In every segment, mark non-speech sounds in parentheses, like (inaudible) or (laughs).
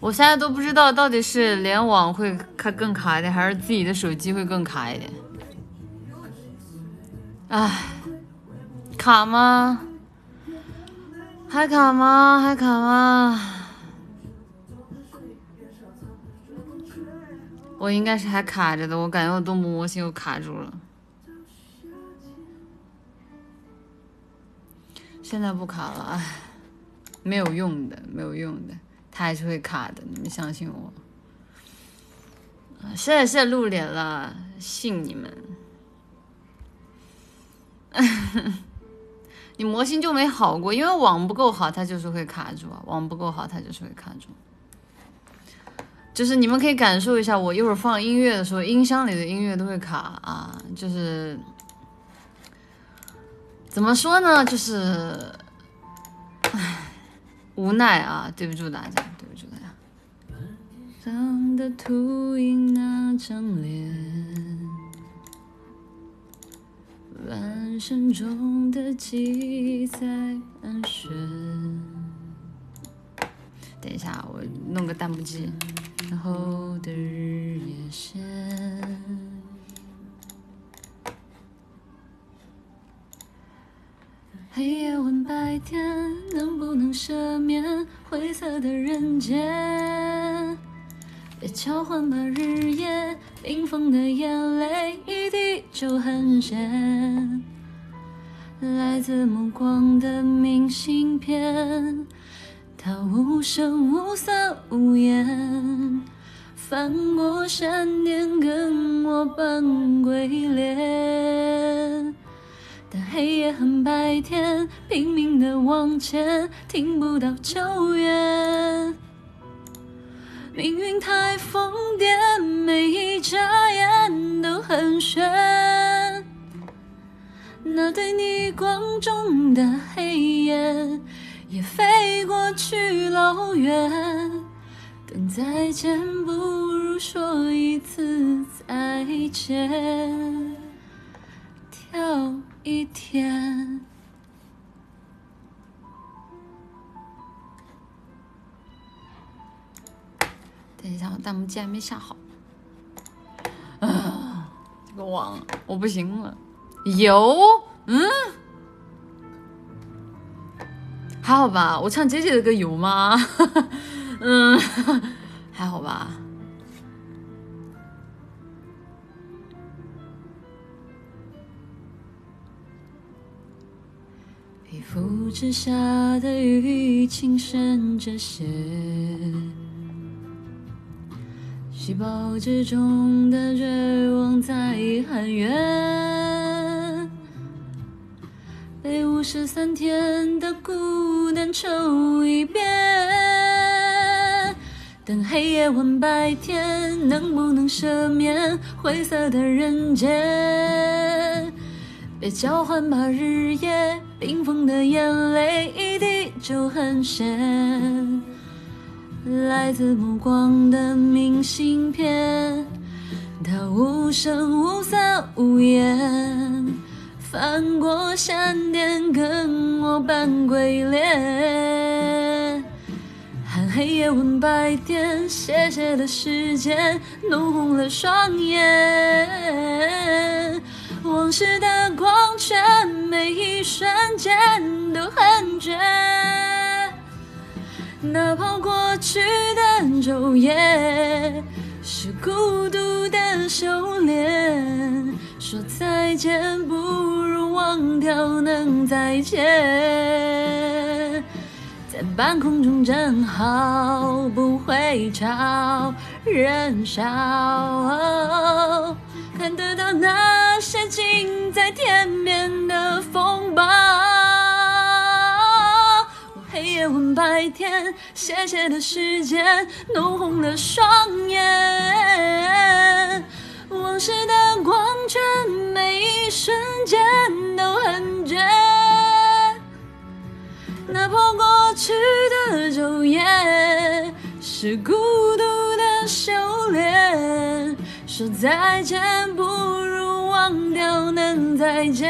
我现在都不知道到底是联网会卡更卡一点，还是自己的手机会更卡一点。唉，卡吗？还卡吗？还卡吗？我应该是还卡着的，我感觉我动物模型又卡住了。现在不卡了，唉，没有用的，没有用的。它还是会卡的，你们相信我。现在现在露脸了，信你们。(laughs) 你模型就没好过，因为网不够好，它就是会卡住。网不够好，它就是会卡住。就是你们可以感受一下，我一会儿放音乐的时候，音箱里的音乐都会卡啊。就是怎么说呢？就是，唉。无奈啊，对不住大家，对不住大家。当的秃鹰那张脸，半生中的记载安悬。等一下，我弄个弹幕机。然后的日夜线。黑夜问白天，能不能赦免灰色的人间？别交换吧，日夜冰封的眼泪，一滴就很咸。来自目光的明信片，它无声无色无言，翻过山巅，跟我扮鬼脸。但黑夜和白天，拼命的往前，听不到救援。命运太疯癫，每一眨眼都很悬。那对逆光中的黑夜，也飞过去老远。等再见，不如说一次再见。跳。一天，等一下，我弹幕竟然没下好。啊，这个网我不行了。有，嗯，还好吧？我唱姐姐的歌有吗？(laughs) 嗯，还好吧。枯枝下的雨轻渗着血，细胞之中的绝望在喊冤，被五十三天的孤单抽一遍。等黑夜问白天，能不能赦免灰色的人间？别交换吧，日夜冰封的眼泪，一滴就很咸。来自目光的明信片，它无声无色无言，翻过山巅，跟我扮鬼脸。喊黑夜问白天，谢谢的时间，弄红了双眼。往事的光圈，每一瞬间都很绝。哪怕过去的昼夜是孤独的修炼，说再见不如忘掉能再见。在半空中正好，不会吵，人少。看得到那些近在天边的风暴，黑夜问白天，谢谢的时间弄红了双眼，往事的光圈，每一瞬间都很绝，哪怕过去的昼夜是孤独的修炼。说再见，不如忘掉能再见。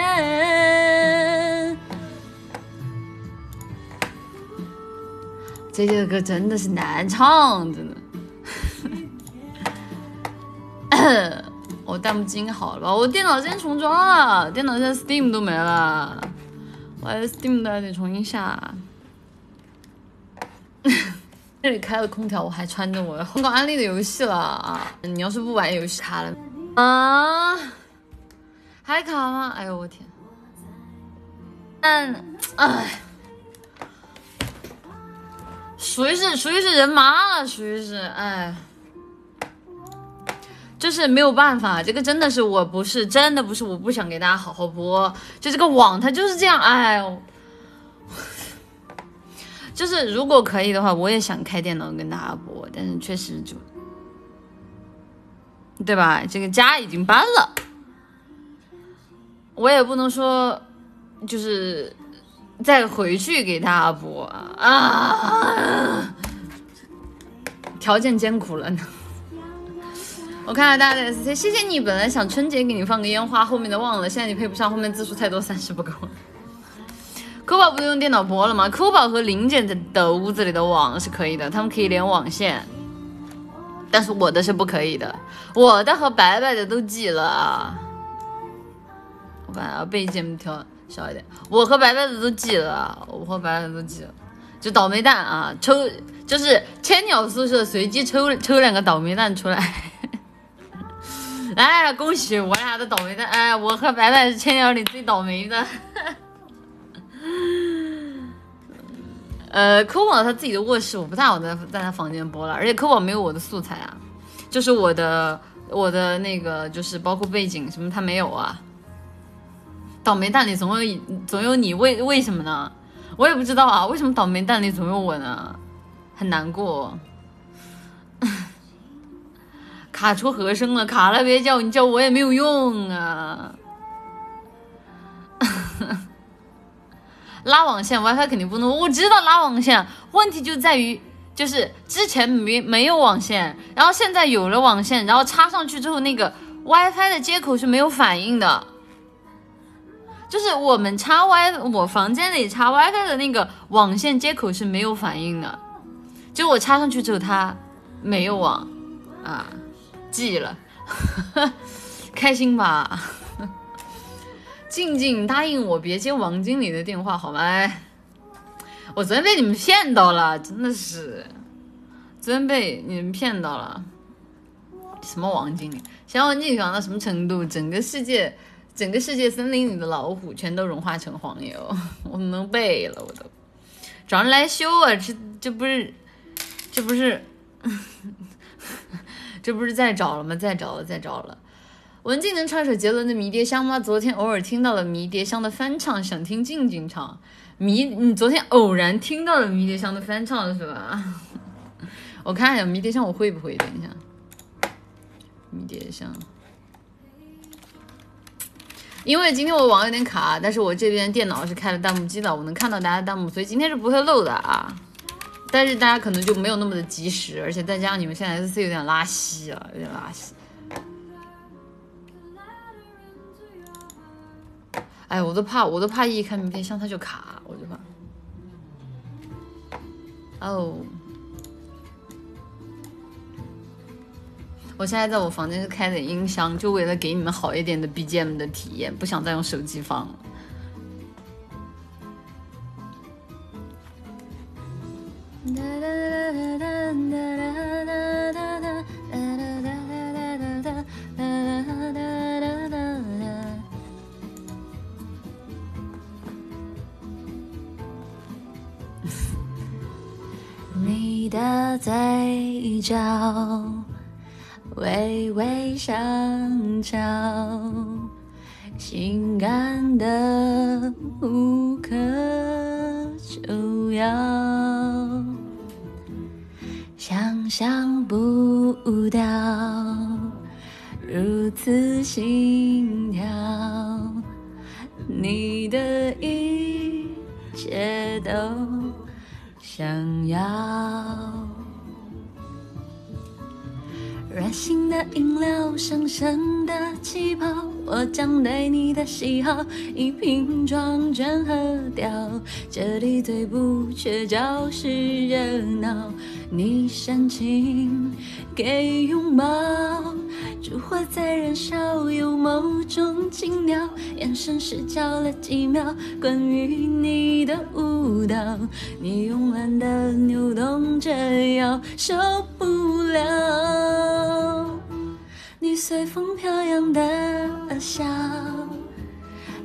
这些歌真的是难唱，真的。(coughs) 我弹幕经好了吧？我电脑今天重装了，电脑现在 Steam 都没了，我 Steam 都还得重新下。这里开了空调，我还穿着我刚刚安利的游戏了啊！你要是不玩游戏卡了啊？还卡吗？哎呦我天！嗯，哎，属于是属于是人麻了，属于是哎。就是没有办法，这个真的是我不是真的不是我不想给大家好好播，就这个网它就是这样，哎呦，就是如果可以的话，我也想开电脑跟大家播，但是确实就，对吧？这个家已经搬了，我也不能说就是再回去给大家播啊，(laughs) 条件艰苦了呢。我看到大家的 S C，谢谢你。本来想春节给你放个烟花，后面的忘了。现在你配不上，后面字数太多，三十不够。酷宝不是用电脑播了吗？酷宝和林姐的的屋子里的网是可以的，他们可以连网线，但是我的是不可以的。我的和白白的都挤了！我把背景调小一点。我和白白的都挤了，我和白白的都挤了，就倒霉蛋啊！抽就是千鸟宿舍随机抽抽两个倒霉蛋出来。(laughs) 哎，恭喜我俩的倒霉蛋！哎，我和白白是千鸟里最倒霉的。(laughs) 呃，抠宝他自己的卧室，我不太好在在他房间播了，而且抠宝没有我的素材啊，就是我的我的那个，就是包括背景什么，他没有啊。倒霉蛋里总有总有你，为为什么呢？我也不知道啊，为什么倒霉蛋里总有我呢？很难过。(laughs) 卡出和声了，卡了别叫，你叫我也没有用啊。拉网线，WiFi 肯定不能。我知道拉网线，问题就在于就是之前没没有网线，然后现在有了网线，然后插上去之后，那个 WiFi 的接口是没有反应的。就是我们插 Wi，我房间里插 WiFi 的那个网线接口是没有反应的，就我插上去之后它没有网啊。记了，(laughs) 开心吧？静静答应我别接王经理的电话好吗？我昨天被你们骗到了，真的是，昨天被你们骗到了。什么王经理？想王经理强到什么程度？整个世界，整个世界森林里的老虎全都融化成黄油，我能背了，我都找人来修啊！这这不是，这不是。(laughs) 这不是在找了吗？在找了，在找了。文静能唱首杰伦的《迷迭香》吗？昨天偶尔听到了《迷迭香》的翻唱，想听静静唱。迷，你昨天偶然听到了《迷迭香》的翻唱是吧？(laughs) 我看一下《迷迭香》，我会不会？等一下，《迷迭香》。因为今天我网有点卡，但是我这边电脑是开了弹幕机的，我能看到大家弹幕，所以今天是不会漏的啊。但是大家可能就没有那么的及时，而且再加上你们现在 S C 有点拉稀了，有点拉稀。哎，我都怕，我都怕一开名片箱它就卡，我就怕。哦，我现在在我房间是开的音箱，就为了给你们好一点的 B G M 的体验，不想再用手机放了。哒哒哒哒哒哒哒哒哒哒哒哒哒哒哒哒哒哒的嘴角微微上翘，性感的无可救药。想象不到如此心跳，你的一切都想要。软性的饮料，上升的气泡。我将对你的喜好一瓶装全喝掉。这里最不缺就是热闹，你煽情给拥抱。烛火在燃烧，有某种情调，眼神失焦了几秒。关于你的舞蹈，你慵懒的扭动着腰，受不了。你随风飘扬的笑，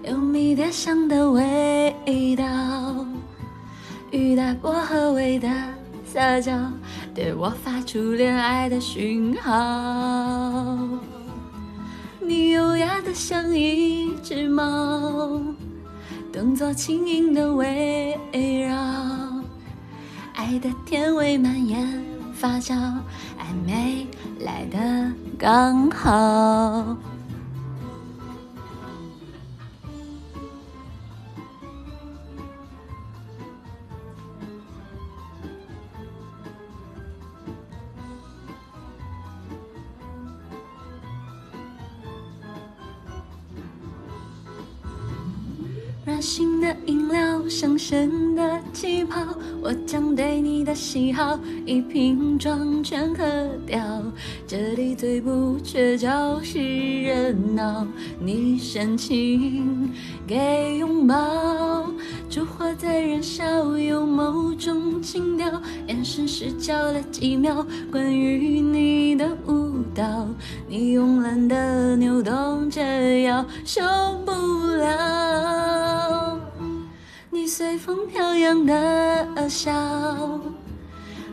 有迷迭香的味道，雨打薄荷味的撒娇。对我发出恋爱的讯号，你优雅的像一只猫，动作轻盈的围绕，爱的甜味蔓延发酵，暧昧来的刚好。软性的饮料，上升的气泡，我将对你的喜好一瓶装全喝掉。这里最不缺就是热闹，你深情给拥抱，烛火在燃烧，有某种情调，眼神失焦了几秒。关于你的舞蹈，你慵懒的扭动着腰，受不了。你随风飘扬的笑，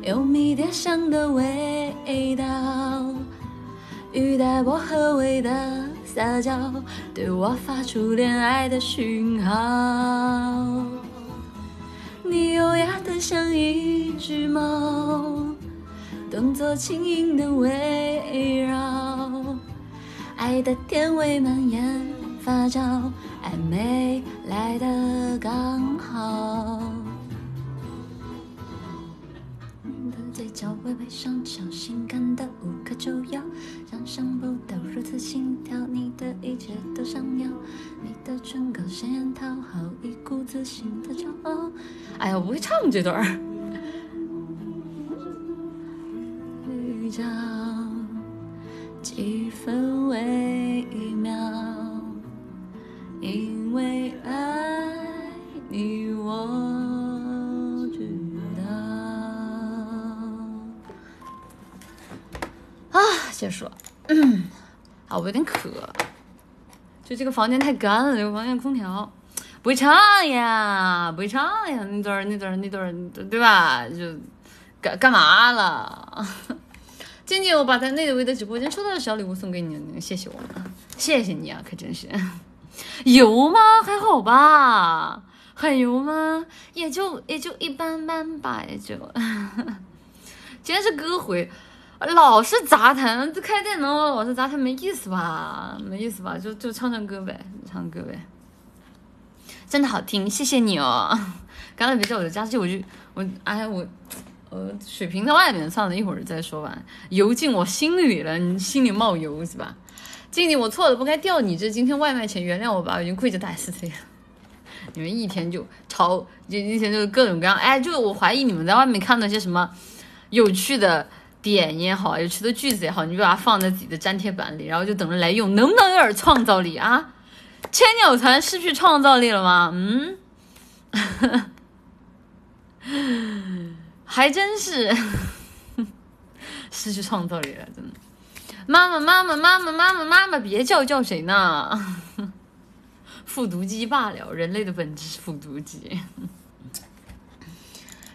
有迷迭香的味道，雨带薄荷味的撒娇，对我发出恋爱的讯号。你优雅的像一只猫，动作轻盈的围绕，爱的甜味蔓延发酵。暧昧来的刚好，你的嘴角微微上翘，性感的无可救药，想象不到如此心跳，你的一切都想要，你的唇膏鲜艳讨好，一股自信的骄傲。哎呀，我不会唱这段儿。(laughs) 预兆，几分微妙。因为爱你，我知道。啊，结束了。啊，我有点渴。就这个房间太干了，这个房间空调不会唱呀，不会唱呀。那段那段那段对吧？就干干嘛了？静静，我把在内德威的直播间抽到的小礼物送给你，谢谢我，谢谢你啊，可真是。油吗？还好吧，很油吗？也就也就一般般吧，也就。(laughs) 今天是歌回，老是杂谈，这开电脑老是杂谈没意思吧？没意思吧？就就唱唱歌呗，唱歌呗。真的好听，谢谢你哦。(laughs) 刚才别叫我的加气，我就我哎我呃水瓶在外面，算了一会儿再说吧。油进我心里了，你心里冒油是吧？静静，我错了，不该钓你这今天外卖钱，原谅我吧，我已经跪着打死这个。你们一天就吵，就一天就各种各样，哎，就我怀疑你们在外面看到些什么有趣的点也好，有趣的句子也好，你就把它放在自己的粘贴板里，然后就等着来用，能不能有点创造力啊？千鸟团失去创造力了吗？嗯，还真是失去创造力了，真的。(laughs) 妈妈，妈妈，妈妈，妈妈，妈妈，别叫叫谁呢？(laughs) 复读机罢了，人类的本质是复读机。(laughs)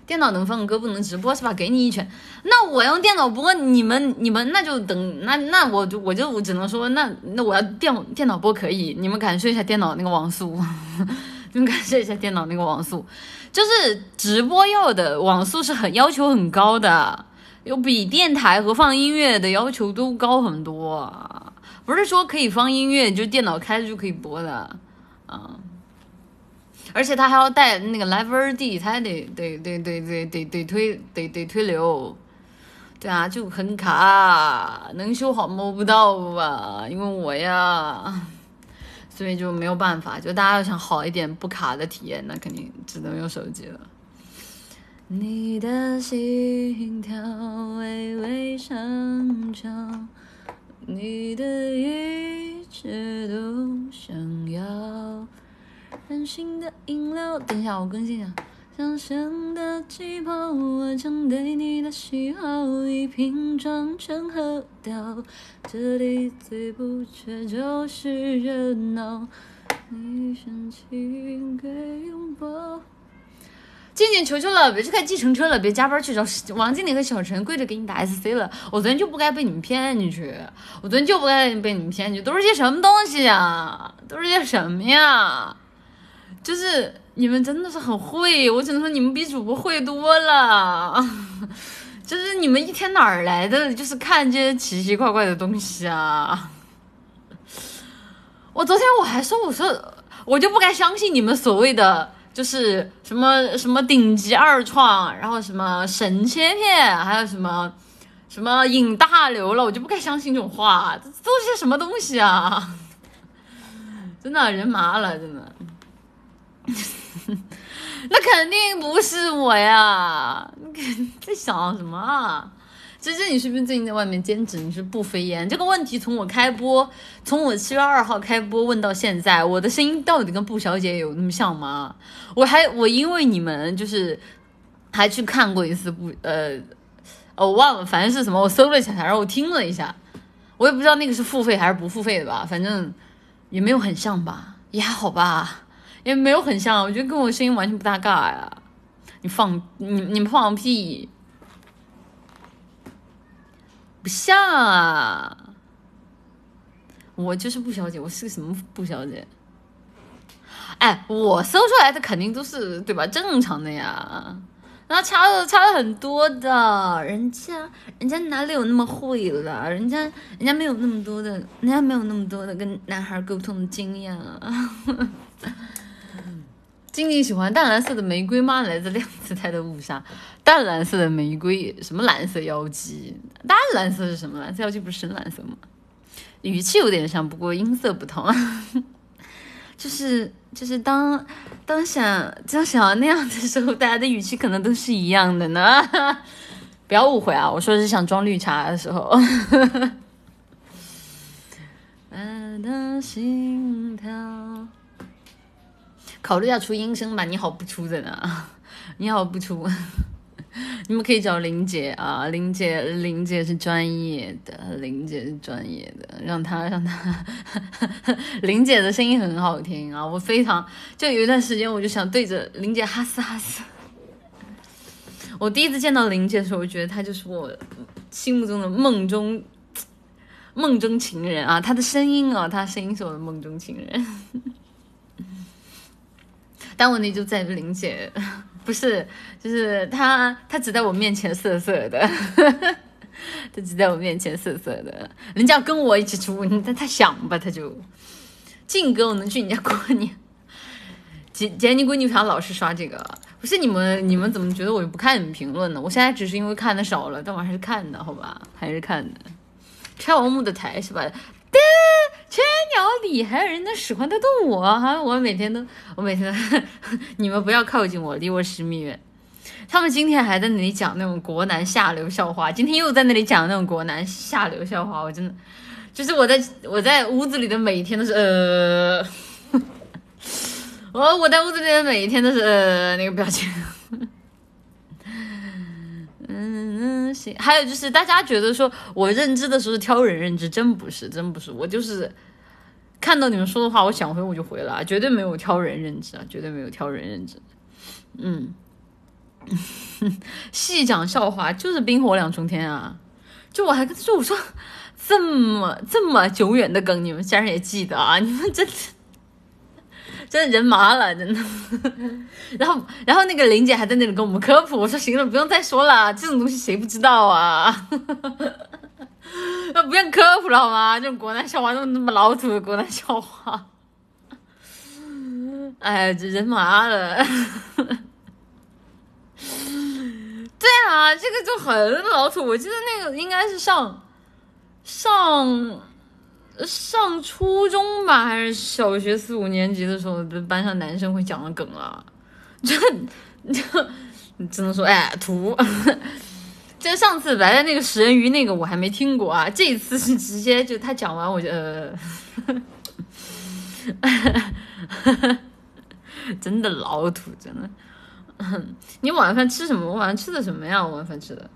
电脑能放歌不能直播是吧？给你一拳。那我用电脑播，你们你们那就等那那我就我就我只能说那那我要电电脑播可以，你们感受一下电脑那个网速，(laughs) 你们感受一下电脑那个网速，就是直播要的网速是很要求很高的。有比电台和放音乐的要求都高很多啊！不是说可以放音乐就电脑开着就可以播的啊！而且它还要带那个 Live RD，它还得得得得得得得推得得推流，对啊，就很卡，能修好摸不到吧？因为我呀，所以就没有办法，就大家要想好一点不卡的体验，那肯定只能用手机了。你的心跳微微上翘，你的一切都想要，任性的饮料。等一下，我更新一下。香香的气泡，我将对你的喜好一瓶装全喝掉。这里最不缺就是热闹，你深情给拥抱。静静，求求了，别去开计程车了，别加班去找王经理和小陈跪着给你打 SC 了。我昨天就不该被你们骗进去，我昨天就不该被你们骗进去，都是些什么东西呀？(laughs) 都是些什么呀？就是你们真的是很会，我只能说你们比主播会多了。(laughs) 就是你们一天哪儿来的？就是看这些奇奇怪怪的东西啊！(laughs) 我昨天我还说，我说我就不该相信你们所谓的就是什么什么顶级二创，然后什么神切片，还有什么什么引大流了，我就不该相信这种话，这都是些什么东西啊！(laughs) 真的人麻了，真的。(laughs) 那肯定不是我呀！你在想什么啊？芝芝，你是不是最近在外面兼职？你是不飞烟？这个问题从我开播，从我七月二号开播问到现在，我的声音到底跟布小姐有那么像吗？我还我因为你们就是还去看过一次布呃，我忘了，反正是什么，我搜了一下，然后我听了一下，我也不知道那个是付费还是不付费的吧，反正也没有很像吧，也还好吧。(laughs) 也没有很像，我觉得跟我声音完全不搭嘎呀！你放你你们放屁，不像啊！我就是布小姐，我是个什么布小姐？哎，我搜出来的肯定都是对吧？正常的呀，那差的差的很多的，人家人家哪里有那么会了？人家人家没有那么多的，人家没有那么多的跟男孩沟通的经验啊！静静喜欢淡蓝色的玫瑰吗？来自量子态的误杀。淡蓝色的玫瑰，什么蓝色妖姬？淡蓝色是什么？蓝色妖姬不是深蓝色吗？语气有点像，不过音色不同。(laughs) 就是就是当当想当想要那样的时候，大家的语气可能都是一样的呢。(laughs) 不要误会啊，我说是想装绿茶的时候。(laughs) 的心跳。考虑下出音声吧，你好不出的呢，(laughs) 你好不出，(laughs) 你们可以找林姐啊，林姐林姐是专业的，林姐是专业的，让她让她，(laughs) 林姐的声音很好听啊，我非常就有一段时间我就想对着林姐哈斯哈斯，我第一次见到林姐的时候，我觉得她就是我心目中的梦中梦中情人啊，她的声音啊，她声音是我的梦中情人。但问题就在于林姐，不是，就是她，她只在我面前色色的，她只在我面前色色的。人家跟我一起出，他他想吧，他就静哥，我能去你家过年。姐姐，你闺女为啥老是刷这个？不是你们，你们怎么觉得我不看你们评论呢？我现在只是因为看的少了，但我还是看的，好吧，还是看的。拆王木的台是吧？对千鸟里还有人能使唤得动我？哈，我每天都，我每天都，(laughs) 你们不要靠近我，离我十米远。他们今天还在那里讲那种国男下流笑话，今天又在那里讲那种国男下流笑话，我真的，就是我在我在屋子里的每一天都是呃，(laughs) 我我在屋子里的每一天都是呃那个表情。嗯嗯，行。还有就是，大家觉得说我认知的时候挑人认知，真不是，真不是。我就是看到你们说的话，我想回我就回了，绝对没有挑人认知啊，绝对没有挑人认知。嗯，(laughs) 细讲笑话就是冰火两重天啊！就我还跟他说，我说这么这么久远的梗，你们竟然也记得啊？你们真的。真的人麻了，真的。(laughs) 然后，然后那个林姐还在那里跟我们科普。我说行了，不用再说了，这种东西谁不知道啊？(laughs) 那不用科普了好吗？这种国男笑话，那么那么老土的国男笑话。(laughs) 哎，这人麻了。对啊，这个就很老土。我记得那个应该是上上上初中吧，还是小学四五年级的时候，班上男生会讲的梗啊，(laughs) 这这只能说哎土。(laughs) 就上次来的那个食人鱼那个我还没听过啊，这一次是直接就他讲完我就呃，(laughs) 真的老土，真的。你晚饭吃什么？我晚上吃的什么呀？我晚饭吃的。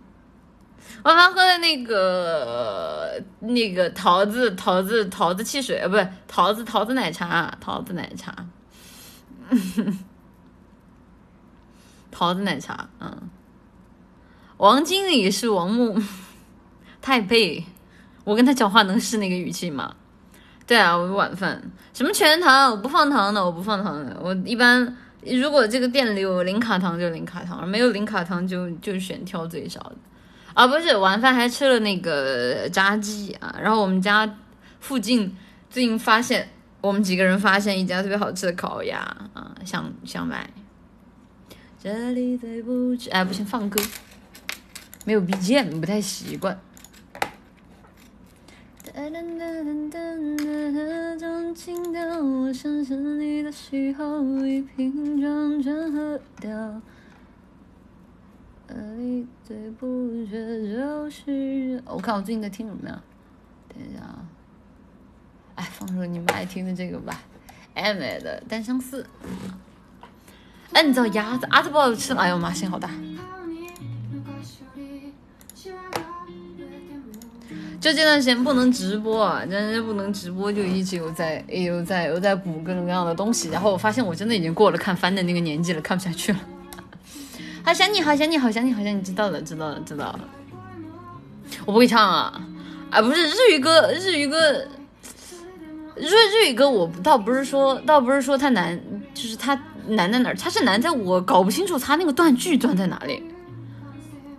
晚饭喝的那个那个桃子桃子桃子汽水啊，不是桃子桃子奶茶，桃子奶茶，(laughs) 桃子奶茶，嗯。王经理是王木太配，我跟他讲话能是那个语气吗？对啊，我晚饭什么全糖，我不放糖的，我不放糖的，我一般如果这个店里有零卡糖就零卡糖，没有零卡糖就就选挑最少的。啊，不是晚饭还吃了那个炸鸡啊，然后我们家附近最近发现，我们几个人发现一家特别好吃的烤鸭啊，想想买。这里对不起，哎，不行，放歌，没有 BGM 不太习惯。我想吃你的时候，一瓶装着喝掉我看我最近在听什么呀？等一下啊！哎，放首你们爱听的这个吧，M 的《单相思》。哎，你知道鸭子？鸭子不好吃。哎呦妈，心好大！就这段时间不能直播，啊，真是不能直播，就一直有在有在有在补各种各样的东西。然后我发现我真的已经过了看番的那个年纪了，看不下去了。好想你，好想你，好想你，好想你，知道了，知道了，知道了。我不会唱啊，啊，不是日语歌，日语歌，日日语歌，我倒不是说，倒不是说它难，就是它难在哪儿，它是难在我搞不清楚它那个断句断在哪里。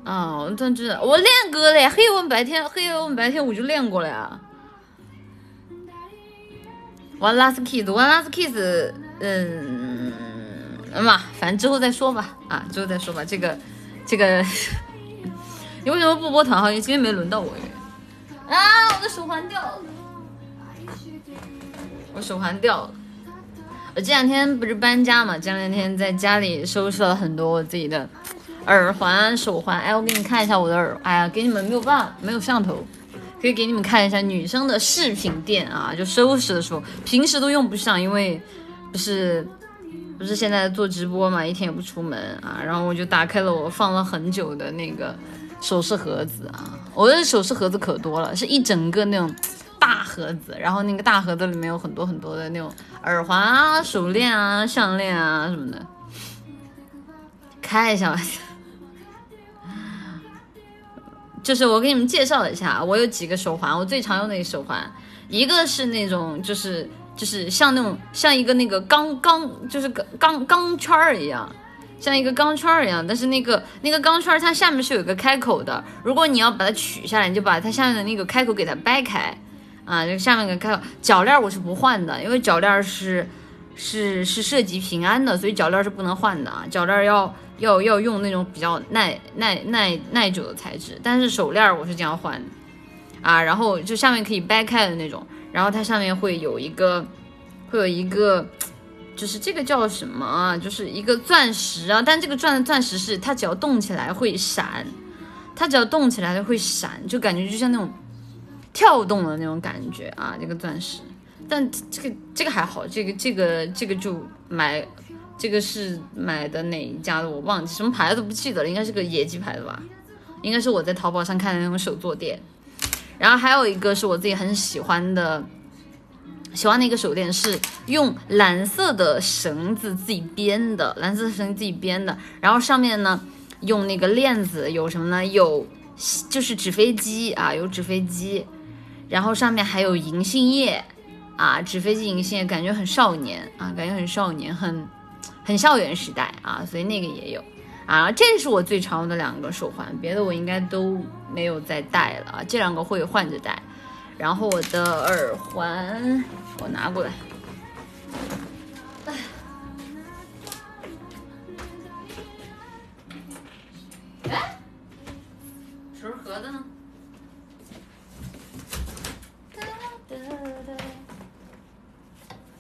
啊，断句，我练歌嘞，黑夜问白天，黑夜问白天，我就练过了呀。One last kiss，One last kiss，嗯。嘛，反正之后再说吧，啊，之后再说吧。这个，这个，(laughs) 你为什么不播团号？因为今天没轮到我。啊，我的手环掉了，我手环掉了。我这两天不是搬家嘛，这两天在家里收拾了很多我自己的耳环、手环。哎，我给你看一下我的耳，哎呀，给你们没有办法，没有摄像头，可以给你们看一下女生的饰品店啊，就收拾的时候，平时都用不上，因为不是。不是现在做直播嘛，一天也不出门啊，然后我就打开了我放了很久的那个首饰盒子啊，我的首饰盒子可多了，是一整个那种大盒子，然后那个大盒子里面有很多很多的那种耳环啊、手链啊、项链啊什么的，开一下吧。就是我给你们介绍一下，我有几个手环，我最常用的一个手环，一个是那种就是。就是像那种像一个那个钢钢，就是钢钢钢圈儿一样，像一个钢圈儿一样。但是那个那个钢圈儿它下面是有个开口的，如果你要把它取下来，你就把它下面的那个开口给它掰开，啊，这个下面的开口。脚链我是不换的，因为脚链是是是涉及平安的，所以脚链是不能换的啊。脚链要要要用那种比较耐耐耐耐久的材质，但是手链我是这样换的，啊，然后就下面可以掰开的那种。然后它上面会有一个，会有一个，就是这个叫什么啊？就是一个钻石啊。但这个钻钻石是它只要动起来会闪，它只要动起来就会闪，就感觉就像那种跳动的那种感觉啊。这个钻石，但这个这个还好，这个这个这个就买，这个是买的哪一家的我忘记什么牌子不记得了，应该是个野鸡牌子吧？应该是我在淘宝上看的那种手作店。然后还有一个是我自己很喜欢的，喜欢的一个手链，是用蓝色的绳子自己编的，蓝色绳子自己编的。然后上面呢，用那个链子有什么呢？有就是纸飞机啊，有纸飞机。然后上面还有银杏叶啊，纸飞机银杏叶，感觉很少年啊，感觉很少年，很很校园时代啊，所以那个也有。啊，这是我最常用的两个手环，别的我应该都没有再戴了啊。这两个会换着戴，然后我的耳环我拿过来。哎，首饰盒子呢？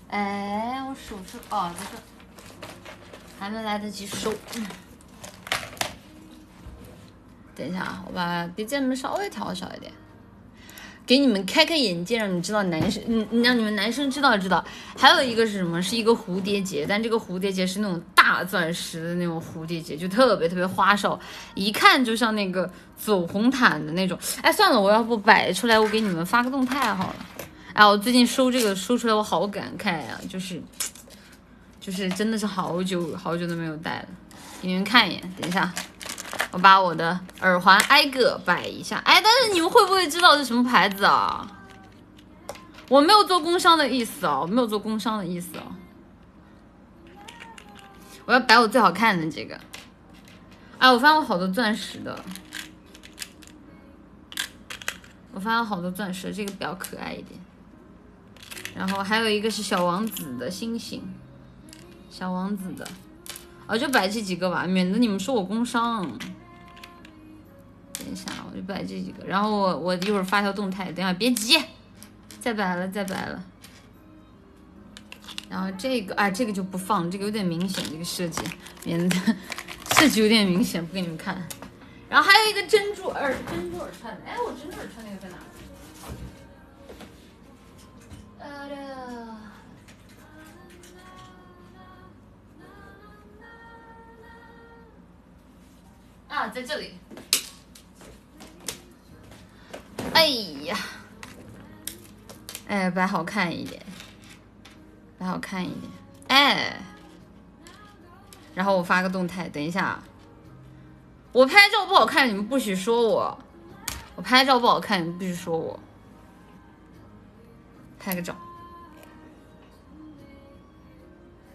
哎，我首饰哦在这，还没来得及收。等一下啊，我把 BGM 稍微调小一点。给你们开开眼界，让你知道男生，嗯，让你们男生知道知道。还有一个是什么？是一个蝴蝶结，但这个蝴蝶结是那种大钻石的那种蝴蝶结，就特别特别花哨，一看就像那个走红毯的那种。哎，算了，我要不摆出来，我给你们发个动态好了。哎，我最近收这个收出来，我好感慨呀，就是，就是真的是好久好久都没有戴了，给你们看一眼。等一下。我把我的耳环挨个摆一下，哎，但是你们会不会知道是什么牌子啊？我没有做工商的意思哦，没有做工商的意思哦。我要摆我最好看的这个。哎，我发现我好多钻石的，我发现好多钻石，这个比较可爱一点。然后还有一个是小王子的星星，小王子的。我就摆这几个吧，免得你们说我工伤。等一下，我就摆这几个，然后我我一会儿发条动态。等下别急，再摆了再摆了。然后这个啊，这个就不放，这个有点明显，这个设计免得 (laughs) 设计有点明显，不给你们看。然后还有一个珍珠耳珍珠耳串的，哎，我珍珠耳串那个在哪？啊，在这里。哎呀，哎，摆好看一点，摆好看一点，哎。然后我发个动态，等一下，我拍照不好看，你们不许说我。我拍照不好看，你们不许说我。拍个照。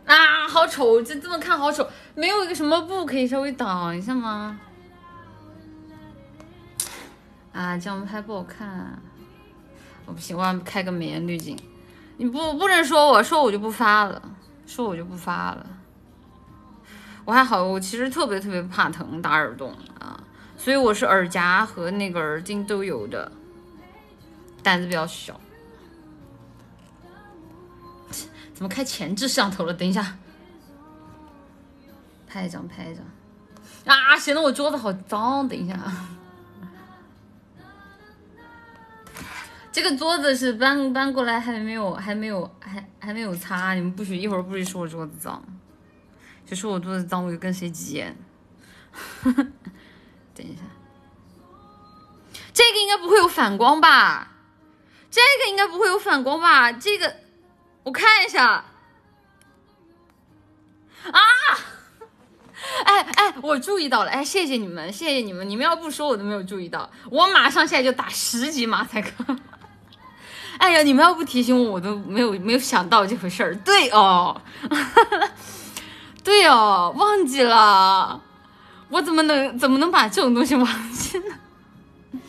啊，好丑！这这么看好丑，没有一个什么布可以稍微挡一下吗？啊，这样拍不好看，我不行，我要开个美颜滤镜。你不不能说我说我就不发了，说我就不发了。我还好，我其实特别特别怕疼打耳洞啊，所以我是耳夹和那个耳钉都有的，胆子比较小。怎么开前置摄像头了？等一下，拍一张，拍一张。啊，显得我桌子好脏。等一下。这个桌子是搬搬过来还没有还没有还还没有擦，你们不许一会儿不许说我桌子脏，就说我桌子脏我就跟谁急眼。(laughs) 等一下，这个应该不会有反光吧？这个应该不会有反光吧？这个我看一下。啊！哎哎，我注意到了，哎，谢谢你们，谢谢你们，你们要不说我都没有注意到，我马上现在就打十级马赛克。哎呀，你们要不提醒我，我都没有没有想到这回事儿。对哦，(laughs) 对哦，忘记了，我怎么能怎么能把这种东西忘记呢？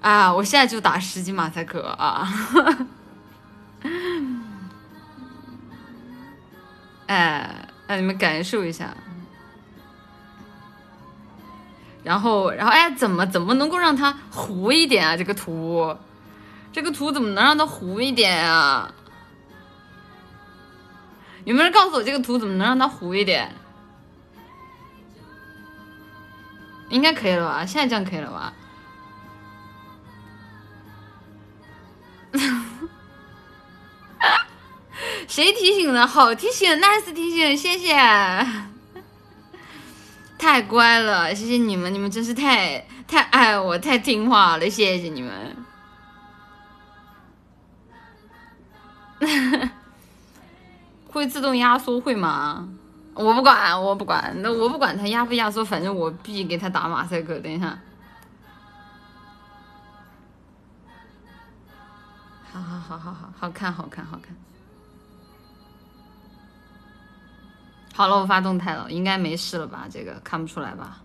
啊，我现在就打十级马赛克啊！(laughs) 哎，让你们感受一下。然后，然后，哎，怎么怎么能够让它糊一点啊？这个图。这个图怎么能让它糊一点啊？有没有人告诉我这个图怎么能让它糊一点？应该可以了吧？现在这样可以了吧？(laughs) 谁提醒的？好提醒，nice 提醒，谢谢，太乖了，谢谢你们，你们真是太太爱我，太听话了，谢谢你们。(laughs) 会自动压缩会吗？我不管，我不管，那我不管它压不压缩，反正我必给它打马赛克。等一下，好好好好好，好看好看好看。好了，我发动态了，应该没事了吧？这个看不出来吧？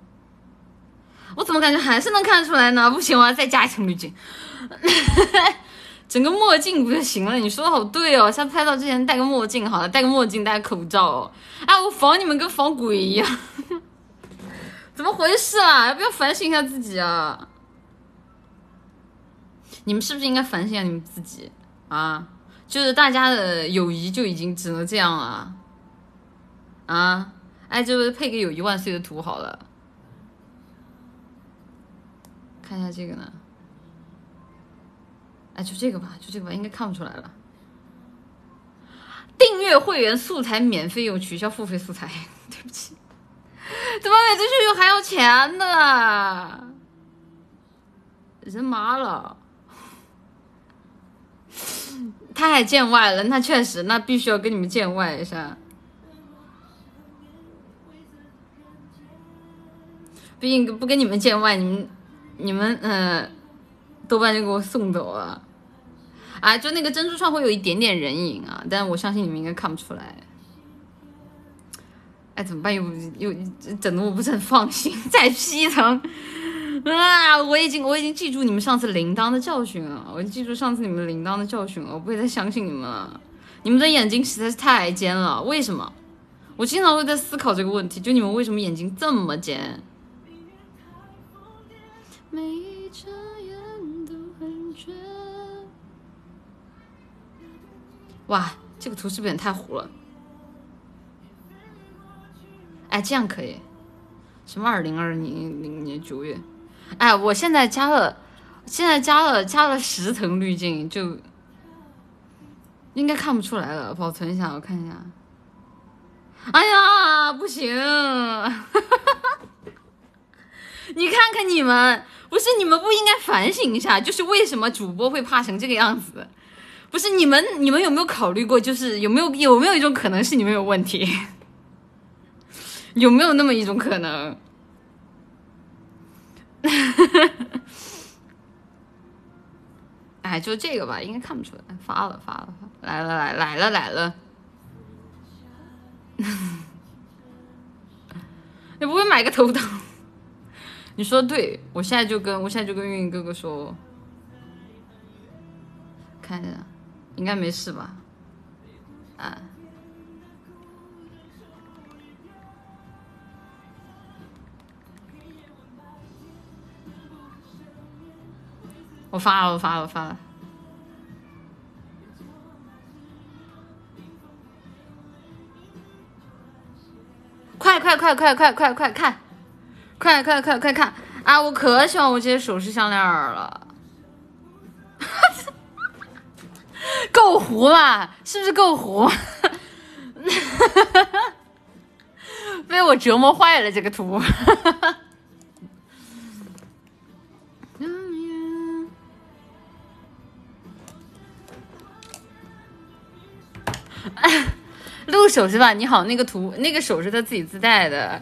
我怎么感觉还是能看出来呢？不行，我要再加一层滤镜。整个墨镜不就行了？你说的好对哦，下次拍照之前戴个墨镜好了，戴个墨镜戴个口罩哦。哎，我防你们跟防鬼一样，(laughs) 怎么回事啊？要不要反省一下自己啊？你们是不是应该反省一下你们自己啊？就是大家的友谊就已经只能这样了啊！哎，就是配个友谊万岁的图好了，看一下这个呢。哎，就这个吧，就这个吧，应该看不出来了。订阅会员素材免费用，取消付费素材。对不起，怎么每次秀秀还要钱的？人麻了，太见外了。那确实，那必须要跟你们见外一下。毕竟不跟你们见外，你们你们嗯，豆瓣就给我送走了。啊，就那个珍珠串会有一点点人影啊，但我相信你们应该看不出来。哎，怎么办？又又整的我不是很放心。再 P 一层啊！我已经我已经记住你们上次铃铛的教训了，我已经记住上次你们铃铛的教训了，我不会再相信你们了。你们的眼睛实在是太尖了，为什么？我经常会在思考这个问题，就你们为什么眼睛这么尖？哇，这个图是不是有点太糊了？哎，这样可以。什么二零二零零年九月？哎，我现在加了，现在加了加了十层滤镜，就应该看不出来了。保存一下，我看一下。哎呀，不行！(laughs) 你看看你们，不是你们不应该反省一下，就是为什么主播会怕成这个样子？不是你们，你们有没有考虑过，就是有没有有没有一种可能是你们有问题？(laughs) 有没有那么一种可能？(laughs) 哎，就这个吧，应该看不出来。发了，发了，来了，来来了，来了。你 (laughs) 不会买个头灯？你说对，我现在就跟我现在就跟运营哥哥说，看一下。应该没事吧？啊！我发了，我发了，我发了！快快快快快快快看！快快快快看！啊，我可喜欢我这些首饰项链了。(laughs) 够糊吧，是不是够糊？(laughs) 被我折磨坏了这个图。(laughs) 录手是吧？你好，那个图那个手是他自己自带的，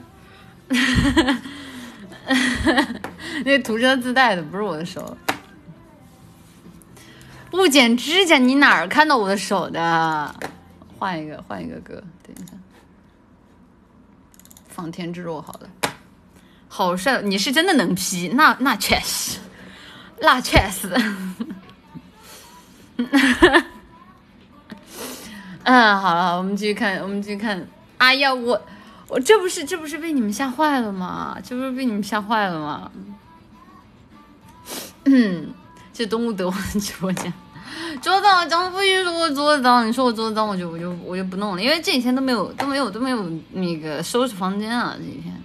那图是他自带的，不是我的手。不剪指甲，你哪儿看到我的手的？换一个，换一个歌。等一下，放天之若好了，好帅！你是真的能 P，那那确实，那确实。(laughs) 嗯，好了，我们继续看，我们继续看。哎呀，我我这不是这不是被你们吓坏了吗？这不是被你们吓坏了吗？嗯。这动物德王直播间，桌子脏，不许说我桌子脏，你说我桌子脏，我就我就我就不弄了，因为这几天都没有都没有都没有那个收拾房间啊，这几天。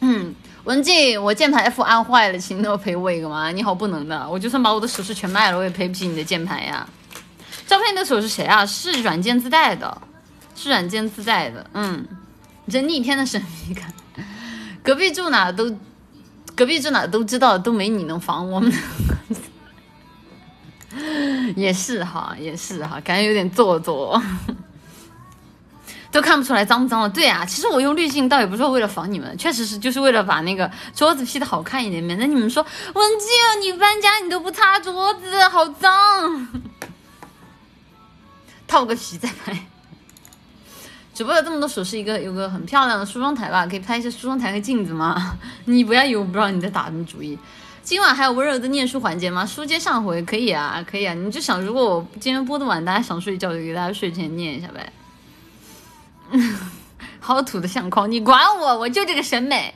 嗯，文静，我键盘 F 按坏了，请你赔我一个吗？你好不能的，我就算把我的首饰全卖了，我也赔不起你的键盘呀。照片的手是谁啊？是软件自带的，是软件自带的。嗯，这逆天的神秘感，隔壁住哪都。隔壁住哪都知道，都没你能防我们。(laughs) 也是哈，也是哈，感觉有点做作，(laughs) 都看不出来脏不脏了。对啊，其实我用滤镜倒也不是为了防你们，确实是就是为了把那个桌子 P 的好看一点。免得你们说文静，你搬家你都不擦桌子，好脏。(laughs) 套个皮再拍。直播有这么多首饰，一个有个很漂亮的梳妆台吧，可以拍一些梳妆台和镜子吗？(laughs) 你不要以为我不知道你在打什么主意。今晚还有温柔的念书环节吗？书接上回可以啊，可以啊。你就想，如果我今天播的晚，大家想睡觉，就给大家睡前念一下呗。(laughs) 好土的相框，你管我？我就这个审美。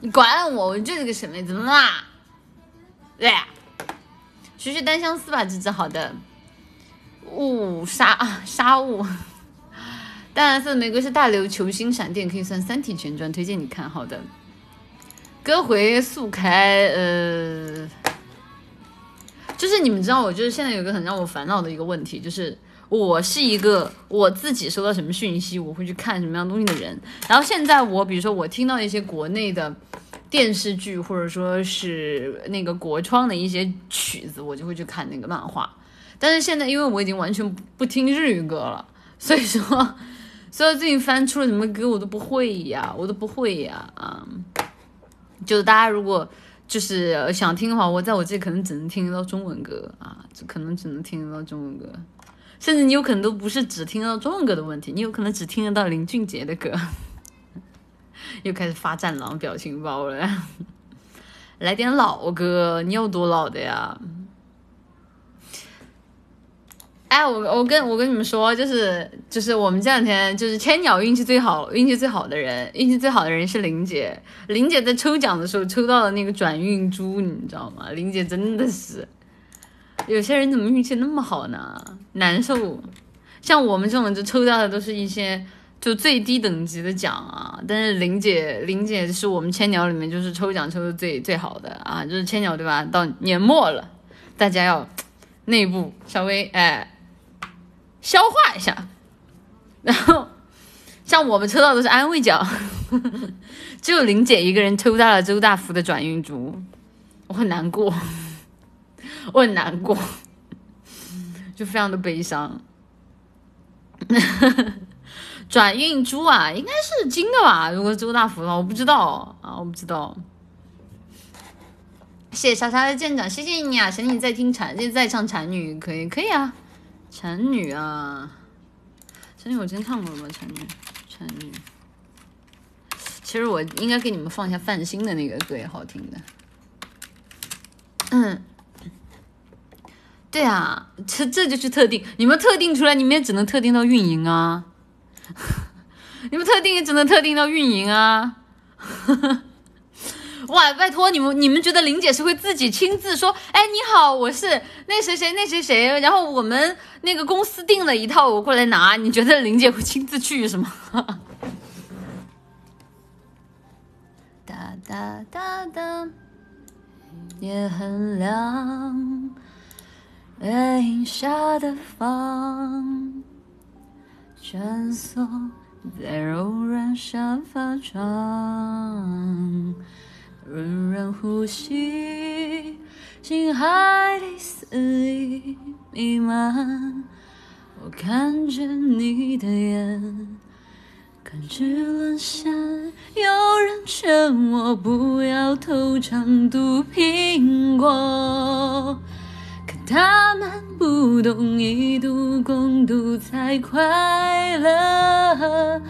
你管我？我就这个审美，怎么啦？对，学学单相思吧，芝芝。好的。雾沙啊沙雾。淡蓝色玫瑰是大刘球星闪电，可以算三体全传，推荐你看。好的，歌回速开，呃，就是你们知道，我就是现在有一个很让我烦恼的一个问题，就是我是一个我自己收到什么讯息，我会去看什么样东西的人。然后现在我比如说我听到一些国内的电视剧，或者说是那个国创的一些曲子，我就会去看那个漫画。但是现在因为我已经完全不听日语歌了，所以说。所以最近翻出了什么歌我都不会呀，我都不会呀啊！就是大家如果就是想听的话，我在我这可能只能听得到中文歌啊，就可能只能听得到中文歌，甚至你有可能都不是只听得到中文歌的问题，你有可能只听得到林俊杰的歌。(laughs) 又开始发战狼表情包了，(laughs) 来点老歌，你有多老的呀？哎，我我跟我跟你们说，就是就是我们这两天就是千鸟运气最好，运气最好的人，运气最好的人是林姐。林姐在抽奖的时候抽到了那个转运珠，你知道吗？林姐真的是，有些人怎么运气那么好呢？难受。像我们这种就抽到的都是一些就最低等级的奖啊，但是林姐林姐是我们千鸟里面就是抽奖抽的最最好的啊，就是千鸟对吧？到年末了，大家要内部稍微哎。消化一下，然后像我们抽到的是安慰奖，(laughs) 只有林姐一个人抽到了周大福的转运珠，我很难过，我很难过，就非常的悲伤。转运珠啊，应该是金的吧？如果周大福的话，我不知道啊，我不知道。谢谢莎莎的舰长，谢谢你啊！想你在听蝉，在唱蝉女，可以，可以啊。蝉女啊，蝉女我真唱过了吗？蝉女，蝉女。其实我应该给你们放一下范星的那个歌，也好听的。嗯，对啊，这这就是特定，你们特定出来，你们也只能特定到运营啊。(laughs) 你们特定也只能特定到运营啊。哇，拜托你们，你们觉得林姐是会自己亲自说，哎，你好，我是那谁谁那谁谁，然后我们那个公司订了一套，我过来拿，你觉得林姐会亲自去是吗？(laughs) 哒哒哒哒，夜很亮，背影下的房，蜷缩在柔软沙发上。润润呼吸，心海里肆意弥漫。我看着你的眼，感知沦陷。有人劝我不要偷尝毒苹果，可他们不懂一度共度才快乐。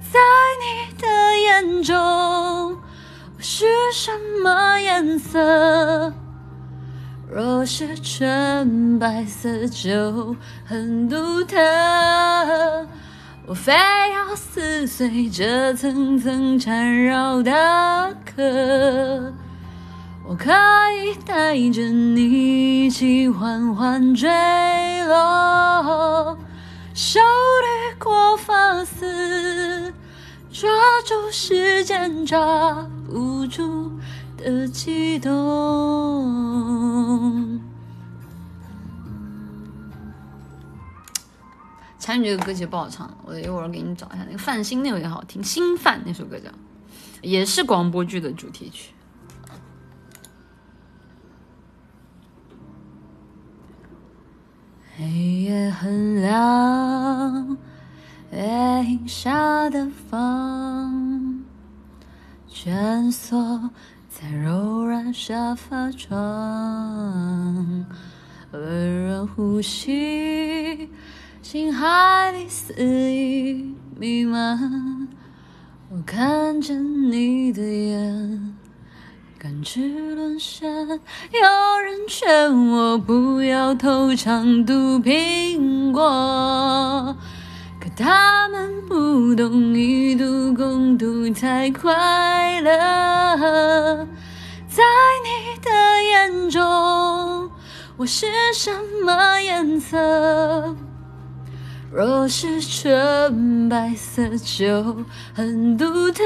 在你的眼中。是什么颜色？若是纯白色就很独特。我非要撕碎这层层缠绕的壳。我可以带着你一起缓缓坠落，手掠过发丝。抓住时间，抓不住的悸动。参与这个歌其实不好唱，我一会儿给你找一下那个范星那个也好听，《新范》那首歌叫，也是广播剧的主题曲。黑夜很亮。月影下的房，蜷缩在柔软沙发床，温润呼吸，心海里肆意弥漫。我看着你的眼，感知沦陷。有人劝我不要偷尝毒苹果。他们不懂，一度共度才快乐。在你的眼中，我是什么颜色？若是纯白色就很独特，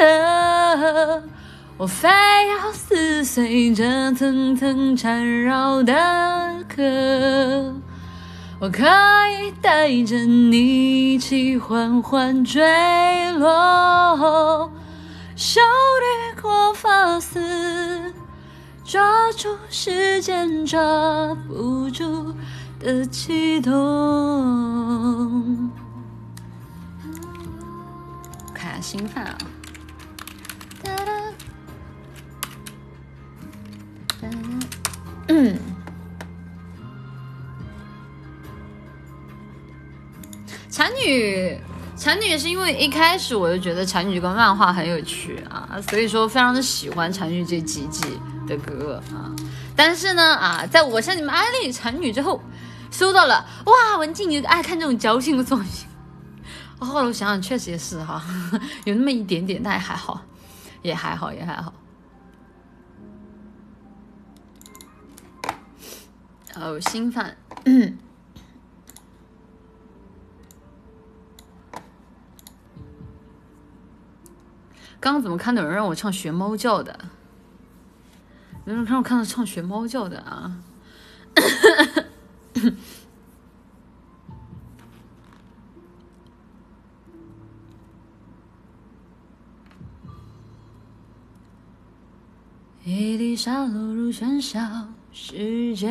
我非要撕碎这层层缠绕的壳。我可以带着你一起缓缓坠落，手掠过发丝，抓住时间抓不住的悸动。看下新饭啊！嗯。产女，产女是因为一开始我就觉得产女这个漫画很有趣啊，所以说非常的喜欢产女这几季的歌啊。但是呢啊，在我向你们安利产女之后，收到了哇，文静你爱看这种矫情的作品。后来我想想，确实也是哈，(laughs) 有那么一点点，但也还好，也还好，也还好。哦，新饭。刚怎么看到有人让我唱学猫叫的？有人让我看到唱学猫叫的啊！(coughs) 一滴沙落入喧嚣世界，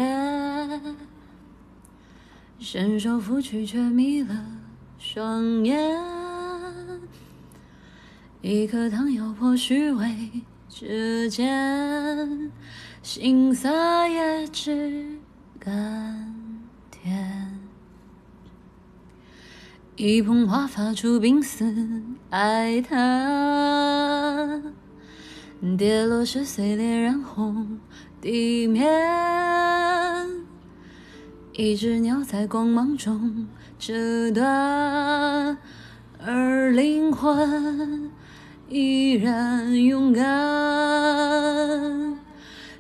伸手拂去却迷了双眼。一颗糖咬破虚伪之间，心色也只甘甜。一捧花发出冰丝哀叹，跌落时碎裂染红地面。一只鸟在光芒中折断，而灵魂。依然勇敢，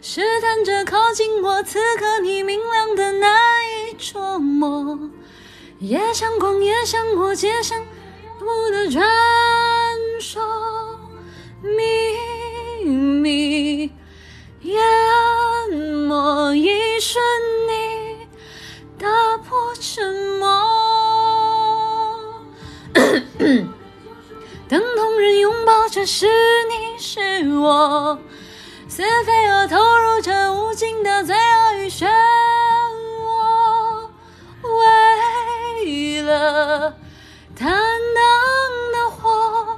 试探着靠近我，此刻你明亮的难以捉摸。也想光，也想我，街上我的传说秘密淹没一瞬，你打破沉默。等同人拥抱着是你是我，似飞蛾投入这无尽的罪恶与漩涡，为了坦荡的活，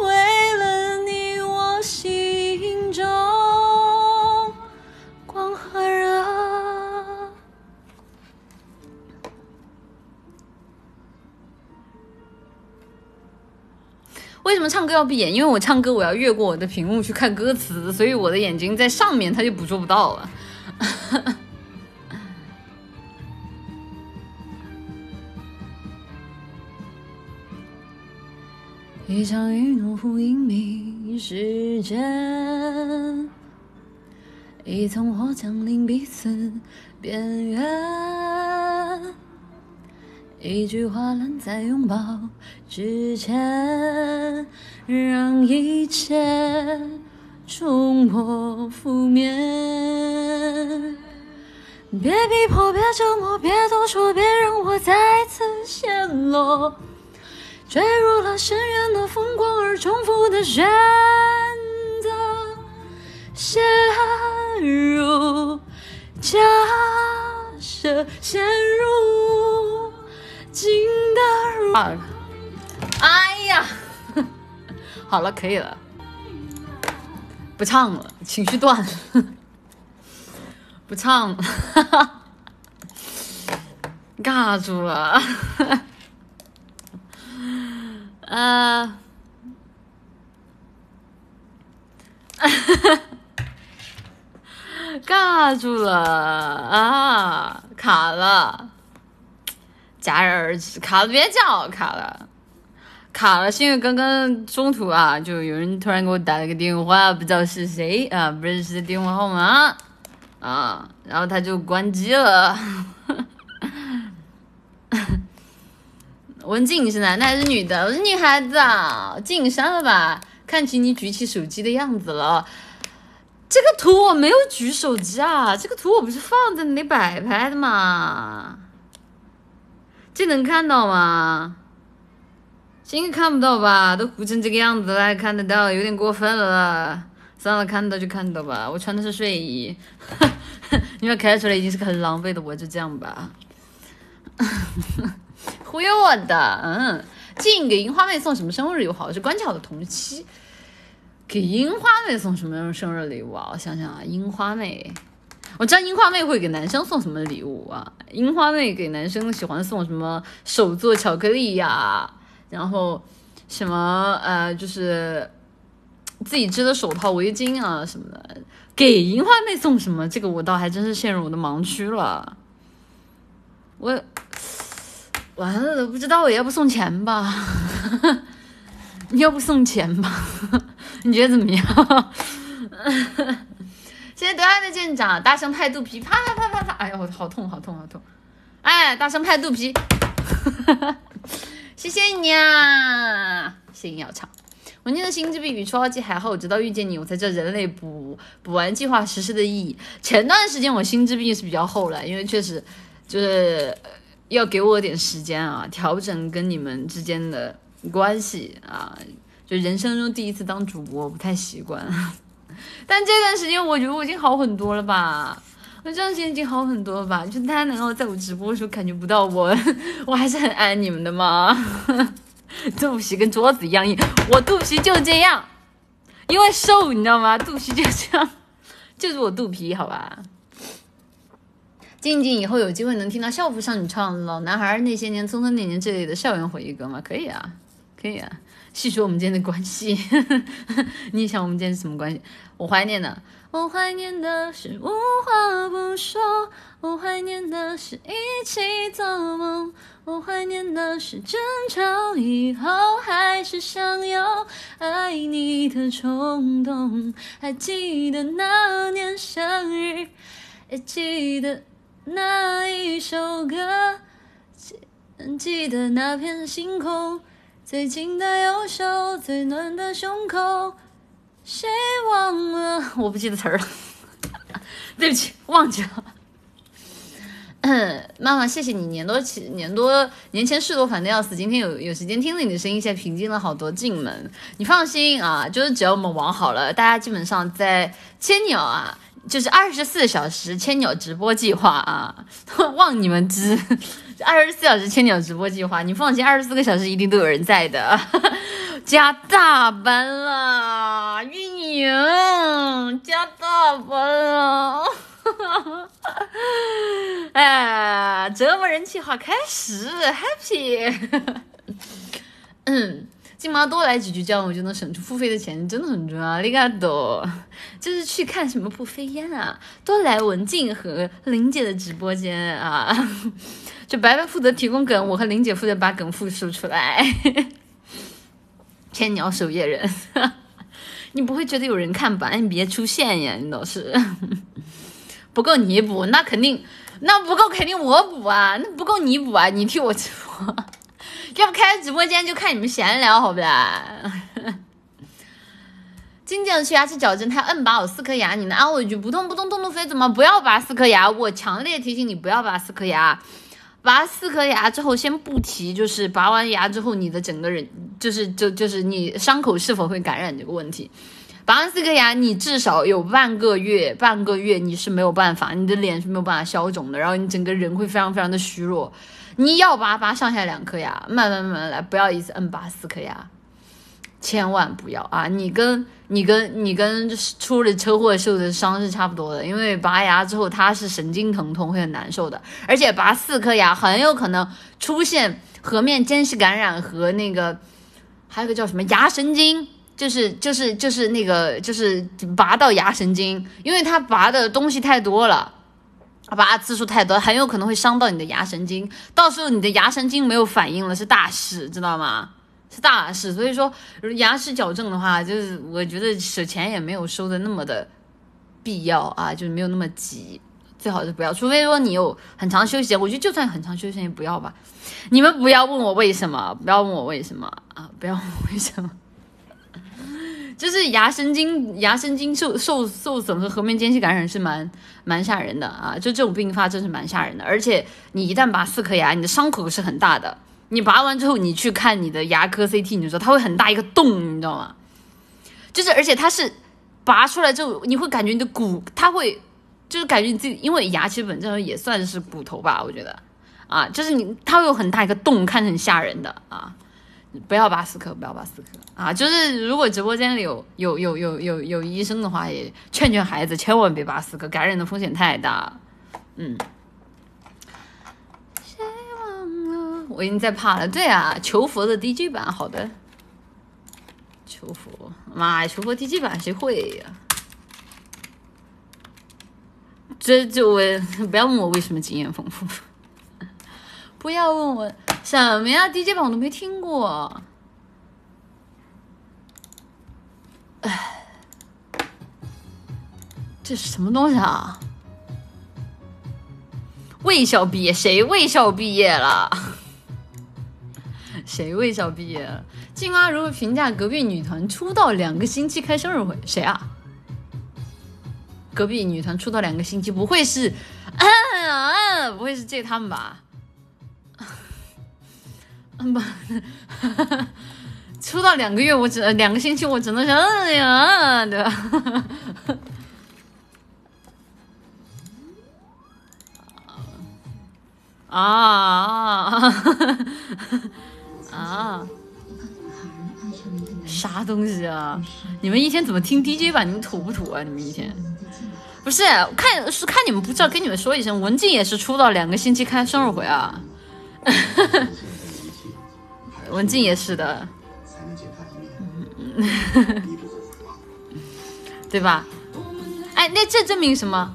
为了你我心为什么唱歌要闭眼？因为我唱歌我要越过我的屏幕去看歌词，所以我的眼睛在上面，它就捕捉不到了。(laughs) 一场雨怒呼隐秘时间，一层火降临彼此边缘。一句话拦在拥抱之前，让一切冲破覆面。别逼迫，别折磨，别多说，别让我再次陷落，坠入了深渊的疯狂而重复的选择，陷入假设，陷入。静的如哎呀，(laughs) 好了，可以了，不唱了，情绪断了，(laughs) 不唱了，(laughs) 尬住了，啊，尬住了。啊，卡了。戛然而止，卡了别叫，卡了，卡了，是因为刚刚中途啊，就有人突然给我打了个电话，不知道是谁啊，不认识的电话号码，啊，然后他就关机了。(laughs) 文静你是男的还是女的？我是女孩子啊，晋删了吧？看起你举起手机的样子了。这个图我没有举手机啊，这个图我不是放在那里摆拍的吗？这能看到吗？应该看不到吧？都糊成这个样子了还看得到，有点过分了。算了，看到就看到吧。我穿的是睡衣，(laughs) 你们看出来已经是个很狼狈的我，就这样吧。(laughs) 忽悠我的，嗯。静给樱花妹送什么生日礼物好？是关巧的同期。给樱花妹送什么生日礼物啊？我想想啊，樱花妹，我知道樱花妹会给男生送什么礼物啊？樱花妹给男生喜欢送什么手做巧克力呀，然后什么呃，就是自己织的手套、围巾啊什么的。给樱花妹送什么？这个我倒还真是陷入我的盲区了。我完了，不知道我要不送钱吧？(laughs) 你要不送钱吧？(laughs) 你觉得怎么样？(laughs) 谢谢德爱的舰长，大声拍肚皮，啪啪啪啪啪！哎呀，我好痛，好痛，好痛！哎，大声拍肚皮，(laughs) 谢谢你啊！谢谢鸟巢。我念的心智比比初号机还厚，直到遇见你，我才知道人类补补完计划实施的意义。前段时间我心智币是比较厚了，因为确实就是要给我点时间啊，调整跟你们之间的关系啊。就人生中第一次当主播，不太习惯。但这段时间我觉得我已经好很多了吧？我这段时间已经好很多了吧？就大家能够在我直播的时候感觉不到我，(laughs) 我还是很爱你们的吗？(laughs) 肚皮跟桌子一样硬，我肚皮就这样，因为瘦，你知道吗？肚皮就这样，就是我肚皮，好吧。静静以后有机会能听到校服少女唱《老男孩那些年》《匆匆那年》这类的校园回忆歌吗？可以啊，可以啊。细说我们之间的关系，(laughs) 你想我们之间是什么关系？我怀念的，我怀念的是无话不说，我怀念的是一起做梦。我怀念的是争吵以后还是想有爱你的冲动，还记得那年生日，也记得那一首歌，记记得那片星空，最近的右手，最暖的胸口，谁忘了？我不记得词儿了，(laughs) 对不起，忘记了。妈妈，谢谢你年多起年多年前事多烦的要死，今天有有时间听了你的声音，现在平静了好多。进门，你放心啊，就是只要我们网好了，大家基本上在千鸟啊，就是二十四小时千鸟直播计划啊，(laughs) 望你们知，二十四小时千鸟直播计划，你放心，二十四个小时一定都有人在的。(laughs) 加大班了，运营加大班了。(laughs) 哎，折磨人计划开始，Happy。嗯，(coughs) 金毛多来几句，这样我就能省出付费的钱，真的很重要。你看多，就是去看什么不飞烟啊，多来文静和林姐的直播间啊。就白白负责提供梗，我和林姐负责把梗复述出来。(laughs) 千鸟守夜人，(laughs) 你不会觉得有人看吧？你别出现呀，你倒是。不够你补，那肯定，那不够肯定我补啊，那不够你补啊，你替我直播，(laughs) 要不开直播间就看你们闲聊，好不啦？静静的去牙齿矫正，他摁拔我四颗牙，你能安我一句不痛不痛痛不飞怎么不要拔四颗牙？我强烈提醒你不要拔四颗牙，拔四颗牙之后先不提，就是拔完牙之后你的整个人就是就就是你伤口是否会感染这个问题。拔完四颗牙，你至少有半个月，半个月你是没有办法，你的脸是没有办法消肿的，然后你整个人会非常非常的虚弱。你要拔拔上下两颗牙，慢慢慢慢来，不要一次摁拔四颗牙，千万不要啊！你跟你跟你跟出了车祸受的伤是差不多的，因为拔牙之后它是神经疼痛，会很难受的，而且拔四颗牙很有可能出现颌面间隙感染和那个还有个叫什么牙神经。就是就是就是那个就是拔到牙神经，因为它拔的东西太多了，拔次数太多，很有可能会伤到你的牙神经，到时候你的牙神经没有反应了是大事，知道吗？大事。所以说牙齿矫正的话，就是我觉得舍钱也没有收的那么的必要啊，就是没有那么急，最好是不要。除非说你有很长休息，我觉得就算很长休息也不要吧。你们不要问我为什么，不要问我为什么啊，不要问我为什么。(laughs) 就是牙神经牙神经受受受损和颌面间隙感染是蛮蛮吓人的啊，就这种并发症是蛮吓人的。而且你一旦拔四颗牙，你的伤口是很大的。你拔完之后，你去看你的牙科 CT，你就说它会很大一个洞，你知道吗？就是而且它是拔出来之后，你会感觉你的骨，它会就是感觉你自己，因为牙其实本身也算是骨头吧，我觉得啊，就是你它会有很大一个洞，看着很吓人的啊。不要拔四颗，不要拔四颗啊！就是如果直播间里有有有有有有医生的话，也劝劝孩子千万别拔四颗，感染的风险太大。嗯。谁忘了？我已经在怕了。对啊，求佛的 DJ 版，好的。求佛，妈呀！求佛 DJ 版谁会呀？这就我不要问我为什么经验丰富，(laughs) 不要问我。什么呀？DJ 版我都没听过。哎，这是什么东西啊？卫校毕业？谁卫校毕业了？谁卫校毕业了？静妈如何评价隔壁女团出道两个星期开生日会？谁啊？隔壁女团出道两个星期，不会是……不会是这他们吧？(laughs) 不，(laughs) 出道两个月，我只两个星期，我只能想，哎呀，对吧？(laughs) 啊啊啊！啥东西啊？(laughs) 你们一天怎么听 DJ 版？你们土不土啊？你们一天不是看是看你们不知道，跟你们说一声，文静也是出道两个星期开生日会啊。(laughs) 文静也是的，(laughs) 对吧？哎，那这证明什么？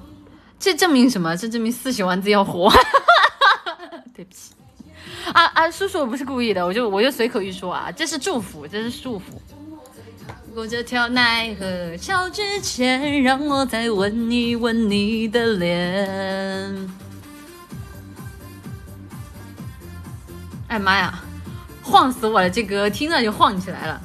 这证明什么？这证明四喜丸子要活。对不起，啊啊，叔叔，我不是故意的，我就我就随口一说啊，这是祝福，这是祝福。过这条奈何桥之前，让我再吻一吻你的脸。哎妈呀！晃死我了！这歌听着就晃起来了。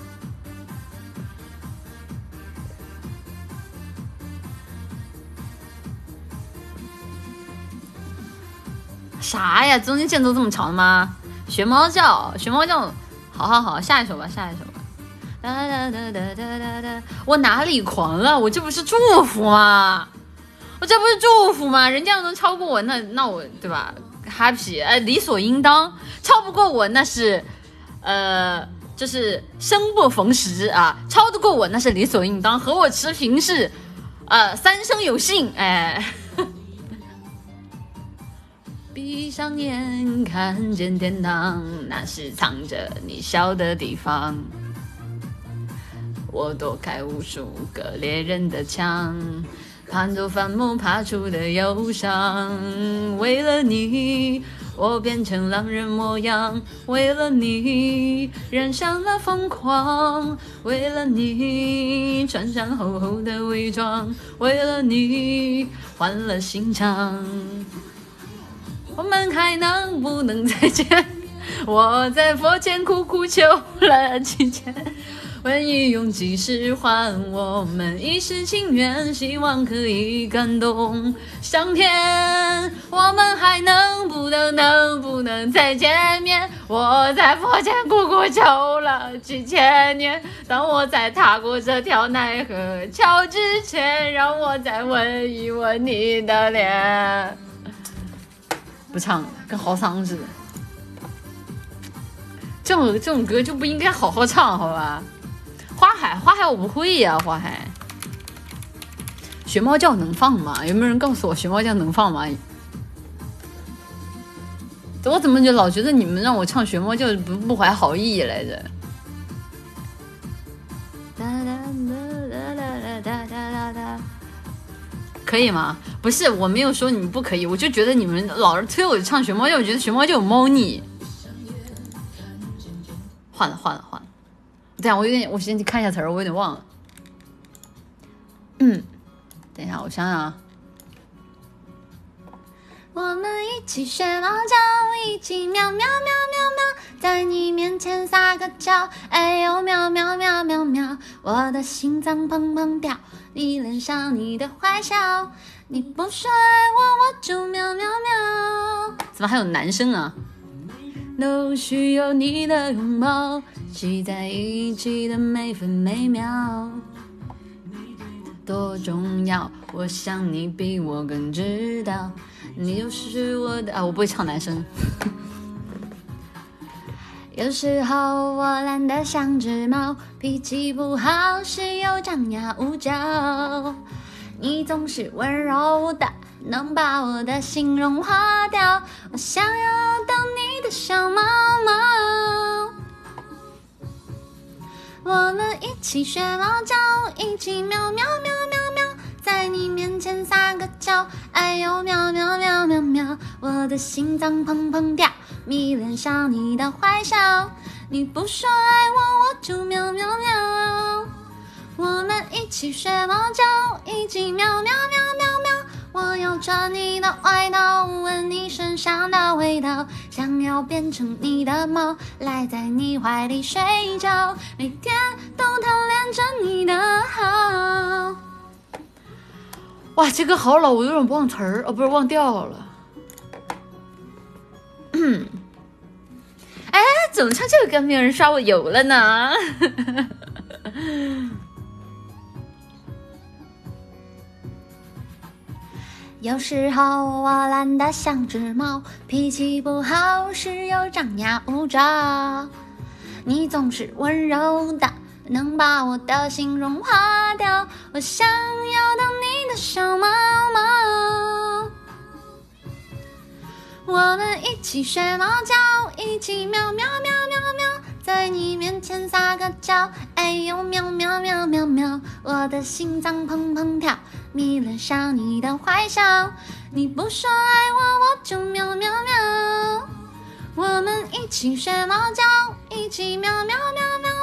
啥呀？中间间奏这么长吗？学猫叫，学猫叫，好好好，下一首吧，下一首吧。哒哒哒哒哒哒哒！我哪里狂了？我这不是祝福吗？我这不是祝福吗？人家能超过我，那那我对吧？Happy，哎，理所应当。超不过我，那是。呃，就是生不逢时啊，超得过我那是理所应当，和我持平是，呃，三生有幸，哎。闭上眼，看见天堂，那是藏着你笑的地方。我躲开无数个猎人的枪，攀走坟墓爬出的忧伤，为了你。我变成狼人模样，为了你染上了疯狂，为了你穿上厚厚的伪装，为了你换了心肠。我们还能不能再见？我在佛前苦苦求了几千。愿意用几世换我们一世情缘，希望可以感动上天。我们还能不能能不能再见面？我在佛前苦苦求了几千年，当我在踏过这条奈何桥之前，让我再吻一吻你的脸。唱，跟嚎丧似的。这种这种歌就不应该好好唱，好吧？花海，花海我不会呀，花海。学猫叫能放吗？有没有人告诉我学猫叫能放吗？我怎么就老觉得你们让我唱学猫叫不不怀好意来着？可以吗？不是，我没有说你们不可以，我就觉得你们老是催我唱学猫叫，我觉得学猫叫有猫腻。换了，换了，换了。等下，我有点，我先去看一下词儿，我有点忘了。嗯，等一下，我想想啊。我们一起学猫叫，一起喵喵喵喵喵，在你面前撒个娇。哎呦喵喵喵喵喵，我的心脏砰砰跳，迷恋上你的坏笑。你不说爱我，我就喵喵喵。怎么还有男生啊？都需要你的拥抱，挤在一起的每分每秒多重要。我想你比我更知道，你就是我的啊！我不会唱男生。有时候我懒得像只猫，脾气不好时又张牙舞爪，你总是温柔的。能把我的心融化掉，我想要当你的小猫猫。我们一起学猫叫，一起喵喵喵喵喵，在你面前撒个娇。哎呦喵喵喵喵喵，我的心脏砰砰跳，迷恋上你的坏笑。你不说爱我，我就喵喵喵。我们一起学猫叫，一起喵喵喵喵喵。我要穿你的外套，闻你身上的味道，想要变成你的猫，赖在你怀里睡觉，每天都贪恋着你的好。哇，这歌好老，我有点忘词儿，哦，不是忘调了。嗯，怎么唱这个歌没有人刷我油了呢？(laughs) 有时候我懒得像只猫，脾气不好时又张牙舞爪。你总是温柔的，能把我的心融化掉。我想要当你的小猫猫，我们一起学猫叫，一起喵喵喵喵喵，在你面前撒个娇。哎呦喵喵喵喵喵，我的心脏砰砰跳。迷恋上你的坏笑，你不说爱我，我就喵喵喵。我们一起学猫叫，一起喵喵喵喵。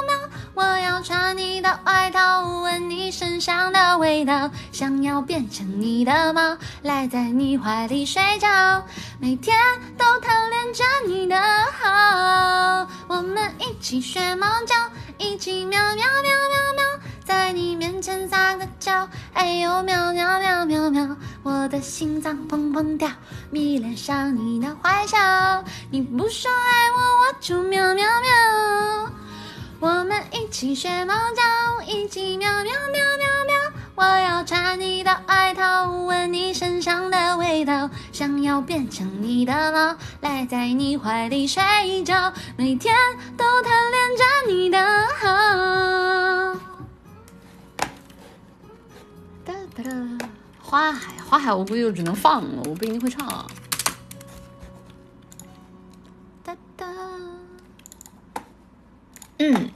我要穿你的外套，闻你身上的味道，想要变成你的猫，赖在你怀里睡觉，每天都贪恋着你的好。我们一起学猫叫，一起喵喵喵喵喵。在你面前撒个娇，哎呦喵喵喵喵喵，我的心脏砰砰跳，迷恋上你的坏笑。你不说爱我，我就喵喵喵。我们一起学猫叫，一起喵喵喵喵喵。我要穿你的外套，闻你身上的味道，想要变成你的猫，赖在你怀里睡觉，每天都贪恋着你的好。哒哒，花海，花海，我估计就只能放了，我不一定会唱。哒嗯，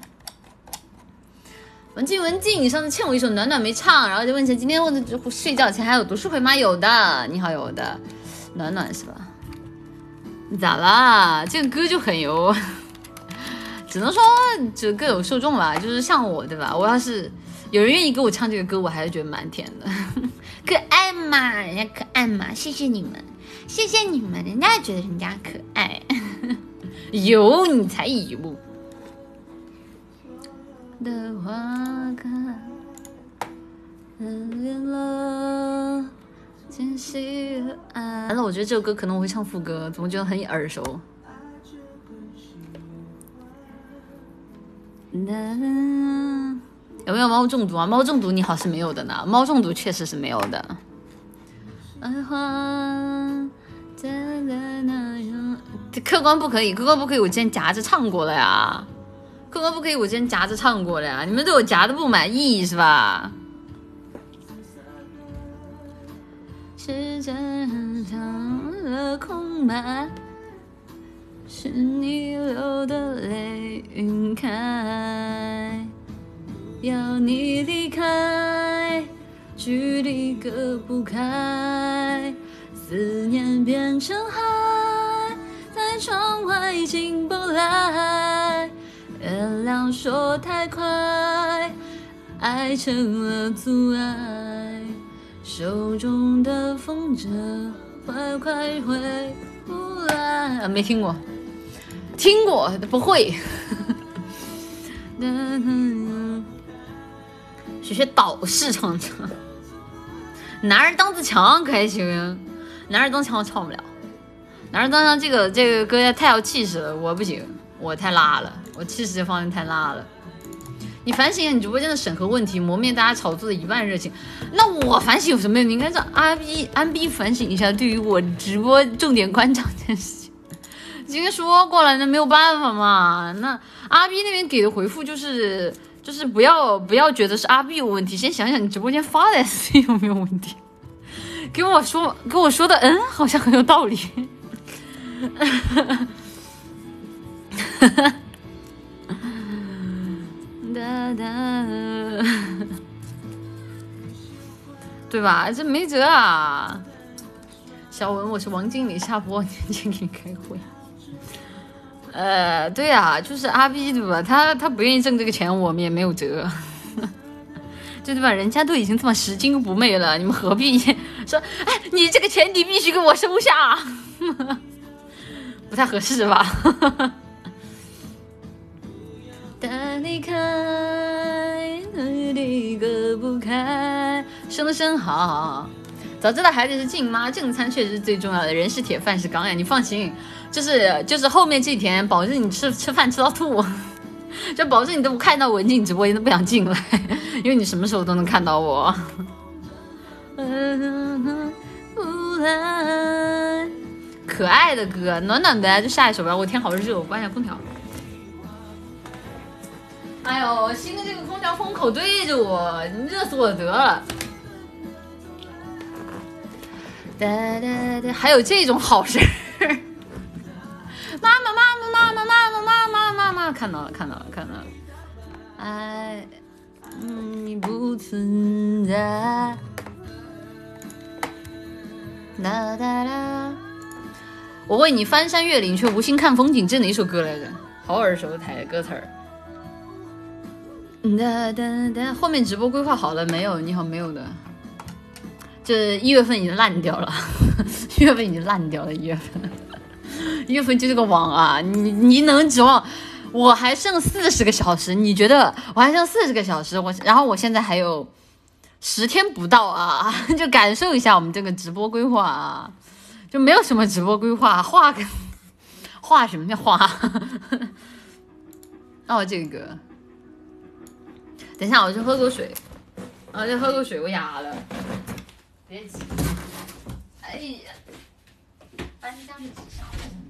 文静文静，你上次欠我一首暖暖没唱，然后就问起今天问的睡觉前还有读书会吗？有的，你好有的，暖暖是吧？咋啦？这个歌就很油，(laughs) 只能说就各有受众吧，就是像我对吧？我要是。有人愿意给我唱这个歌，我还是觉得蛮甜的，(laughs) 可爱嘛，人家可爱嘛，谢谢你们，谢谢你们，人家觉得人家可爱，(laughs) 有你才油。的花开了，爱。完了，我觉得这首歌可能我会唱副歌，怎么觉得很耳熟？有没有猫中毒啊？猫中毒你好是没有的呢，猫中毒确实是没有的。客官不可以，客官不可以，我今天夹着唱过了呀。客官不可以，我今天夹着唱过了呀。你们对我夹的不满意是吧？时间成了空白，是你流的泪晕开。要你离开，距离隔不开，思念变成海，在窗外进不来。月亮说太快，爱成了阻碍，手中的风筝，快快回不来。啊没听过，听过不会。(laughs) 学学导师唱唱，男人当自强可还行，男人当强我唱不了。男人当强这个这个歌太有气势了，我不行，我太拉了，我气势这方面太拉了。你反省一下你直播间的审核问题，磨灭大家炒作的一半热情。那我反省有什么用？你应该让阿 B 安 B 反省一下，对于我直播重点关照这件事情。今天说过了，那没有办法嘛。那阿 B 那边给的回复就是。就是不要不要觉得是阿 B 有问题，先想想你直播间发的 SC 有没有问题。跟我说跟我说的，嗯，好像很有道理。哈 (laughs) 哈哒哒，(laughs) 对吧？这没辙啊。小文，我是王经理，下播年前给你开会。呃，对呀，就是阿 B 对吧？他他不愿意挣这个钱，我们也没有辙，(laughs) 就对吧？人家都已经这么拾金不昧了，你们何必说？哎，你这个钱你必须给我收下，(laughs) 不太合适吧？但你开，离隔不开，生生好好好。早知道孩子是静妈，正餐确实是最重要的，人是铁，饭是钢呀，你放心。就是就是后面这几天，保证你吃吃饭吃到吐，(laughs) 就保证你都不看到文静直播间都不想进来，因为你什么时候都能看到我。(laughs) 可爱的歌，暖暖的，就下一首吧。我天，好热，我关一下空调。哎呦，新的这个空调风口对着我，热死我得了。哒哒哒，还有这种好事儿。(laughs) 妈妈妈妈妈妈妈妈妈妈妈妈看到了看到了看到了，爱你不存在。哒哒哒，我为你翻山越岭却无心看风景，这哪首歌来着？好耳熟的台歌词儿。哒哒哒，后面直播规划好了没有？你好，没有的。这一月份已经烂掉了，(laughs) 一月份已经烂掉了，一月份。一月份就这个网啊，你你能指望我还剩四十个小时？你觉得我还剩四十个小时？我然后我现在还有十天不到啊，(laughs) 就感受一下我们这个直播规划啊，就没有什么直播规划，画个画什么叫画？(laughs) 哦，这个，等下我去喝口水，我，去喝口水，我哑了，别急，哎呀，搬家是几啥？什么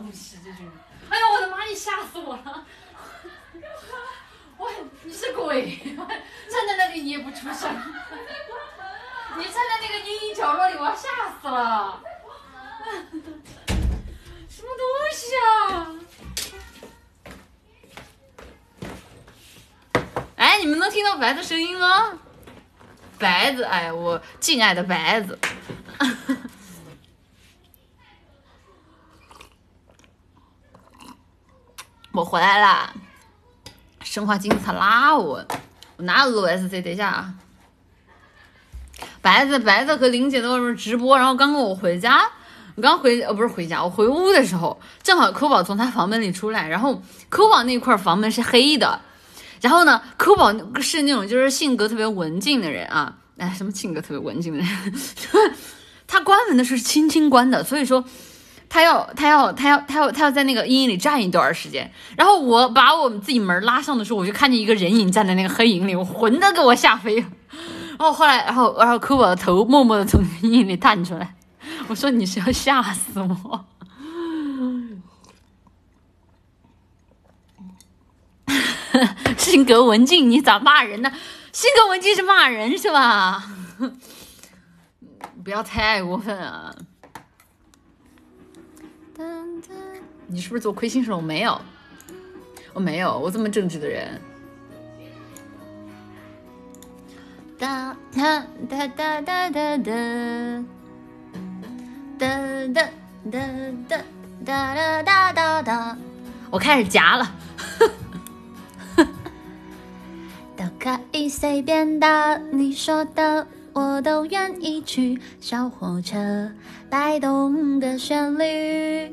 东西这种？哎呦我的妈！你吓死我了！(laughs) 我你是鬼！(laughs) 站在那里你也不出声，(laughs) 你站在那个阴影角落里，我要吓死了！什么东西啊？哎，你们能听到白的声音吗？白子，哎，我敬爱的白子。我回来啦！生化金子他拉我，我哪有录 SC？等一下啊！白子白子和林姐都是直播，然后刚刚我回家，我刚回呃不是回家，我回屋的时候，正好抠宝从他房门里出来，然后抠宝那块房门是黑的，然后呢，抠宝是那种就是性格特别文静的人啊，哎，什么性格特别文静的人？(laughs) 他关门的时候是轻轻关的，所以说他要他要他要他要他要在那个阴影里站一段时间。然后我把我们自己门拉上的时候，我就看见一个人影站在那个黑影里，我魂都给我吓飞了。然后后来，然后然后抠我的头，默默的从阴影里探出来。我说你是要吓死我？(laughs) 性格文静，你咋骂人呢？性格文静是骂人是吧？(laughs) 不要太过分啊！你是不是做亏心事？我没有，我没有，我这么正直的人。哒哒哒哒哒哒哒哒哒哒哒哒哒哒，我开始夹了。都可以随便的，你说的我都愿意去。小火车摆动的旋律，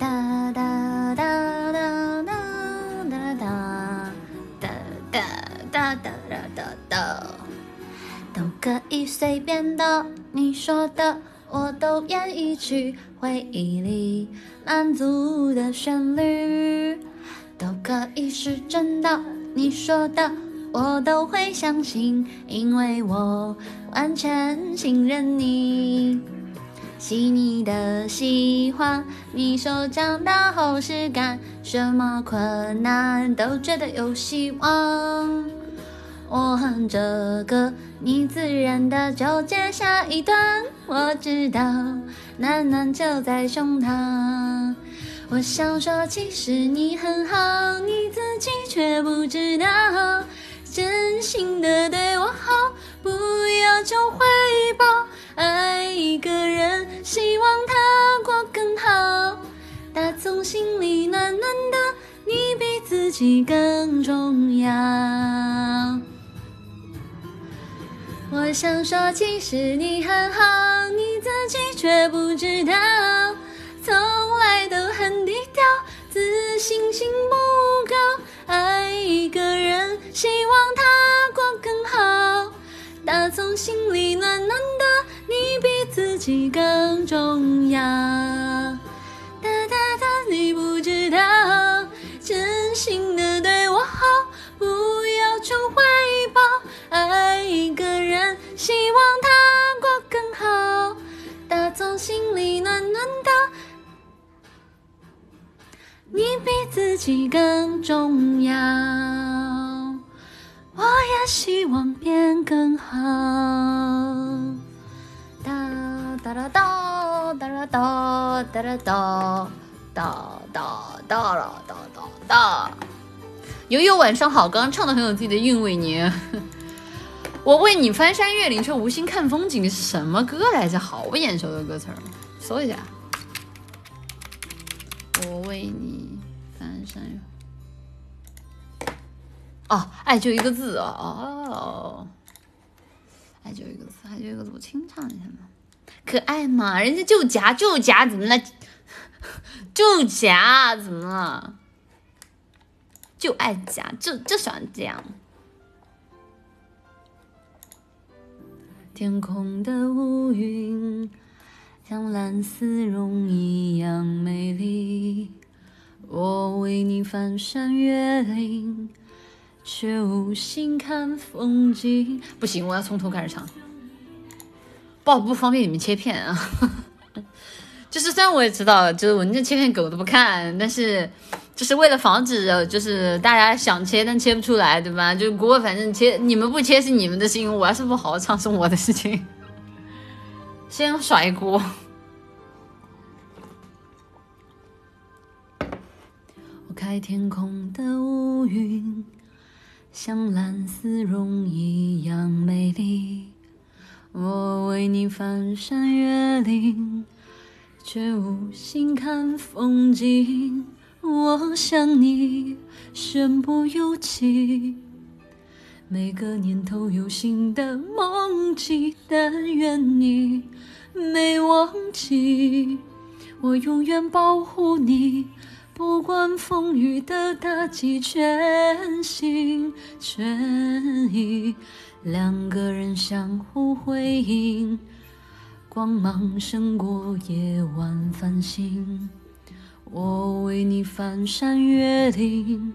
哒哒哒哒哒哒哒哒哒哒哒哒哒哒，都可以随便的，你说的我都愿意去。回忆里满足的旋律，都可以是真的，你说的我都会相信，因为我完全信任你。细腻的喜欢，你手掌的厚实感，什么困难都觉得有希望。我哼着歌，你自然的就接下一段。我知道，暖暖就在胸膛。我想说，其实你很好，你自己却不知道。真心的对我好，不要求回报。爱一个人，希望他过更好，打从心里暖暖的，你比自己更重要。我想说，其实你很好，你自己却不知道，从来都很低调，自信心不高。爱一个人，希望他过更好，打从心里暖暖的。你比自己更重要，哒哒哒，你不知道，真心的对我好，不要求回报。爱一个人，希望他过更好，打从心里暖暖的。你比自己更重要，我也希望变更好。哒哒啦哒哒啦哒哒啦哒哒哒哒啦哒哒哒。悠悠晚上好，刚刚唱的很有自己的韵味，你。我为你翻山越岭，却无心看风景，是什么歌来着？好不眼熟的歌词儿，搜一下。我为你翻山。哦，爱就一个字哦哦。爱就一个字，爱就一个字，我清唱一下嘛。可爱嘛，人家就夹就夹，怎么了？(laughs) 就夹怎么了？就爱夹，就就喜欢这样。天空的乌云像蓝丝绒一样美丽，我为你翻山越岭。却无心看风景。不行，我要从头开始唱，不好不方便你们切片啊。(laughs) 就是虽然我也知道，就是文件切片狗都不看，但是就是为了防止就是大家想切但切不出来，对吧？就锅反正切你们不切是你们的事情，我要是不好好唱是我的事情。先甩锅。我开天空的乌云，像蓝丝绒一样美丽。我为你翻山越岭，却无心看风景。我想你，身不由己。每个念头有新的梦境，但愿你没忘记，我永远保护你，不管风雨的打击，全心全意，两个人相互辉映，光芒胜过夜晚繁星。我为你翻山越岭。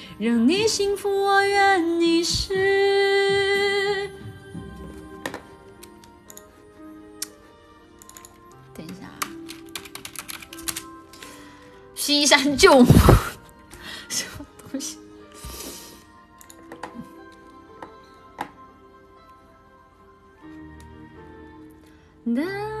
让你幸福，我愿一世。等一下啊，西山救母，什么东西？哒。(laughs)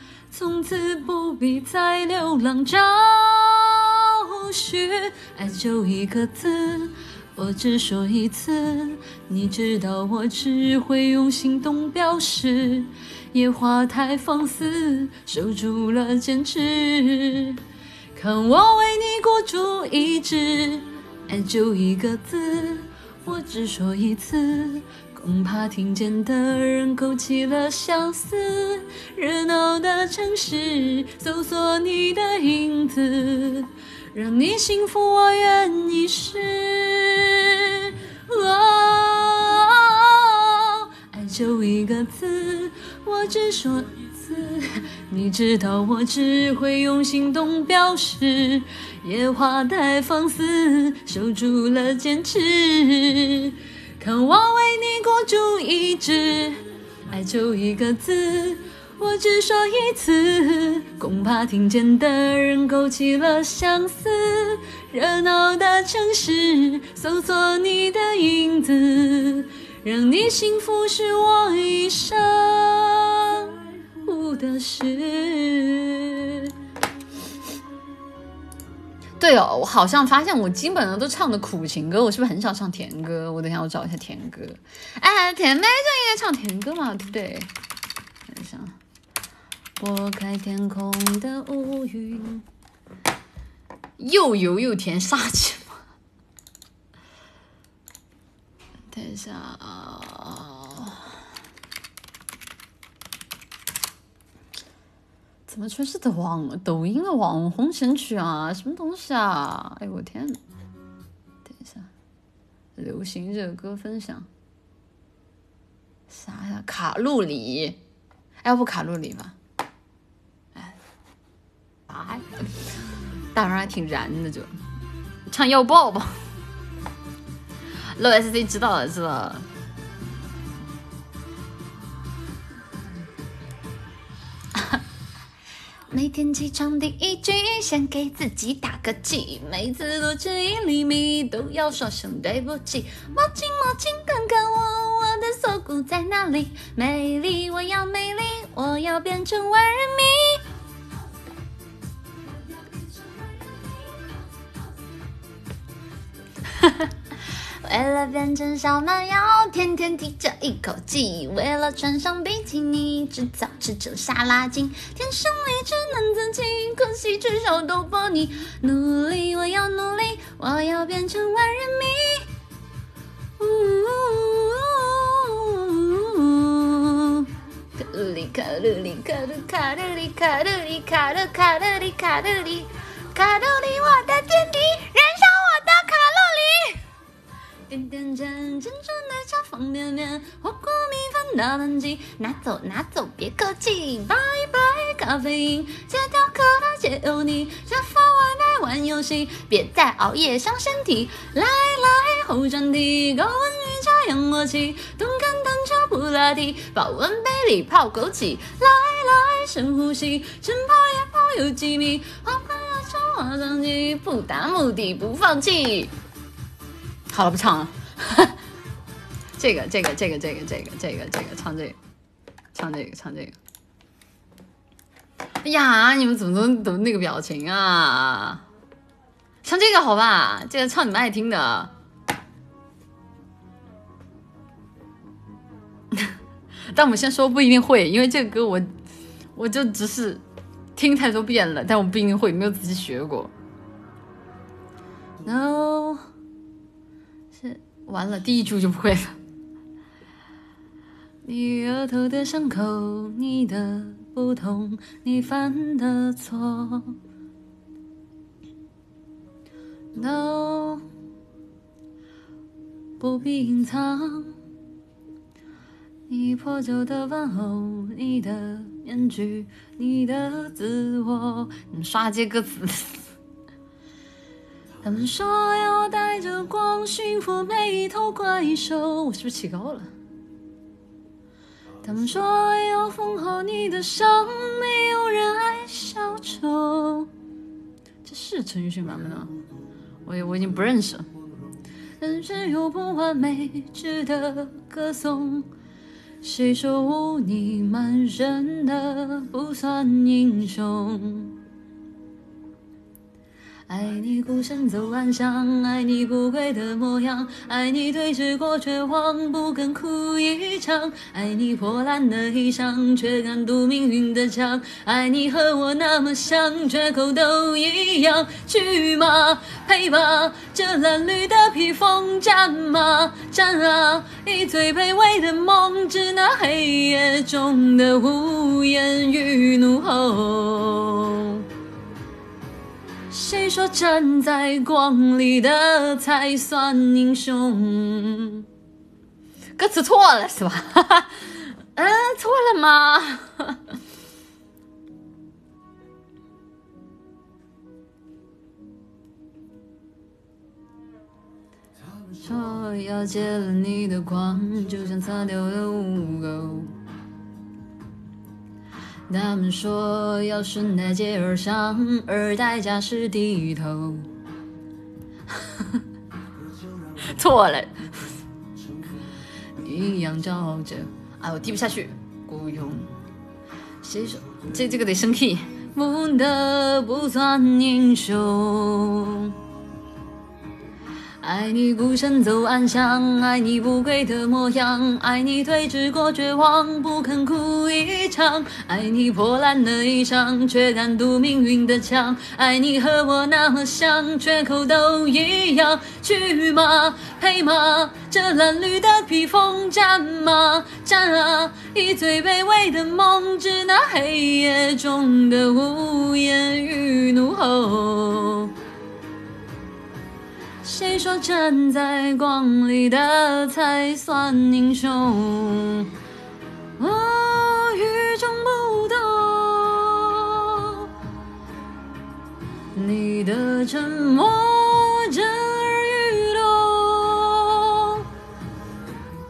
从此不必再流浪找寻，爱就一个字，我只说一次。你知道我只会用行动表示。野花太放肆，守住了坚持。看我为你孤注一掷，爱就一个字，我只说一次。恐怕听见的人勾起了相思，热闹的城市搜索你的影子，让你幸福我愿一世。爱就一个字，我只说一次，你知道我只会用行动表示。野花太放肆，守住了坚持。看我为你孤注一掷，爱就一个字，我只说一次，恐怕听见的人勾起了相思。热闹的城市，搜索你的影子，让你幸福是我一生的事。对哦，我好像发现我基本上都唱的苦情歌，我是不是很少唱甜歌？我等下我找一下甜歌。哎，甜妹就应该唱甜歌嘛，对不对？等一下，拨开天空的乌云，又油又甜，杀气吗？等一下啊。怎么全是的网抖音的网红神曲啊？什么东西啊？哎呦我天！等一下，流行热歌分享啥呀？卡路里？要不卡路里吧？哎，哎，大人还挺燃的就。唱要抱抱。！LSC 知道了，知道了。每天起床第一句，先给自己打个气。每次多吃一粒米，都要说声对不起。魔镜魔镜，看看我，我的锁骨在哪里？美丽，我要美丽，我要变成万人迷。哈哈。为了变成小蛮腰，天天提着一口气；为了穿上比基尼，吃早吃着沙拉精。天生丽质难自弃，可惜缺少多巴胺。努力，我要努力，我要变成万人迷。卡路里，卡路里，卡路卡路里，卡路里，卡路卡路里，卡路里，卡路里，我的天敌，燃烧我的卡路里。点点点，珍珠奶茶方便面，火锅米饭大盘鸡，拿走拿走别客气，拜拜咖啡因，戒掉可乐戒油腻，下发外卖玩游戏，别再熬夜伤身体。来来后转体，高温瑜伽仰卧起，动感单车普拉提，保温杯里泡枸杞。来来深呼吸，晨跑夜跑有几米，滑板要抽滑翔机，不达目的不放弃。好了，不唱了。(laughs) 这个，这个，这个，这个，这个，这个，这个，唱这个，唱这个，唱这个。哎呀，你们怎么都都那个表情啊？唱这个好吧，这个唱你们爱听的。(laughs) 但我们先说不一定会，因为这个歌我我就只是听太多遍了，但我不一定会，没有仔细学过。No。完了，第一句就不会了。(laughs) 你额头的伤口，你的不同，你犯的错，No，不必隐藏。你破旧的玩偶，你的面具，你的自我。你刷这些歌词。他们说要带着光驯服每一头怪兽，我是不是起高了？他们说要缝好你的伤，没有人爱小丑。这是陈奕迅版本的，我我已经不认识了。但是又不完美，值得歌颂。谁说污泥满身的不算英雄？爱你孤身走暗巷，爱你不跪的模样，爱你对峙过绝望，不肯哭一场，爱你破烂的衣裳，却敢堵命运的枪，爱你和我那么像，缺口都一样，去吗？配吗？这褴褛的披风，战吗？战啊！以最卑微的梦，致那黑夜中的无言与怒吼。谁说站在光里的才算英雄？歌词错了是吧？嗯，(laughs) 错了吗？(laughs) 说要戒了你的光，就像擦掉了污垢。他们说要顺台阶而上，而代价是低头。(laughs) 错了，一样骄傲着。哎，我低不下去，孤勇。谁说这这个得升 key？不得不算英雄。爱你孤身走暗巷，爱你不跪的模样，爱你对峙过绝望，不肯哭一场，爱你破烂的衣裳，却敢堵命运的枪，爱你和我那么像，缺口都一样，去吗？配吗？这褴褛的披风，战吗？战啊！以最卑微的梦，致那黑夜中的无言与怒吼。谁说站在光里的才算英雄？我与众不同，你的沉默，真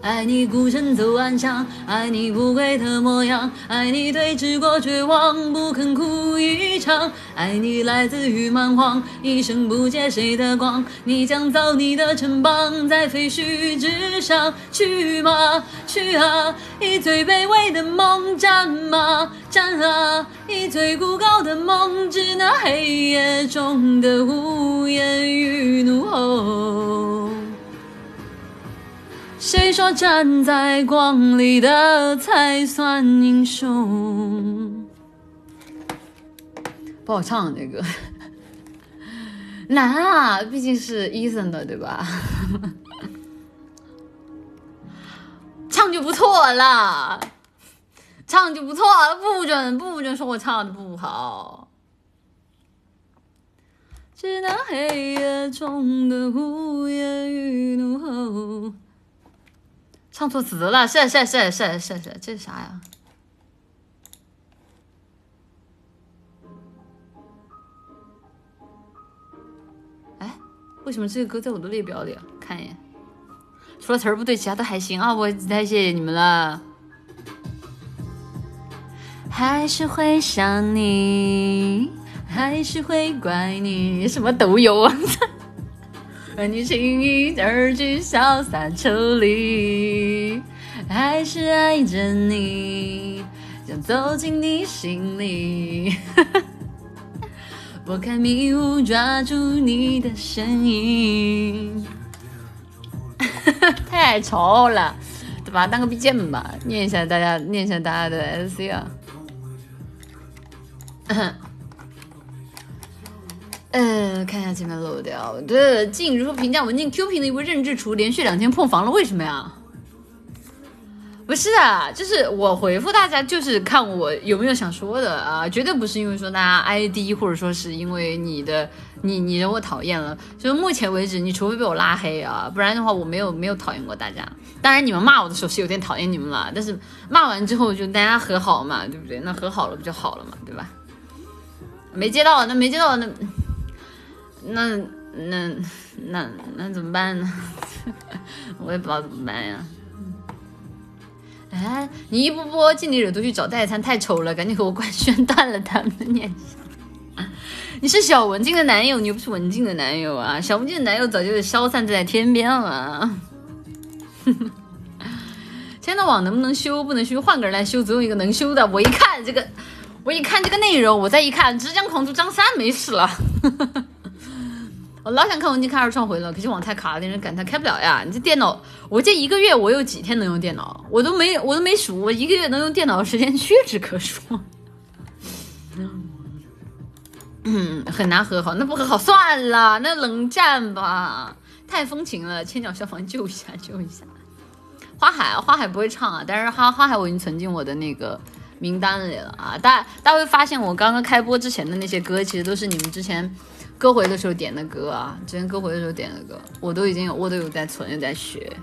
爱你孤身走暗巷，爱你不跪的模样，爱你对峙过绝望，不肯哭一场，爱你来自于蛮荒，一生不借谁的光，你将造你的城邦在废墟之上，去吗？去啊！以最卑微的梦战吗？战啊！以最孤高的梦，致那黑夜中的无言与怒吼。谁说站在光里的才算英雄？不好唱这个，(laughs) 难啊！毕竟是 Eason 的，对吧？(laughs) 唱就不错了，唱就不错了，不准不准说我唱的不好。是那黑夜中的无言与怒吼。唱错词了，是是是是是是，这是啥呀？哎，为什么这个歌在我的列表里？看一眼，除了词儿不对，其他都还行啊！我太谢谢你们了。还是会想你，还是会怪你，什么都有啊！而你轻易而去，潇洒抽离，还是爱着你，想走进你心里。(laughs) 拨开迷雾，抓住你的身影。(laughs) 太潮了，把它当个 BGM 吧，念一下大家，念一下大家的 SC 啊。呃，看一下前面漏掉的静如何评价文静 Q 屏的一位任志厨连续两天破防了，为什么呀？不是啊，就是我回复大家就是看我有没有想说的啊，绝对不是因为说大家 ID 或者说是因为你的你你惹我讨厌了，就目前为止，你除非被我拉黑啊，不然的话我没有没有讨厌过大家。当然你们骂我的时候是有点讨厌你们了，但是骂完之后就大家和好嘛，对不对？那和好了不就好了嘛，对吧？没接到，那没接到那。那那那那怎么办呢？(laughs) 我也不知道怎么办呀。哎，你一波波尽力惹都去找代餐，太丑了，赶紧和我官 (laughs) 宣断了他们的念想。你是小文静的男友，你又不是文静的男友啊！小文静的男友早就消散在天边了。(laughs) 现在网能不能修？不能修，换个人来修。总有一个能修的。我一看这个，我一看这个内容，我再一看，直江狂徒张三没事了。我老想看文静开二创回了，可惜网太卡了，令人感叹开不了呀！你这电脑，我这一个月我有几天能用电脑？我都没我都没数，我一个月能用电脑的时间屈指可数。(laughs) 嗯，很难和好，那不和好算了，那冷战吧，太风情了。千鸟消防救一下，救一下。花海，花海不会唱啊，但是花花海我已经存进我的那个名单里了啊！大大家会发现，我刚刚开播之前的那些歌，其实都是你们之前。歌回的时候点的歌啊，之前歌回的时候点的歌，我都已经有，我都有在存，有在学。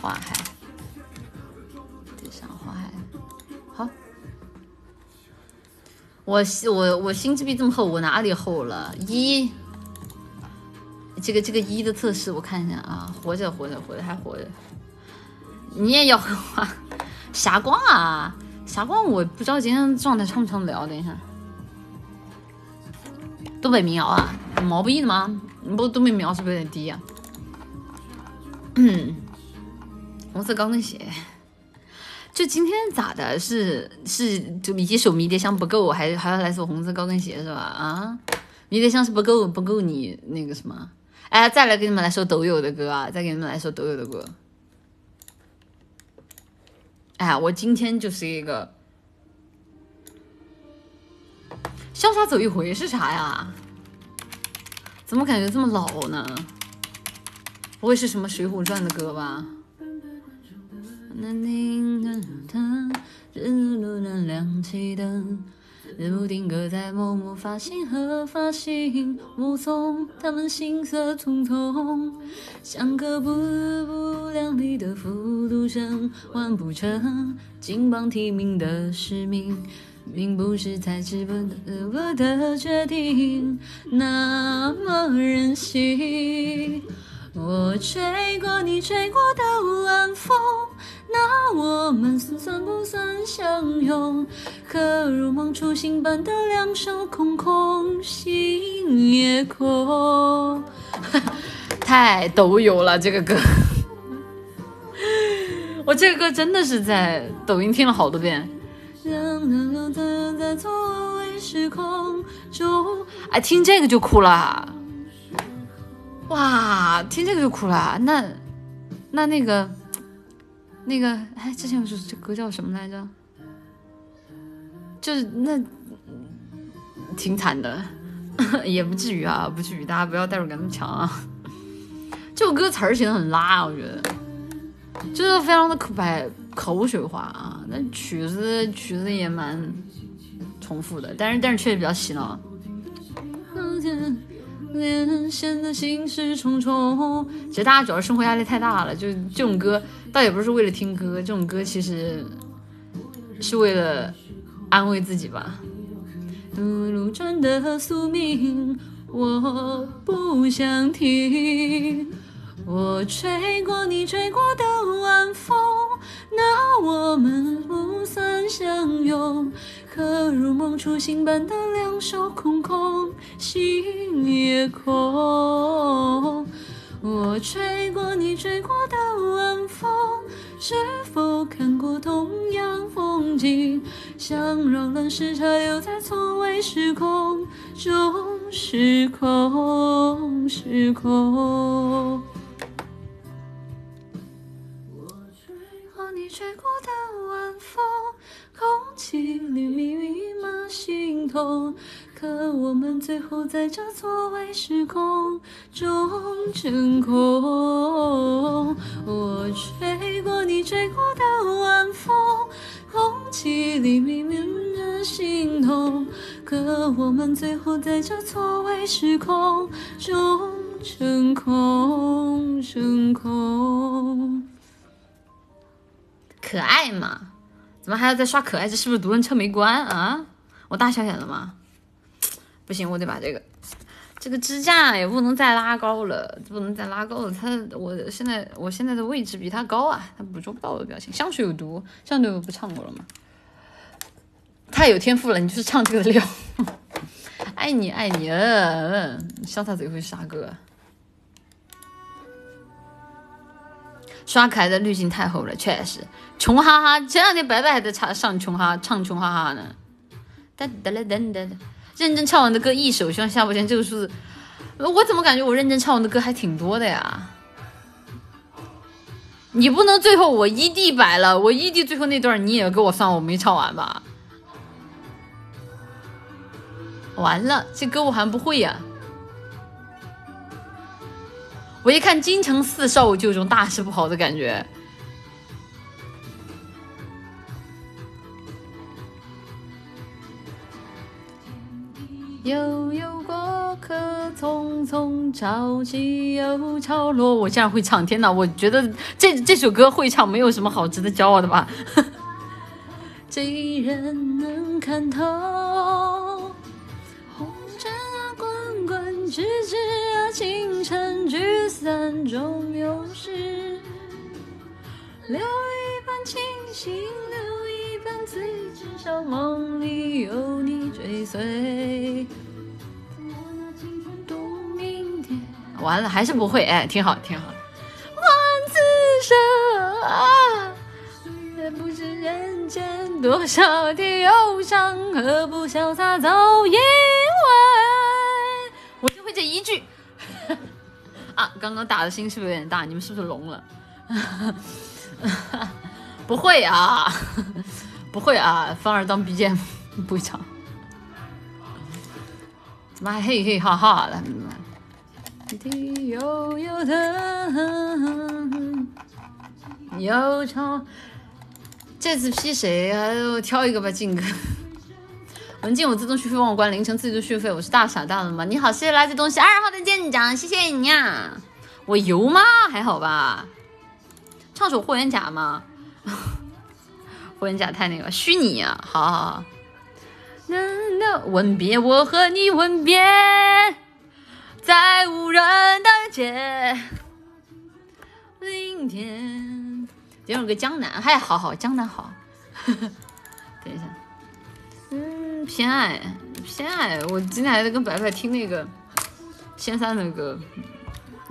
花海，地上花海，好。我我我心智币这么厚，我哪里厚了？一，这个这个一的测试我看一下啊，活着活着活着还活着。你也要花 (laughs) 霞光啊？霞光我不知道今天状态唱不唱得了，等一下。东北民谣啊，毛不易的吗？不，东北民谣是不是有点低呀？嗯，红色高跟鞋，就今天咋的？是是，就一首迷迭香不够，还还要来首红色高跟鞋是吧？啊，迷迭香是不够，不够你那个什么？哎，再来给你们来首抖友的歌啊！再给你们来首抖友的歌。哎，我今天就是一个。潇洒走一回是啥呀？怎么感觉这么老呢？不会是什么《水浒传》的歌吧？日暮定格在某某发型和发型，目送他们行色匆匆，像个不不量力的复读生，完不成金榜题名的使命。并不是才知不得我的决定那么任性，我吹过你吹过的晚风，那我们算不算相拥？可如梦初醒般的两手空空，心也空。(laughs) 太抖友了，这个歌。(laughs) 我这个歌真的是在抖音听了好多遍。哎，听这个就哭了，哇，听这个就哭了。那那那个那个，哎，之前我说这歌叫什么来着？就是那挺惨的，(laughs) 也不至于啊，不至于，大家不要代入感那么强啊。这首歌词儿写的很拉，我觉得。就是非常的可白口水话啊，那曲子曲子也蛮重复的，但是但是确实比较洗脑。现在心事重重，其实大家主要是生活压力太大了，就这种歌倒也不是为了听歌，这种歌其实是为了安慰自己吧。路转的宿命，我不想听。我吹过你吹过的晚风，那我们不算相拥。可如梦初醒般的两手空空，心也空。我吹过你吹过的晚风，是否看过同样风景？想扰乱时差留在错位时空中，时空，是空。吹过的晚风，空气里密密麻心痛。可我们最后在这错位时空中成空。我吹过你吹过的晚风，空气里密密的心痛。可我们最后在这错位时空中成空，成空。可爱嘛？怎么还要再刷可爱？这是不是独轮车没关啊？我大小眼了吗？不行，我得把这个这个支架也不能再拉高了，不能再拉高了。它我现在我现在的位置比它高啊，它捕捉不到我的表情。香水有毒，上对我不唱过了吗？太有天赋了，你就是唱这个的料。(laughs) 爱你爱你，嗯，潇洒嘴会杀歌。刷可爱的滤镜太厚了，确实。穷哈哈，前两天白白还在唱上穷哈唱穷哈哈呢。噔噔噔噔噔，认真唱完的歌一首，希望下播前这个数字。我怎么感觉我认真唱完的歌还挺多的呀？你不能最后我异地摆了，我异地最后那段你也给我算我没唱完吧？完了，这歌我还不会呀。我一看京城四少，我就有种大事不好的感觉。悠悠过客匆匆，潮起又潮落。我竟然会唱！天哪，我觉得这这首歌会唱，没有什么好值得骄傲的吧？(laughs) 这人能看透，直直啊，清晨聚散终有时。留一半清醒，留一半醉，至少梦里有你追随。完了，还是不会，哎，挺好，挺好。换此生啊，岁月不知人间多少的忧伤，何不潇洒走一回？我就会这一句。啊，刚刚打的心是不是有点大？你们是不是聋了？不会啊，不会啊，放儿当 BGM 不会唱。怎么还嘿嘿哈哈的？悠悠的忧愁。这次 P 谁啊？挑一个吧，静哥。文静，我自动续费忘关，凌晨自动续费，我是大傻大了吗？你好，谢谢垃圾东西二号的舰长，谢谢你呀。我油吗？还好吧。唱首霍元甲吗？(laughs) 霍元甲太那个虚拟啊！好好好。那那吻别，我和你吻别，在无人的街。明天。点首歌《江南》，哎，好好，江南好。偏爱，偏爱。我今天还在跟白白听那个仙三的歌，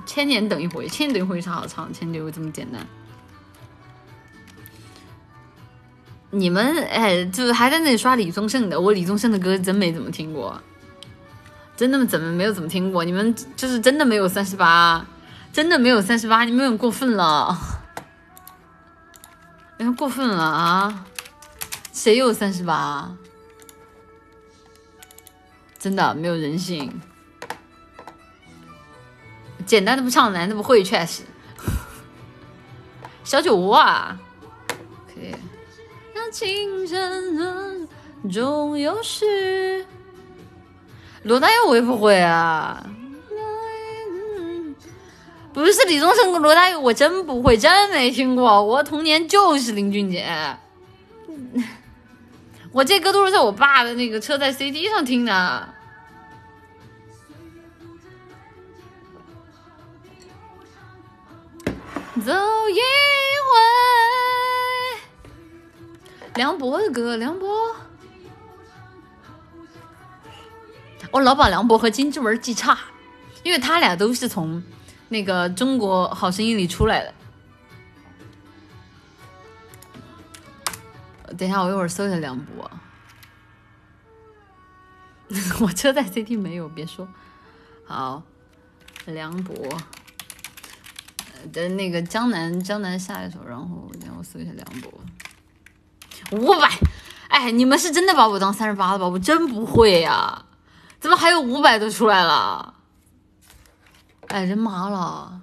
《千年等一回》，千年等一回啥好唱？千年等一回这么简单。你们哎，就是还在那里刷李宗盛的，我李宗盛的歌真没怎么听过，真的怎么没有怎么听过？你们就是真的没有三十八，真的没有三十八，你们有点过分了，你们过分了啊！谁有三十八？真的没有人性，简单的不唱，难的不会，确实。(laughs) 小酒窝啊，可以。清晨总有时，罗大佑我也不会啊。不是李宗盛跟罗大佑，我真不会，真没听过。我童年就是林俊杰，我这歌都是在我爸的那个车载 CD 上听的。走一回。梁博的歌，梁博，我老把梁博和金志文记差，因为他俩都是从那个《中国好声音》里出来的。等一下，我一会儿搜一下梁博。(laughs) 我车载 CT 没有，别说。好，梁博的那个江南，江南下一首，然后等下我搜一下梁博。五百，哎，你们是真的把我当三十八了吧？我真不会呀，怎么还有五百都出来了？哎，人麻了。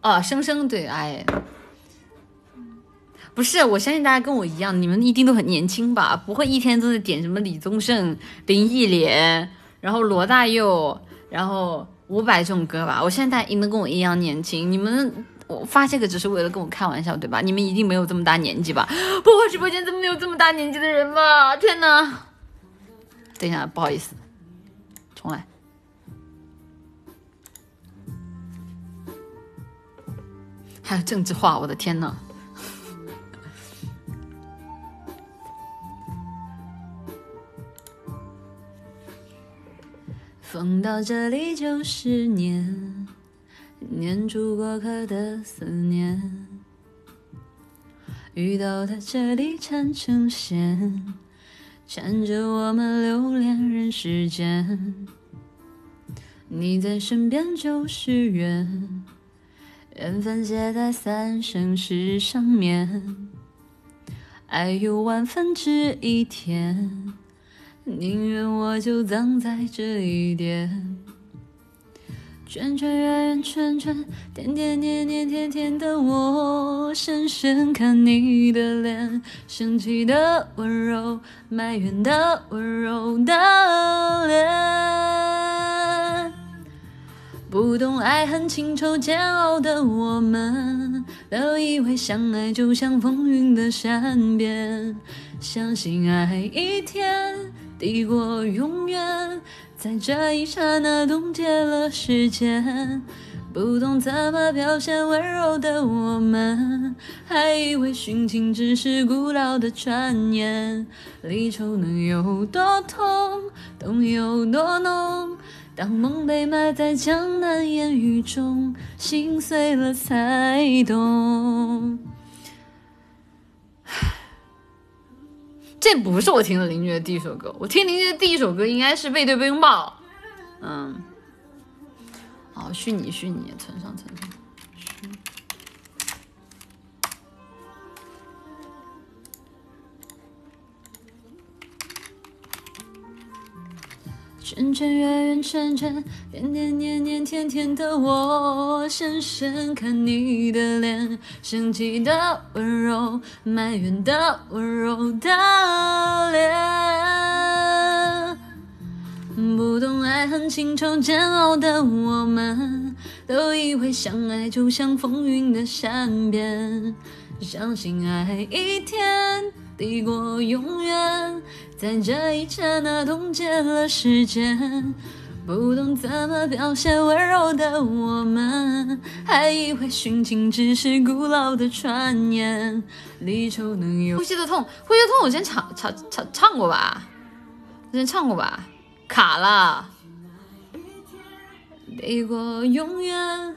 啊，生生对，哎，不是，我相信大家跟我一样，你们一定都很年轻吧？不会一天都在点什么李宗盛、林忆莲。然后罗大佑，然后伍佰这种歌吧，我现在大家一定跟我一样年轻。你们我发这个只是为了跟我开玩笑，对吧？你们一定没有这么大年纪吧？不，会直播间怎么有这么大年纪的人吧？天哪！等一下，不好意思，重来。还有政治化，我的天呐！(laughs) 风到这里就是念，念住过客的思念。雨到他这里缠成线，缠着我们留恋人世间。你在身边就是缘，缘分写在三生石上面。爱有万分之一甜。宁愿我就葬在这一点，圈圈圆圆圈圈，点点点点点点的我，深深看你的脸，生气的温柔，埋怨的温柔的脸，不懂爱恨情仇煎熬的我们，都以为相爱就像风云的善变，相信爱一天。抵过永远，在这一刹那冻结了时间。不懂怎么表现温柔的我们，还以为殉情只是古老的传言。离愁能有多痛，痛有多浓？当梦被埋在江南烟雨中，心碎了才懂。这不是我听的林俊的第一首歌，我听林俊的第一首歌应该是《背对背拥抱》。嗯，好，虚拟虚拟，存上存上。圈圈圆圆圈圈，点点点点甜甜的我，深深看你的脸，生气的温柔，埋怨的温柔的脸。不懂爱恨情仇煎熬的我们，都以为相爱就像风云的善变，相信爱一天抵过永远，在这一刹那冻结了时间。不懂怎么表现温柔的我们，还以为殉情只是古老的传言。离愁能有呼吸的痛，呼吸的痛，我之前唱唱唱唱过吧？之前唱过吧？卡了。抵过永远。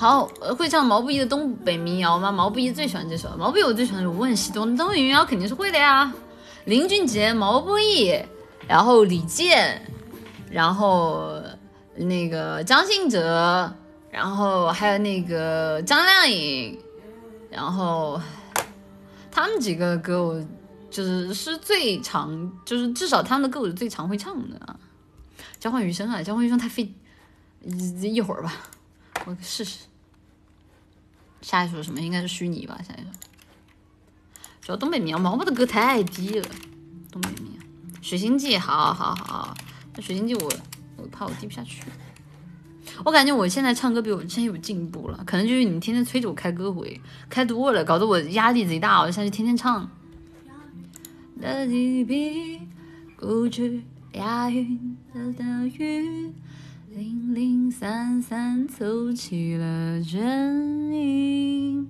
好，会唱毛不易的东北民谣吗？毛不易最喜欢这首，毛不易我最喜欢《问西东》，东北民谣肯定是会的呀。林俊杰、毛不易，然后李健，然后那个张信哲，然后还有那个张靓颖，然后他们几个歌我就是是最常，就是至少他们的歌我是最常会唱的啊。交换余生啊，交换余生太费，一会儿吧，我试试。下一首什么？应该是虚拟吧。下一首，主要东北民谣，毛毛的歌太低了。东北民谣，《水星记》好好好，那《水星记》我我怕我低不下去。我感觉我现在唱歌比我之前有进步了，可能就是你天天催着我开歌会，开多了，搞得我压力贼大，我就下去天天唱。固执押韵的韵。零零散散凑齐了阵营，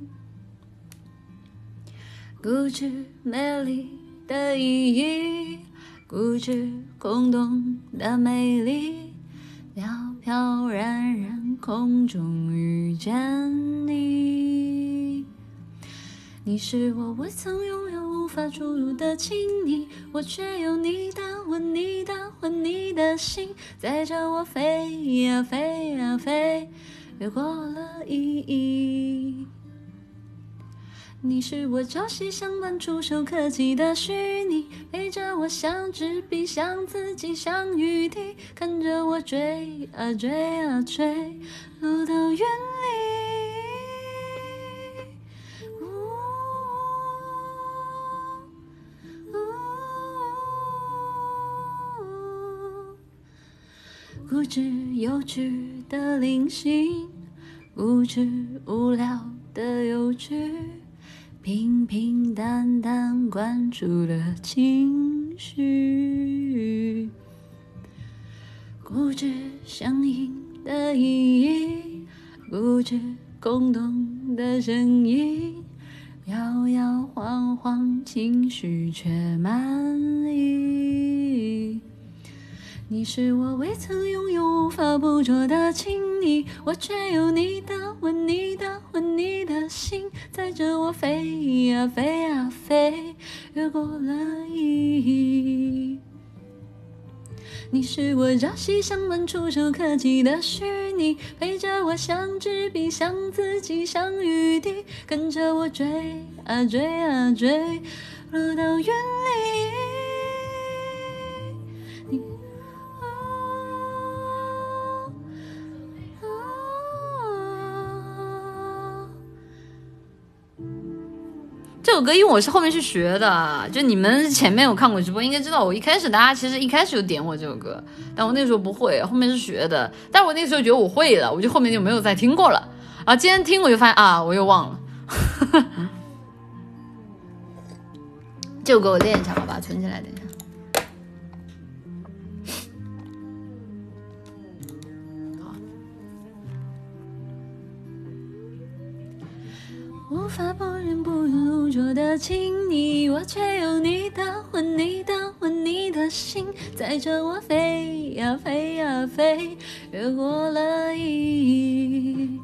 固执美丽的意义，固执空洞的美丽，飘飘然然空中遇见你，你是我未曾拥有。无法触入的亲昵，我却有你的吻，你的魂，你的心，载着我飞呀飞呀飞，越过了意义。你是我朝夕相伴、触手可及的虚拟，陪着我像纸笔，像自己，像雨滴，看着我追啊追啊追，路到远离。固执幼稚的灵性，固执无聊的幼稚，平平淡淡关注的情绪，固执相应的意义，固执空洞的声音，摇摇晃晃情绪却满意。你是我未曾拥有、无法捕捉的亲昵，我却有你的吻、你的吻、你的心，载着我飞呀飞呀飞，越过了意义。你是我朝夕相伴、触手可及的虚拟，陪着我像纸笔、像自己、像雨滴，跟着我追啊追啊追，落到云里。这首歌因为我是后面去学的，就你们前面有看过直播，应该知道我一开始大家其实一开始就点我这首歌，但我那时候不会，后面是学的。但我那时候觉得我会了，我就后面就没有再听过了。然后今天听我就发现啊，我又忘了。(laughs) 这首歌我练一下，好吧存起来，等无法不忍不污浊的亲昵，我却有你的吻，你的吻，你的心，载着我飞呀飞呀飞，越过了意义。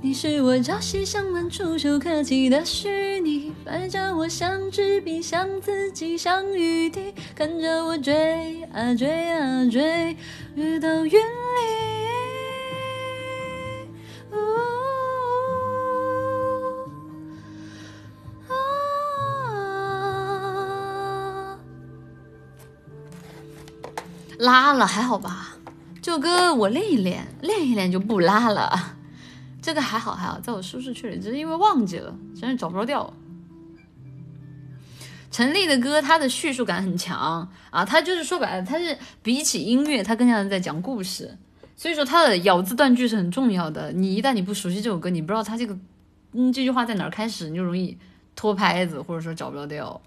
你是我朝夕相伴、触手可及的虚拟，摆着我像纸笔，像自己，像雨滴，看着我追啊追啊追，越到云里。拉了还好吧？这首歌我练一练，练一练就不拉了。这个还好还好，在我舒适区里，只是因为忘记了，真是找不着调。陈粒的歌，它的叙述感很强啊，它就是说白了，它是比起音乐，它更像是在讲故事，所以说它的咬字断句是很重要的。你一旦你不熟悉这首歌，你不知道它这个嗯这句话在哪儿开始，你就容易拖拍子，或者说找不着调。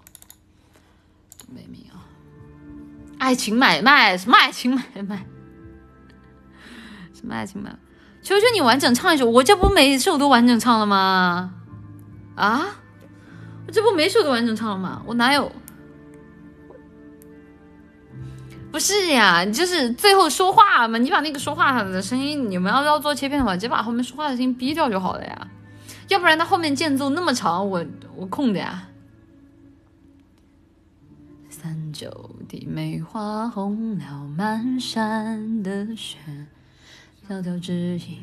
没名啊，爱情买卖什么爱情买卖？什么爱情买卖？求求你完整唱一首，我这不每首都完整唱了吗？啊？我这不每首都完整唱了吗？我哪有？不是呀，你就是最后说话嘛，你把那个说话的声音，你们要要做切片的话，直接把后面说话的声音逼掉就好了呀。要不然它后面间奏那么长，我我空的呀。三九的梅花红了满山的雪，迢迢只因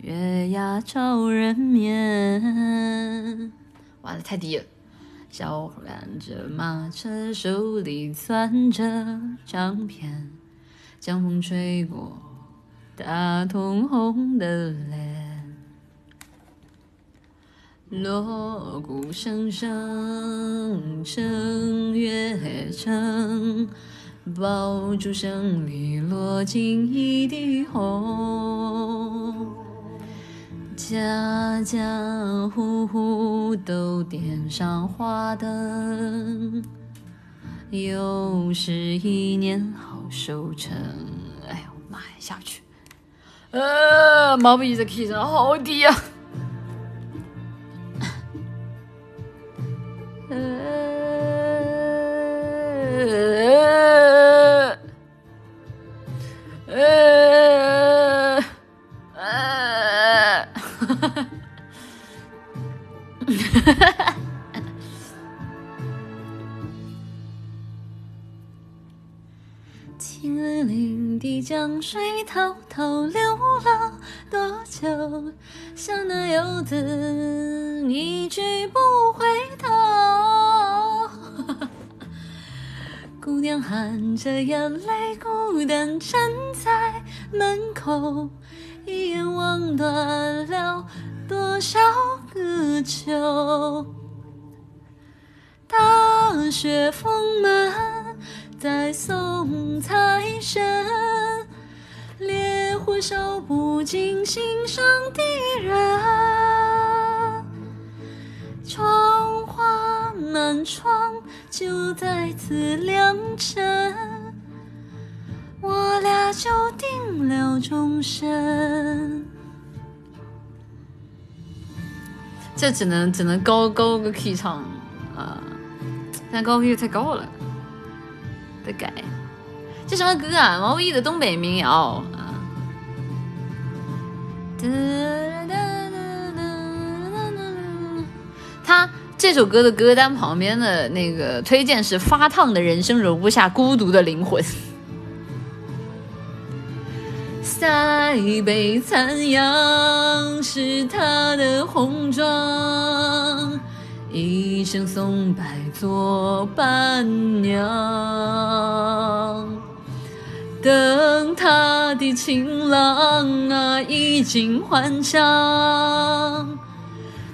月牙照人面。完了，太低了。小伙赶着马车，手里攥着掌片，江风吹过，打通红的脸。锣鼓声声，正月正，爆竹声里落尽一地红。家家户户都点上花灯，又是一年好收成。哎呦妈呀，下不去！呃，毛笔的 key 上好低呀。江水滔滔流了多久？像那游子一去不回头。(laughs) 姑娘含着眼泪，孤单站在门口，一眼望断了多少个秋。大雪封门，再送财神，烈火烧不尽心上的人。窗花满窗，就在此良辰，我俩就定了终身。这只能只能高高个 key 唱啊，但高 key 太高了，得改。这什么歌啊？毛不易的东北民谣啊。他这首歌的歌单旁边的那个推荐是“发烫的人生容不下孤独的灵魂”。塞北残阳是他的红妆，一生松柏做伴娘。等他的情郎啊，衣锦还乡。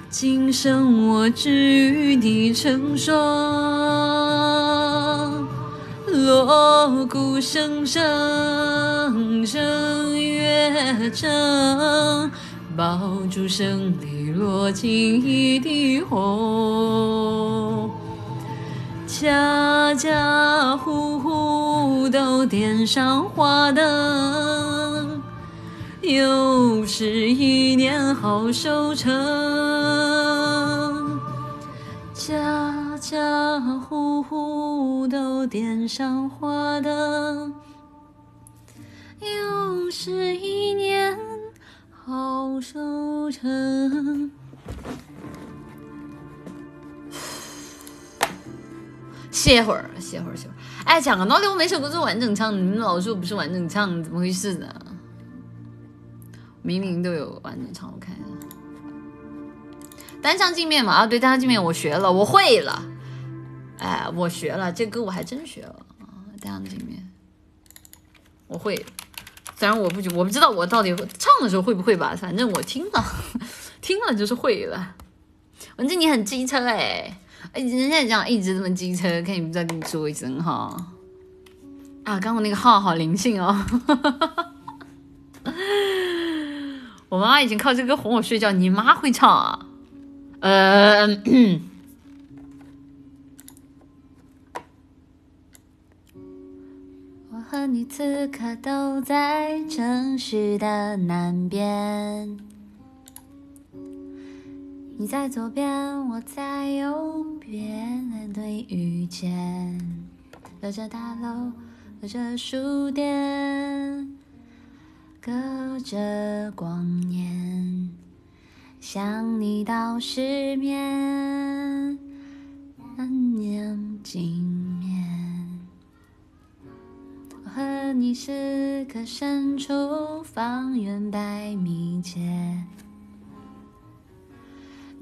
今生我只与你成双，锣鼓声声正月正，爆竹声里落尽一地红。家家户户都点上花灯，又是一年好收成。家家户户都点上花灯，又是一年好收成。歇会儿，歇会儿，歇会儿。哎，讲个道理，我每首歌都完整唱，你们老说不是完整唱，怎么回事呢？明明都有完整唱，我看一下。单向镜面嘛，啊，对，单向镜面我学了，我会了。哎，我学了，这歌我还真学了啊，单向镜面。我会，虽然我不我不知道我到底唱的时候会不会吧，反正我听了，(laughs) 听了就是会了。文静，你很机车哎，哎，人家讲一直这么机车，看你不再跟你说一声哈。啊，刚刚那个号好灵性哦。我妈妈以前靠这个哄我睡觉，你妈会唱啊？呃。和你此刻都在城市的南边，你在左边，我在右边，对遇见，隔着大楼，隔着书店，隔着光年，想你到失眠，难念经面。和你时刻身处方圆百米间，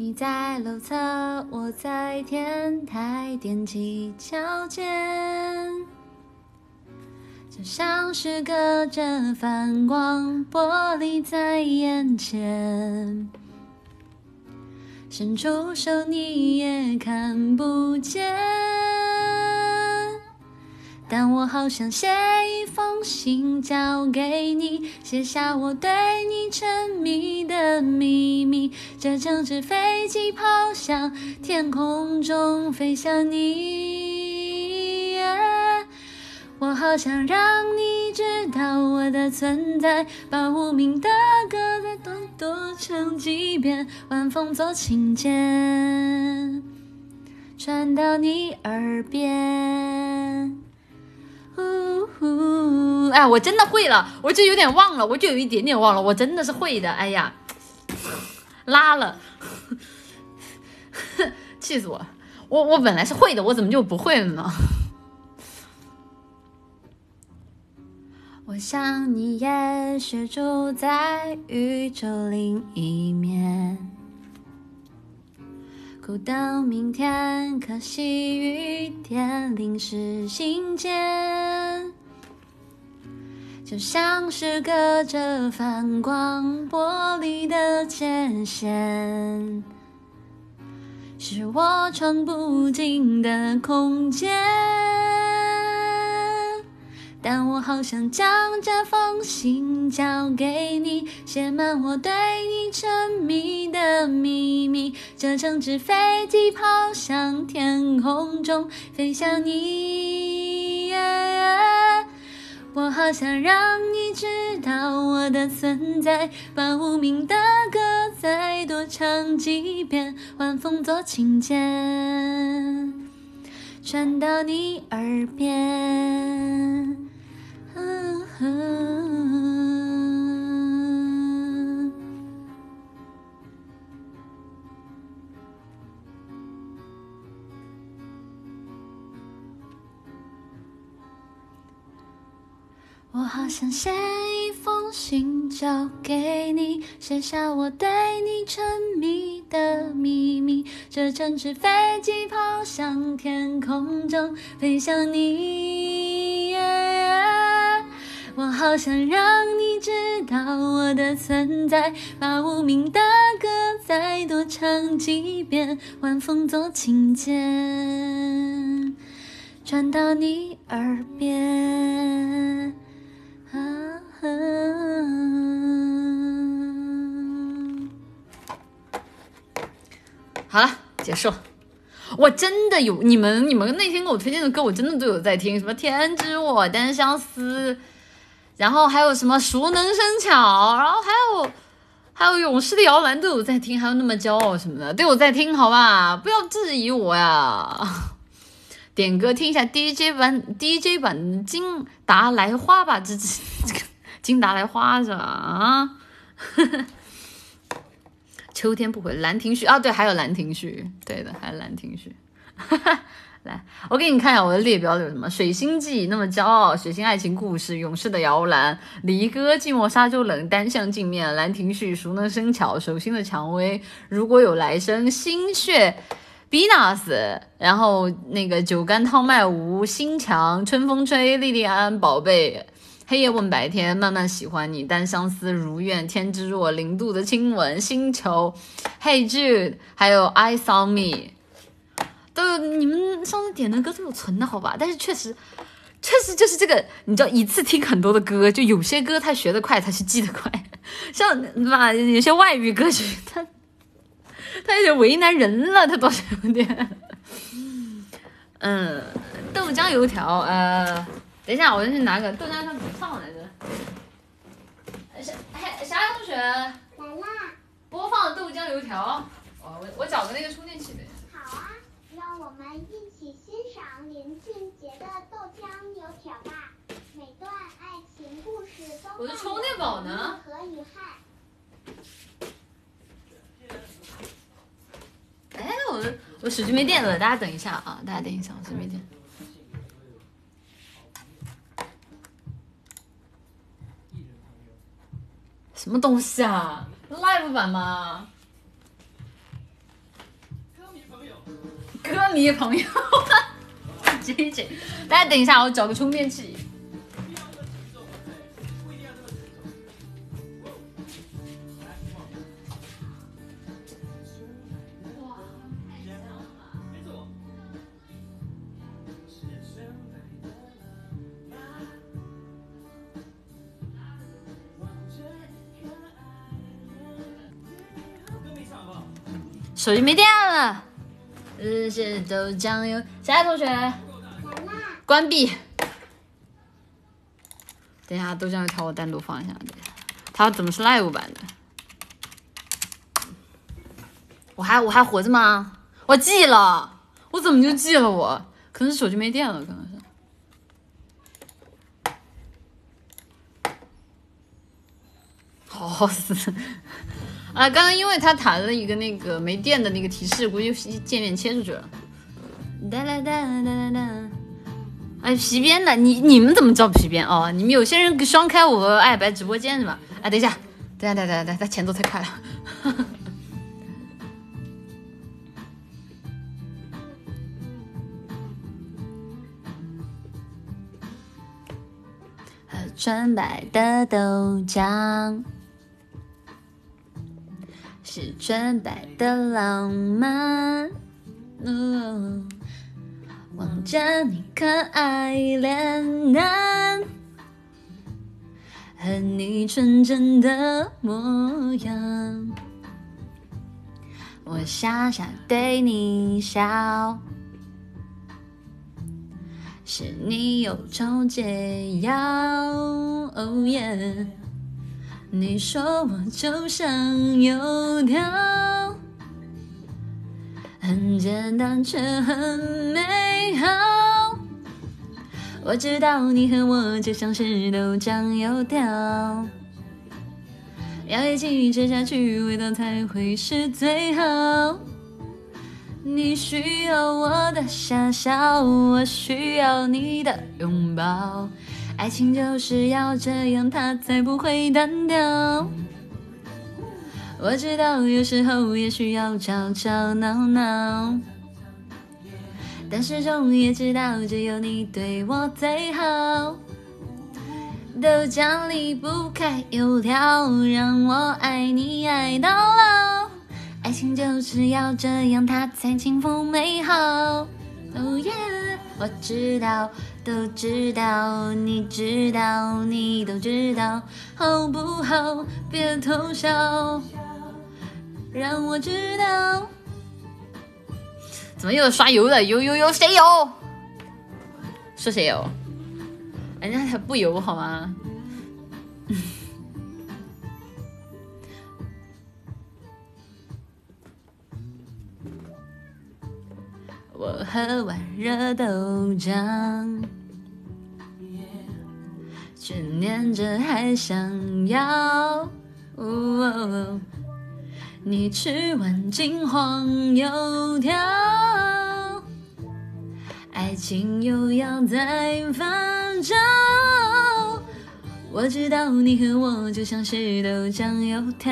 你在楼侧，我在天台踮起脚尖，就像是隔着反光玻璃在眼前，伸出手你也看不见。但我好想写一封信交给你，写下我对你沉迷的秘密。这整只飞机抛向天空中，飞向你。我好想让你知道我的存在，把无名的歌再多多唱几遍，晚风做琴键，传到你耳边。哎，我真的会了，我就有点忘了，我就有一点点忘了，我真的是会的。哎呀，(laughs) 拉了，(laughs) 气死我！我我本来是会的，我怎么就不会了呢？我想你也是住在宇宙另一面。不到明天，可惜雨天淋湿心间，就像是隔着反光玻璃的界限，是我闯不进的空间。但我好想将这封信交给你，写满我对你沉迷的秘密。这成纸飞机抛向天空中，飞向你。我好想让你知道我的存在，把无名的歌再多唱几遍，晚风做琴键，传到你耳边。啊哈。我好想写一封信交给你，写下我对你沉迷的秘密。这整只飞机抛向天空中，飞向你。我好想让你知道我的存在，把无名的歌再多唱几遍，晚风做琴键，传到你耳边。好了，结束。我真的有你们，你们那天给我推荐的歌，我真的都有在听，什么《天知我》《单相思》。然后还有什么熟能生巧，然后还有还有勇士的摇篮都有在听，还有那么骄傲什么的都有在听，好吧，不要质疑我呀。点歌听一下 DJ 版 DJ 版金达莱花吧，这这这个金达莱花是吧？啊，(laughs) 秋天不回兰亭序啊，对，还有兰亭序，对的，还有兰亭序。(laughs) 来，我给你看一下我的列表里有什么：水星记，那么骄傲；水星爱情故事，勇士的摇篮；离歌，寂寞沙洲冷；单向镜面，兰亭序，熟能生巧；手心的蔷薇，如果有来生；心血 b e n u s 然后那个酒干倘卖无；心墙，春风吹，莉莉安，宝贝，黑夜问白天，慢慢喜欢你，但相思如愿，天之若零度的亲吻，星球，Hey Jude，还有 I saw me，都你们上次点的歌都有存的好吧？但是确实，确实就是这个，你知道一次听很多的歌，就有些歌他学得快，他是记得快，像吧有些外语歌曲，他他有点为难人了，他倒是有点，嗯，豆浆油条，呃。等一下，我先去拿个豆浆，它怎么放来着？小嘿，小爱同学来啦！播放豆浆油条。哦，我我找个那个充电器。好啊，让我们一起欣赏林俊杰的豆浆油条吧。每段爱情故事都我的充电宝呢？和遗憾。哎，我我手机没电了，大家等一下啊！大家等一下，我手机没电。什么东西啊？live 版吗？歌迷朋友，歌迷朋友，姐姐，大家等一下，我找个充电器。手机没电了，日式豆浆油，小爱同学，关闭。等一下，豆浆油条我单独放一下。等一下，它怎么是 live 版的？我还我还活着吗？我记了，我怎么就记了？我可能是手机没电了，可能是。好死。啊，刚刚因为他弹了一个那个没电的那个提示，估计界面切出去了。哒啦哒哒哒哒。哎，皮鞭的，你你们怎么知道皮鞭？哦，你们有些人双开我和爱白直播间是吧？啊，等一下，等下等下等下，他前奏太快了。(laughs) 喝纯白的豆浆。是纯白的浪漫，望着你可爱脸蛋和你纯真的模样，我傻傻对你笑，是你忧愁解药。哦耶。你说我就像油条，很简单却很美好。我知道你和我就像是豆浆油条，要一起吃下去，味道才会是最好。你需要我的傻笑，我需要你的拥抱。爱情就是要这样，它才不会单调。我知道有时候也需要吵吵闹闹，但始终也知道只有你对我最好。豆浆离不开油条，让我爱你爱到老。爱情就是要这样，它才幸福美好。哦耶，我知道。都知道，你知道，你都知道，好不好？别偷笑，让我知道。怎么又刷油了？油油油，谁油？是谁油？人家才不油好吗？我喝完热豆浆。却念着还想要，你吃完金黄油条，爱情又要再发酵。我知道你和我就像是豆浆油条，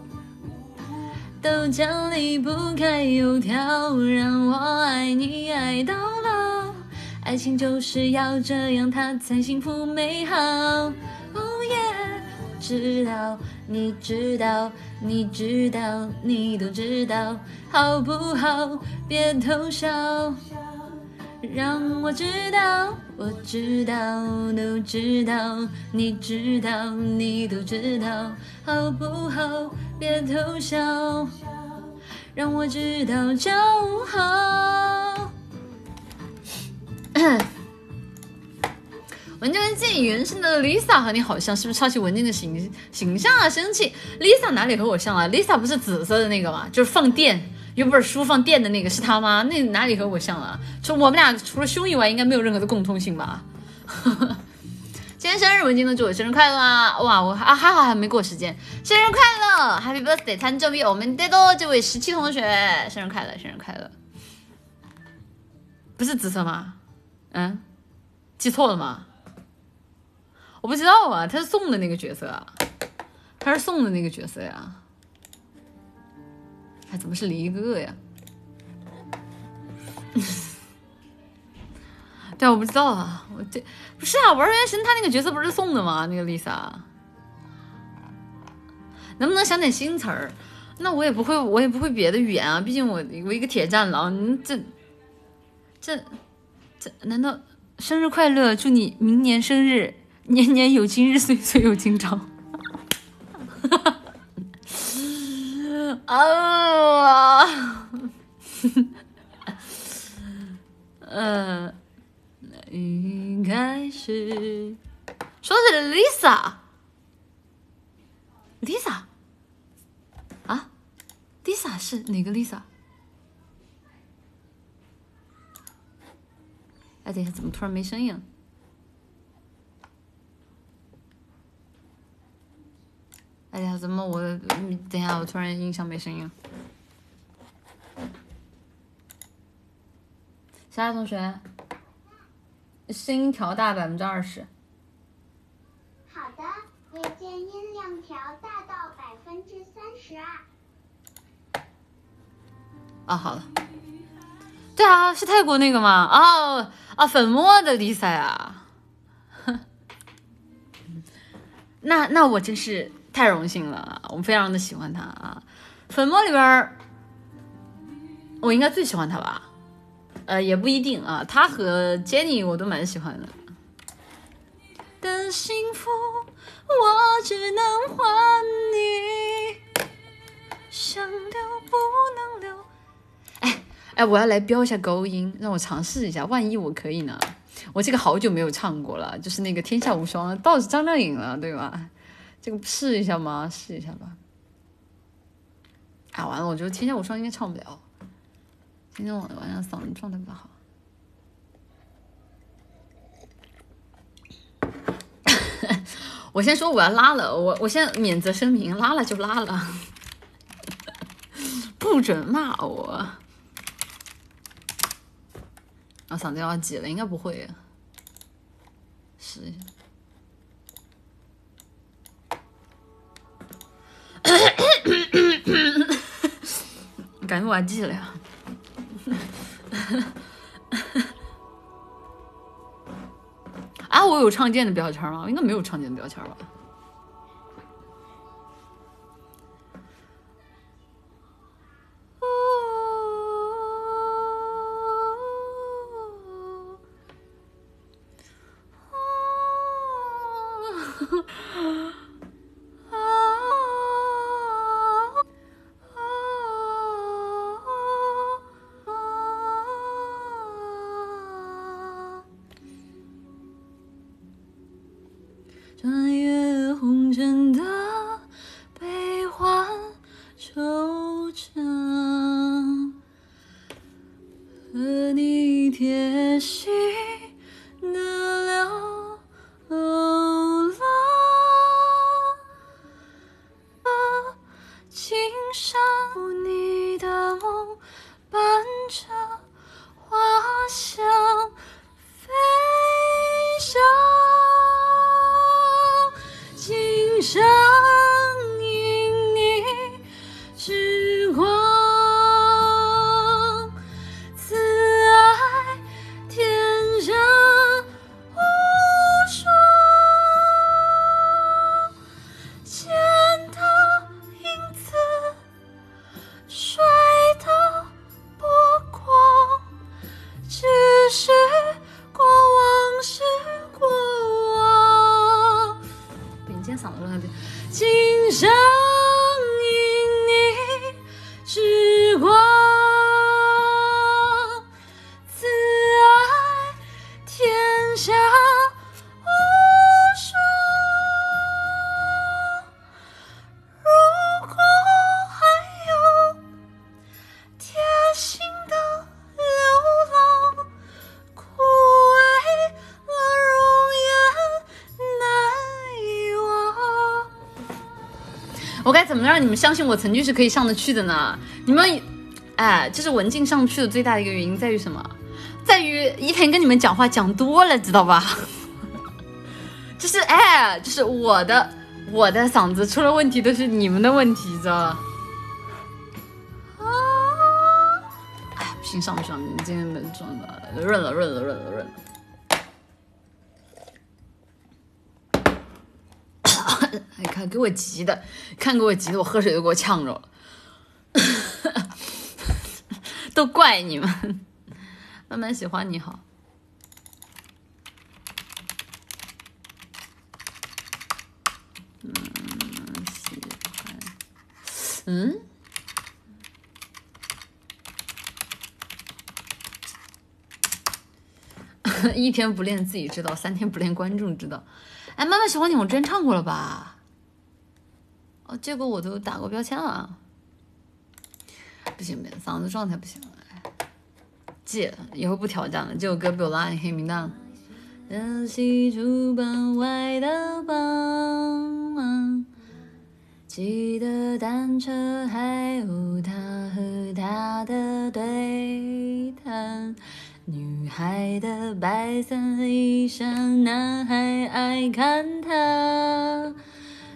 豆浆离不开油条，让我爱你爱到老。爱情就是要这样，它才幸福美好。哦耶，我知道，你知道，你知道，你都知道，好不好？别偷笑。让我知道，我知道，都知道，你知道，你都知道，好不好？别偷笑，让我知道就好。文静建原声的 Lisa 和你好像，是不是抄袭文静的形形象啊？生气，Lisa 哪里和我像了？Lisa 不是紫色的那个吗？就是放电。有本书放电的那个是他吗？那哪里和我像了？就我们俩除了胸以外，应该没有任何的共通性吧？(laughs) 今天生日，文静都祝我生日快乐啊！哇，我啊还好还没过时间，生日快乐，Happy Birthday！参照比我们得多这位十七同学，生日快乐，生日快乐！不是紫色吗？嗯，记错了吗？我不知道啊，他是送的那个角色啊，他是送的那个角色呀。还怎么是离个呀？(laughs) 对，我不知道啊，我这不是啊，玩原神他那个角色不是送的吗？那个 Lisa，能不能想点新词儿？那我也不会，我也不会别的语言啊，毕竟我我一个铁战狼，你这这这难道生日快乐？祝你明年生日年年有今日，岁岁有今朝。哈 (laughs) 哈啊，嗯，应该是说的是 Lisa，Lisa，啊，Lisa 是哪个 Lisa？哎，等一下，怎么突然没声音？了？哎呀，怎么我等一下，我突然音响没声音了。小爱同学，声音调大百分之二十。好的，未见音量调大到百分之三十二。啊，好了。对啊，是泰国那个吗？哦，啊，粉末的 Lisa 啊。(laughs) 那那我真是。太荣幸了，我非常的喜欢他啊！粉末里边，我应该最喜欢他吧？呃，也不一定啊，他和 Jenny 我都蛮喜欢的。的幸福，我只能还你，想留不能留。哎哎，我要来飙一下高音，让我尝试一下，万一我可以呢？我这个好久没有唱过了，就是那个《天下无双》，倒是张靓颖了，对吧？这个试一下吗？试一下吧。啊，完了！我觉得《天下无双》应该唱不了。今天我晚上嗓子状态不太好。(laughs) 我先说我要拉了，我我先免责声明，拉了就拉了，(laughs) 不准骂我。啊，嗓子要挤了，应该不会。试一下。(coughs) 感觉我还记了呀。啊，我有创建的标签吗？应该没有创建的标签吧。你们相信我曾经是可以上得去的呢？你们，哎，就是文静上不去的最大的一个原因在于什么？在于一天跟你们讲话讲多了，知道吧？(laughs) 就是哎，就是我的我的嗓子出了问题都是你们的问题，知道吧？啊！哎，不行，上不上？你们今天没装的，润了，润了，润了，润了。你看，给我急的，看给我急的，我喝水都给我呛着了，(laughs) 都怪你们。慢慢喜欢你好，嗯，(laughs) 一天不练自己知道，三天不练观众知道。哎，慢慢喜欢你，我之前唱过了吧？哦，这个我都打过标签了。不行不行，嗓子状态不行。记，以后不挑战了。这首歌被我拉进黑名单了。西出门外的傍晚，骑的单车，还有他和他的对谈。女孩的白色衣衫，男孩爱看她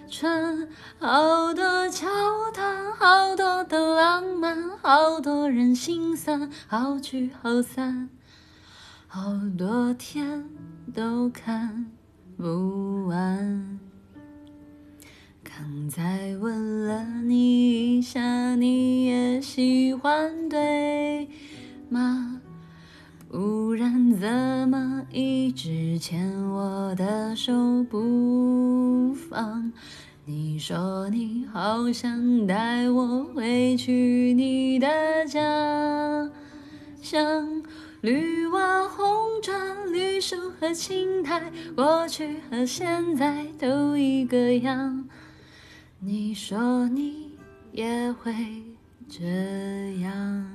穿。好多桥段，好多的浪漫，好多人心酸，好聚好散，好多天都看不完。刚才问了你一下，你也喜欢对吗？不然怎么一直牵我的手不放？你说你好想带我回去你的家乡，绿瓦红砖、绿树和青苔，过去和现在都一个样。你说你也会这样。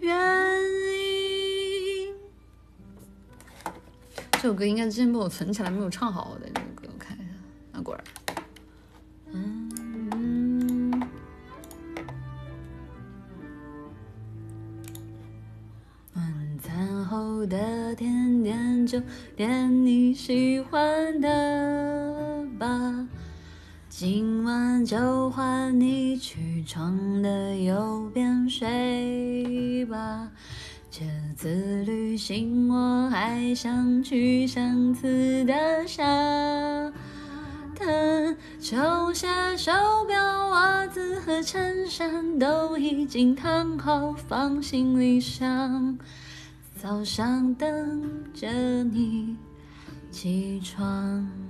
原因。这首歌应该之前被我存起来，没有唱好的。这首歌我看一下，那果然。晚餐后的甜点就点你喜欢的吧。今晚就换你去床的右边睡吧。这次旅行我还想去上次的沙滩。球鞋、手表、袜子和衬衫都已经烫好，放行李箱。早上等着你起床。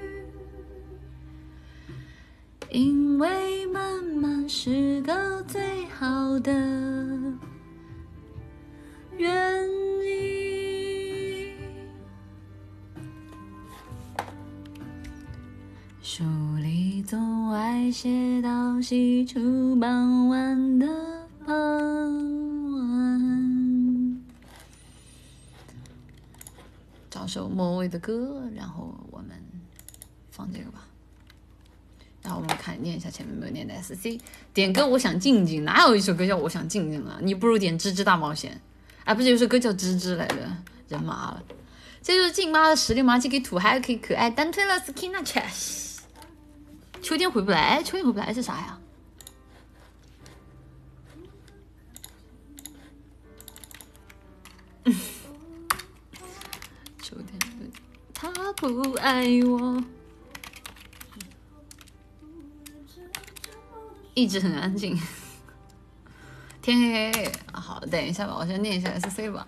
因为慢慢是个最好的。原因。书里总爱写到西出傍晚的傍晚，找首莫文蔚的歌，然后我们放这个吧。然后我们看念一下前面没有念的 sc 点歌我想静静哪有一首歌叫我想静静啊你不如点芝芝大冒险。啊不是有首歌叫芝芝来着人麻了这就是静妈的实力嘛既可以土还可以可爱单推了 Skin c h e s 秋天回不来秋天回不来是啥呀秋天 (laughs) 他不爱我。一直很安静。(laughs) 天黑黑，好，等一下吧，我先念一下 S C 吧。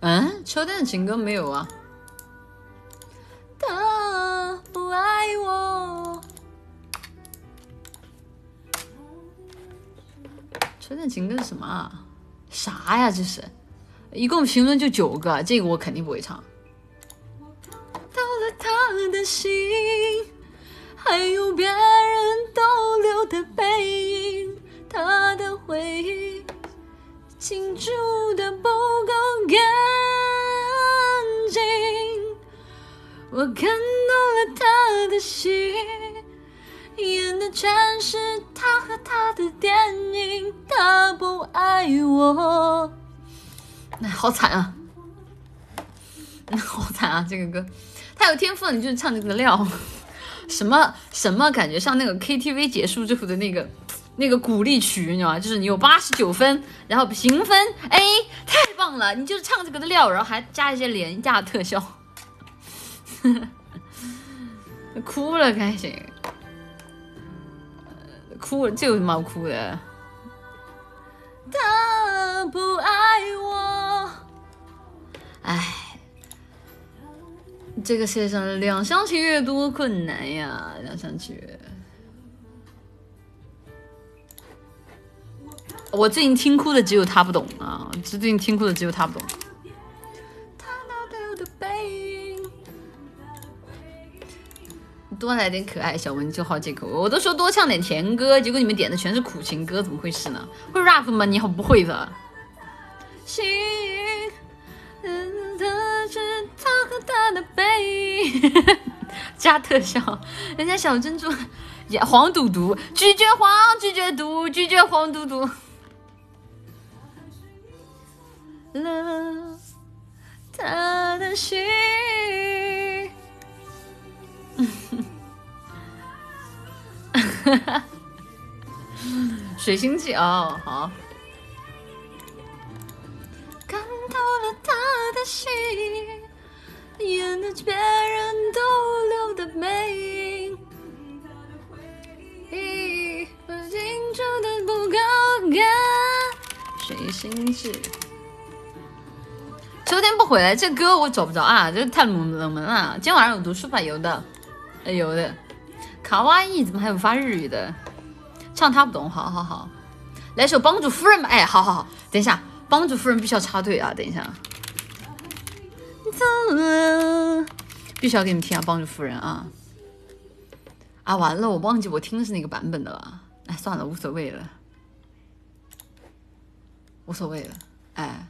嗯，秋天的情歌没有啊。他不爱我。秋天的情歌是什么啊？啥呀？这是，一共评论就九个，这个我肯定不会唱。到了他的心，还有别人逗留的背影，他的回忆清除的不够干净。我看到了他的心，演的全是他和他的电影，他不爱我，哎，好惨啊！(laughs) 好惨啊！这个歌，他有天赋了，你就是唱这个料，什么什么感觉，像那个 KTV 结束之后的那个那个鼓励曲，你知道吗？就是你有八十九分，然后评分 A，太棒了，你就是唱这个的料，然后还加一些廉价特效，(laughs) 哭了开心。哭了，这有什么好哭的？他不爱我，哎，这个世界上两厢情愿多困难呀！两厢情愿，我最近听哭的只有他不懂啊！最近听哭的只有他不懂。多来点可爱，小文就好借口。我都说多唱点甜歌，结果你们点的全是苦情歌，怎么回事呢？会 rap 吗？你好不会的。心，他和他的背影，加特效，人家小珍珠也黄赌毒，拒绝黄，拒绝毒，拒绝黄赌毒。了他的心。水星记哦，好。看透了他的心，演的别人逗留的背影，我清楚的不够干。水星记，秋天不回来，这歌我找不着啊，这太冷冷门了。今天晚上有读书吧？有的，有的。卡哇伊怎么还有发日语的？唱他不懂，好好好，来首帮主夫人吧。哎，好好好，等一下，帮主夫人必须要插队啊！等一下，走了，必须要给你们听啊帮助夫人啊！啊，完了，我忘记我听的是哪个版本的了。哎，算了，无所谓了，无所谓了，哎。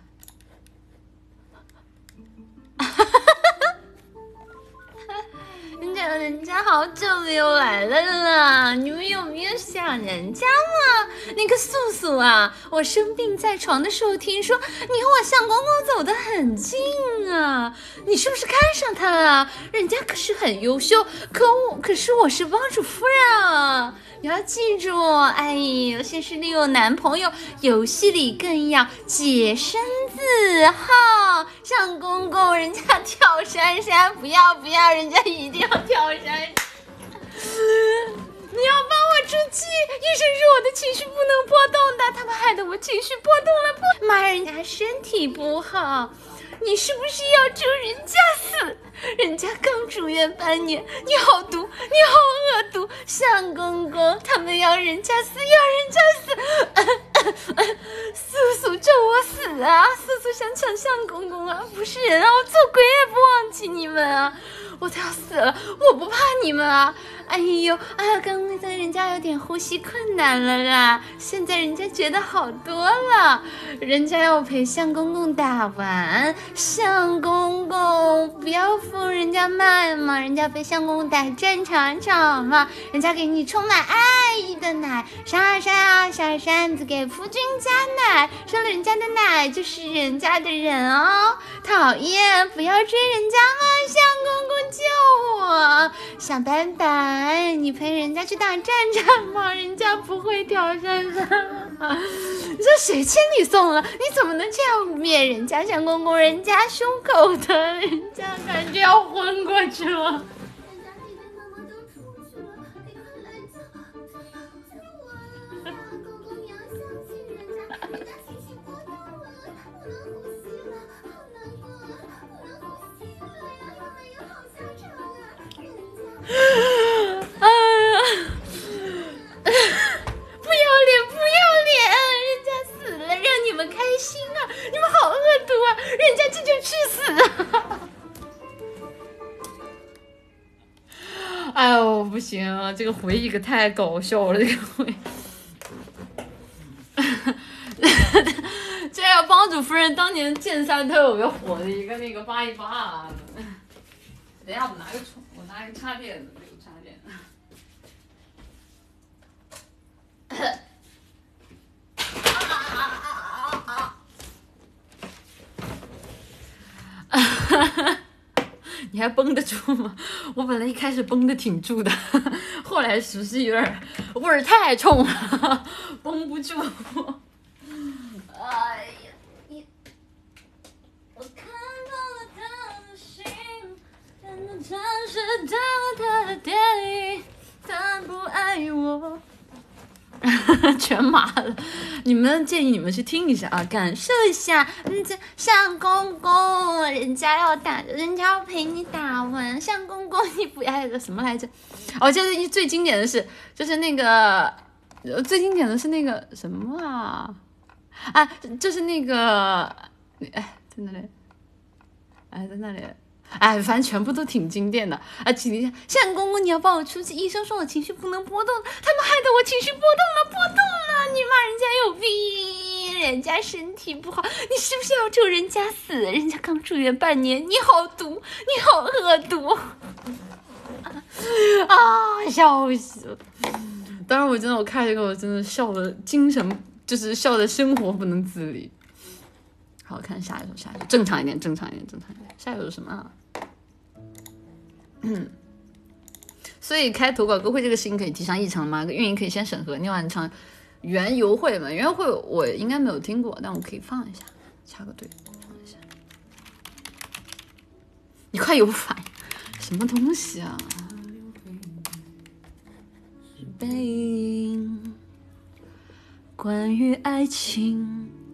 人家好久没有来了啦，你们有没有想人家嘛？那个素素啊，我生病在床的时候，听说你和我相公公走得很近啊，你是不是看上他了？人家可是很优秀，可我可是我是帮主夫人啊。你要记住，哎呦，现实里有男朋友，游戏里更要洁身自好。相公公，人家跳山山，不要不要，人家一定要跳山山。你要帮我出气，医生说我的情绪不能波动的，他们害得我情绪波动了，不，妈，人家身体不好。你是不是要咒人家死？人家刚住院半年，你好毒，你好恶毒，相公公，他们要人家死，要人家死，(coughs) 素素咒我死啊！素素想抢相公公啊！不是人啊，我做鬼也不忘记你们啊！我都要死了，我不怕你们啊！哎呦，啊，刚才人家有点呼吸困难了啦，现在人家觉得好多了。人家要陪相公公打完，相公公不要封人家麦嘛，人家陪相公公打战场场嘛，人家给你充满爱意的奶，傻傻啊，小扇子给夫君加奶，收了人家的奶就是人家的人哦，讨厌，不要追人家嘛，相公公救我，小白哎，你陪人家去打战战吗？人家不会挑战的。(laughs) 你说谁千里送了？你怎么能这样污蔑人家相公公？人家胸口疼，人家感觉要昏过去了。(laughs) 你们开心啊！你们好恶毒啊！人家这就去死啊！(laughs) 哎呦，不行啊！这个回忆可太搞笑了，这个回。(laughs) 这个帮主夫人当年剑三特别火的一个那个八一八。啊等一下，我拿个充，我拿一个插电的，这个插电。(laughs) (laughs) 你还绷得住吗？我本来一开始绷得挺住的，后来熟悉有点味儿太冲了，绷不住？哎呀，你，我看到了他的心，但那只是他的电影，他不爱我。(laughs) 全麻了，你们建议你们去听一下啊，感受一下。嗯，这相公公，人家要打，人家要陪你打完。相公公，你不要什么来着？(laughs) 哦，就是一最经典的是，就是那个最经典的是那个什么啊？啊，就是那个，(laughs) 哎，在那里？哎，在那里？哎，反正全部都挺经典的啊！请一下，相公公，你要帮我出去。医生说我情绪不能波动，他们害得我情绪波动了，波动了。你骂人家有病，人家身体不好，你是不是要咒人家死？人家刚住院半年，你好毒，你好恶毒啊！笑死了。当时我真的，我看这个，我真的笑的精神，就是笑的生活不能自理。好看下一首，下一首正常一点，正常一点，正常一点。下一首是什么啊？嗯，所以开投稿歌会这个事情可以提上议程吗？运营可以先审核。另外唱原游会嘛，原游会我应该没有听过，但我可以放一下，插个队放一下。你快有反应，什么东西啊？背影，关于爱情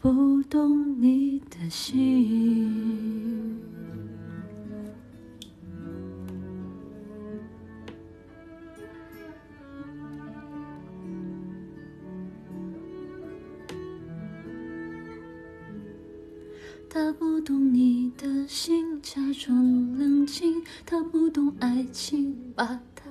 不懂你的心。他不懂你的心，假装冷静。他不懂爱情，把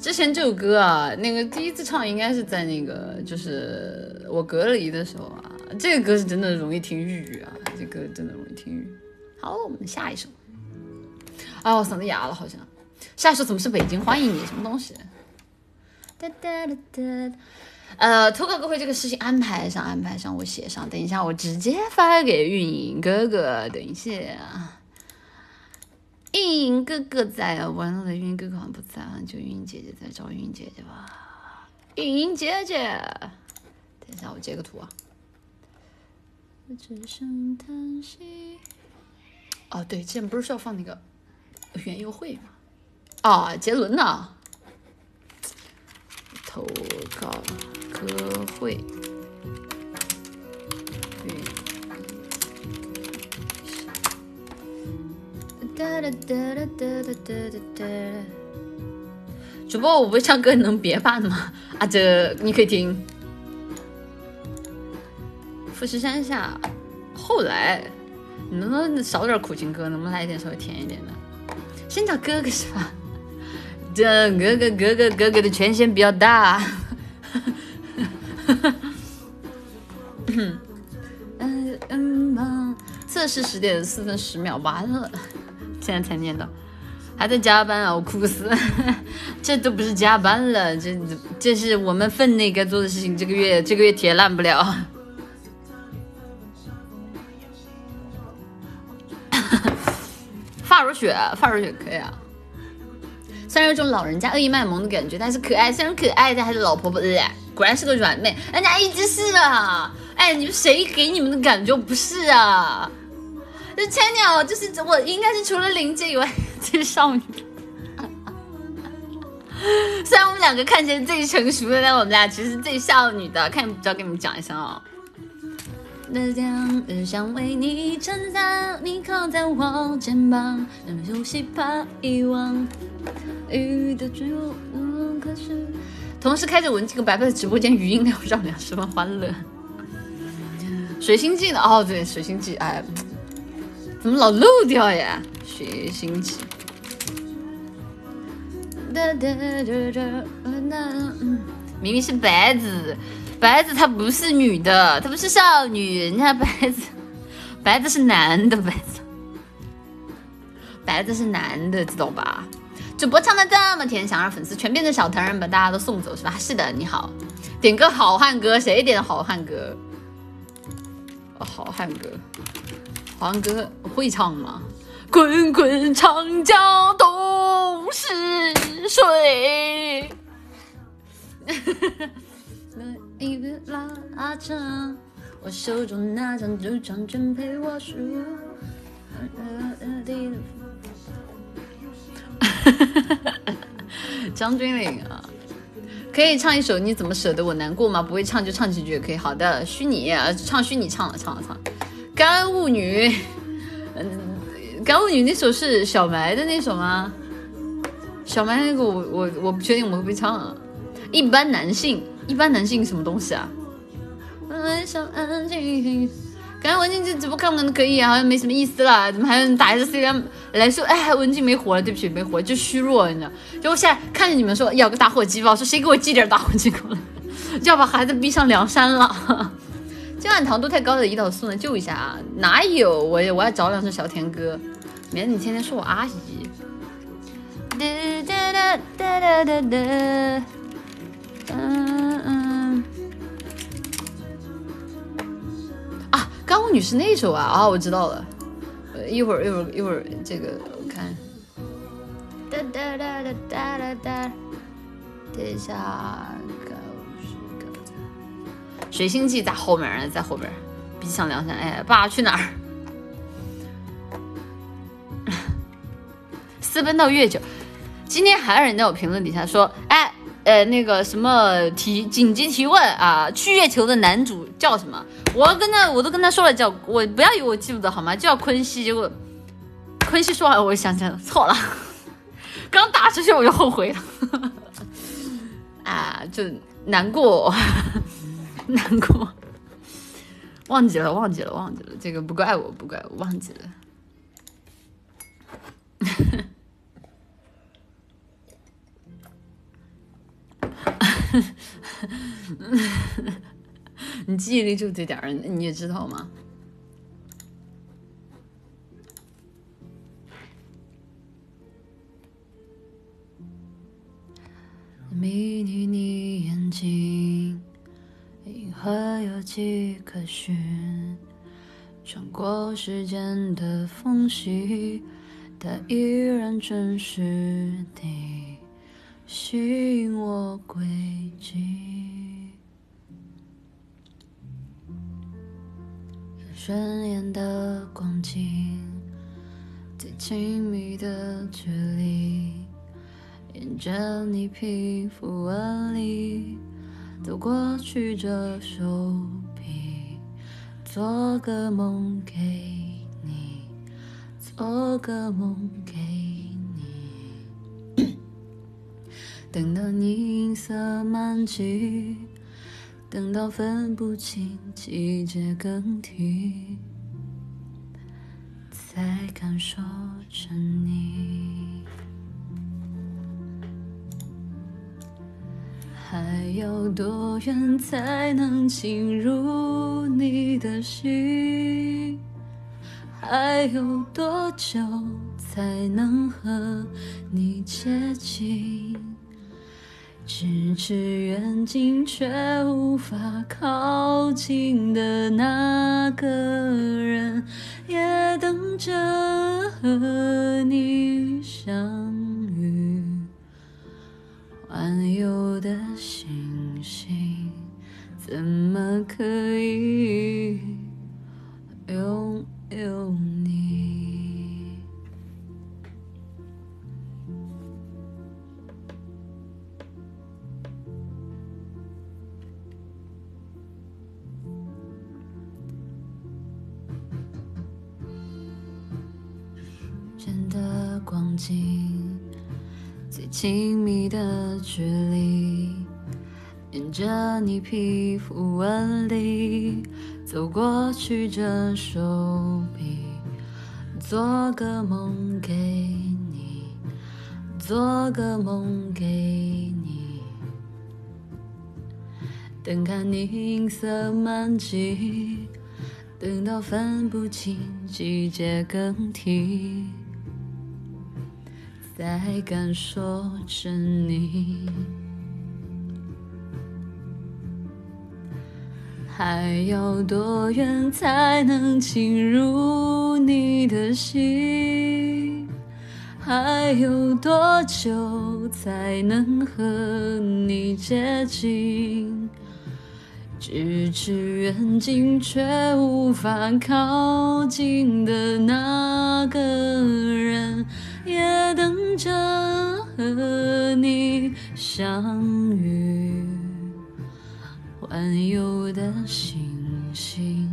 之前这首歌啊，那个第一次唱应该是在那个就是我隔离的时候啊，这个歌是真的容易听日语啊，这歌真的容易听日语。好，我们下一首。啊，我嗓子哑了，好像。下一首怎么是北京欢迎你？什么东西？哒哒哒哒。呃，投稿歌会这个事情安排上，安排上，我写上。等一下，我直接发给运营哥哥。等一下，运营哥哥在啊，完了，运营哥哥好像不在啊，就运营姐姐在，找运营姐姐吧。运营姐姐，等一下，我截个图啊。我只剩叹息。哦，对，之前不是说要放那个园游会吗？啊，杰伦呢？投稿。歌会，主播我不会唱歌，你能别伴吗？啊，这你可以听。富士山下，后来，你能不能少点苦情歌？能不能来一点稍微甜一点的？先找哥哥是吧？(laughs) 这哥哥哥哥哥哥的权限比较大。(laughs) 嗯嗯测试十点四分十秒，完了，现在才念到，还在加班啊，我哭死！(laughs) 这都不是加班了，这这是我们分内该做的事情，这个月这个月铁烂不了。(laughs) 发如雪，发如雪可以啊。虽然有种老人家恶意卖萌的感觉，但是可爱，虽然可爱，但还是老婆婆。果然是个软妹，人家一直是啊！哎，你们谁给你们的感觉不是啊？千鸟就是我，应该是除了林姐以外最少女。(laughs) 虽然我们两个看起来最成熟的，但我们俩其实最少女的。看，只要跟你们讲一下啊。的将日想为你撑伞，你靠在我肩膀，那么熟悉怕遗忘。同时开着文静跟白白的直播间，语音聊让两十分欢乐。水星记呢？哦，对，水星记，哎，怎么老漏掉呀？水星记。明明是白子，白子她不是女的，她不是少女，人家白子，白子是男的，白子，白子是男的，知道吧？主播唱的这么甜，想让粉丝全变成小糖人，把大家都送走是吧？是的，你好，点个好汉歌，谁点的好汉歌？好汉歌，好汉歌会唱吗？滚滚长江东逝水，一笔拉长，我手中那 (laughs) 张纸张真陪我数。张钧甯啊，可以唱一首《你怎么舍得我难过》吗？不会唱就唱几句也可以。好的，虚拟唱虚拟唱了唱了唱。干物女，嗯，干物女那首是小埋的那首吗？小埋那个我我我不确定我会不会唱啊。一般男性，一般男性什么东西啊？刚才文静这直播看不看都可以啊，好像没什么意思了，怎么还打一个 C M 来说？哎，文静没活了，对不起，没活，就虚弱，你知道？就我现在看着你们说要个打火机吧，我说谁给我寄点打火机过来？就要把孩子逼上梁山了。今晚糖度太高的胰岛素呢，救一下啊！哪有我我要找两首小甜歌，免得你天天说我阿姨。哒哒哒哒哒哒，嗯嗯。舞女是那首啊啊，我知道了。呃，一会儿一会儿一会儿，这个我看。哒哒哒哒哒哒哒。等一下，水星记在后面，在后边。比上梁山，哎，爸爸去哪儿？(laughs) 私奔到月球。今天还有人在我评论底下说，哎，呃，那个什么提紧急提问啊，去月球的男主叫什么？我跟他，我都跟他说了，叫我不要以为我记不得好吗？叫昆西。结果昆西说完，我就想起来了，错了，(laughs) 刚打出去我就后悔了，(laughs) 啊，就难过，(laughs) 难过，忘记了，忘记了，忘记了，这个不怪我，不怪我，忘记了。(laughs) 你记忆力就这点儿，你也知道吗？迷离你眼睛，银河有迹可循，穿过时间的缝隙，它依然真实地。吸引我轨迹，顺眼的光景，最亲密的距离，沿着你皮肤纹理走过曲折手臂，做个梦给你，做个梦给你。(coughs) 等到你银色满际，等到分不清季节更替，才敢说着你。还有多远才能进入你的心？还有多久才能和你接近？咫尺远近却无法靠近的那个人，也等着和你相遇。环游的星星，怎么可以拥有你？真的光景，亲密的距离，沿着你皮肤纹理走过曲折手臂，做个梦给你，做个梦给你，等看你银色满际，等到分不清季节更替。才敢说着你，还要多远才能进入你的心？还有多久才能和你接近？咫尺远近却无法靠近的那个人。也等着和你相遇，环游的星星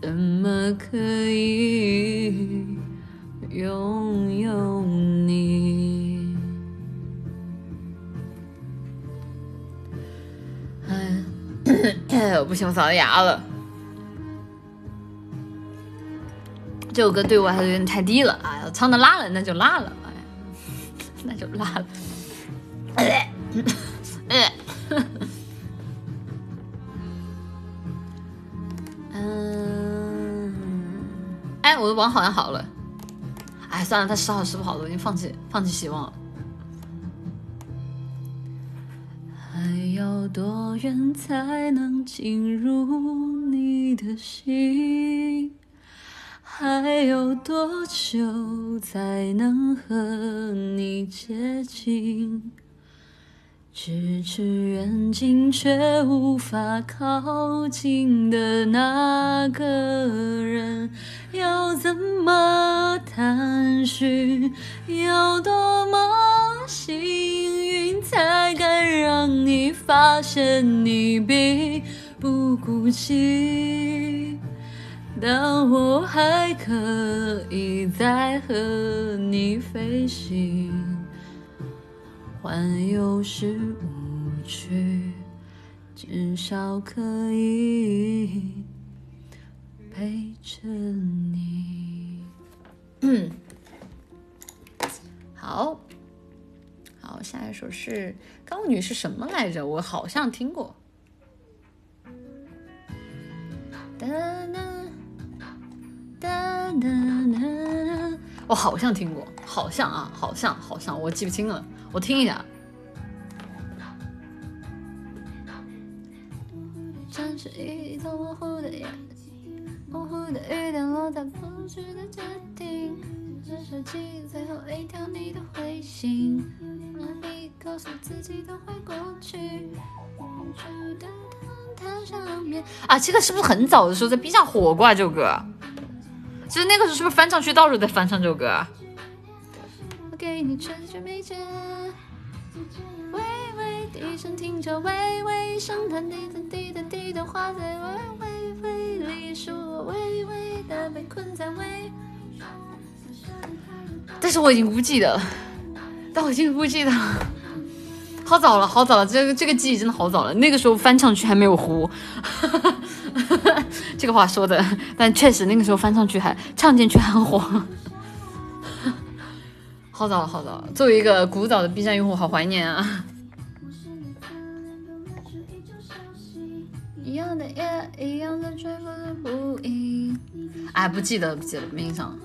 怎么可以拥有你？哎，(coughs) 不行，我嗓子哑了。这首歌对我还是有点太低了啊！唱的拉了，那就拉了，哎，(laughs) 那就拉了。(laughs) 嗯，哎，我的网好像好了。哎，算了，他时好时不好的，我已经放弃，放弃希望了。还要多远才能进入你的心？还有多久才能和你接近？咫尺远近却无法靠近的那个人，要怎么探寻？要多么幸运才敢让你发现你并不孤寂？但我还可以再和你飞行。环游是无趣，至少可以陪着你。嗯，好，好，下一首是高女是什么来着？我好像听过。哒哒哒哒哒，我好像听过，好像啊，好像，好像，我记不清了。我听一下。一座模糊的眼睛，模糊的雨点落在不知的决定。这手机最后一条你的回信，告诉自己都会过去。啊，这个是不是很早的时候在 B 站火过啊？这首歌，其实那个时候是不是翻唱区到处在翻唱这首歌？我给你全世界没见。微微低声听着，微微声叹，滴答滴答滴答，花在微微微里，是我微微的被困在微。但是我已经不记得了，但我已经不记得了，好早了，好早了，这个这个记忆真的好早了。那个时候翻唱区还没有糊，(laughs) 这个话说的，但确实那个时候翻唱区还唱进去很火。好早了好早了，作为一个古早的 B 站用户，好怀念啊！哎，不记得不记得，没印象。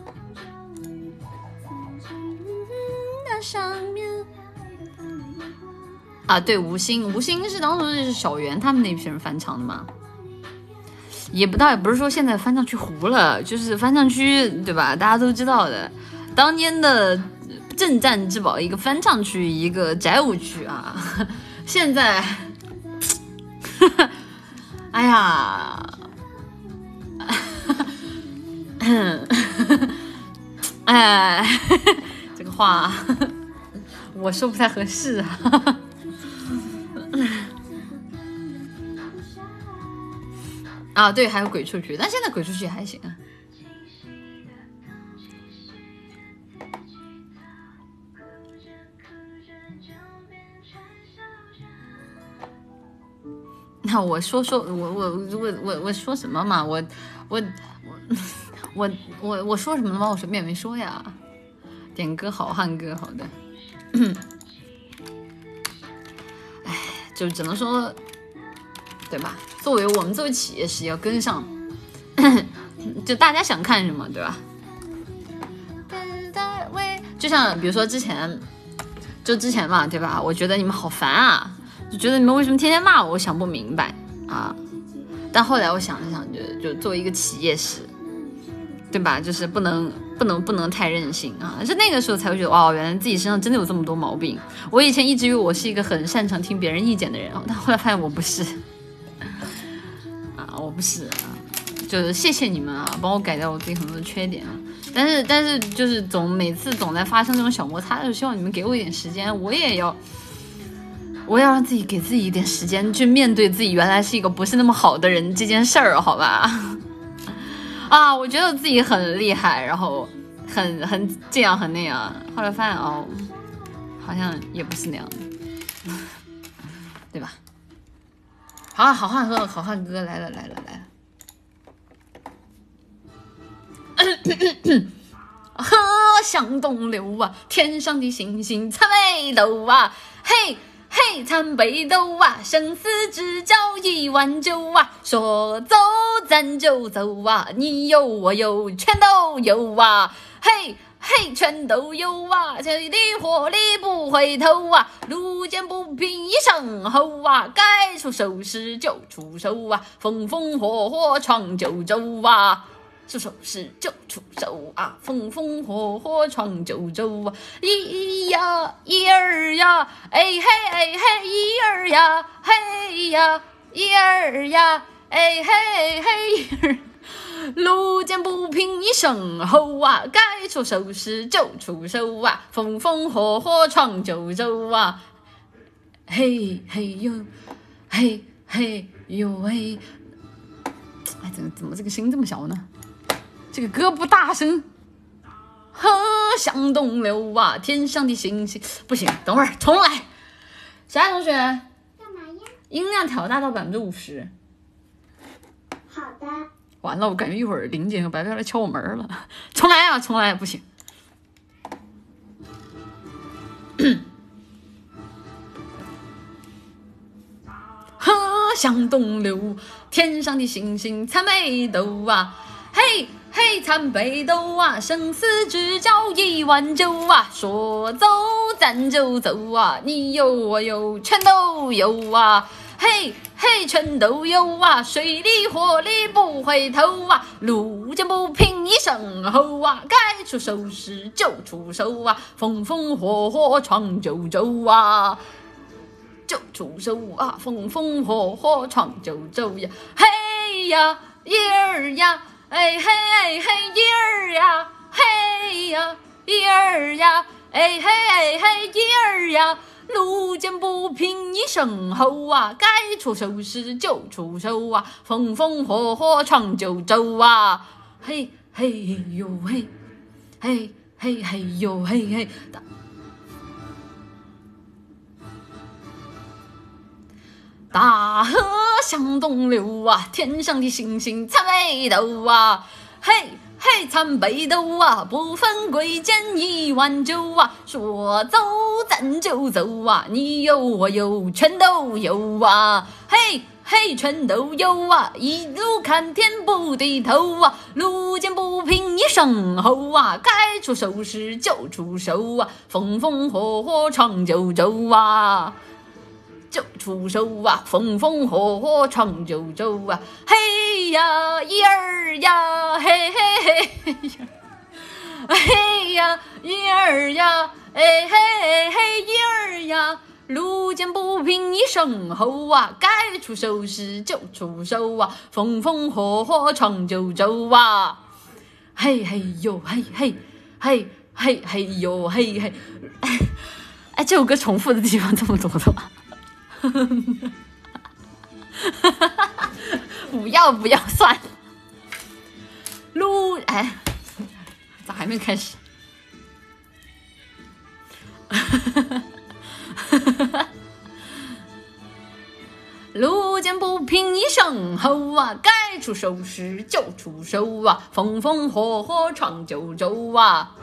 啊，对，吴昕，吴昕是当时是小圆他们那批人翻唱的嘛？也不倒也不是说现在翻唱区糊了，就是翻唱区对吧？大家都知道的，当年的。镇战之宝，一个翻唱区，一个宅舞区啊！(laughs) 现在，哎呀，哎，(laughs) 这个话 (laughs) 我说不太合适啊。(laughs) 啊，对，还有鬼畜区，但现在鬼畜区还行啊。那我说说，我我我我我说什么嘛？我我我我我我说什么了吗？我什么也没说呀。点歌好汉歌，好的。就只能说，对吧？作为我们作为企业是要跟上，(coughs) 就大家想看什么，对吧？就像比如说之前，就之前嘛，对吧？我觉得你们好烦啊。就觉得你们为什么天天骂我，我想不明白啊！但后来我想了想，就就作为一个企业师，对吧？就是不能不能不能太任性啊！是那个时候才会觉得，哇，原来自己身上真的有这么多毛病。我以前一直以为我是一个很擅长听别人意见的人，但后来发现我不是啊，我不是啊！就是谢谢你们啊，帮我改掉我自己很多的缺点啊！但是但是就是总每次总在发生这种小摩擦的时候，希望你们给我一点时间，我也要。我要让自己给自己一点时间去面对自己原来是一个不是那么好的人这件事儿，好吧？啊，我觉得自己很厉害，然后很很这样很那样，后来发现哦，好像也不是那样的，对吧？好，好汉哥，好汉哥来了来了来了，河 (coughs) 向东流啊，天上的星星参北斗啊，嘿。嘿，参北斗啊，生死之交一碗酒啊，说走咱就走啊，你有我有全都有啊，嘿。嘿，全都有啊！水里火里不回头啊，路见不平一声吼啊，该出手时就出手啊，风风火火闯九州啊。出手时就出手啊，风风火火闯九州啊！一呀一儿呀，哎嘿哎嘿一儿呀，嘿呀一儿呀，哎嘿嘿儿。路见不平一声吼啊，该出手时就出手啊，风风火火闯九州啊！嘿嘿哟，嘿嘿哟喂！哎，怎么怎么这个声这么小呢？这个歌不大声，呵，向东流啊！天上的星星，不行，等会儿重来。小爱同学，干嘛呀？音量调大到百分之五十。好的。完了，我感觉一会儿林姐和白白来敲我门了。重来啊，重来，不行。(coughs) 呵，向东流，天上的星星参北斗啊，嘿。嘿，参北斗啊，生死之交一碗酒啊，说走咱就走啊，你有我有全都有啊，嘿嘿全都有啊，水里火里不回头啊，路见不平一声吼啊，该出手时就出手啊，风风火火闯九州啊，就出手啊，风风火火闯九州呀，嘿呀一儿呀。哎嘿哎嘿一儿呀，嘿呀一儿呀，哎嘿哎嘿一儿呀，路见不平一声吼啊，该出手时就出手啊，风风火火闯九州啊，嘿嘿呦嘿，嘿嘿嘿呦嘿嘿。大河向东流啊，天上的星星参北斗啊，嘿嘿参北斗啊，不分贵贱一碗酒啊，说走咱就走啊，你有我有全都有啊，嘿嘿全都有啊，一路看天不低头啊，路见不平一声吼啊，该出手时就出手啊，风风火火闯九州啊。就出手啊，风风火火闯九州啊，嘿呀一儿呀，嘿嘿嘿嘿呀，嘿呀一儿呀，哎嘿嘿一儿呀，路见不平一声吼啊，该出手时就出手啊，风风火火闯九州啊，嘿嘿哟嘿嘿嘿嘿嘿哟嘿嘿，哎，这首歌重复的地方这么多的？(laughs) 不要不要算，路哎，咋还没开始？路见不平一声吼啊，该出手时就出手啊，风风火火闯九州啊，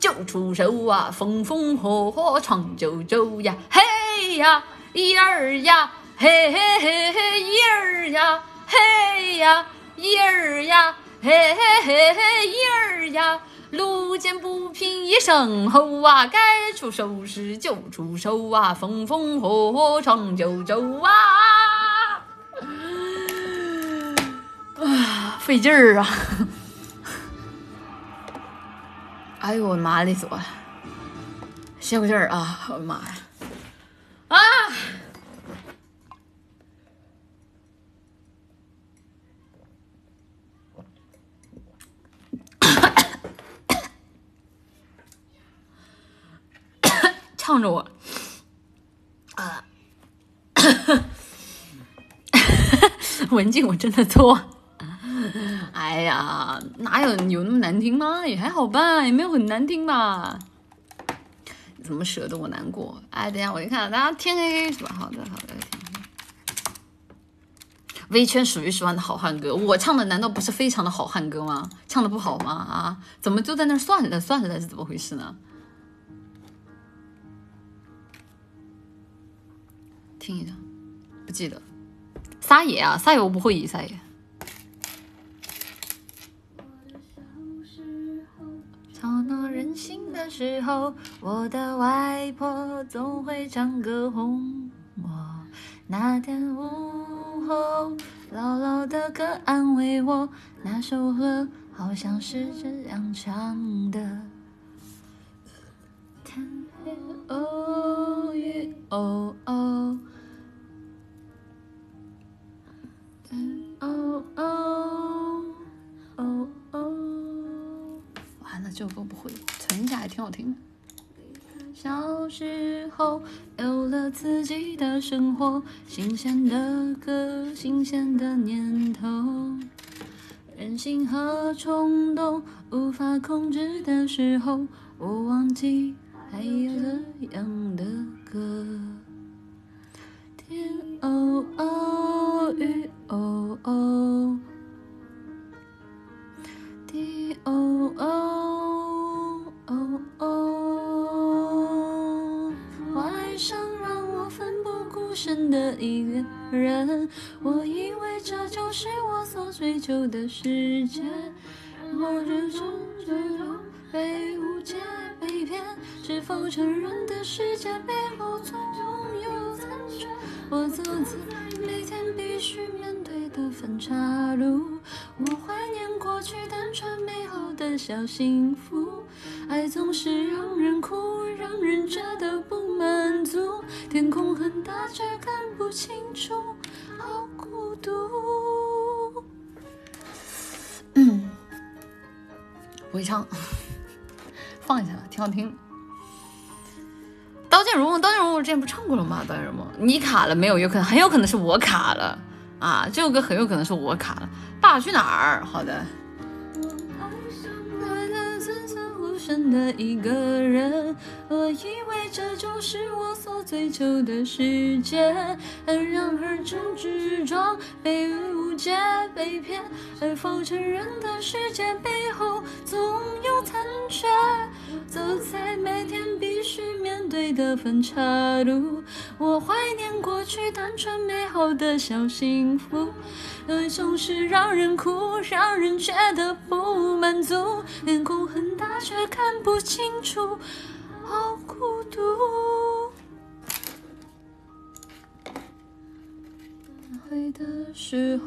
就出手啊，风风火火闯九州呀，嘿呀！一儿呀，嘿嘿嘿嘿，一儿呀，嘿呀，一儿呀，嘿嘿嘿嘿，一儿呀，路见不平一声吼啊，该出手时就出手啊，风风火火闯九州啊！啊，费劲儿啊！(laughs) 哎呦我的妈嘞，说歇会劲儿啊！我的妈呀！啊！(coughs) 呛着我啊！(coughs) 文静，我真的错。哎呀，哪有有那么难听吗？也还好吧，也没有很难听吧。怎么舍得我难过？哎，等下我一看，大家天黑黑是吧？好的，好的，天黑微圈数一数二的好汉歌，我唱的难道不是非常的好汉歌吗？唱的不好吗？啊，怎么就在那算了算了是怎么回事呢？听一下，不记得。撒野啊，撒野我不会撒野。任性的时候，我的外婆总会唱歌哄我。那天午后，姥姥的歌安慰我。那首歌好像是这样唱的：挺好听的。小时候有了自己的生活，新鲜的歌，新鲜的念头。任性和冲动无法控制的时候，我忘记还有这样的歌。天哦哦，雨哦哦，我以为这就是我所追求的世界，我始终最终被误解、被骗，是否成人的世界背后总拥有残缺？我走在每天必须面对的分岔路，我怀念过去单纯美好的小幸福，爱总是让人哭，让人觉得不满足，天空很大却看不清楚，嗯，不会唱，(laughs) 放一下吧，挺好听。刀剑如梦，刀剑如梦我之前不唱过了吗？刀剑如梦，你卡了没有？有可能，很有可能是我卡了啊！这首歌很有可能是我卡了。爸爸去哪儿？好的。的一个人，我以为这就是我所追求的世界，然而正执着被误解、被骗，而否承认的世界背后总有残缺。走在每天必须面对的分岔路，我怀念过去单纯美好的小幸福，爱总是让人哭，让人觉得不满足，脸孔很大却看不清楚，好孤独。回的时候，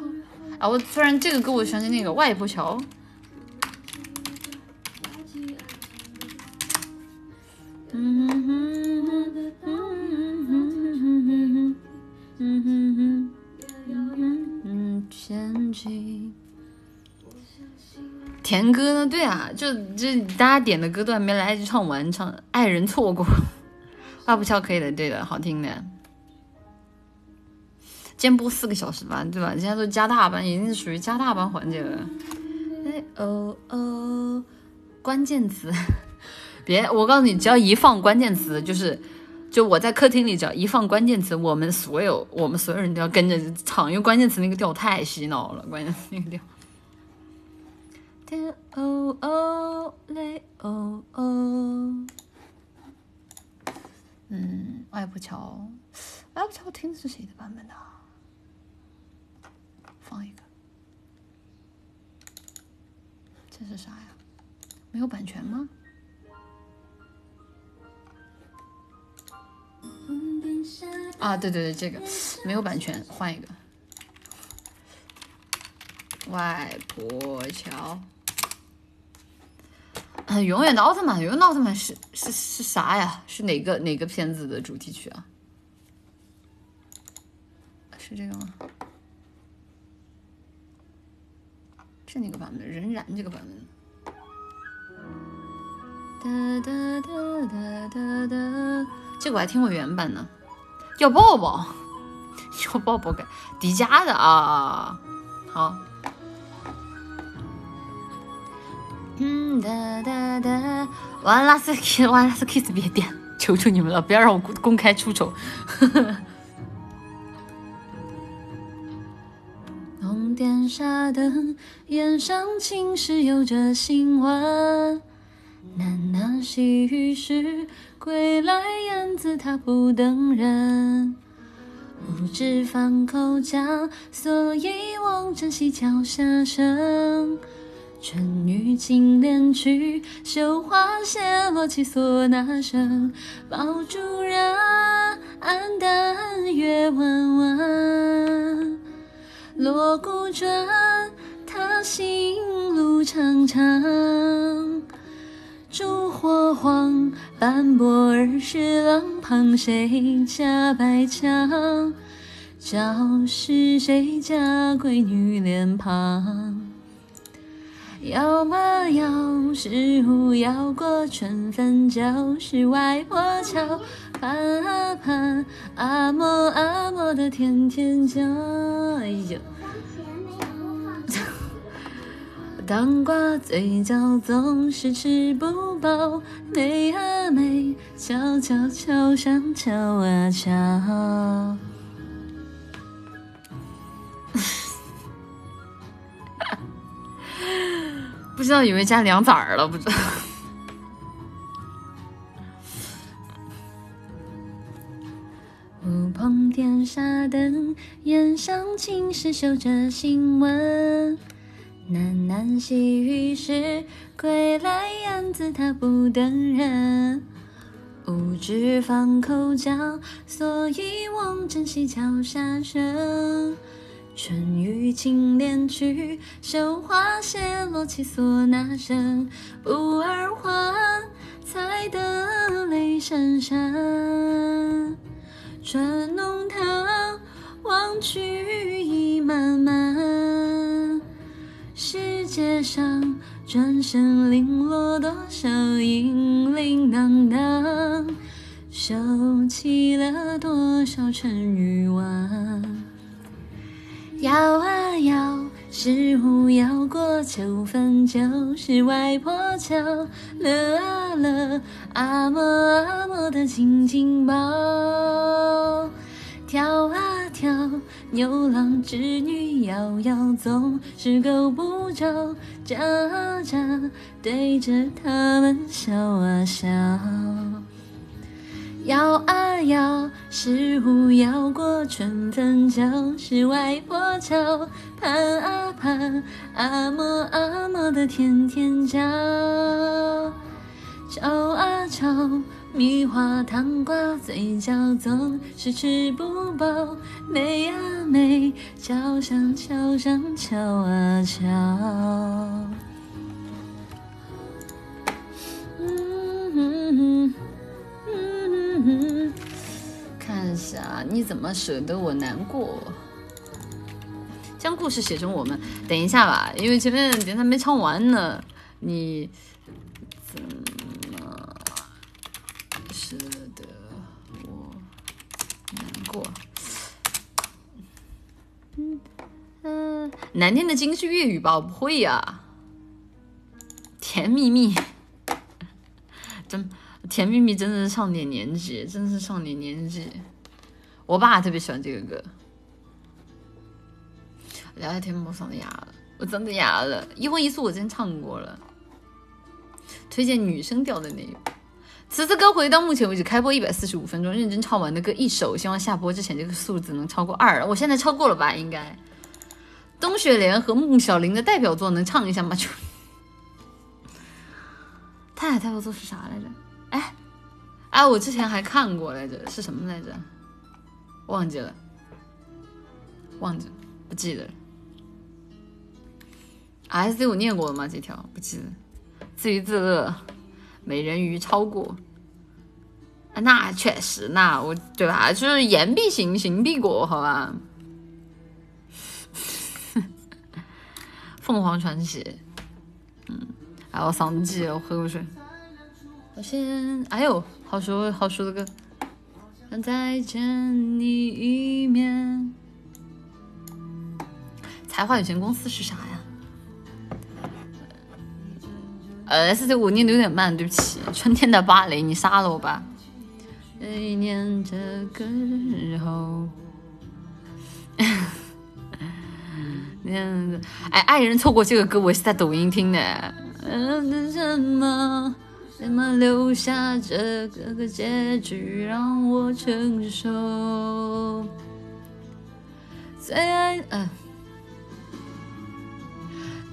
啊，我突然这个歌，我想起那个外婆桥。嗯哼哼哼哼哼哼哼前进。甜歌呢？对啊，就就大家点的歌都还没来得及唱完，唱《爱人错过》。外婆桥可以的，对的，好听的。今天播四个小时吧，对吧？现在都加大班，已经是属于加大班环节了。哎哦哦，关键词。别，我告诉你，只要一放关键词，就是，就我在客厅里，只要一放关键词，我们所有我们所有人都要跟着唱，因为关键词那个调太洗脑了，关键词那个调。天哦哦，泪哦哦。嗯，外婆桥，外婆桥听的是谁的版本的？放一个，这是啥呀？没有版权吗？啊，对对对，这个没有版权，换一个。外婆桥，嗯，永远的奥特曼，永远的奥特曼是是是啥呀？是哪个哪个片子的主题曲啊？是这个吗？是哪个版本？仍然这个版本。哒哒哒哒哒哒，这个我还听过原版呢。要抱抱，要抱抱，感迪迦的啊！好。嗯哒哒哒，完拉斯 kiss，完拉斯 kiss，别点，(laughs) 求求你们了，不要让我公公开出丑。(laughs) 红点沙灯，烟上青石有着新闻。喃喃细语时，归来燕子它不等人。不知放口讲，所以望珍惜脚下声。春雨青莲曲，绣花谢落起唢呐声。爆竹燃，淡月弯弯。锣鼓转，他心路长长。烛火晃，斑驳儿时廊旁，谁家白墙？教是谁家闺女脸庞？摇啊摇，十五摇过春分，就是外婆桥。盼啊盼，阿嬷阿嬷的天天叫。哎呦！当挂嘴角总是吃不饱，美啊美，敲敲敲上敲啊敲。不知道以为加凉子儿了？不知道。乌篷电纱灯，檐上青石绣着新闻。喃喃细语时，归来燕子它不等人。无知放口讲，所以望珍惜桥下声。春雨轻敛去，绣花谢落起唢呐声。不二还，才得泪潸潸。转弄堂，望去意漫漫。世界上，转身零落多少银铃铛铛，收起了多少尘与晚。摇啊摇，石虎摇过秋分，就是外婆桥。乐啊乐，阿嬷阿嬷的紧紧抱。跳啊跳，牛郎织女摇摇，总是够不着。眨啊眨，对着他们笑啊笑。摇啊摇，石虎摇过春分，就是外婆桥。盼啊盼，阿嬷阿嬷的天天叫。敲啊敲，蜜花糖挂嘴角，总是吃不饱。美啊美，桥上桥上敲啊敲。嗯嗯嗯。看一下，你怎么舍得我难过？将故事写成我们。等一下吧，因为前面点他没唱完呢。你怎过？嗯嗯，难念的经是粤语吧？我不会呀。甜蜜蜜，真。甜蜜蜜真的是上点年纪，真的是上点年纪。我爸特别喜欢这个歌。聊聊天幕上的哑了，我真的哑了。一荤一素我之前唱过了，推荐女生调的那个。此次歌回到目前为止开播一百四十五分钟，认真唱完的歌一首，希望下播之前这个数字能超过二。我现在超过了吧？应该。冬雪莲和孟小玲的代表作能唱一下吗？就。(laughs) 他俩代表作是啥来着？哎，哎，我之前还看过来着，是什么来着？忘记了，忘记了，不记得了。S C 我念过了吗？这条不记得。自娱自乐，美人鱼超过。那确实，那我对吧？就是言必行，行必果，好吧？(laughs) 凤凰传奇，嗯，哎，我嗓子急，我喝口水。我先，哎呦，好熟好熟的歌，想再见你一面。才华有限公司是啥呀？呃，S C 我念的有点慢，对不起。春天的芭蕾，你杀了我吧。一念这个日后，(laughs) 哎，爱人错过这个歌，我是在抖音听的。嗯，什么？怎么留下这个个结局让我承受？最爱，嗯，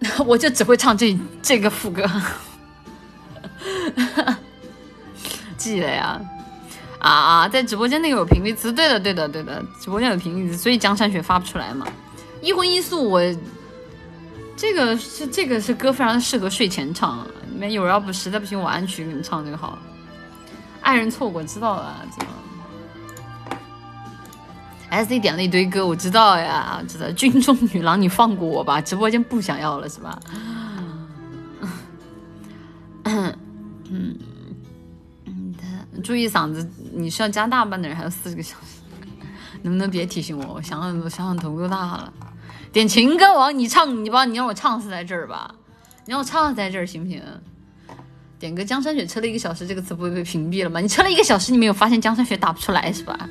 (laughs) 我就只会唱这这个副歌，(laughs) 记得呀。啊，在直播间那个有频率词，对的对的对的，直播间有频率词，所以江山雪发不出来嘛。一荤一素我。这个是这个是歌，非常适合睡前唱。你们有人要不实在不行，我安曲给你们唱这个好。爱人错过，知道了，知道。S D 点了一堆歌，我知道呀，知道。军中女郎，你放过我吧，直播间不想要了是吧？嗯。嗯。嗯，注意嗓子，你是要加大班的人，还有四十个小时，能不能别提醒我？我想想，我想想头都大了。点情歌王，你唱，你把你让我唱死在这儿吧，你让我唱死在这儿行不行？点个江山雪车了一个小时，这个词不会被屏蔽了吗？你车了一个小时，你没有发现江山雪打不出来是吧？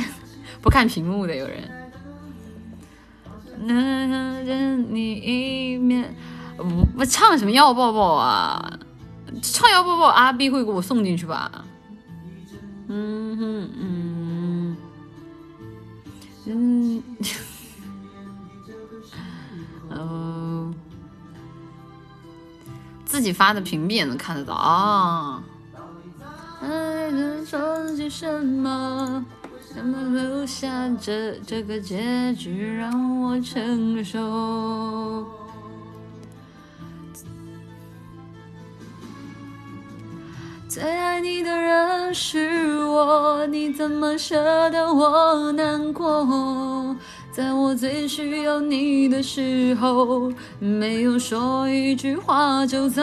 (laughs) 不看屏幕的有人。能见你一面，我唱什么要抱抱啊？唱要抱抱，阿 B 会给我送进去吧？嗯嗯嗯嗯。哦，自己发的屏蔽也能看得到啊。爱说些什么？怎么留下这这个结局让我承受？最爱你的人是我，你怎么舍得我难过？在我最需要你的时候，没有说一句话就走。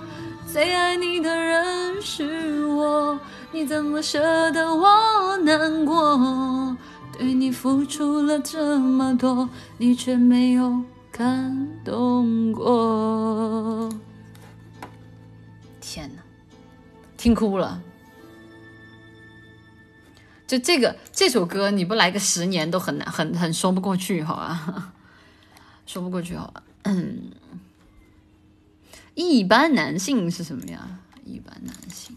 最爱你的人是我，你怎么舍得我难过？对你付出了这么多，你却没有感动过。天哪，听哭了。就这个这首歌，你不来个十年都很难，很很说不过去，好吧？说不过去，好吧？嗯，一般男性是什么呀？一般男性，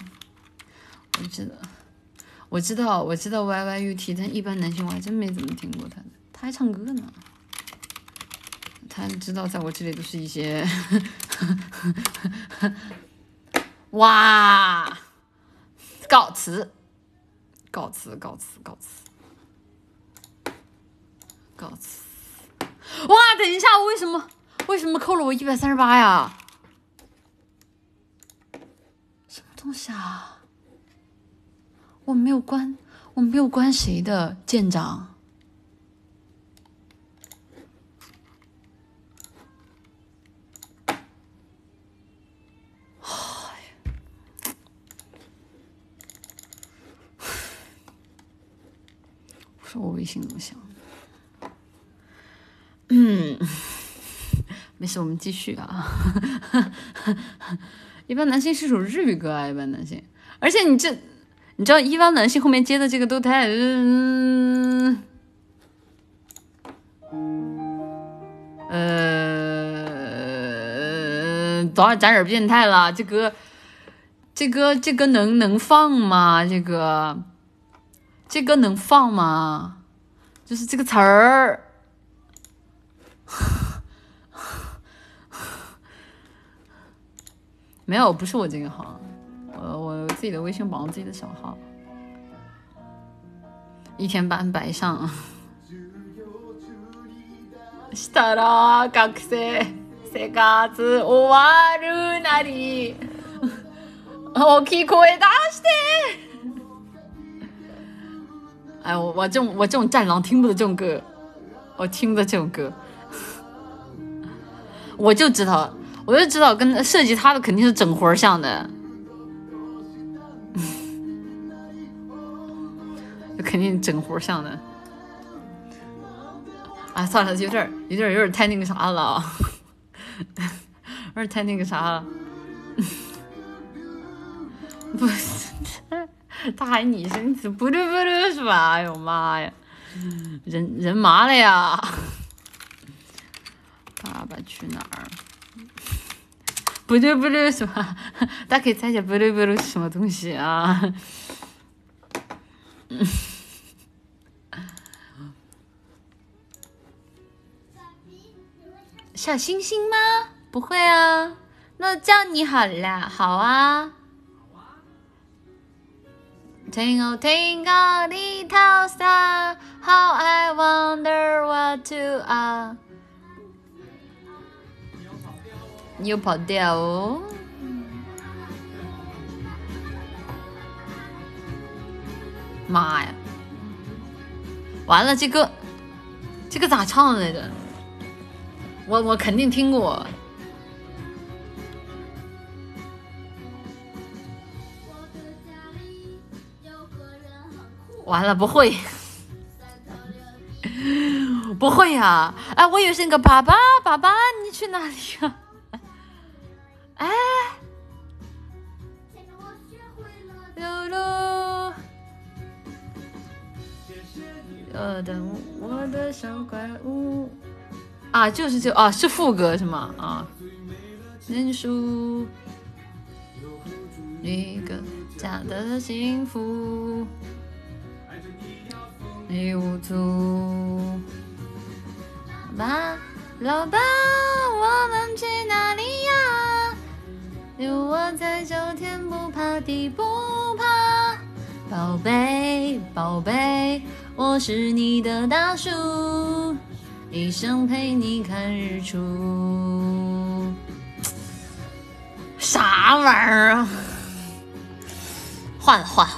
我知道，我知道，我知道 Y Y U T，但一般男性我还真没怎么听过他，他还唱歌呢。他知道，在我这里都是一些，(laughs) 哇，告辞。告辞，告辞，告辞，告辞！哇，等一下，我为什么为什么扣了我一百三十八呀？什么东西啊？我没有关，我没有关谁的舰长。我说我微信怎么想？嗯，没事，我们继续啊。一般男性是首日语歌啊，一般男性，而且你这，你知道一般男性后面接的这个都太……嗯，呃，早点点变态了，这歌，这歌，这歌能能放吗？这个。这歌能放吗？就是这个词儿，没有，不是我这个号，我我自己的微信绑自己的小号，一天班白上。したら学生 生活終わるなり大きい声出して。哎，我我这种我这种战狼听不得这种歌，我听不得这种歌，我就知道， 我就知道跟设计他的肯定是整活像的，肯定整活像的。哎，算了，有点有点有点 (laughs) 太那个啥了，有点太那个啥了。不是，他还你声词不噜不噜是吧？哎呦妈呀，人人麻了呀！(laughs) 爸爸去哪儿？不噜不噜是吧？大家可以猜一下不噜不噜是什么东西啊？小星星吗？不会啊，那叫你好啦，好啊。Tingle tingle little star, how I wonder what to are。你又跑调哦！妈呀！完了，这个这个咋唱来着？我我肯定听过。完了，不会，(laughs) 不会呀！哎，我以为是那个爸爸，爸爸，你去哪里呀？哎，露露，我的我的小怪物。啊，就是就啊，是副歌是吗？啊，认输，一个假的幸福，你无助。爸，老爸，我们去哪里呀？有我在就天不怕地不怕。宝贝，宝贝，我是你的大树。一生陪你看日出，啥玩意儿啊？换换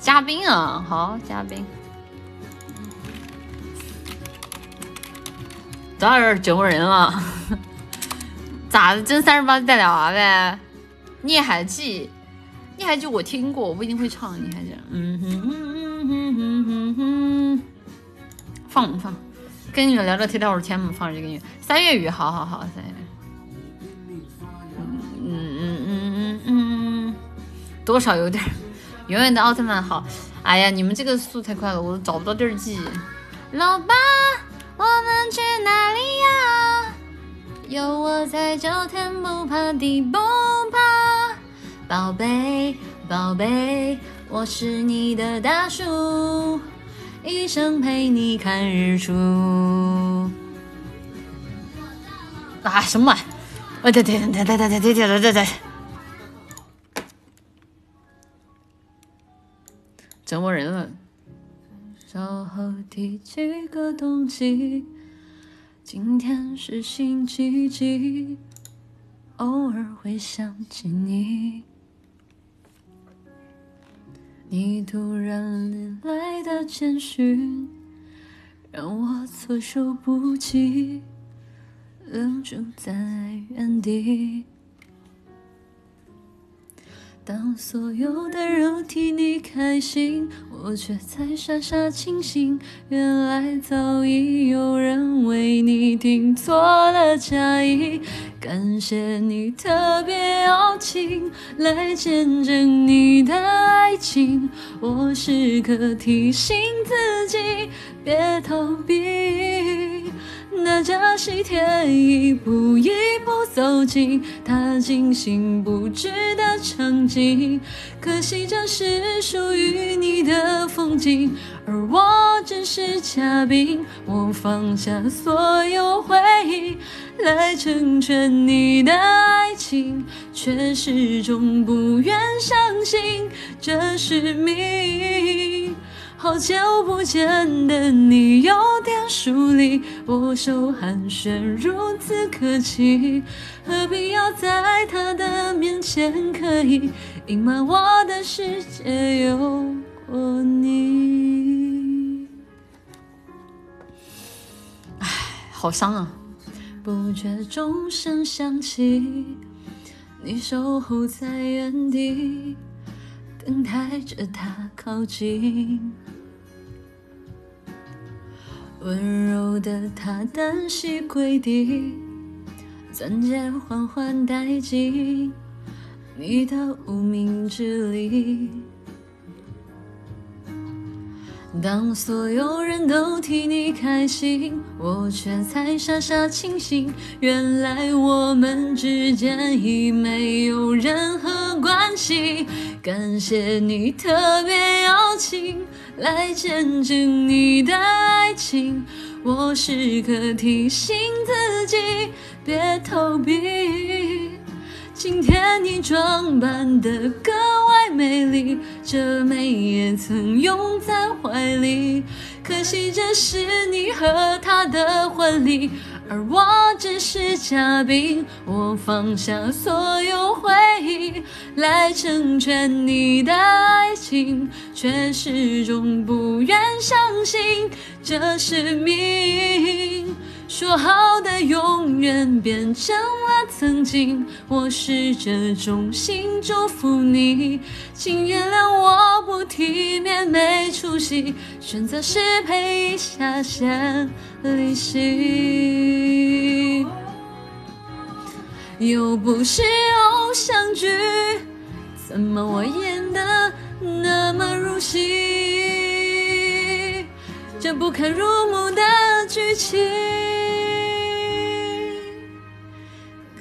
嘉宾啊，好嘉宾，早点整我人了，咋的？真三十八带俩娃呗？聂海记，聂海记我听过，我不一定会唱。孽海记，嗯哼哼哼哼哼哼，放放？跟你们聊聊天聊会儿天嘛，放着这个音乐。三月雨，好好好，三月。嗯嗯嗯嗯嗯，多少有点。永远的奥特曼好。哎呀，你们这个速太快了，我都找不到地儿记。老爸，我们去哪里呀？有我在就天不怕地不怕。宝贝，宝贝，我是你的大树。一生陪你看日出。啊，什么？啊，对对对对对对对对对对！折磨人了。稍后第几个冬季？今天是星期几？偶尔会想起你。你突然来的简讯，让我措手不及，愣住在原地。当所有的人替你开心，我却在傻傻清醒。原来早已有人为你订做了嫁衣。感谢你特别邀请来见证你的爱情，我时刻提醒自己别逃避。那架喜帖一步一步走进他精心布置的场景，可惜这是属于你的风景，而我只是嘉宾。我放下所有回忆来成全你的爱情，却始终不愿相信这是命。好久不见的你有点疏离，握手寒暄如此客气，何必要在他的面前刻意隐瞒我的世界有过你？唉，好伤啊！不觉钟声响起，你守候在原地。等待着他靠近，温柔的他单膝跪地，钻戒缓缓戴进你的无名指里。当所有人都替你开心，我却才傻傻清醒。原来我们之间已没有任何关系。感谢你特别邀请来见证你的爱情，我时刻提醒自己别逃避。今天你装扮得格外美丽，这美也曾拥在怀里。可惜这是你和他的婚礼，而我只是嘉宾。我放下所有回忆来成全你的爱情，却始终不愿相信这是命。说好的永远变成了曾经，我试着衷心祝福你，请原谅我不体面没出息，选择失陪一下先离席，又不是偶像剧，怎么我演得那么入戏？这不堪入目的剧情。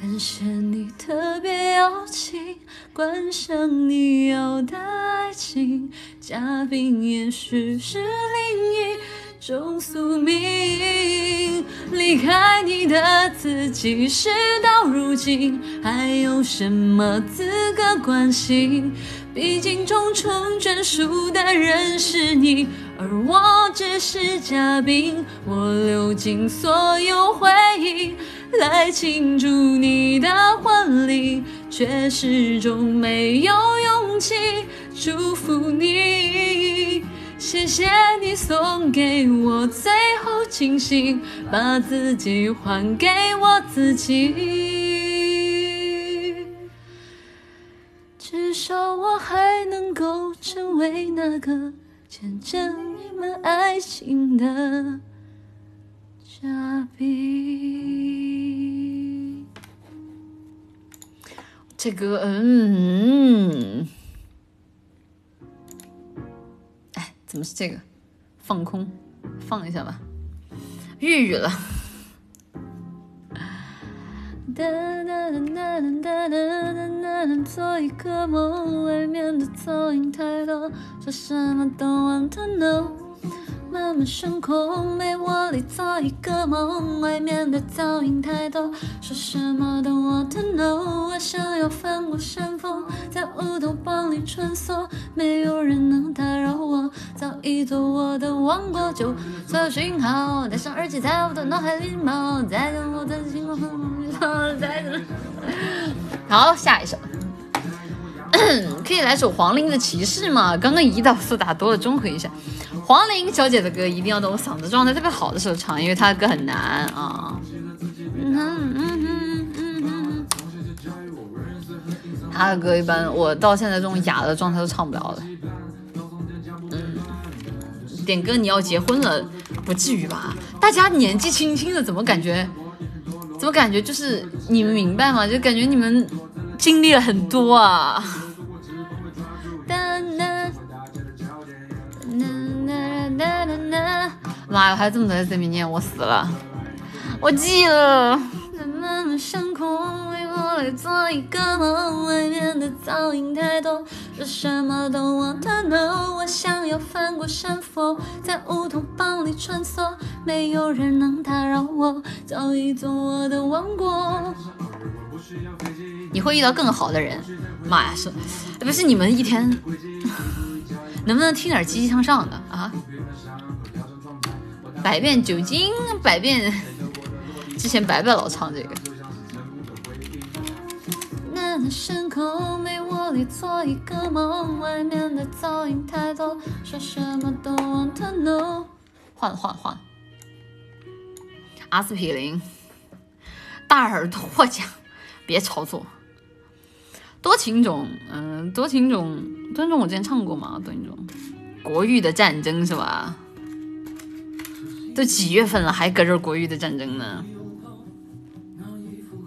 感谢你特别邀请，观赏你要的爱情，嘉宾也许是另一种宿命。离开你的自己，事到如今还有什么资格关心？毕竟终成眷属的人是你，而我只是嘉宾。我流尽所有回忆。来庆祝你的婚礼，却始终没有勇气祝福你。谢谢你送给我最后清醒，把自己还给我自己。至少我还能够成为那个见证你们爱情的。嘉宾，这个嗯，哎，怎么是这个？放空，放一下吧，日语了。哒哒哒哒哒哒哒哒哒哒，做一个梦，外面的噪音太多，说什么都 want to know。慢慢升空，被窝里做一个梦，外面的噪音太多，说什么都 want to know。我想要翻过山峰，在乌托邦里穿梭，没有人能打扰我，造一座我的王国。就所有讯号，戴上耳机，在我的脑海里冒，在我的星光在等。好，下一首，(clears throat) 可以来首黄龄的骑士吗？刚刚胰岛素打多了，中和一下。黄龄小姐的歌一定要等我嗓子状态特别好的时候唱，因为她的歌很难啊。她的歌一般我到现在这种哑的状态都唱不了了。点歌你要结婚了，不至于吧？大家年纪轻轻的，怎么感觉？怎么感觉就是你们明白吗？就感觉你们经历了很多啊。但妈呀！还有这么多人在面念，我死了！我记了。在慢慢上空，为我来做一个梦。外面的噪音太多，说什么都 want to know。我想要翻过山峰，在乌托邦里穿梭，没有人能打扰我，早已做我的王国。你会遇到更好的人。妈呀，是不是你们一天？(laughs) 能不能听点积极向上的啊？百变酒精，百变，(laughs) 之前白白老唱这个。那深空没我里做一个梦，外面的噪音太多，说什么都 want to know。换了换换。阿司匹林，大耳朵奖，别操作。多情种，嗯，多情种，多情种我之前唱过吗？多情种，国域的战争是吧？都几月份了，还搁这国域的战争呢？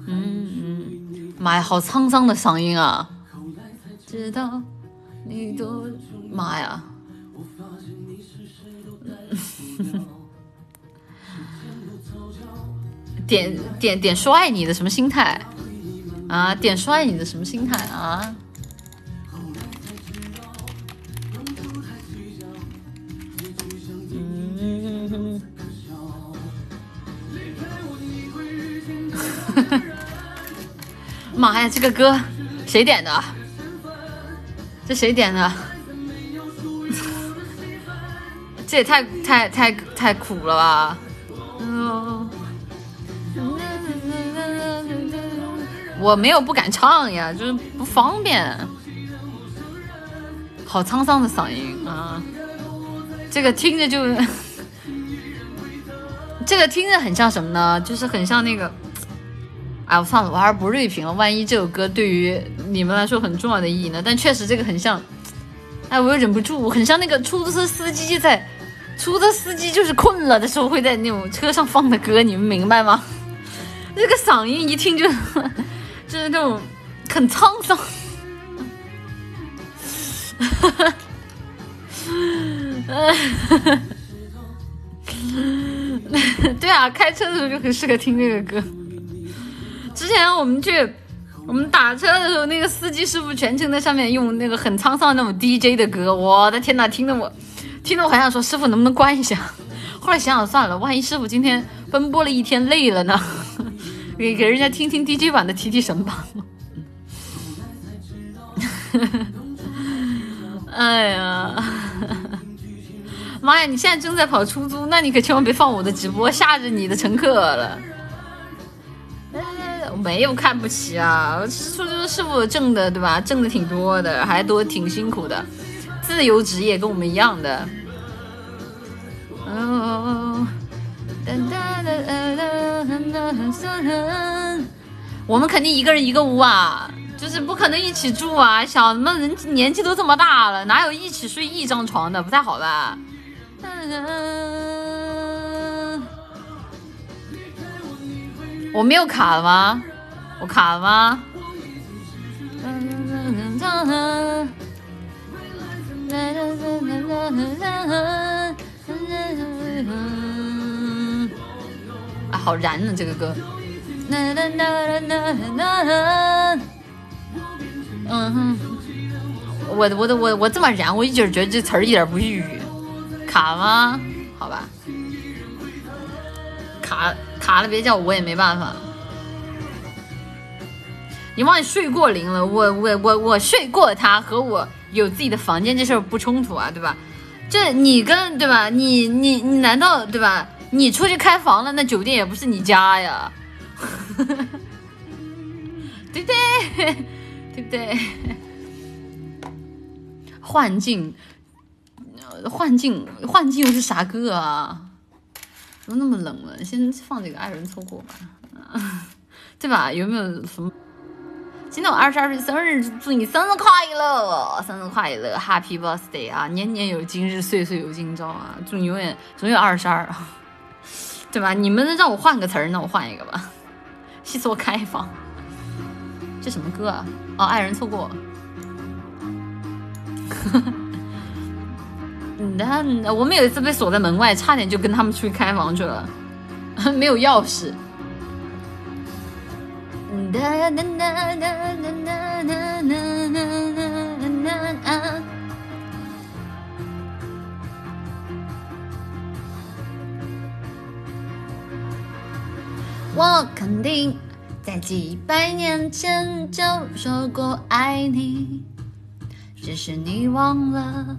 嗯嗯，妈呀，好沧桑的嗓音啊！知道你多，妈呀！(laughs) 点点点说爱你的什么心态？啊，点说爱你的什么心态啊？(laughs) 妈呀，这个歌谁点的？这谁点的？(laughs) 这也太太太太苦了吧！我没有不敢唱呀，就是不方便。好沧桑的嗓音啊！这个听着就，(laughs) 这个听着很像什么呢？就是很像那个……哎，我算了，我还是不锐评了。万一这首歌对于你们来说很重要的意义呢？但确实这个很像……哎，我又忍不住，很像那个出租车司机在出租车司机就是困了的时候会在那种车上放的歌，你们明白吗？这个嗓音一听就。(laughs) 就是那种很沧桑，哈 (laughs) 哈对啊，开车的时候就很适合听这个歌。之前我们去，我们打车的时候，那个司机师傅全程在上面用那个很沧桑的那种 DJ 的歌，我的天呐，听得我，听得我还想说师傅能不能关一下。后来想想算了，万一师傅今天奔波了一天累了呢？给给人家听听 DJ 版的提提神吧。哎呀，妈呀！你现在正在跑出租，那你可千万别放我的直播，吓着你的乘客了。没有看不起啊，出租师傅挣的对吧？挣的挺多的，还多挺辛苦的，自由职业跟我们一样的。我们肯定一个人一个屋啊，就是不可能一起住啊！小什么人年纪都这么大了，哪有一起睡一张床的？不太好吧？我没有卡了吗？我卡了吗？啊，好燃呢，这个歌。嗯哼，我我我我这么燃，我一直觉得这词儿一点不抑郁，卡吗？好吧，卡了，别叫我也没办法。你忘记睡过零了？我我我我睡过他和我有自己的房间这事儿不冲突啊，对吧？这你跟对吧？你你你难道对吧？你出去开房了，那酒店也不是你家呀，(laughs) 对不对？对不对？幻境，幻境，幻境又是啥歌啊？怎么那么冷了？先放这个爱人错过吧，(laughs) 对吧？有没有什么？今天我二十二岁生日，祝你生日快乐，生日快乐，Happy Birthday 啊！年年有今日，岁岁有今朝啊！祝你永远总有二十二。(laughs) 对吧？你们让我换个词儿，那我换一个吧。细说开放，这什么歌啊？哦，爱人错过。(laughs) 那我们有一次被锁在门外，差点就跟他们出去开房去了，(laughs) 没有钥匙。我肯定在几百年前就说过爱你，只是你忘了，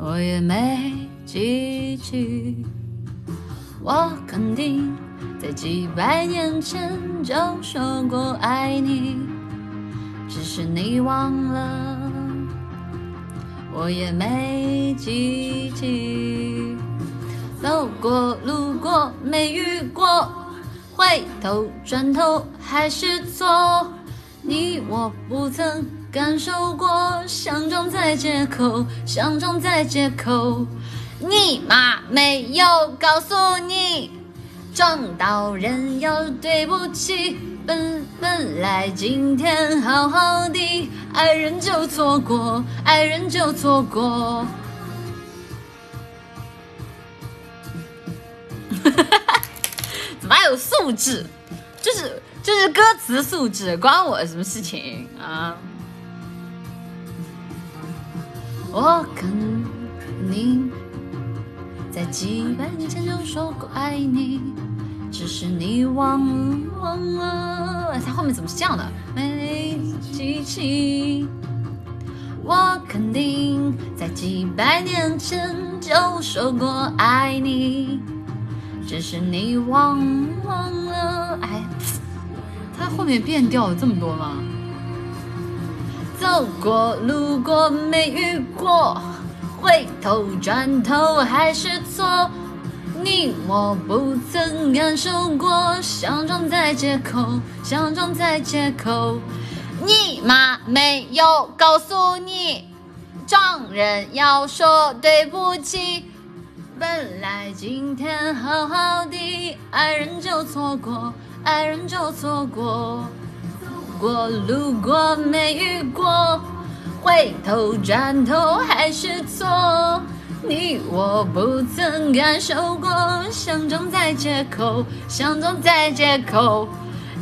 我也没记起。我肯定在几百年前就说过爱你，只是你忘了，我也没记起。走过路过没遇过，回头转头还是错。你我不曾感受过，相撞在街口，相撞在街口。你妈没有告诉你，撞到人要对不起。本本来今天好好的，爱人就错过，爱人就错过。(laughs) 怎么还有素质？就是就是歌词素质，关我什么事情啊？我肯定在几百年前就说过爱你，只是你忘忘了。他后面怎么是这样的？没记起。我肯定在几百年前就说过爱你。只是你忘忘了，哎，他后面变调了这么多吗？走过路过没遇过，回头转头还是错。你我不曾感受过，相撞在街口，相撞在街口。你妈没有告诉你，撞人要说对不起。本来今天好好的，爱人就错过，爱人就错过。过路过没遇过，回头转头还是错。你我不曾感受过，相撞在街口，相撞在街口。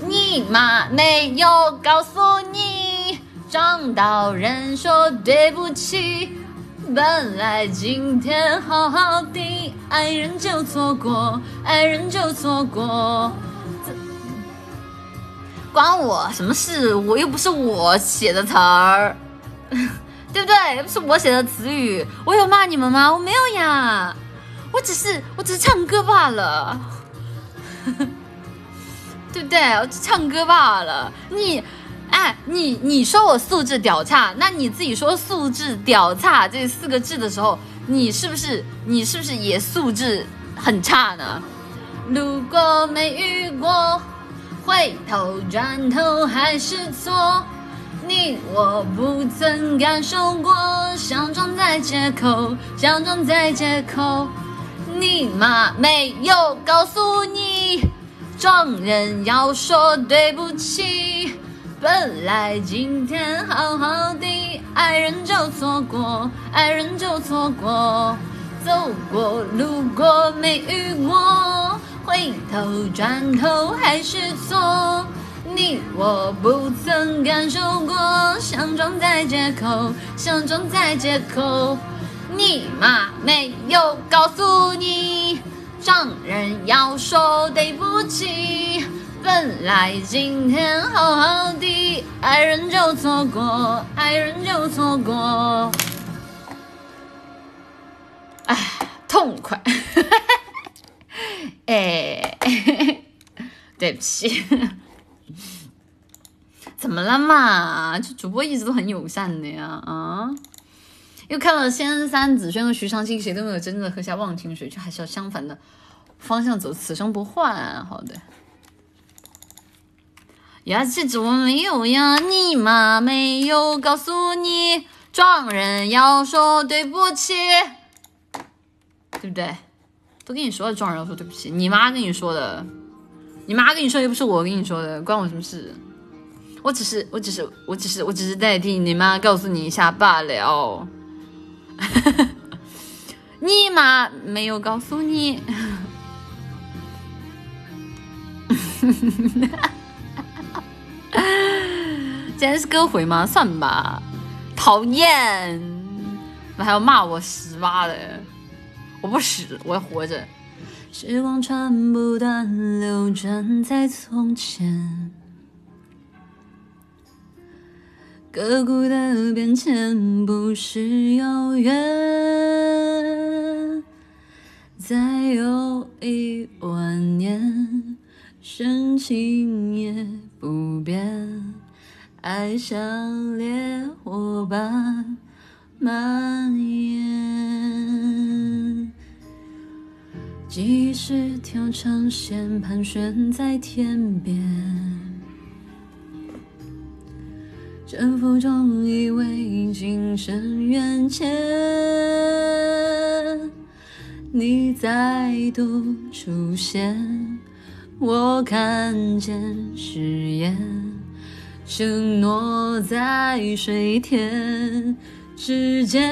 你妈没有告诉你，撞到人说对不起。本来今天好好的，爱人就错过，爱人就错过，关我什么事？我又不是我写的词儿，(laughs) 对不对？又不是我写的词语，我有骂你们吗？我没有呀，我只是我只是唱歌罢了，(laughs) 对不对？我只唱歌罢了，你。哎，你你说我素质屌差，那你自己说素质屌差这四个字的时候，你是不是你是不是也素质很差呢？如果没遇过，回头转头还是错。你我不曾感受过，相撞在街口，相撞在街口。你妈没有告诉你，撞人要说对不起。本来今天好好的，爱人就错过，爱人就错过。走过路过没遇过，回头转头还是错。你我不曾感受过，相撞在街口，相撞在街口。你妈没有告诉你，撞人要说对不起。本来今天好好的，爱人就错过，爱人就错过。哎，痛快！哈哈哈 (laughs) 哎，(laughs) 对不起，怎么了嘛？这主播一直都很友善的呀，啊！又看了仙三紫萱和徐长卿，谁都没有真正的喝下忘情水，却还是要相反的方向走，此生不换。好的。呀，这怎么没有呀？你妈没有告诉你，撞人要说对不起，对不对？都跟你说了，撞人要说对不起。你妈跟你说的，你妈跟你说又不是我跟你说的，关我什么事？我只是，我只是，我只是，我只是代替你妈告诉你一下罢了。(laughs) 你妈没有告诉你。(laughs) 今天是歌回吗？算吧，讨厌，那还要骂我十八的，我不死，我要活着。时光穿不断，流转在从前，刻骨的变迁不是遥远。再有一万年，深情也不变，爱像烈火般蔓延。即使条长线盘旋在天边，沉浮中以为今生缘浅，你再度出现，我看见誓言，承诺在水天之间，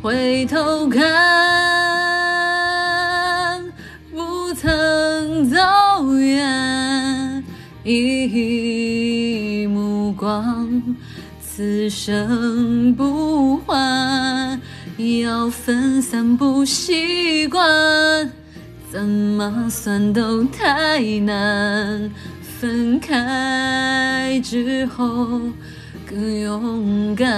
回头看，不曾走远，一目光，此生不换，要分散不习惯，怎么算都太难，分开之后更勇敢。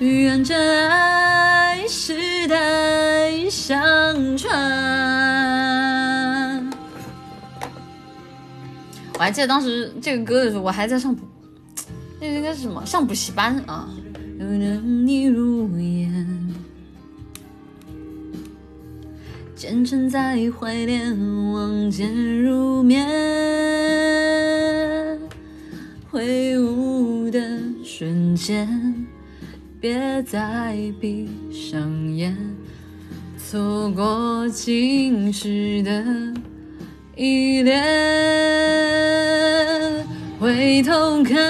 愿这爱世代相传。我还记得当时这个歌的时候，我还在上补，那个应该是什么上补习班啊。有你如烟，虔诚在怀恋，望见入眠，挥舞的瞬间。别再闭上眼，错过今世的依恋。回头看，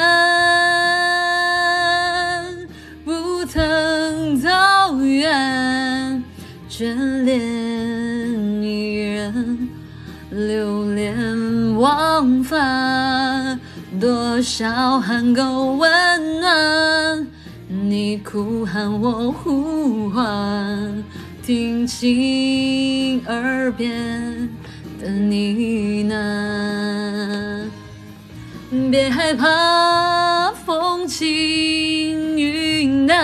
不曾走远，眷恋一人，流连忘返，多少寒沟温暖。你哭喊我呼唤，听清耳边的呢喃。别害怕风轻云淡，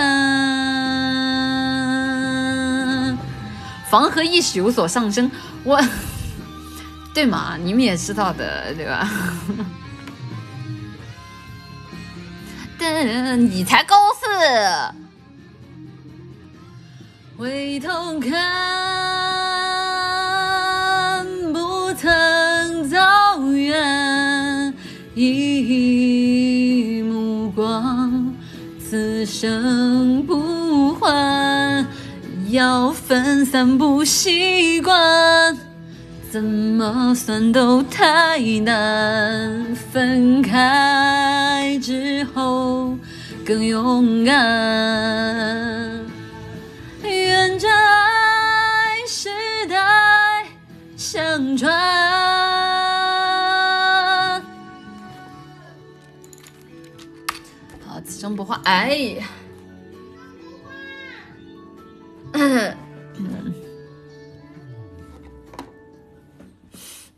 防河意识有所上升。我，(laughs) 对嘛？你们也知道的，对吧？你才高四。回头看，不曾走远，一目光，此生不换，要分散不习惯。怎么算都太难，分开之后更勇敢。愿这爱世代相传。好，此生不换。哎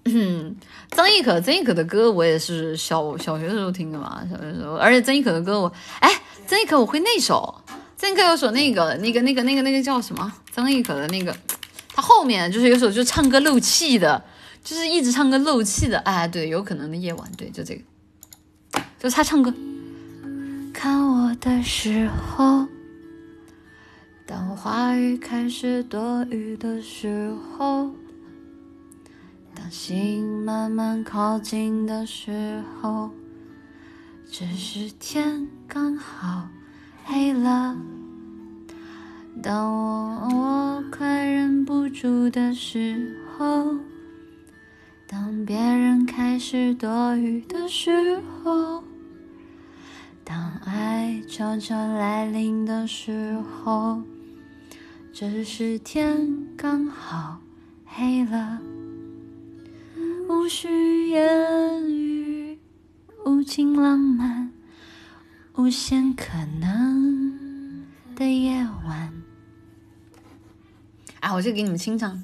嗯，曾轶可，曾轶可的歌我也是小小学的时候听的嘛，小学的时候，而且曾轶可的歌我，哎，曾轶可我会那首，曾轶可有首那个那个那个那个那个叫什么？曾轶可的那个，他后面就是有首就唱歌漏气的，就是一直唱歌漏气的，哎，对，有可能的夜晚，对，就这个，就他唱歌。看我的时候，当话语开始多余的时候。当心慢慢靠近的时候，只是天刚好黑了。当我我快忍不住的时候，当别人开始多余的时候，当爱悄悄来临的时候，只是天刚好黑了。无需言语，无尽浪漫，无限可能的夜晚。啊，我就给你们清唱。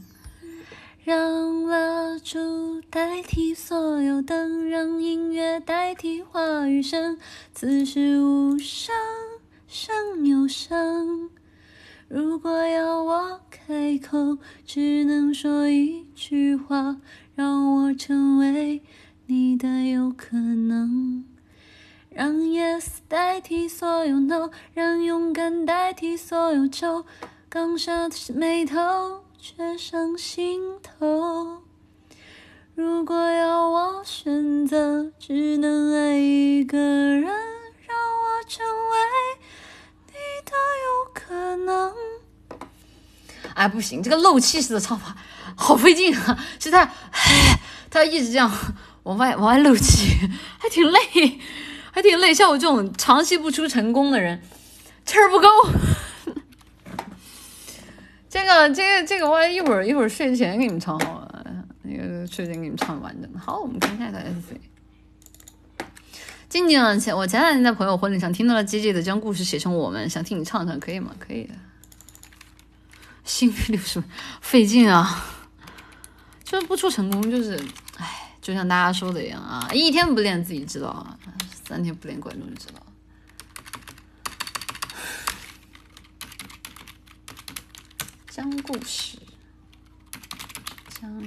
让蜡烛代替所有灯，让音乐代替话语声。此时无声胜有声。如果要我开口，只能说一句话，让我成为你的有可能。让 yes 代替所有 no，让勇敢代替所有愁。刚下的眉头。却上心头。如果要我选择，只能爱一个人，让我成为你的有可能。哎，不行，这个漏气式的唱法好费劲啊！(laughs) 是他，他要一直这样往外往外漏气，还挺累，还挺累。像我这种长期不出成功的人，气儿不够。这个这个这个，我一会儿一会儿睡前给你们唱好了，那个睡前给你们唱完整的。好，我们看下一个 S C。静静，前我前两天在朋友婚礼上听到了 J J 的将故事写成我们，想听你唱唱，可以吗？可以的。心率六十，费劲啊！就是不出成功，就是，唉，就像大家说的一样啊，一天不练自己知道啊，三天不练观众就知道。将故事，将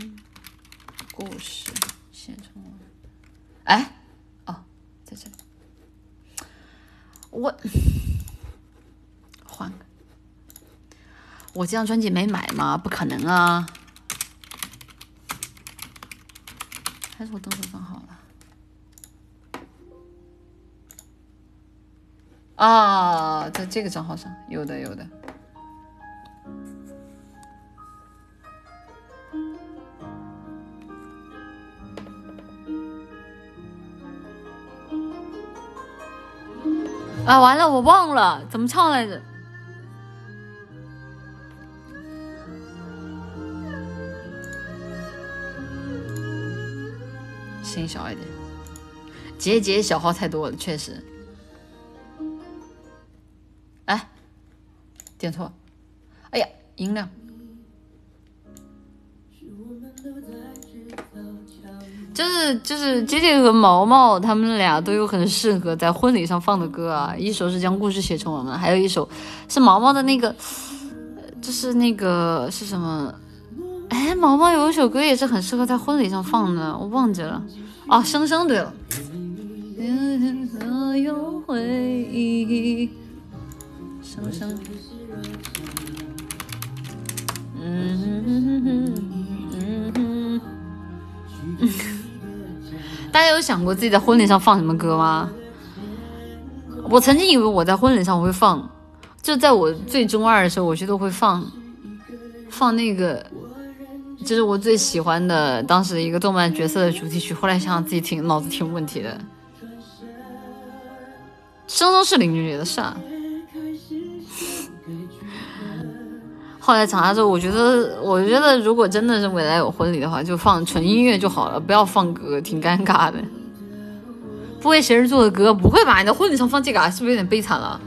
故事写成我。哎，哦，在这里。我换个。我这张专辑没买吗？不可能啊！还是我登录账号了？啊，在这个账号上有的，有的。啊，完了，我忘了怎么唱来着。声音小一点，姐姐小号太多了，确实。哎，点错，哎呀，音量。就是就是杰杰和毛毛他们俩都有很适合在婚礼上放的歌啊，一首是将故事写成我们，还有一首是毛毛的那个，就是那个是什么？哎，毛毛有一首歌也是很适合在婚礼上放的，我忘记了。哦，生生对了。生生。嗯。大家有想过自己在婚礼上放什么歌吗？我曾经以为我在婚礼上我会放，就在我最中二的时候，我觉得会放，放那个，这是我最喜欢的当时一个动漫角色的主题曲。后来想想自己挺脑子挺有问题的，生生是林俊杰的，是啊。后来长大之后，我觉得，我觉得如果真的是未来有婚礼的话，就放纯音乐就好了，不要放歌，挺尴尬的。不为谁而作的歌，不会吧？你的婚礼上放这个，是不是有点悲惨了？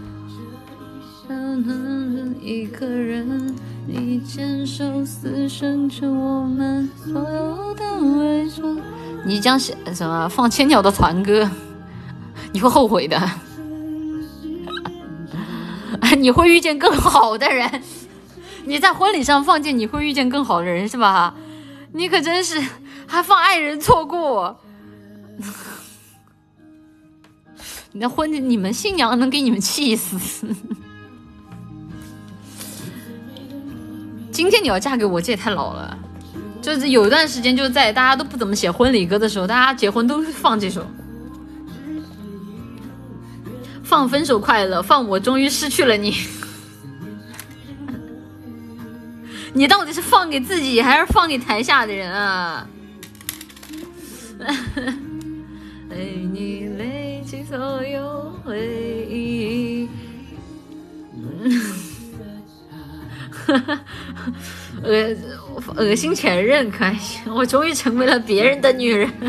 一个人，你坚守死生成我们所有的伪装。你将写什么？放千鸟的团歌，你会后悔的。(laughs) 你会遇见更好的人。你在婚礼上放箭，你会遇见更好的人，是吧？你可真是还放爱人错过。(laughs) 你的婚，你们新娘能给你们气死。今天你要嫁给我，这也太老了。就是有一段时间，就在大家都不怎么写婚礼歌的时候，大家结婚都放这首，放分手快乐，放我终于失去了你。(laughs) 你到底是放给自己还是放给台下的人啊？(laughs) 为你累积所有回忆，(laughs) (laughs) 恶恶心前任开心，我终于成为了别人的女人。(laughs)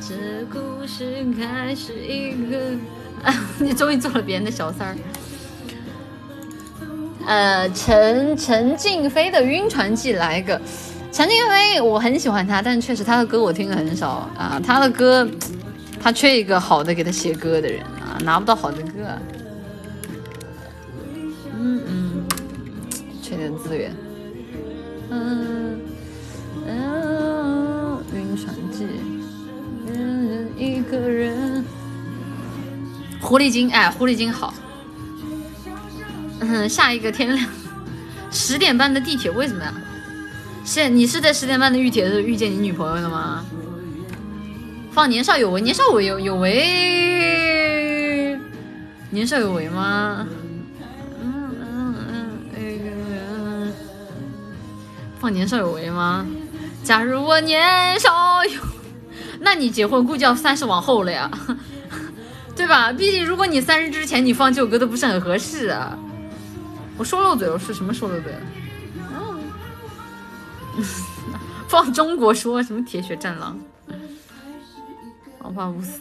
这故事开始一个。(laughs) 你终于做了别人的小三儿。呃，陈陈静飞的《晕船记》来一个。陈静飞我很喜欢他，但确实他的歌我听的很少啊。他的歌，他缺一个好的给他写歌的人啊，拿不到好的歌。嗯嗯，缺点资源。嗯嗯，《晕船记》。一个人。狐狸精，哎，狐狸精好。嗯，下一个天亮，十点半的地铁为什么呀？现你是在十点半的地铁的时候遇见你女朋友的吗？放年少有为，年少有有有为，年少有为吗？嗯嗯嗯，放年少有为吗？假如我年少有，(laughs) 那你结婚估计要三十往后了呀，(laughs) 对吧？毕竟如果你三十之前你放这首歌都不是很合适啊。我说漏嘴了，是什么说漏嘴了？(laughs) 放中国说什么铁血战狼？毫发无私。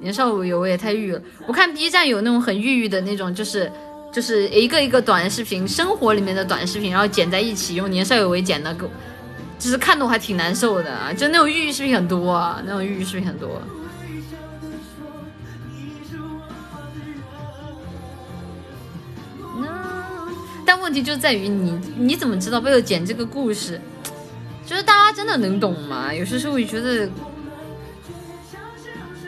年少有为也太郁了。我看 B 站有那种很郁郁的那种，就是就是一个一个短视频，生活里面的短视频，然后剪在一起，用年少有为剪的，够，就是看的我还挺难受的啊。就那种郁郁视频很多啊，那种郁郁视频很多。但问题就在于你，你怎么知道为了剪这个故事，就是大家真的能懂吗？有些时候我觉得，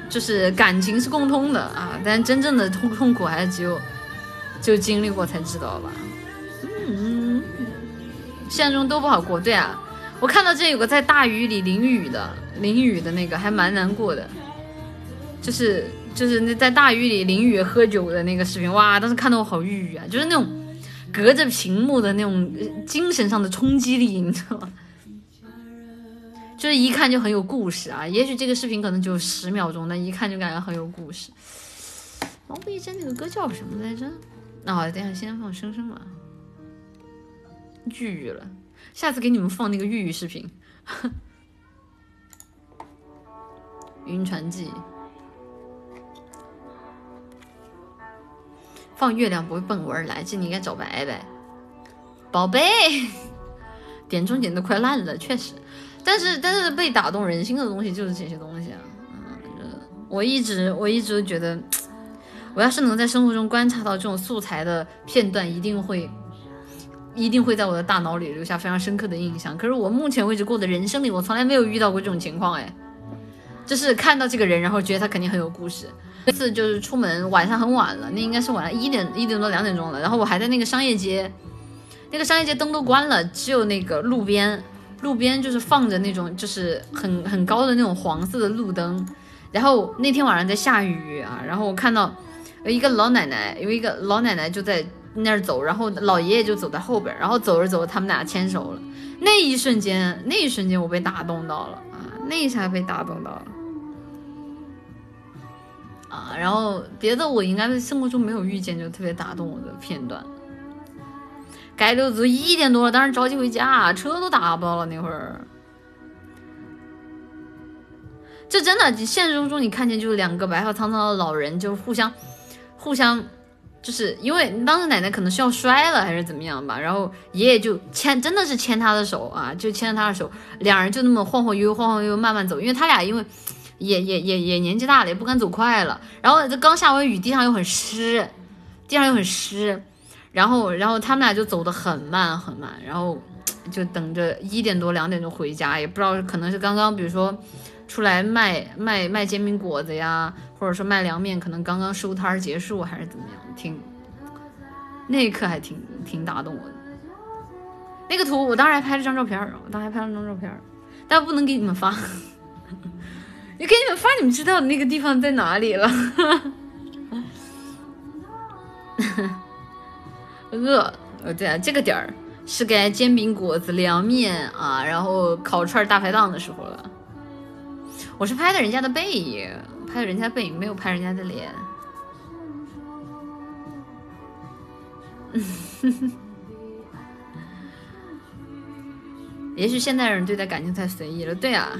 就是感情是共通的啊，但真正的痛痛苦还是只有就经历过才知道吧。嗯，现实中都不好过。对啊，我看到这有个在大雨里淋雨的淋雨的那个，还蛮难过的，就是就是那在大雨里淋雨喝酒的那个视频，哇，当时看到我好抑郁啊，就是那种。隔着屏幕的那种精神上的冲击力，你知道吗？就是一看就很有故事啊！也许这个视频可能就十秒钟，但一看就感觉很有故事。毛不易这那个歌叫什么来着？那等下先放声声吧。郁郁了，下次给你们放那个郁郁视频。(laughs) 晕船记。放月亮不会奔我而来，这你应该找白白。宝贝，(laughs) 点钟点的快烂了，确实。但是但是被打动人心的东西就是这些东西啊。嗯，我一直我一直都觉得，我要是能在生活中观察到这种素材的片段，一定会一定会在我的大脑里留下非常深刻的印象。可是我目前为止过的人生里，我从来没有遇到过这种情况，哎，就是看到这个人，然后觉得他肯定很有故事。这次就是出门晚上很晚了，那应该是晚上一点一点多两点钟了。然后我还在那个商业街，那个商业街灯都关了，只有那个路边，路边就是放着那种就是很很高的那种黄色的路灯。然后那天晚上在下雨啊，然后我看到有一个老奶奶，有一个老奶奶就在那儿走，然后老爷爷就走在后边，然后走着走着他们俩牵手了。那一瞬间，那一瞬间我被打动到了啊，那一下被打动到了。啊，然后别的我应该是生活中没有遇见就特别打动我的片段。该溜子一点多了，当时着急回家，车都打不到了那会儿。这真的，现实中你看见就是两个白发苍苍的老人，就是互相互相，就是因为当时奶奶可能是要摔了还是怎么样吧，然后爷爷就牵，真的是牵她的手啊，就牵着她的手，两人就那么晃晃悠悠、晃晃悠悠慢慢走，因为他俩因为。也也也也年纪大了，也不敢走快了。然后这刚下完雨，地上又很湿，地上又很湿。然后然后他们俩就走得很慢很慢，然后就等着一点多两点就回家，也不知道可能是刚刚比如说出来卖卖卖煎饼果子呀，或者说卖凉面，可能刚刚收摊结束还是怎么样，挺那一刻还挺挺打动我的。那个图我当时还拍了张照片，我当时还拍了张照片，但不能给你们发。你给你们发，你们知道那个地方在哪里了？(laughs) 饿，呃，对啊，这个点儿是该煎饼果子凉面啊，然后烤串大排档的时候了。我是拍的人家的背影，拍的人家背影，没有拍人家的脸。(laughs) 也许现代人对待感情太随意了，对啊。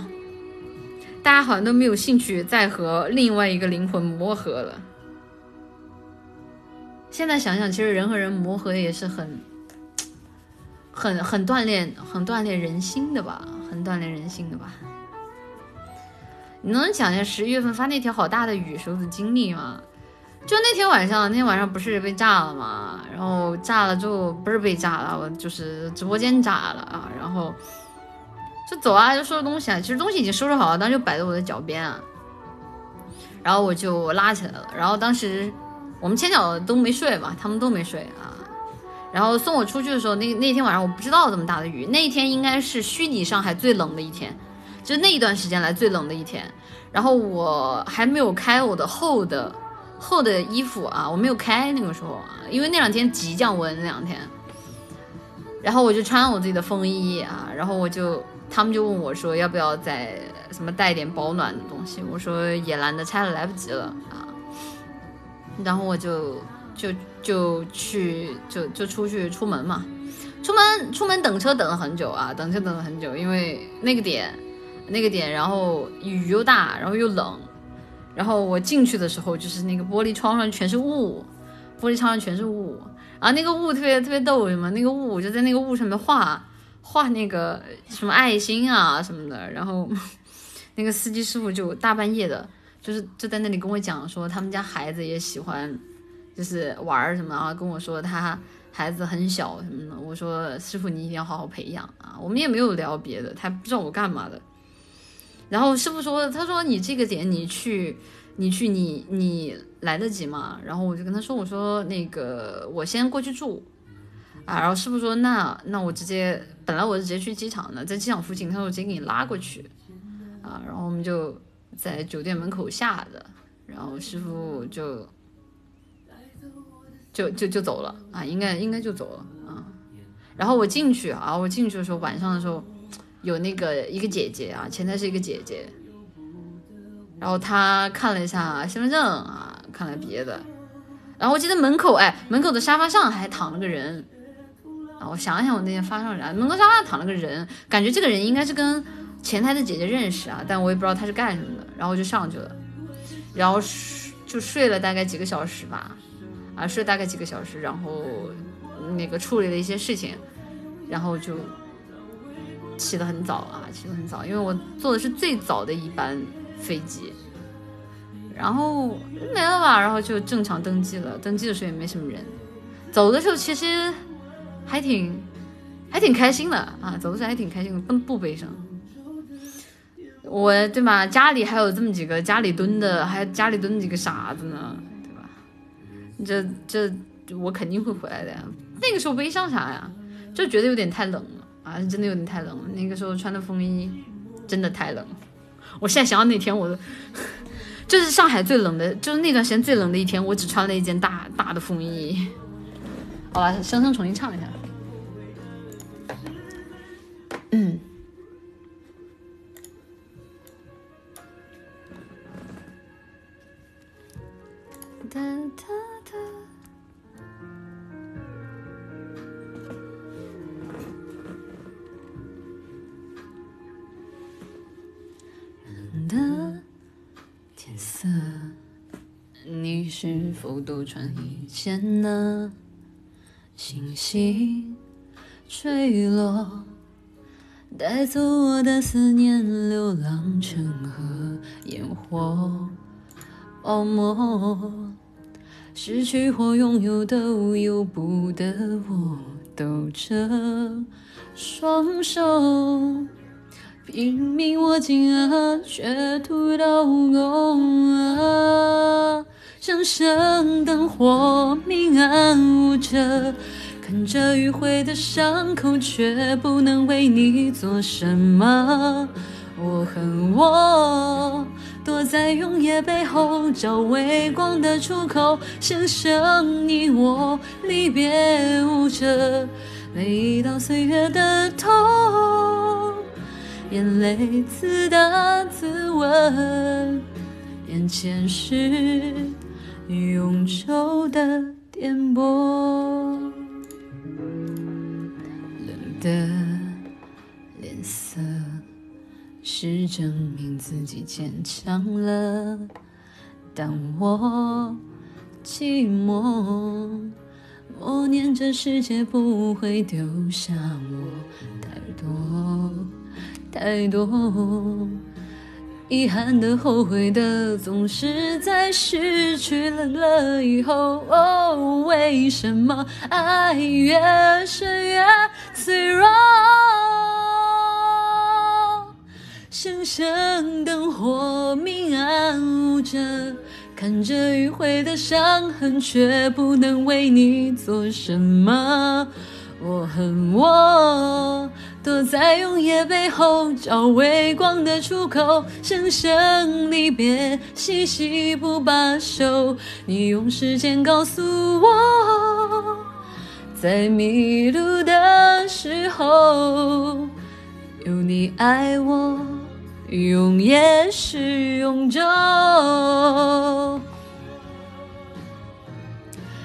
大家好像都没有兴趣再和另外一个灵魂磨合了。现在想想，其实人和人磨合也是很、很、很锻炼、很锻炼人心的吧，很锻炼人心的吧。你能讲一下十一月份发那条好大的雨时候的经历吗？就那天晚上，那天晚上不是被炸了吗？然后炸了之后，不是被炸了，我就是直播间炸了啊。然后就走啊，就收拾东西啊。其实东西已经收拾好了，当时就摆在我的脚边啊。然后我就拉起来了。然后当时我们前脚都没睡嘛，他们都没睡啊。然后送我出去的时候，那那天晚上我不知道这么大的雨。那一天应该是虚拟上海最冷的一天，就那一段时间来最冷的一天。然后我还没有开我的厚的。厚的衣服啊，我没有开那个时候，因为那两天急降温，那两天，然后我就穿我自己的风衣啊，然后我就他们就问我说要不要再什么带点保暖的东西，我说也懒得拆了，来不及了啊，然后我就就就去就就出去出门嘛，出门出门等车等了很久啊，等车等了很久，因为那个点那个点，然后雨又大，然后又冷。然后我进去的时候，就是那个玻璃窗上全是雾，玻璃窗上全是雾，啊那个雾特别特别逗，什么那个雾就在那个雾上面画画那个什么爱心啊什么的，然后 (laughs) 那个司机师傅就大半夜的，就是就在那里跟我讲说他们家孩子也喜欢，就是玩儿什么啊，跟我说他孩子很小什么的，我说师傅你一定要好好培养啊，我们也没有聊别的，他不知道我干嘛的。然后师傅说：“他说你这个点你去，你去你你来得及吗？”然后我就跟他说：“我说那个我先过去住，啊。”然后师傅说：“那那我直接本来我是直接去机场的，在机场附近，他说我直接给你拉过去，啊。”然后我们就在酒店门口下的，然后师傅就就就就走了啊，应该应该就走了啊。然后我进去啊，我进去的时候晚上的时候。有那个一个姐姐啊，前台是一个姐姐，然后她看了一下身份证啊，看了别的，然后我记得门口哎，门口的沙发上还躺了个人，啊，我想想我那天发生啥，门口沙发上躺了个人，感觉这个人应该是跟前台的姐姐认识啊，但我也不知道她是干什么的，然后就上去了，然后就睡了大概几个小时吧，啊，睡了大概几个小时，然后那个处理了一些事情，然后就。起得很早啊，起得很早，因为我坐的是最早的一班飞机，然后没了吧，然后就正常登机了。登机的时候也没什么人，走的时候其实还挺还挺开心的啊，走的时候还挺开心的，不不悲伤。我对吧？家里还有这么几个家里蹲的，还家里蹲几个傻子呢，对吧？这这我肯定会回来的呀。那个时候悲伤啥呀？就觉得有点太冷了。啊，真的有点太冷了。那个时候穿的风衣真的太冷了。我现在想到那天，我 (laughs) 就是上海最冷的，就是那段时间最冷的一天，我只穿了一件大大的风衣。好了，生生重新唱一下。嗯。哒哒哒。的天色，你是否都穿一件呢？星星坠落，带走我的思念，流浪成河，烟火泡沫，失去或拥有都由不得我，抖着双手。拼命握紧啊，却徒劳无功啊！想象灯火明暗无着，看着迂回的伤口，却不能为你做什么。我恨我，躲在永夜背后，找微光的出口。想生你我离别无着，每一道岁月的痛。眼泪自答自问，眼前是永昼的颠簸。冷的是证明自己坚强了。当我寂寞，默念这世界不会丢下我，太多太多。遗憾的、后悔的，总是在失去了了以后。哦，为什么爱越深越脆弱？生生灯火明暗无着，看着迂回的伤痕，却不能为你做什么。我恨我。躲在永夜背后找微光的出口，生生离别，细细不罢休。你用时间告诉我，在迷路的时候，有你爱我，永夜是永久。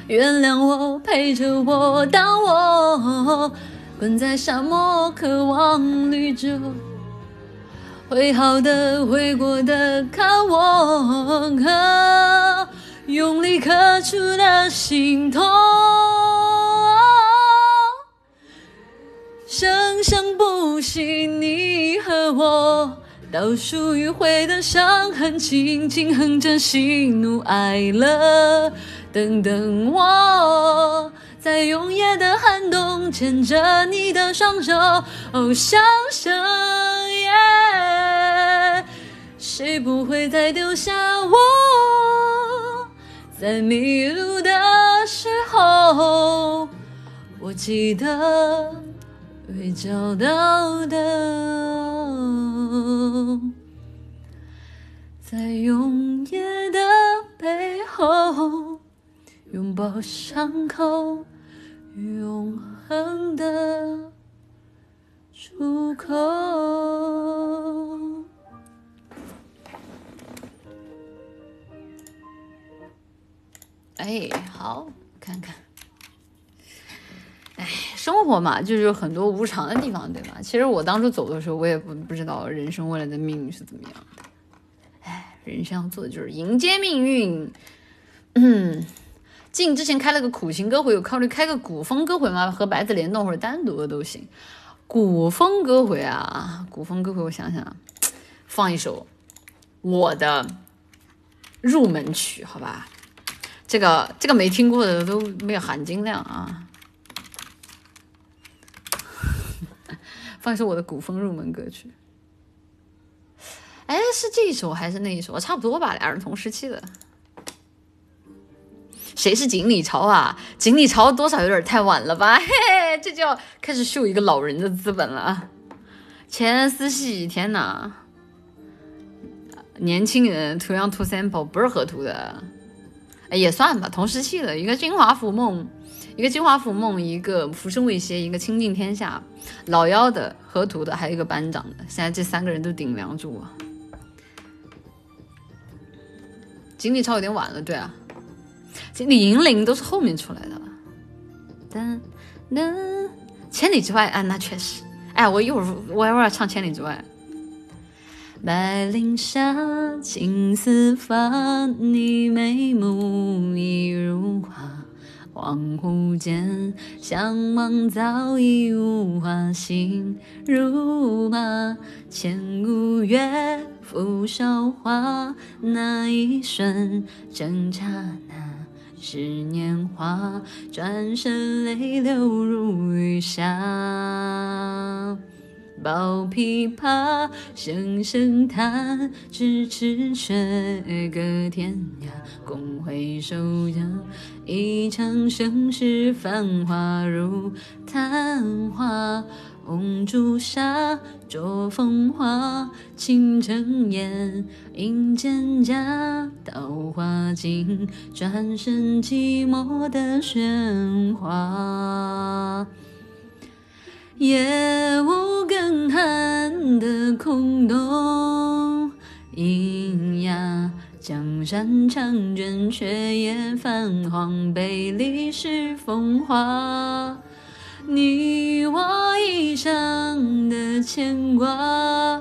原谅我，陪着我，当我。困在沙漠，渴望绿洲。会好的，会过的，看我可用力刻出的心痛。生生不息，你和我，倒数迂回的伤痕，轻轻哼着喜怒哀乐，等等我。在永夜的寒冬，牵着你的双手，哦，想想耶，谁不会再丢下我？在迷路的时候，我记得会找到的。在永夜的背后，拥抱伤口。永恒的出口。哎，好，看看。哎，生活嘛，就是有很多无常的地方，对吧？其实我当初走的时候，我也不不知道人生未来的命运是怎么样的。哎，人生要做的就是迎接命运。嗯。进之前开了个苦情歌会，有考虑开个古风歌会吗？和白子联动或者单独的都行。古风歌会啊，古风歌会，我想想，放一首我的入门曲，好吧？这个这个没听过的都没有含金量啊。放一首我的古风入门歌曲。哎，是这一首还是那一首？差不多吧，俩人同时期的。谁是锦鲤巢啊？锦鲤巢多少有点太晚了吧？嘿嘿，这就要开始秀一个老人的资本了。钱思细，天哪！年轻人图样图 sample 不是河图的，哎，也算吧，同时期的一个金华浮梦，一个金华浮梦，一个浮生未歇，一个倾尽天下。老妖的，河图的，还有一个班长的，现在这三个人都顶梁柱啊。锦鲤巢有点晚了，对啊。李银铃都是后面出来的了。噔噔，千里之外啊，那确实。哎，我一会儿我一会儿要唱千里之外。白绫纱，青丝发，你眉目已如画。恍惚间，相望早已无话，心如麻。千古月，浮韶华，那一瞬，正刹那。是年华，转身泪流如雨下。抱琵琶，声声叹，咫尺却隔天涯。共回首间，一场盛世繁华如昙花。红朱砂，着风华，倾城烟，饮蒹葭，桃花尽，转身寂寞的喧哗。夜无更寒的空洞，喑哑，江山长卷，却也泛黄，被历史风化。你我一生的牵挂，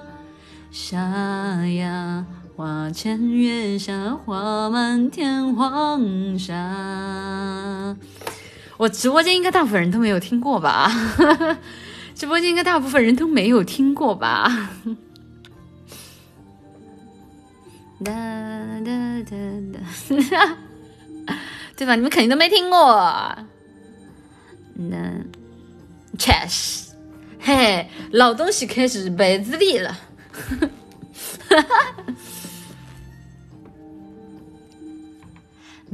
沙哑花前月下，花满天黄沙。(laughs) 我直播间应该大部分人都没有听过吧？直播间应该大部分人都没有听过吧？(laughs) 哒哒哒哒，对吧？你们肯定都没听过。那确实，嘿嘿，老东西开始背字里了。哈哈。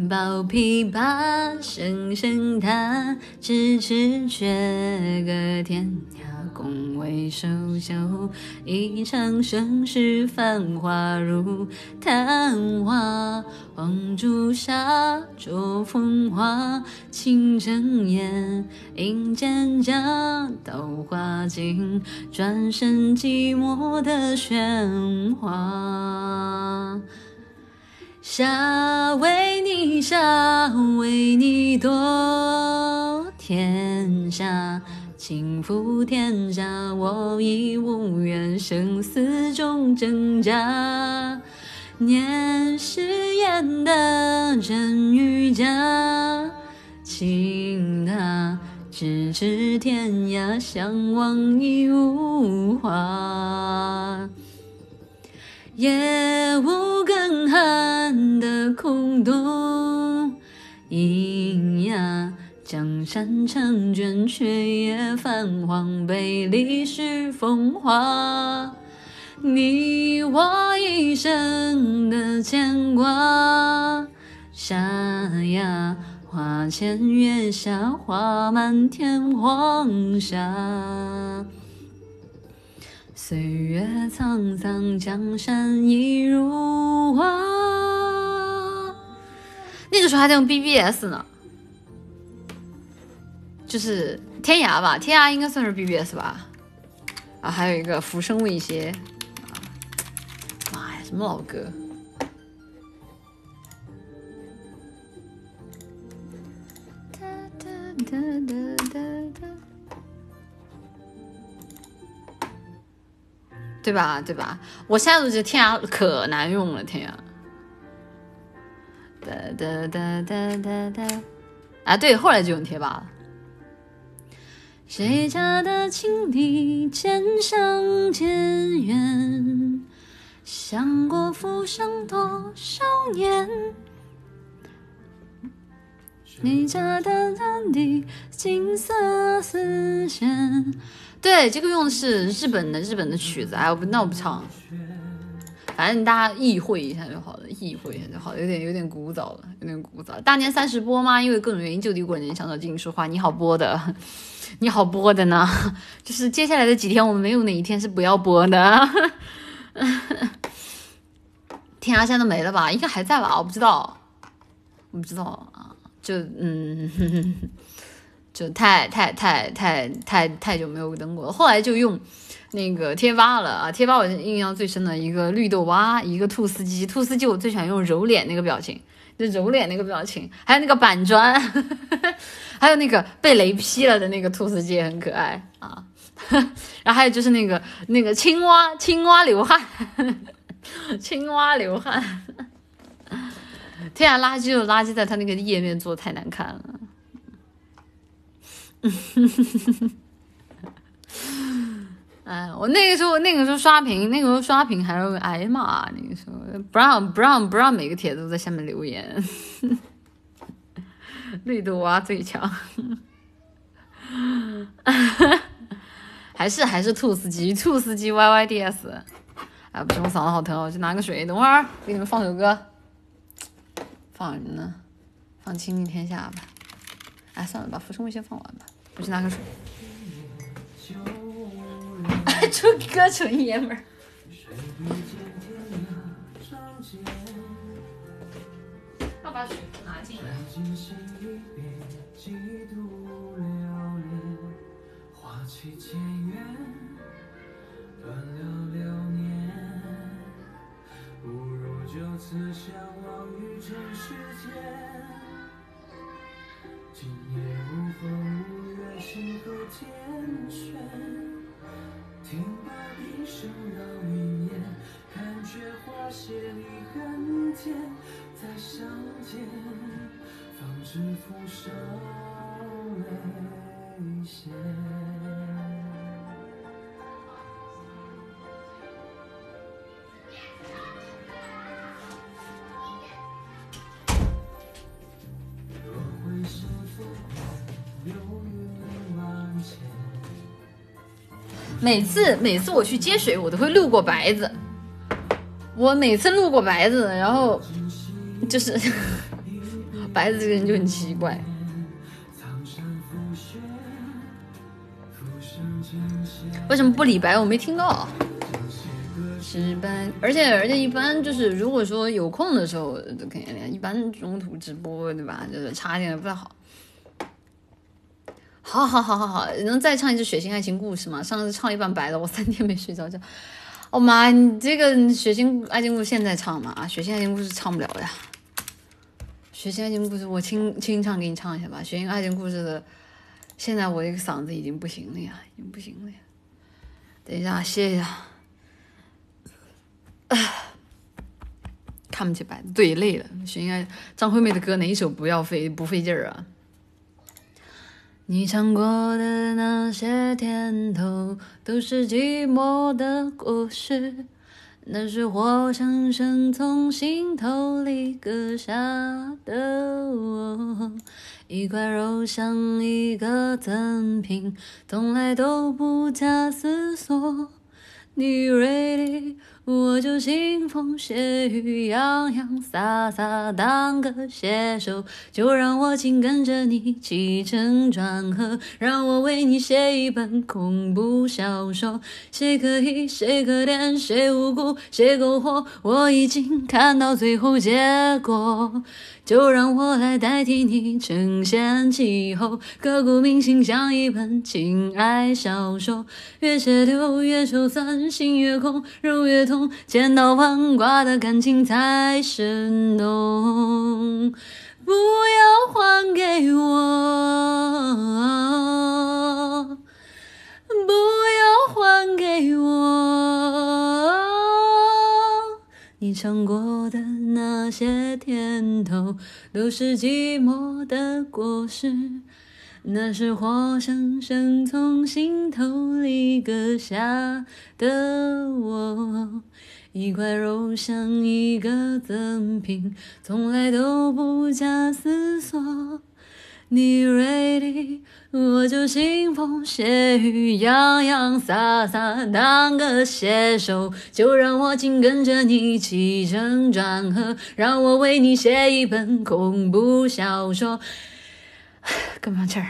抱琵琶，声声叹，咫尺却隔天涯。共为守旧，一场盛世繁华如昙花。黄朱砂，灼风华，轻睁眼，饮蒹葭，桃花尽，转身寂寞的喧哗。沙为你沙，为你夺天下，倾覆天下，我已无缘生死中挣扎。念誓言的真与假，情他咫尺天涯，相望已无话。夜无更寒的空洞，喑哑。江山成卷，却也泛黄，被历史风化。你我一生的牵挂。沙哑，花前月下，花满天黄沙。岁月沧桑，江山已如画。那个时候还在用 BBS 呢，就是天涯吧，天涯应该算是 BBS 吧。啊，还有一个浮生未歇。妈呀，什么老歌？哒哒哒哒对吧？对吧？我现在都觉得天涯可难用了，天涯。哒哒哒哒哒哒。啊，对，后来就用贴吧了。谁家的青笛渐响渐远，想过浮生多少年。你家的兰笛金色丝线。对，这个用的是日本的日本的曲子，哎，我不那我不唱，反正大家意会一下就好了，意会一下就好了，有点有点古早了，有点古早。大年三十播吗？因为各种原因，就地过年，想找静说话。你好播的，(laughs) 你好播的呢，(laughs) 就是接下来的几天，我们没有哪一天是不要播的。(laughs) 天涯现在都没了吧？应该还在吧？我不知道，我不知道啊，就嗯。就太太太太太太久没有登过了，后来就用那个贴吧了啊！贴吧我印象最深的一个绿豆蛙，一个兔斯基，兔斯基我最喜欢用揉脸那个表情，就揉脸那个表情，还有那个板砖，(laughs) 还有那个被雷劈了的那个兔斯基也很可爱啊！(laughs) 然后还有就是那个那个青蛙，青蛙流汗，(laughs) 青蛙流汗，天涯垃圾就垃圾在它那个页面做的太难看了。嗯 (laughs) 哎，我那个时候那个时候刷屏，那个时候刷屏还是挨骂。那个时候不让不让不让每个帖子都在下面留言。(laughs) 绿豆蛙最强，(laughs) 还是还是兔司机兔司机 Y Y D S。哎，不行，我嗓子好疼，我去拿个水。等会儿给你们放首歌，放什么呢？放《倾尽天下》吧。哎，算了，把《浮生未歇》放完吧。我去拿个水。(laughs) 出歌纯爷们儿。要把水拿进来。今夜无风无月星河缱绻听罢笛声绕云烟看却花谢离恨天再相见方知浮生未歇每次每次我去接水，我都会路过白子。我每次路过白子，然后就是 (laughs) 白子这个人就很奇怪。为什么不理白？我没听到。而且而且一般就是，如果说有空的时候，肯定一般中途直播对吧？就是插进来不太好。好好好好好，能再唱一次《血腥爱情故事》吗？上次唱一半白了，我三天没睡着觉。哦妈，你这个《血腥爱情故事》现在唱吗？啊，《血腥爱情故事》唱不了呀。《血腥爱情故事》我清清唱给你唱一下吧，《血腥爱情故事》的，现在我这个嗓子已经不行了呀，已经不行了呀。等一下，歇一下。(sighs) 看不起白，对，累了。血腥爱张惠妹的歌哪一首不要费不费劲儿啊？你尝过的那些甜头，都是寂寞的果实。那是活生生从心头里割下的我，一块肉像一个赠品，从来都不假思索。你锐利。我就腥风血雨，洋洋洒洒当个写手，就让我紧跟着你起承转合，让我为你写一本恐怖小说。谁可疑？谁可怜？谁无辜？谁苟活？我已经看到最后结果。就让我来代替你承先启后，刻骨铭心像一本情爱小说，越血流越手酸，心越空，肉越痛，千刀万剐的感情才生动。不要还给我，不要还给我。你尝过的那些甜头，都是寂寞的果实。那是活生生从心头里割下的我，一块肉像一个赠品，从来都不假思索。你锐利，我就腥风血雨，洋洋洒洒当个写手，就让我紧跟着你起承转合，让我为你写一本恐怖小说。跟不上气儿，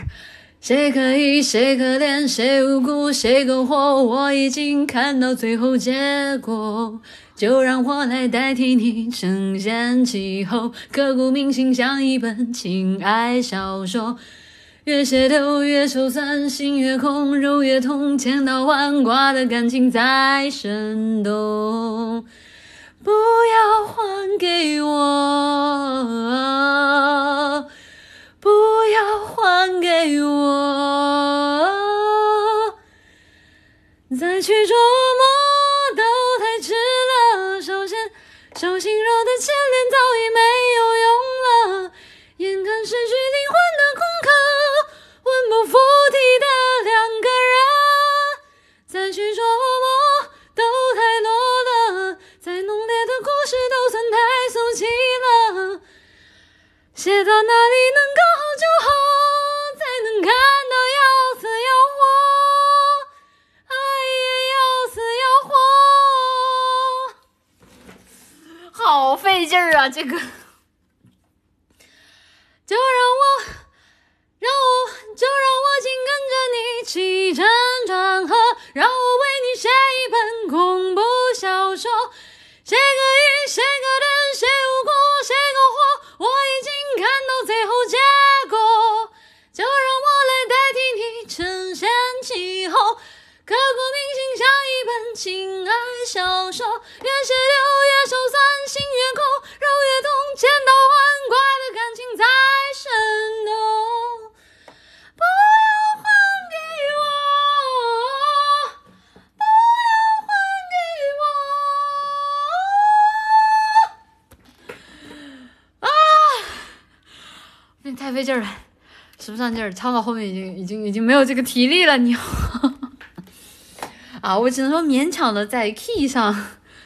谁可疑？谁可怜？谁无辜？谁苟活？我已经看到最后结果。就让我来代替你承先启后，刻骨铭心像一本情爱小说，越血流越手酸，心越空，肉越痛，千刀万剐的感情在生动。不要还给我，不要还给我，再去琢磨。手心肉的牵连早已没有用了，眼看失去灵魂的空壳，魂不附体的两个人，再去琢磨都太多了，再浓烈的故事都算太俗气了，写到哪里能够好费劲儿啊！这个，就让我，让我，就让我紧跟着你起承转合，让我为你写一本恐怖小说。谁可疑？谁可怜？谁无辜？谁苟活？我已经看到最后结果。就让我来代替你承先启后。刻骨铭心像一本情爱小说，越血流越手酸，心越空，肉越痛，千刀万剐的感情在生动。不要还给我，不要还给我，啊！那太费劲了，使不上劲儿，唱到后面已经已经已经没有这个体力了。你啊，我只能说勉强的在 key 上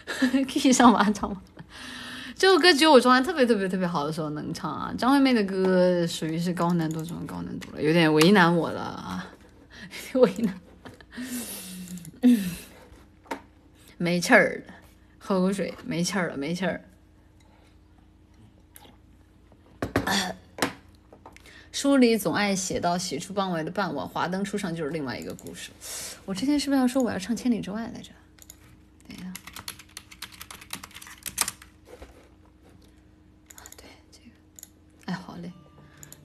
(laughs) key 上把它唱完。这首歌只有我状态特别特别特别好的时候能唱啊。张惠妹的歌属于是高难度中的高难度了，有点为难我了啊，(laughs) 为难。没气儿了，喝口水，没气儿了，没气儿。书里总爱写到喜出望外的傍晚，华灯初上就是另外一个故事。我之前是不是要说我要唱千里之外来着？等一下，啊，对这个，哎，好嘞，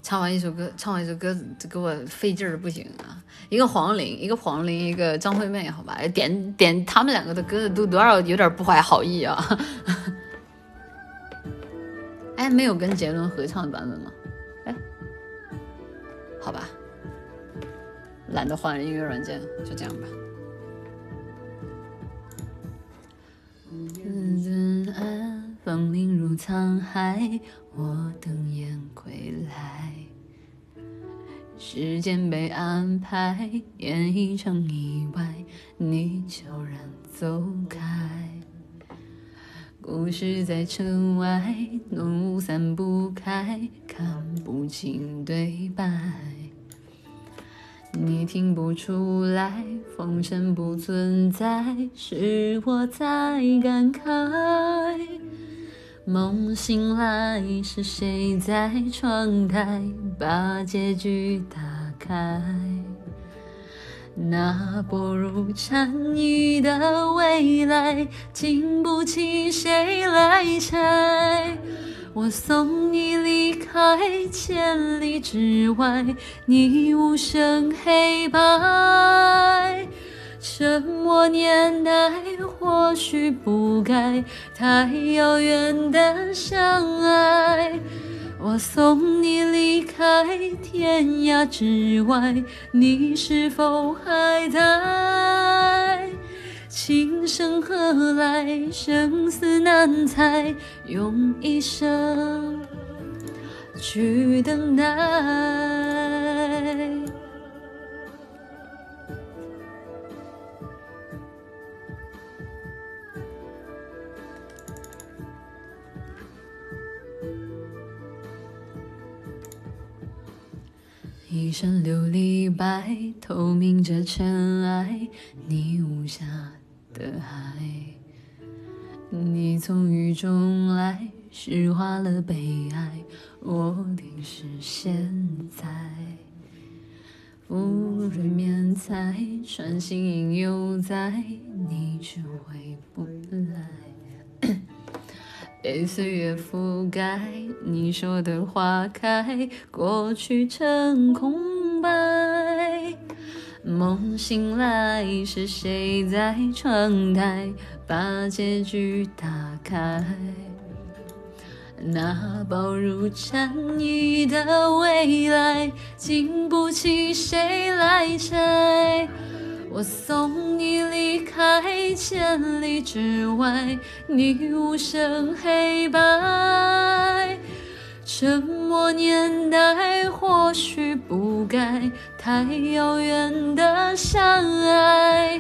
唱完一首歌，唱完一首歌，这给我费劲儿不行啊。一个黄龄，一个黄龄，一个张惠妹，好吧，点点他们两个的歌都多少有点不怀好意啊。(laughs) 哎，没有跟杰伦合唱的版本吗？好吧，懒得换音乐软件，就这样吧。风铃如沧海，我等雁归来。时间被安排演一场意外，你悄然走开。故事在城外，浓雾散不开，看不清对白。你听不出来，风声不存在，是我在感慨。梦醒来，是谁在窗台把结局打开？那薄如蝉翼的未来，经不起谁来拆。我送你离开千里之外，你无声黑白。沉默年代或许不该太遥远的相爱，我送你离开天涯之外，你是否还在？情深何来，生死难猜，用一生去等待。一身琉璃白，透明着尘埃。你无暇的海，你从雨中来，诗化了悲哀。我定是现在，浮瑞面彩，穿行影犹在，你却回不来。被岁月覆盖，你说的花开，过去成空白。梦醒来，是谁在窗台把结局打开？那薄如蝉翼的未来，经不起谁来拆。我送你离开千里之外，你无声黑白。沉默年代或许不该太遥远的相爱。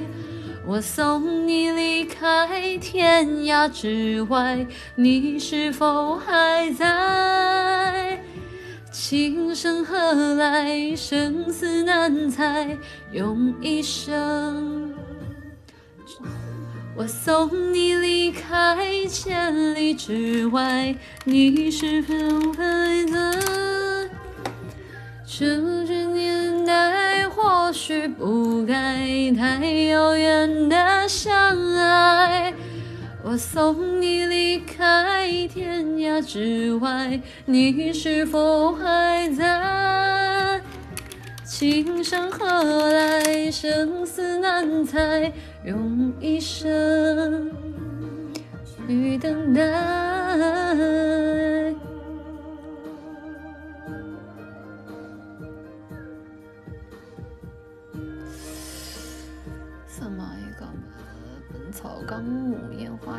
我送你离开天涯之外，你是否还在？情深何来，生死难猜，用一生。我送你离开千里之外，你是否还在？这句年代或许不该太遥远的相爱。我送你离开天涯之外，你是否还在？情深何来，生死难猜，用一生去等待。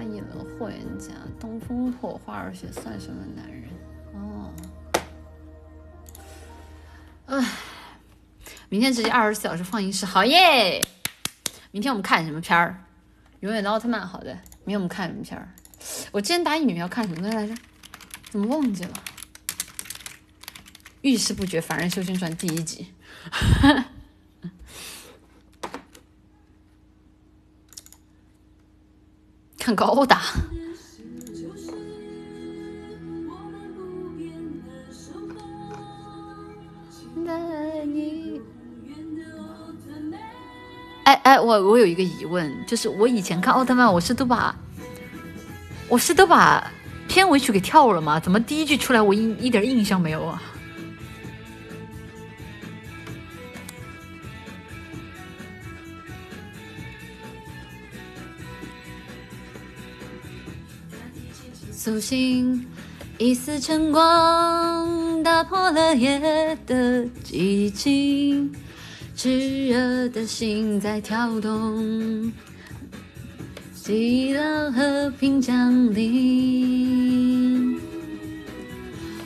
一轮霍元甲，东风破花儿雪算什么男人？哦，唉，明天直接二十四小时放映室，好耶！明天我们看什么片儿？永远的奥特曼，好的。明天我们看什么片儿？我之前答应你们要看什么来着？怎么忘记了？遇事不决，凡人修仙传第一集。哈哈。看高达。哎哎，我我有一个疑问，就是我以前看奥特曼，我是都把，我是都把片尾曲给跳了吗？怎么第一句出来我一一点印象没有啊？苏醒，一丝晨光打破了夜的寂静，炽热的心在跳动，祈祷和平降临。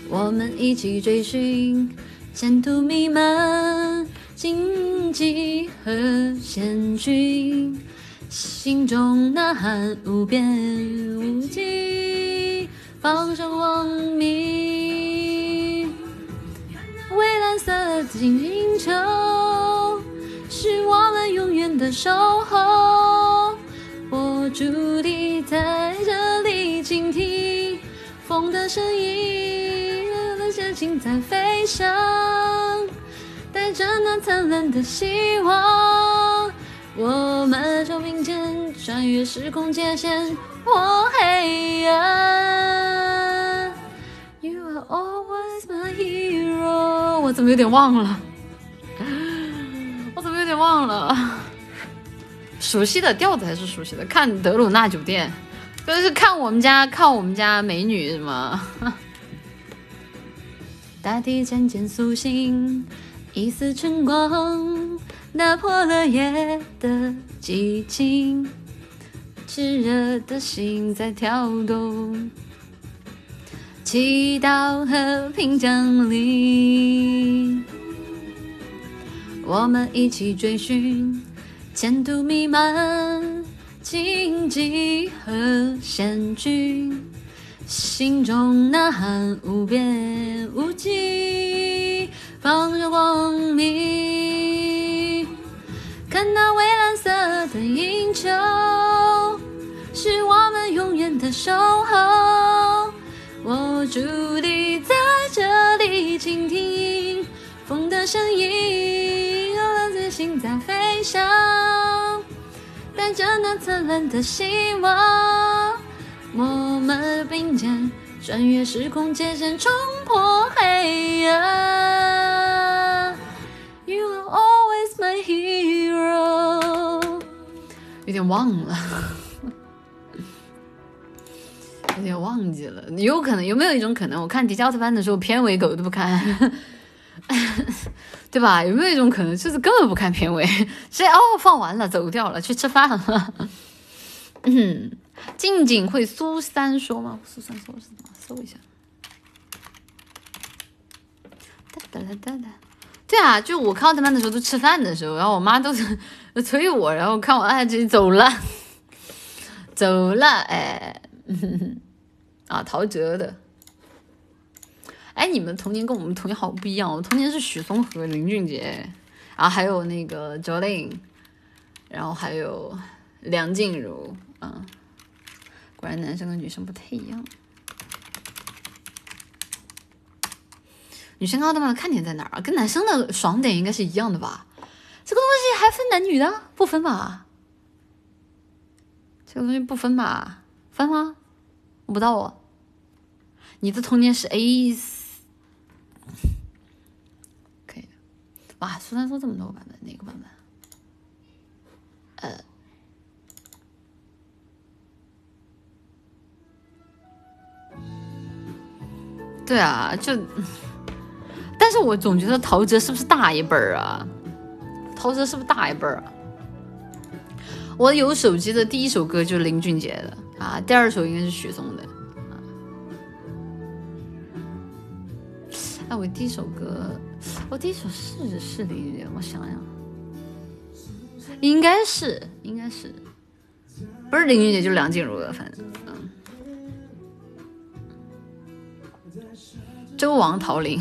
我们一起追寻前途弥漫荆棘和险峻，心中呐喊无边无际。放声光明，蔚蓝色的星球是我们永远的守候。我伫立在这里，倾听风的声音，热血情在飞翔，带着那灿烂的希望，我们手并肩，穿越时空界限。破黑暗，You are always my hero。我怎么有点忘了？我怎么有点忘了？熟悉的调子还是熟悉的。看德鲁纳酒店，就是看我们家，看我们家美女是吗？大地渐渐苏醒，一丝晨光打破了夜的寂静。炽热的心在跳动，祈祷和平降临。我们一起追寻前途弥漫荆棘和险峻，心中呐喊无边无际，放射光明，看那蔚蓝色的银球。是我们永远的守候。我伫立在这里，倾听风的声音，让自心在飞翔，带着那灿烂的希望。我们并肩，穿越时空界限，冲破黑暗。You are always my hero。有点忘了。(laughs) 有点忘记了，有可能有没有一种可能，我看《迪迦奥特曼》的时候片尾狗都不看，(laughs) 对吧？有没有一种可能，就是根本不看片尾，直接哦放完了走掉了，去吃饭了？嗯，静静会苏三说吗？苏三说是什么？搜一下。哒哒哒哒。对啊，就我看奥特曼的时候都吃饭的时候，然后我妈都是 (laughs) 催我，然后看我哎这走了，(laughs) 走了，哎。(laughs) 啊，陶喆的，哎，你们童年跟我们童年好不一样。我童年是许嵩和林俊杰，然后还有那个 Jolin，然后还有梁静茹，嗯，果然男生跟女生不太一样。女生奥特曼的看点在哪儿啊？跟男生的爽点应该是一样的吧？这个东西还分男女的？不分吧？这个东西不分吧？分吗？我不知道哦，你的童年是 A，可以。哇，苏三说这么多版本，哪个版本？呃，对啊，就，但是我总觉得陶喆是不是大一辈儿啊？陶喆是不是大一辈儿啊？我有手机的第一首歌就是林俊杰的。啊，第二首应该是许嵩的啊。哎，我第一首歌，我第一首是是林俊杰，我想想，应该是应该是，不是林俊杰就是梁静茹的，反正周王桃林，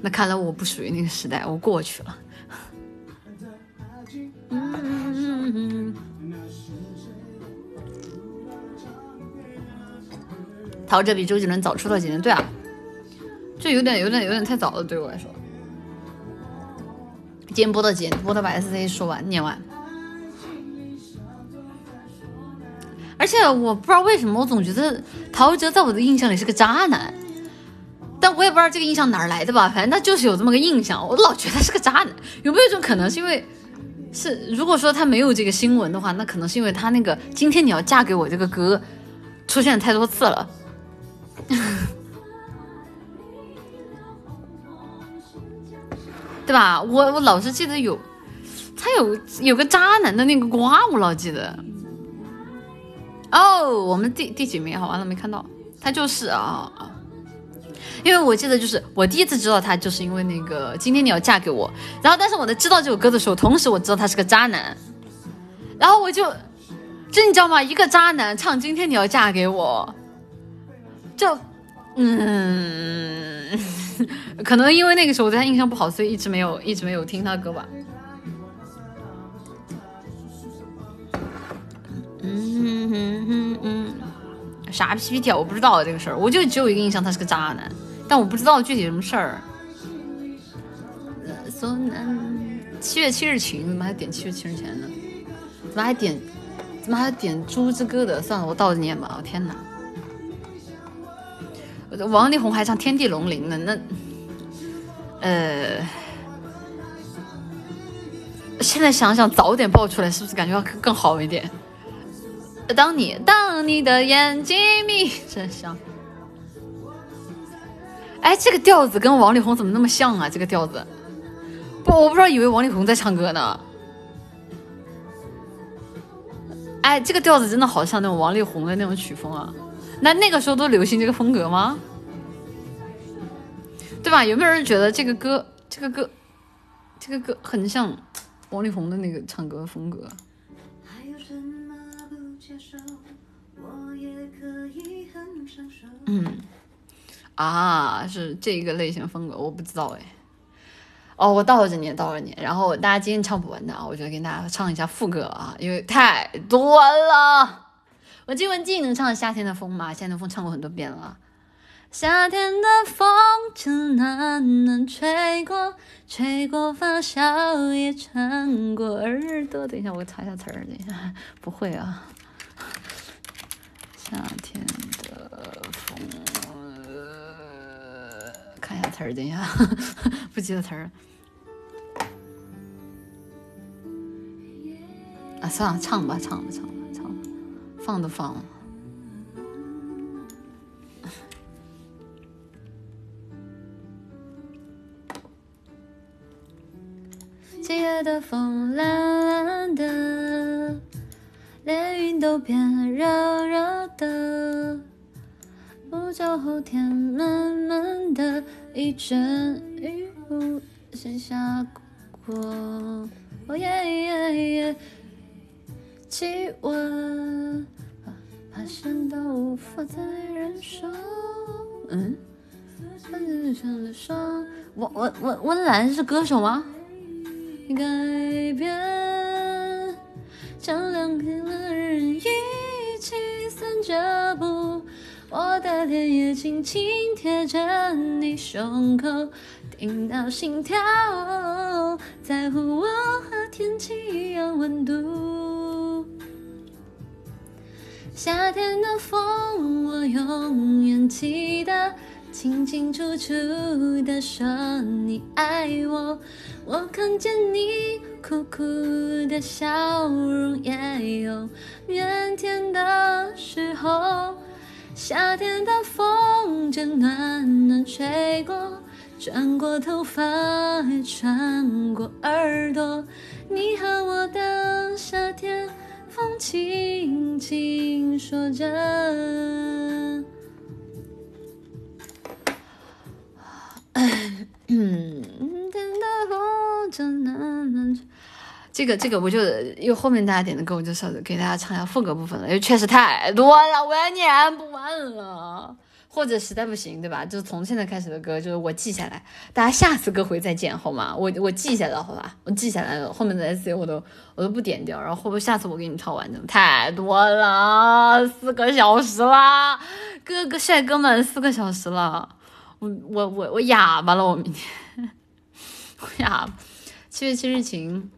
那看来我不属于那个时代，我过去了。陶喆比周杰伦早出道几年，对啊，这有点有点有点太早了，对我来说。今天播到几点？播到把 S C 说完念完。而且我不知道为什么，我总觉得陶喆在我的印象里是个渣男，但我也不知道这个印象哪儿来的吧，反正他就是有这么个印象，我老觉得他是个渣男。有没有一种可能是因为是如果说他没有这个新闻的话，那可能是因为他那个今天你要嫁给我这个歌出现太多次了。(laughs) 对吧？我我老是记得有，他有有个渣男的那个瓜，我老记得。哦，我们第第几名？好完了没看到，他就是啊啊！因为我记得就是我第一次知道他，就是因为那个今天你要嫁给我。然后，但是我在知道这首歌的时候，同时我知道他是个渣男。然后我就，就你知道吗？一个渣男唱今天你要嫁给我。就，嗯，(laughs) 可能因为那个时候我对他印象不好，所以一直没有一直没有听他歌吧。嗯哼哼哼，啥 PPT 啊？我不知道这个事儿，我就只有一个印象，他是个渣男，但我不知道具体什么事儿。七月七日晴，怎么还点七月七日前呢？怎么还点？怎么还点猪之歌的？算了，我倒着念吧。我天哪！王力宏还唱《天地龙鳞》呢，那，呃，现在想想早点爆出来，是不是感觉要更好一点？当你当你的眼睛眯着笑，哎，这个调子跟王力宏怎么那么像啊？这个调子，不，我不知道，以为王力宏在唱歌呢。哎，这个调子真的好像那种王力宏的那种曲风啊。那那个时候都流行这个风格吗？对吧？有没有人觉得这个歌，这个歌，这个歌很像王力宏的那个唱歌风格？嗯，啊，是这个类型风格，我不知道哎。哦，我倒着念，倒着念。然后大家今天唱不完的啊，我就给大家唱一下副歌啊，因为太多了。我记文静能唱《夏天的风》吗？《夏天的风》唱过很多遍了。夏天的风正暖暖吹过，吹过发梢也穿过耳朵。等一下，我查一下词儿。等一下，不会啊。(laughs) 夏天的风，看一下词儿。等一下，(laughs) 不记得词儿。啊，算了，唱吧，唱吧，唱吧。唱吧放都放了。(laughs) 七月的风蓝蓝的，连云都变热热的。不久后天闷闷的，一阵雨无限下过。哦耶耶耶。气温爬升到无法再忍受。嗯，温温温温岚是歌手吗？改变，将两个人一起散着步。脸也轻轻贴着你胸口，听到心跳，在乎我和天气一样温度。夏天的风，我永远记得，清清楚楚的说你爱我。我看见你酷酷的笑容，也有腼腆的时候。夏天的风正暖暖吹过，转过头发穿过耳朵。你和我的夏天，风轻轻说着。(clears throat) 天的风正暖暖吹这个这个，我就因为后面大家点的歌，我就稍微给大家唱一下副歌部分了，因为确实太多了，我要念不完了。或者实在不行，对吧？就是从现在开始的歌，就是我记下来，大家下次歌会再见，好吗？我我记下来，好吧？我记下来了，后面的 S C 我都我都不点掉，然后会不会下次我给你唱完整？太多了，四个小时啦，哥哥帅哥们，四个小时了，我我我我哑巴了，我明天 (laughs) 我哑巴。七月七日晴，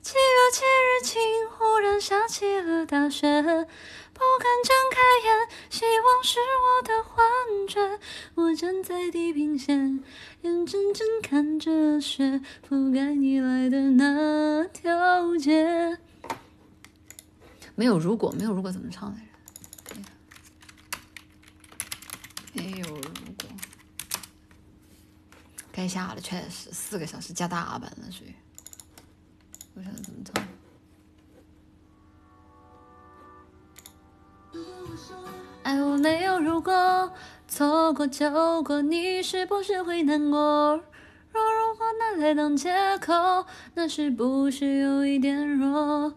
七月七日晴，忽然下起了大雪。不敢睁开眼，希望是我的幻觉。我站在地平线，眼睁睁看着雪覆盖你来的那条街。没有如果，没有如果怎么唱来着？没有如果，该下了，确实四个小时加大班了，属于。我想怎么唱？爱我没有如果，错过就过，你是不是会难过？若如果拿来当借口，那是不是有一点弱？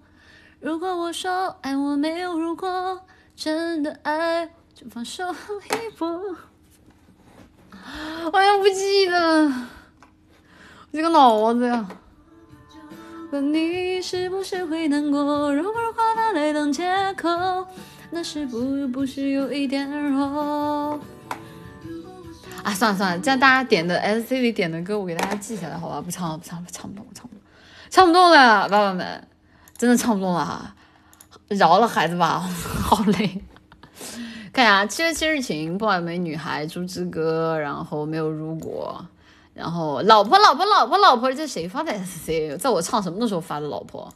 如果我说爱我没有如果，真的爱就放手一搏。我也不记得，我这个脑子呀。问你是不是会难过？如果拿来当借口。那是不不是有一点弱？啊，算了算了，这样大家点的 S C 里点的歌，我给大家记下来，好吧？不唱了，不唱了，唱不动，唱不动，唱不动了，爸爸们，真的唱不动了，饶了孩子吧，(laughs) 好累。看呀，七月七日晴，不完美女孩，猪之歌，然后没有如果，然后老婆老婆老婆老婆，这谁发的 S C？在我唱什么的时候发的老婆？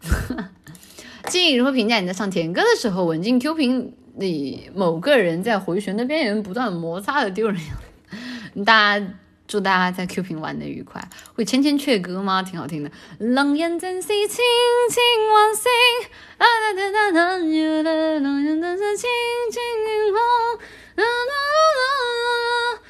(laughs) 建议如何评价你在唱甜歌的时候，文静 Q 屏里某个人在回旋的边缘不断摩擦的丢人样？大家祝大家在 Q 屏玩的愉快。会千千阙歌吗？挺好听的。狼烟正是轻轻往昔，啊哒哒哒哒，有了狼烟正是轻轻迎风，啊哒哒哒哒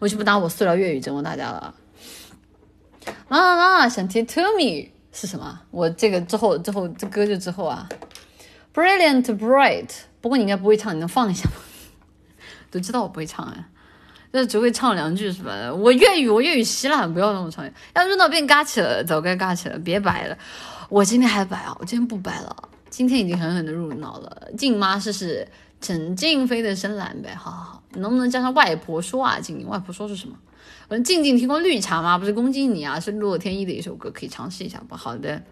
我就不拿我塑料粤语折磨大家了。啦啦，想听 To Me 是什么？我这个之后之后这歌就之后啊。Brilliant Bright，不过你应该不会唱，你能放一下吗？都知道我不会唱哎、啊。就只会唱两句是吧？我粤语我粤语稀烂，不要让我唱。要热闹变尬起了，早该尬起了，别白了。我今天还白啊？我今天不白了，今天已经狠狠的入脑了。静妈试试。陈静飞的深蓝呗，好好好，能不能加上外婆说啊？静静，外婆说是什么？我说静静听过绿茶吗？不是攻击你啊，是洛天依的一首歌，可以尝试一下不？好的，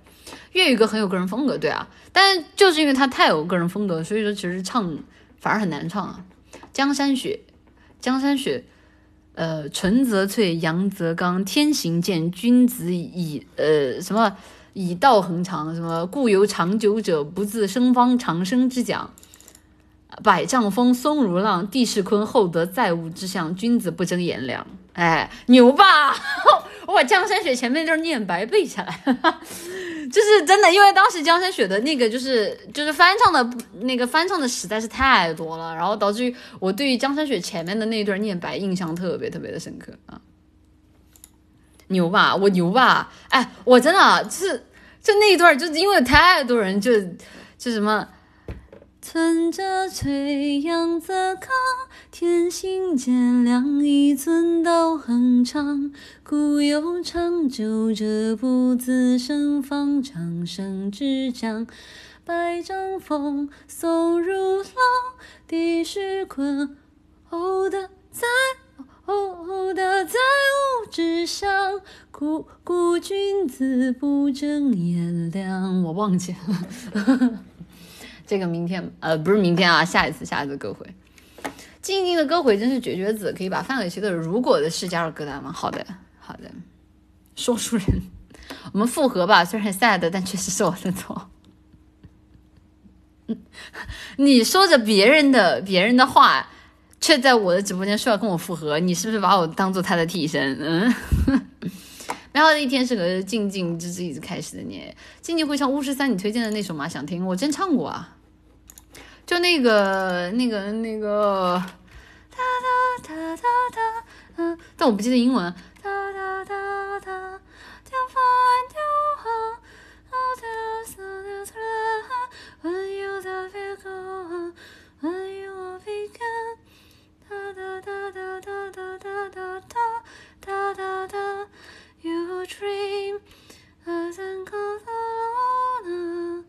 粤语歌很有个人风格，对啊，但就是因为它太有个人风格，所以说其实唱反而很难唱啊。江山雪，江山雪，呃，纯则粹，阳则刚，天行健，君子以呃什么以道恒长，什么故有长久者不自生方长生之讲。百丈峰松如浪，地势坤厚德载物之象，君子不争炎凉。哎，牛吧！(laughs) 我把江山雪前面就是念白背下来，就是真的，因为当时江山雪的那个就是就是翻唱的那个翻唱的实在是太多了，然后导致于我对于江山雪前面的那一段念白印象特别特别的深刻啊。牛吧，我牛吧！哎，我真的就是就那一段，就是因为太多人就就什么。存则脆，阳则刚，天行健，量以寸道恒长。故有长久者，不自生方长生之讲。百丈峰松如浪，地势坤厚的载厚的载物之象。故故君子不争炎凉。我忘记了。这个明天呃不是明天啊，下一次下一次歌会，静静的歌会真是绝绝子，可以把范玮琪的《如果》的事加入歌单吗？好的好的，说书人，我们复合吧，(laughs) 虽然 sad，但确实是我的错。(laughs) 你说着别人的别人的话，却在我的直播间说要跟我复合，你是不是把我当做他的替身？嗯。美好的一天是个静静之之一直开始的，你静静会唱巫师三你推荐的那首吗？想听，我真唱过啊。就那个那个那个，哒哒哒哒哒，嗯，但我不记得英文。哒哒哒哒。You dream as and goes on.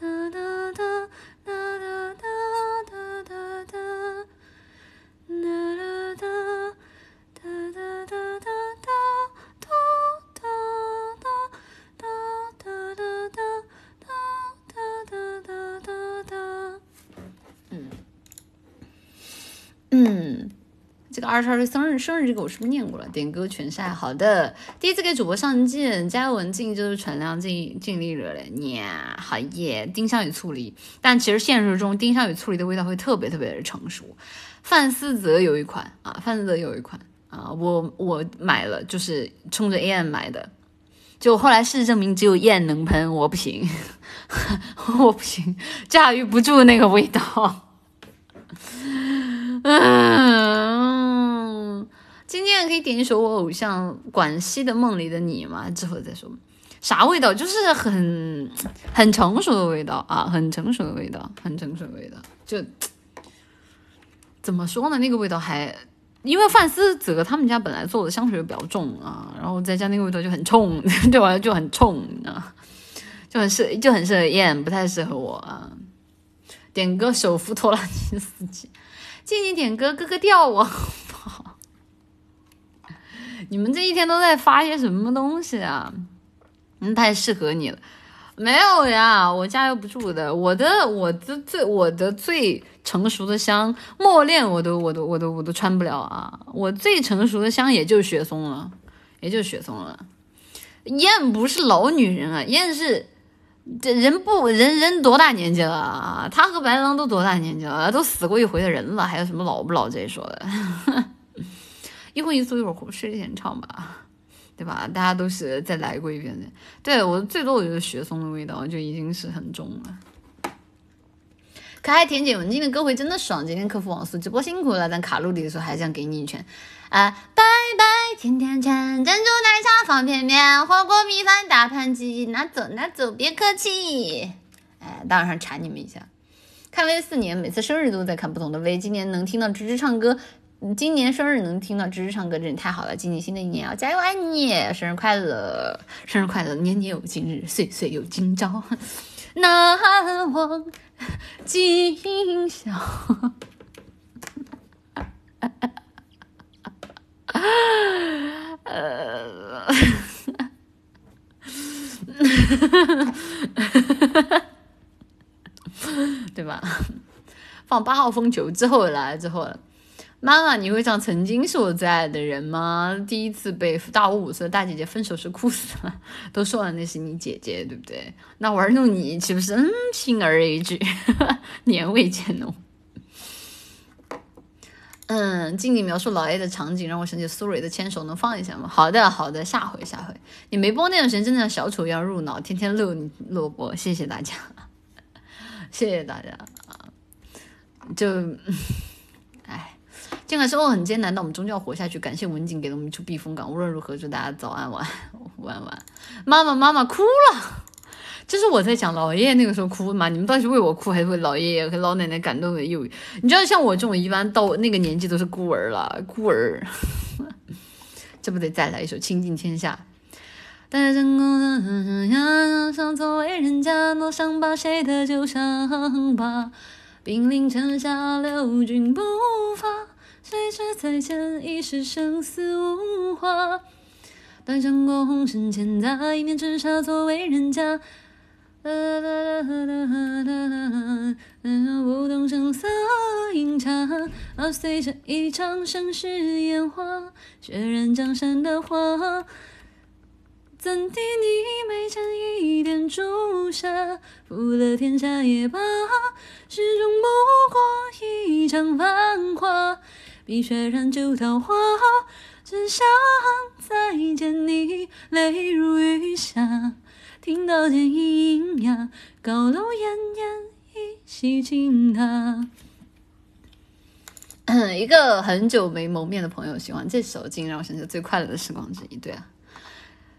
Da da da da da da da da da 这个二十二岁生日，生日这个我是不是念过了？点歌全晒，好的。第一次给主播上镜，加文静就是传量尽尽力了嘞，呀，好耶！丁香与醋梨，但其实现实中丁香与醋梨的味道会特别特别的成熟。范思泽有一款啊，范思泽有一款啊，我我买了，就是冲着燕买的，就后来事实证明只有燕能喷，我不行，(laughs) 我不行，驾驭不住那个味道。(laughs) 嗯，今天可以点一首我偶像广西的梦里的你吗？之后再说。啥味道？就是很很成熟的味道啊，很成熟的味道，很成熟的味道。就怎么说呢？那个味道还，因为范思哲他们家本来做的香水就比较重啊，然后再加那个味道就很冲，(laughs) 对我就很冲啊，就很适就很适合燕，不太适合我啊。点歌首富拖拉机司机。静静点歌，哥哥调我？你们这一天都在发些什么东西啊？嗯，太适合你了。没有呀，我驾驭不住的。我的我的最我的最成熟的香，默恋我都我都我都我都穿不了啊。我最成熟的香也就雪松了，也就雪松了。燕不是老女人啊，燕是。这人不人人多大年纪了啊？他和白狼都多大年纪了？都死过一回的人了，还有什么老不老这一说的？(laughs) 一荤一素，一会儿睡前唱吧，(laughs) 对吧？大家都是再来过一遍的。对我最多我觉得雪松的味道就已经是很重了。可爱甜姐文静的歌会真的爽，今天客服网速直播辛苦了，但卡路里的时候还想给你一拳。啊，拜拜，甜甜圈，珍珠奶茶方便面，火锅米饭大盘鸡，拿走拿走，别客气。哎，大晚上馋你们一下。看 V 四年，每次生日都在看不同的 V，今年能听到芝芝唱歌，你今年生日能听到芝芝唱歌，真是太好了。今年新的一年要加油，爱你，生日快乐，生日快乐，年年有今日，岁岁有今朝，难忘今宵。呃，(laughs) 对吧？放八号风球之后来之后，妈妈，你会唱《曾经是我最爱的人》吗？第一次被大我五岁的大姐姐分手时哭死了，都说了那是你姐姐，对不对？那玩弄你岂不是嗯，轻而易举，(laughs) 年味渐浓。嗯，静静描述老 A 的场景，让我想起苏芮的牵手，能放一下吗？好的，好的，下回下回。你没播那段时间，真的像小丑一样入脑，天天录录播，谢谢大家，谢谢大家啊！就，尽管生活很艰难，但我们终究要活下去。感谢文景给了我们一处避风港。无论如何，祝大家早安晚晚晚。妈妈妈妈哭了。就是我在讲老爷爷那个时候哭嘛，你们到底是为我哭还是为老爷爷和老奶奶感动的又？你知道像我这种一般到那个年纪都是孤儿了，孤儿，这不得再来一首《倾尽天下》？但成功的呀，想作为人家，多想把谁的旧伤疤？兵临城下，留军不发，谁知再见已是生死无话。但想过红尘千载，一念之差，作为人家。啦啦啦啦啦啦啦，不动声色饮茶，随着一场盛世烟花，血染江山的花。怎敌你眉间一点朱砂？负了天下也罢，始终不过一场繁华。碧血染旧桃花，只想再见你，泪如雨下。听得见咿咿呀，高楼奄奄一息倾塌。(coughs) 一个很久没谋面的朋友喜欢这首，竟让我想起最快乐的时光之一。对啊，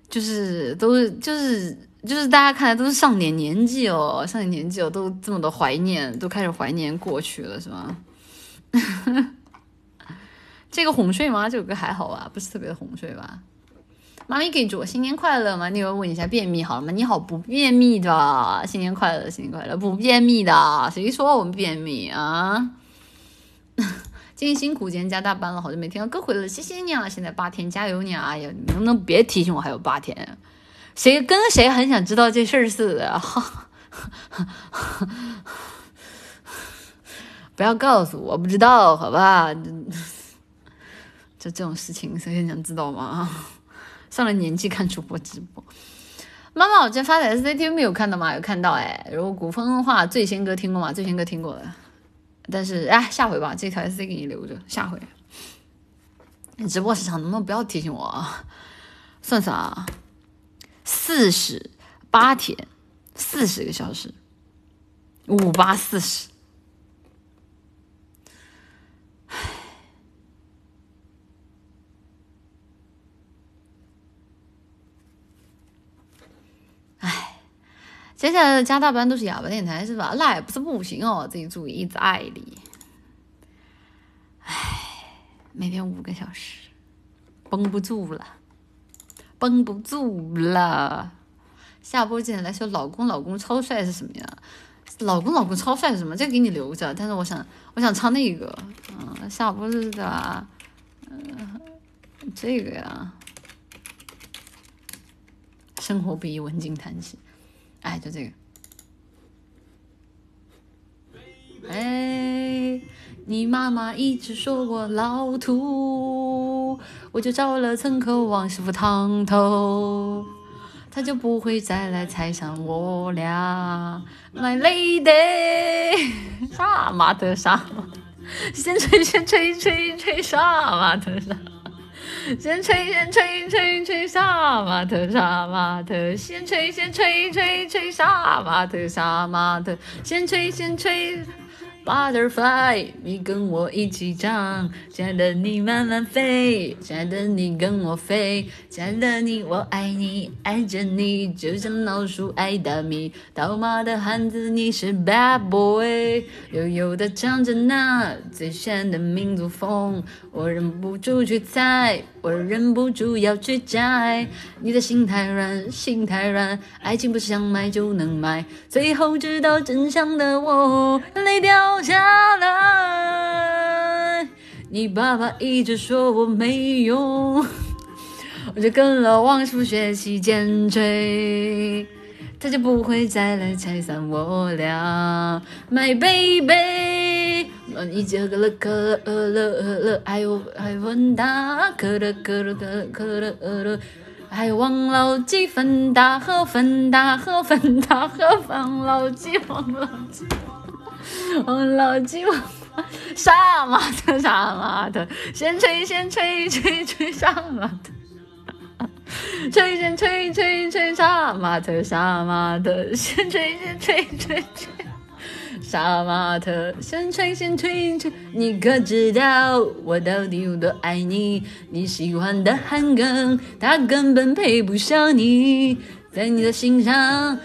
就是都是就是就是大家看来都是上点年纪哦，上点年纪哦，都这么多怀念，都开始怀念过去了，是吗？这个哄睡吗？这首歌还好吧，不是特别的哄睡吧？妈咪给祝新年快乐吗？那个问一下便秘好了吗？你好，不便秘的，新年快乐，新年快乐，不便秘的，谁说我们便秘啊？(laughs) 今天辛苦，今天加大班了，好久没听到歌回了，谢谢你啊！现在八天，加油你啊！哎呀，你能不能别提醒我还有八天？谁跟谁很想知道这事儿似的？(laughs) 不要告诉我，不知道，好吧？就这种事情，谁很想知道吗？(laughs) 上了年纪看主播直播，妈妈，我今天发的 S C T V 有看到吗？有看到哎。如果古风的话，最先歌听过吗？最先歌听过的，但是哎，下回吧，这条 S C 给你留着，下回。你直播时长能不能不要提醒我？啊？算算啊，四十八天，四十个小时，五八四十。接下来的加大班都是哑巴电台是吧？那也不是不行哦，自己注意，一直爱你。唉，每天五个小时，绷不住了，绷不住了。下播记得来说，老公老公超帅是什么呀？老公老公超帅是什么？这个给你留着。但是我想，我想唱那个，嗯，下播是的，嗯，这个呀，生活不易，文静谈起。哎，就这个。哎，你妈妈一直说我老土，我就找了层口王师傅烫头，他就不会再来拆散我俩。My lady，(laughs) 杀马特杀，先吹先吹吹吹杀马特杀。(laughs) 先吹先吹吹吹杀马特杀马特，先吹先吹吹吹杀马特杀马特，先吹先吹。Butterfly，你跟我一起唱，亲爱的你慢慢飞，亲爱的你跟我飞，亲爱的你我爱你，爱着你就像老鼠爱大米，套马的汉子你是 bad boy，悠悠的唱着那最炫的民族风，我忍不住去猜，我忍不住要去摘，你的心太软，心太软，爱情不是想买就能买，最后知道真相的我泪掉。下来，你爸爸一直说我没用，(laughs) 我就跟老王师傅学习尖锤，他就不会再来拆散我俩。My baby，你喝了可乐乐，还有还有芬达，可乐可乐可乐可乐可乐，还有王老吉芬达和芬达和芬达和王老吉王老吉。(laughs) 我老鸡王杀马特杀马特，先吹先吹吹吹杀马特，吹先吹吹吹杀马特杀马特，先吹先吹吹吹杀马特，先吹先吹吹。你可知道我到底有多爱你？你喜欢的韩庚，他根本配不上你，在你的心上。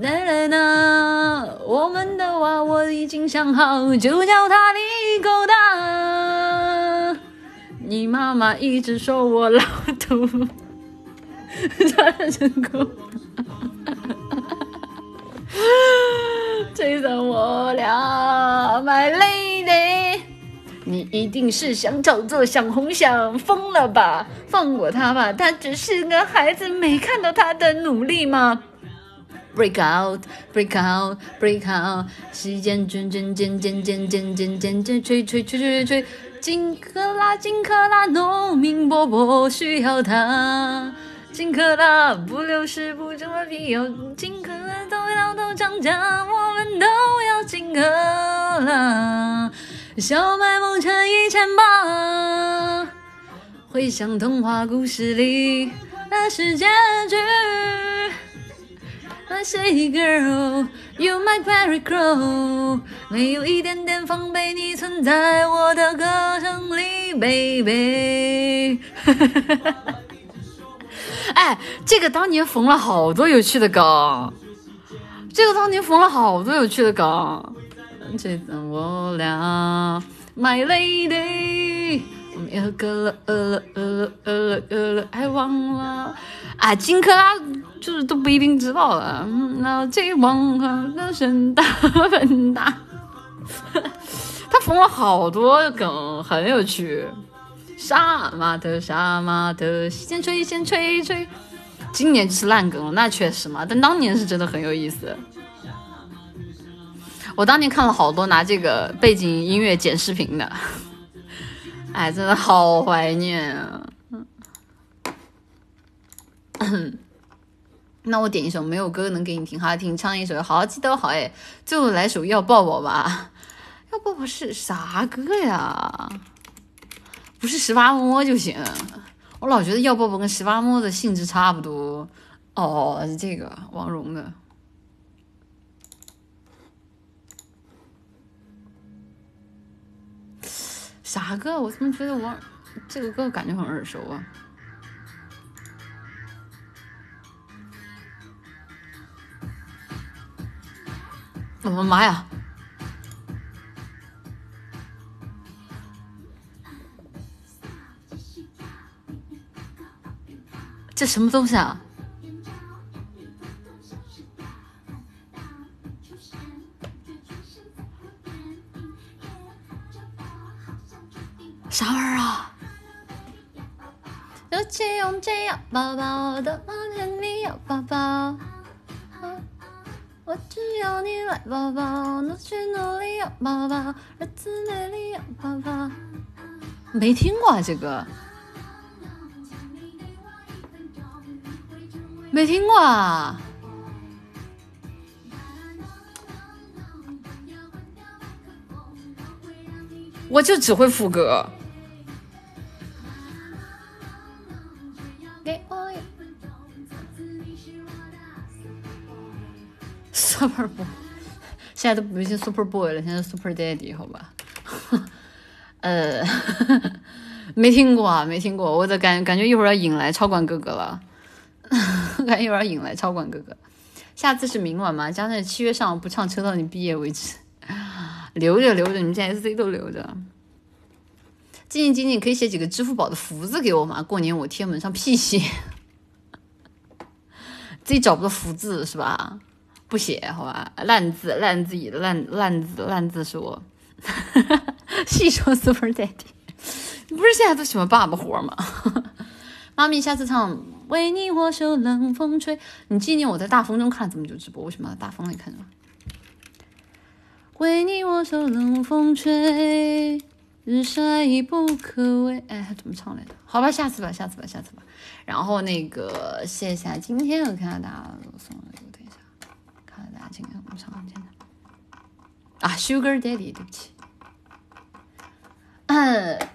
来来啦，我们的娃我已经想好，就叫他李狗蛋。你妈妈一直说我老土，成功，追上我俩，My lady，你一定是想炒作想红想疯了吧？放过他吧，他只是个孩子，没看到他的努力吗？Break out, break out, break out，时间转转渐渐渐渐渐渐渐吹吹吹吹吹，金克拉金克拉，农民伯伯需要它。金克拉不流失不怎么必要，金克拉都要都涨价，我们都要金克拉。小麦梦成一千八，回想童话故事里的是结局。I say, girl, you're my fairy crow，没有一点点防备，你存在我的歌声里，baby。(laughs) 哎，这个当年缝了好多有趣的梗，这个当年缝了好多有趣的梗。这等我俩，My lady，我们有个了，呃了，呃了，呃了，呃了，还忘了。啊，金克拉就是都不一定知道了。那这王河的声大很大，他缝了好多梗，很有趣。杀马特，杀马特，先吹先吹吹。今年就是烂梗了，那确实嘛。但当年是真的很有意思。我当年看了好多拿这个背景音乐剪视频的，哎，真的好怀念啊。嗯那我点一首没有歌能给你听，好好听，唱一首好记得好哎。最后来首要抱抱吧，要抱 (laughs) 抱是啥歌呀？不是十八摸就行，我老觉得要抱抱跟十八摸的性质差不多。哦，是这个王蓉的，啥歌？我怎么觉得我这个歌感觉很耳熟啊？我的妈呀！这什么东西啊？用这样抱抱的那天，你要抱抱，我只要你来抱抱，努去努力要抱抱，日子美丽要抱抱。没听过啊，这个。没听过啊！我就只会副歌。Super Boy，现在都不是 Super Boy 了，现在 Super Daddy 好吧？(laughs) 呃，(laughs) 没听过啊，没听过，我的感感觉一会儿要引来超管哥哥了。(laughs) 感觉一会儿要引来超管哥哥，下次是明晚吗？将在七月上不唱车到你毕业为止，留着留着，你们家 SC 都留着。静静静静，可以写几个支付宝的福字给我吗？过年我贴门上辟邪，自己找不到福字是吧？不写好吧？烂字烂字的烂烂字烂字是我。细说 Super Daddy，你不是现在都喜欢爸爸活吗？(laughs) 妈咪，下次唱。为你我受冷风吹，你纪念我在大风中看了这么久直播，为什么要大风里看着？为你我受冷风吹，日晒已不可为。哎，怎么唱来着？好吧，下次吧，下次吧，下次吧。然后那个，谢谢今天我看到大家送的我们唱今天的啊，Sugar Daddy，对不起，嗯，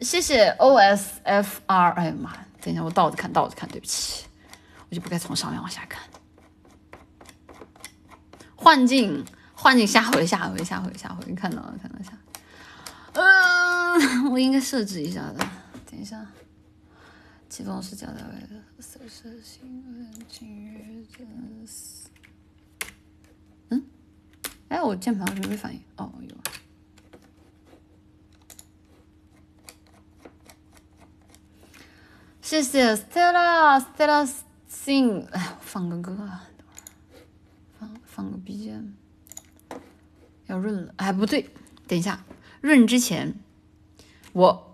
谢谢 O S F R，哎呀妈呀！等一下，我倒着看，倒着看，对不起，我就不该从上面往下看。幻境，幻境，下回，下回，下回，下回，看到了，看到下。嗯，我应该设置一下的。等一下，启动是加的位的，搜索新闻，今日真是。嗯？哎，我键盘为什么没反应？哦，有。谢谢 Stella Stella Sing，哎，放个歌啊，放放个 BGM，要润了，哎，不对，等一下，润之前，我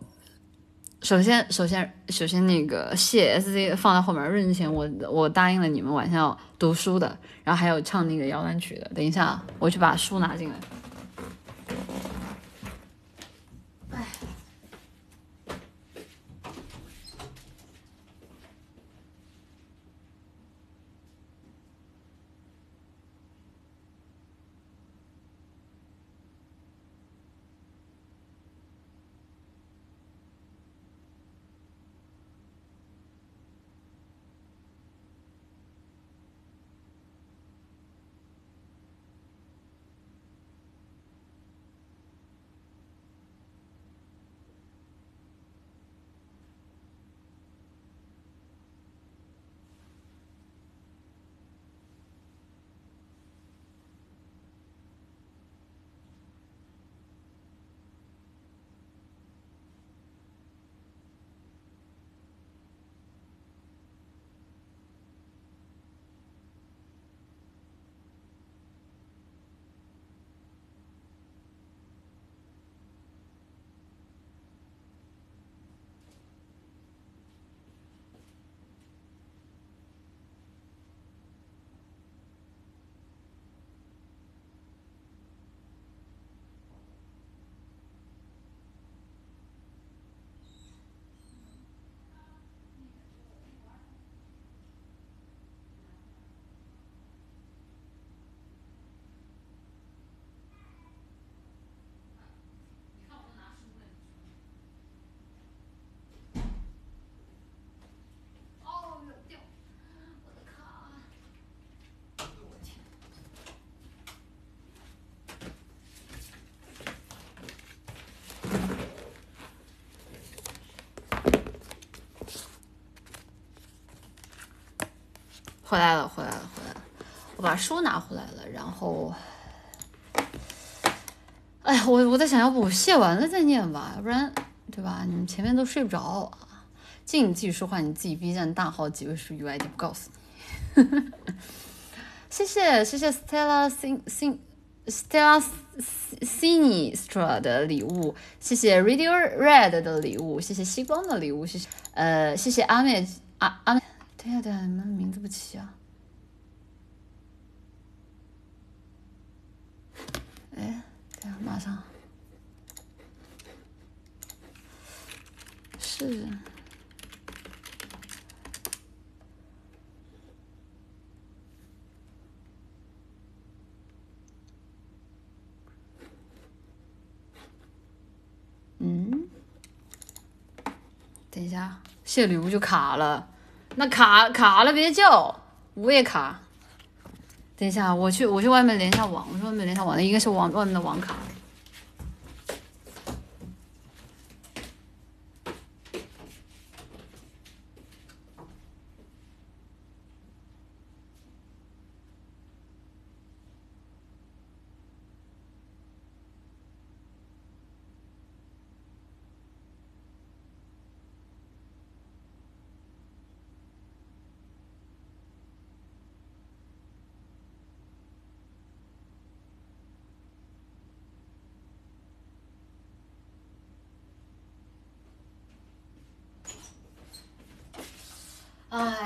首先首先首先那个谢 SC 放在后面，润之前我我答应了你们晚上要读书的，然后还有唱那个摇篮曲的，等一下我去把书拿进来。回来了，回来了，回来了。我把书拿回来了，然后，哎呀，我我在想要不我卸完了再念吧，要不然对吧？你们前面都睡不着啊。禁你自己说话，你自己 B 站大号几位数 UID 不告诉你。(laughs) 谢谢谢谢 Stella Sin Sin Stella Sinistra 的礼物，谢谢 Radio Red 的礼物，谢谢西光的礼物，谢谢呃谢谢阿妹阿阿妹妹，等下等下，你们名字不齐啊？哎，等下马上是。嗯，等一下，谢礼物就卡了，那卡卡了别叫，我也卡。等一下，我去我去外面连一下网，我去外面连一下网，那应该是网外面的网卡。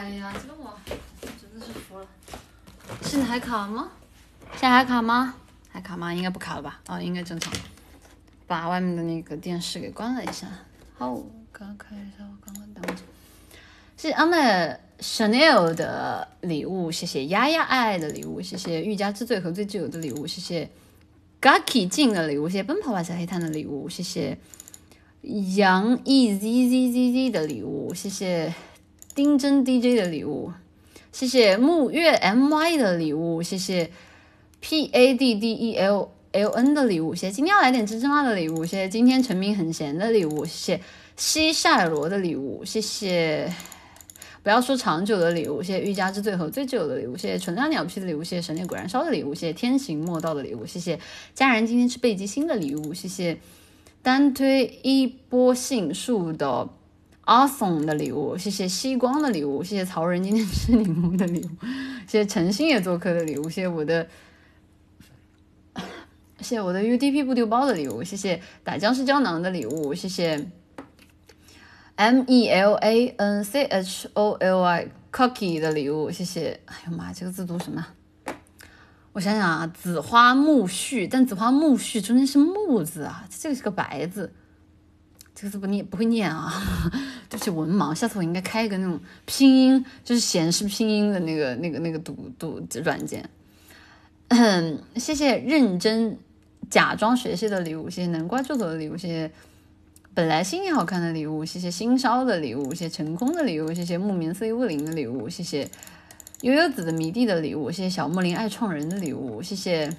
哎呀，这个网真的是服了。现在还卡吗？现在还卡吗？还卡吗？应该不卡了吧？哦，应该正常。把外面的那个电视给关了一下。好，刚开一下，我刚刚等着。是阿妹 Chanel 的礼物，谢谢丫丫爱爱的礼物，谢谢欲加之罪和最挚友的礼物，谢谢 Gaki 静的礼物，谢谢奔跑吧小黑炭的礼物，谢谢杨 E Z Z Z Z 的礼物，谢谢。丁真 DJ 的礼物，谢谢木月 MY 的礼物，谢谢 PADDEL LN 的礼物，谢谢今天要来点芝芝妈的礼物，谢谢今天陈明很闲的礼物，谢谢西塞罗的礼物，谢谢不要说长久的礼物，谢谢欲加之罪和最挚友的礼物，谢谢纯良鸟皮的礼物，谢谢神念果然烧的礼物，谢谢天行莫道的礼物，谢谢家人今天吃北极星的礼物，谢谢单推一波杏树的。阿松的礼物，谢谢西光的礼物，谢谢曹仁今天吃柠檬的礼物，谢谢陈星也做客的礼物，谢谢我的，谢谢我的 UDP 不丢包的礼物，谢谢打僵尸胶囊的礼物，谢谢 M E L A N C H O L I Cookie 的礼物，谢谢，哎呦妈，这个字读什么？我想想啊，紫花苜蓿，但紫花苜蓿中间是木字啊，这个是个白字。这个字不念不会念啊，(laughs) 对不起文盲，下次我应该开一个那种拼音，就是显示拼音的那个那个那个读读软件。谢谢认真假装学习的礼物，谢谢南瓜助手的礼物，谢谢本来心情好看的礼物，谢谢新烧的礼物，谢谢成功的礼物，谢谢木棉四一五零的礼物，谢谢悠悠子的迷弟的礼物，谢谢小木林爱创人的礼物，谢谢。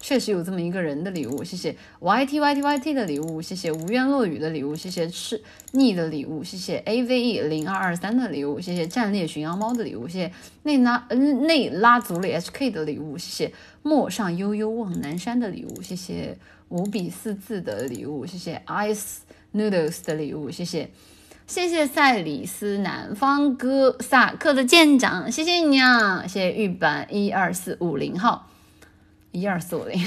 确实有这么一个人的礼物，谢谢。Y T Y T Y T 的礼物，谢谢。无怨落雨的礼物，谢谢。吃腻的礼物，谢谢。A V E 零二二三的礼物，谢谢。战略巡洋猫的礼物，谢谢。内拉内拉族里 H K 的礼物，谢谢。陌上悠悠望南山的礼物，谢谢。五笔四字的礼物，谢谢。Ice Noodles 的礼物，谢谢。谢谢赛里斯南方哥萨克的舰长，谢谢你啊，谢谢玉板一二四五零号。一二四五零，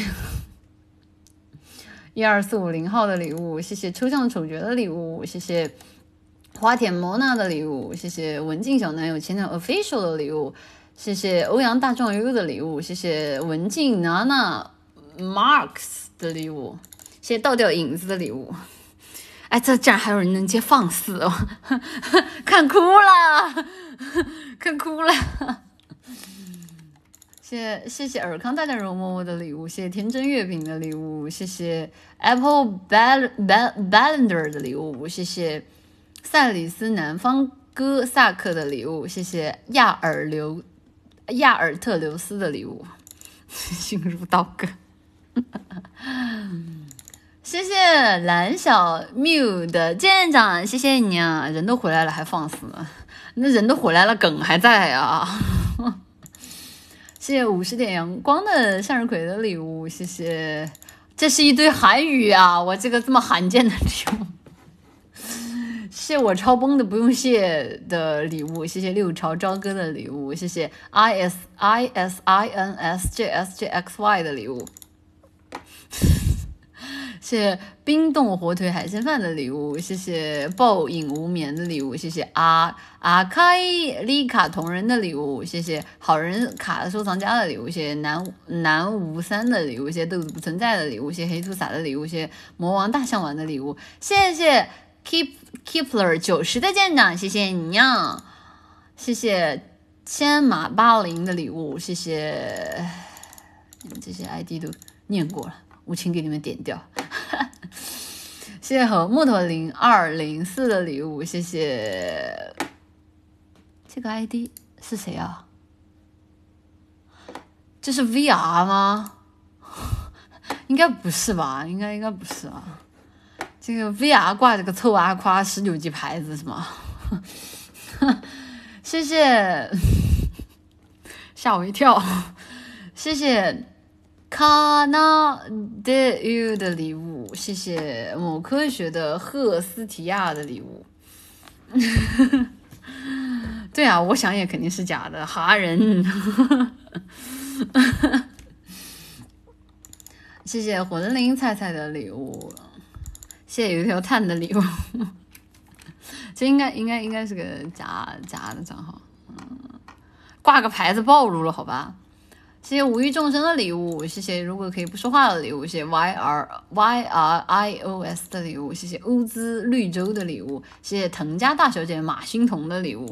(laughs) 一二四五零号的礼物，谢谢抽象丑角的礼物，谢谢花田莫娜的礼物，谢谢文静小男友前男友 official 的礼物，谢谢欧阳大壮悠悠的礼物，谢谢文静娜娜 marks 的礼物，谢谢倒吊影子的礼物。哎，这竟然还有人能接放肆哦，(laughs) 看哭了，(laughs) 看哭了。谢谢谢尔康大大容嬷嬷的礼物，谢谢天真月饼的礼物，谢谢 Apple Bal Bal Balender 的礼物，谢谢赛里斯南方哥萨克的礼物，谢谢亚尔留亚尔特留斯的礼物，心如刀割。(laughs) 谢谢蓝小缪的舰长，谢谢你啊！人都回来了还放肆呢？那人都回来了，梗还在啊！谢谢五十点阳光的向日葵的礼物，谢谢。这是一堆韩语啊，我这个这么罕见的礼物。(laughs) 谢我超崩的不用谢的礼物，谢谢六朝朝歌的礼物，谢谢 i s i s i n s j s j x y 的礼物。谢冰冻火腿海鲜饭的礼物，谢谢暴饮无眠的礼物，谢谢阿阿开丽卡同人的礼物，谢谢好人卡收藏家的礼物，谢谢南南无三的礼物，谢谢豆子不存在的礼物，谢谢黑兔撒的礼物，谢谢魔王大象丸的礼物，谢谢 keep keepler 九十的舰长，谢谢你呀，谢谢千马八零的礼物，谢谢你们这些 ID 都念过了。我请给你们点掉，谢谢和木头零二零四的礼物，谢谢。这个 ID 是谁啊？这是 VR 吗？(laughs) 应该不是吧？应该应该不是啊。这个 VR 挂着个臭阿夸十九级牌子是吗？(laughs) 谢谢，(laughs) 吓我一跳。谢谢。卡纳德 u 的礼物，谢谢某科学的赫斯提亚的礼物。(laughs) 对啊，我想也肯定是假的，哈人。(laughs) 谢谢魂灵菜菜的礼物，谢谢有一条碳的礼物。(laughs) 这应该应该应该是个假假的账号，嗯，挂个牌子暴露了，好吧。谢谢无欲众生的礼物，谢谢如果可以不说话的礼物，谢谢 Y R Y R I O S 的礼物，谢谢乌兹绿洲的礼物，谢谢藤家大小姐马欣彤的礼物，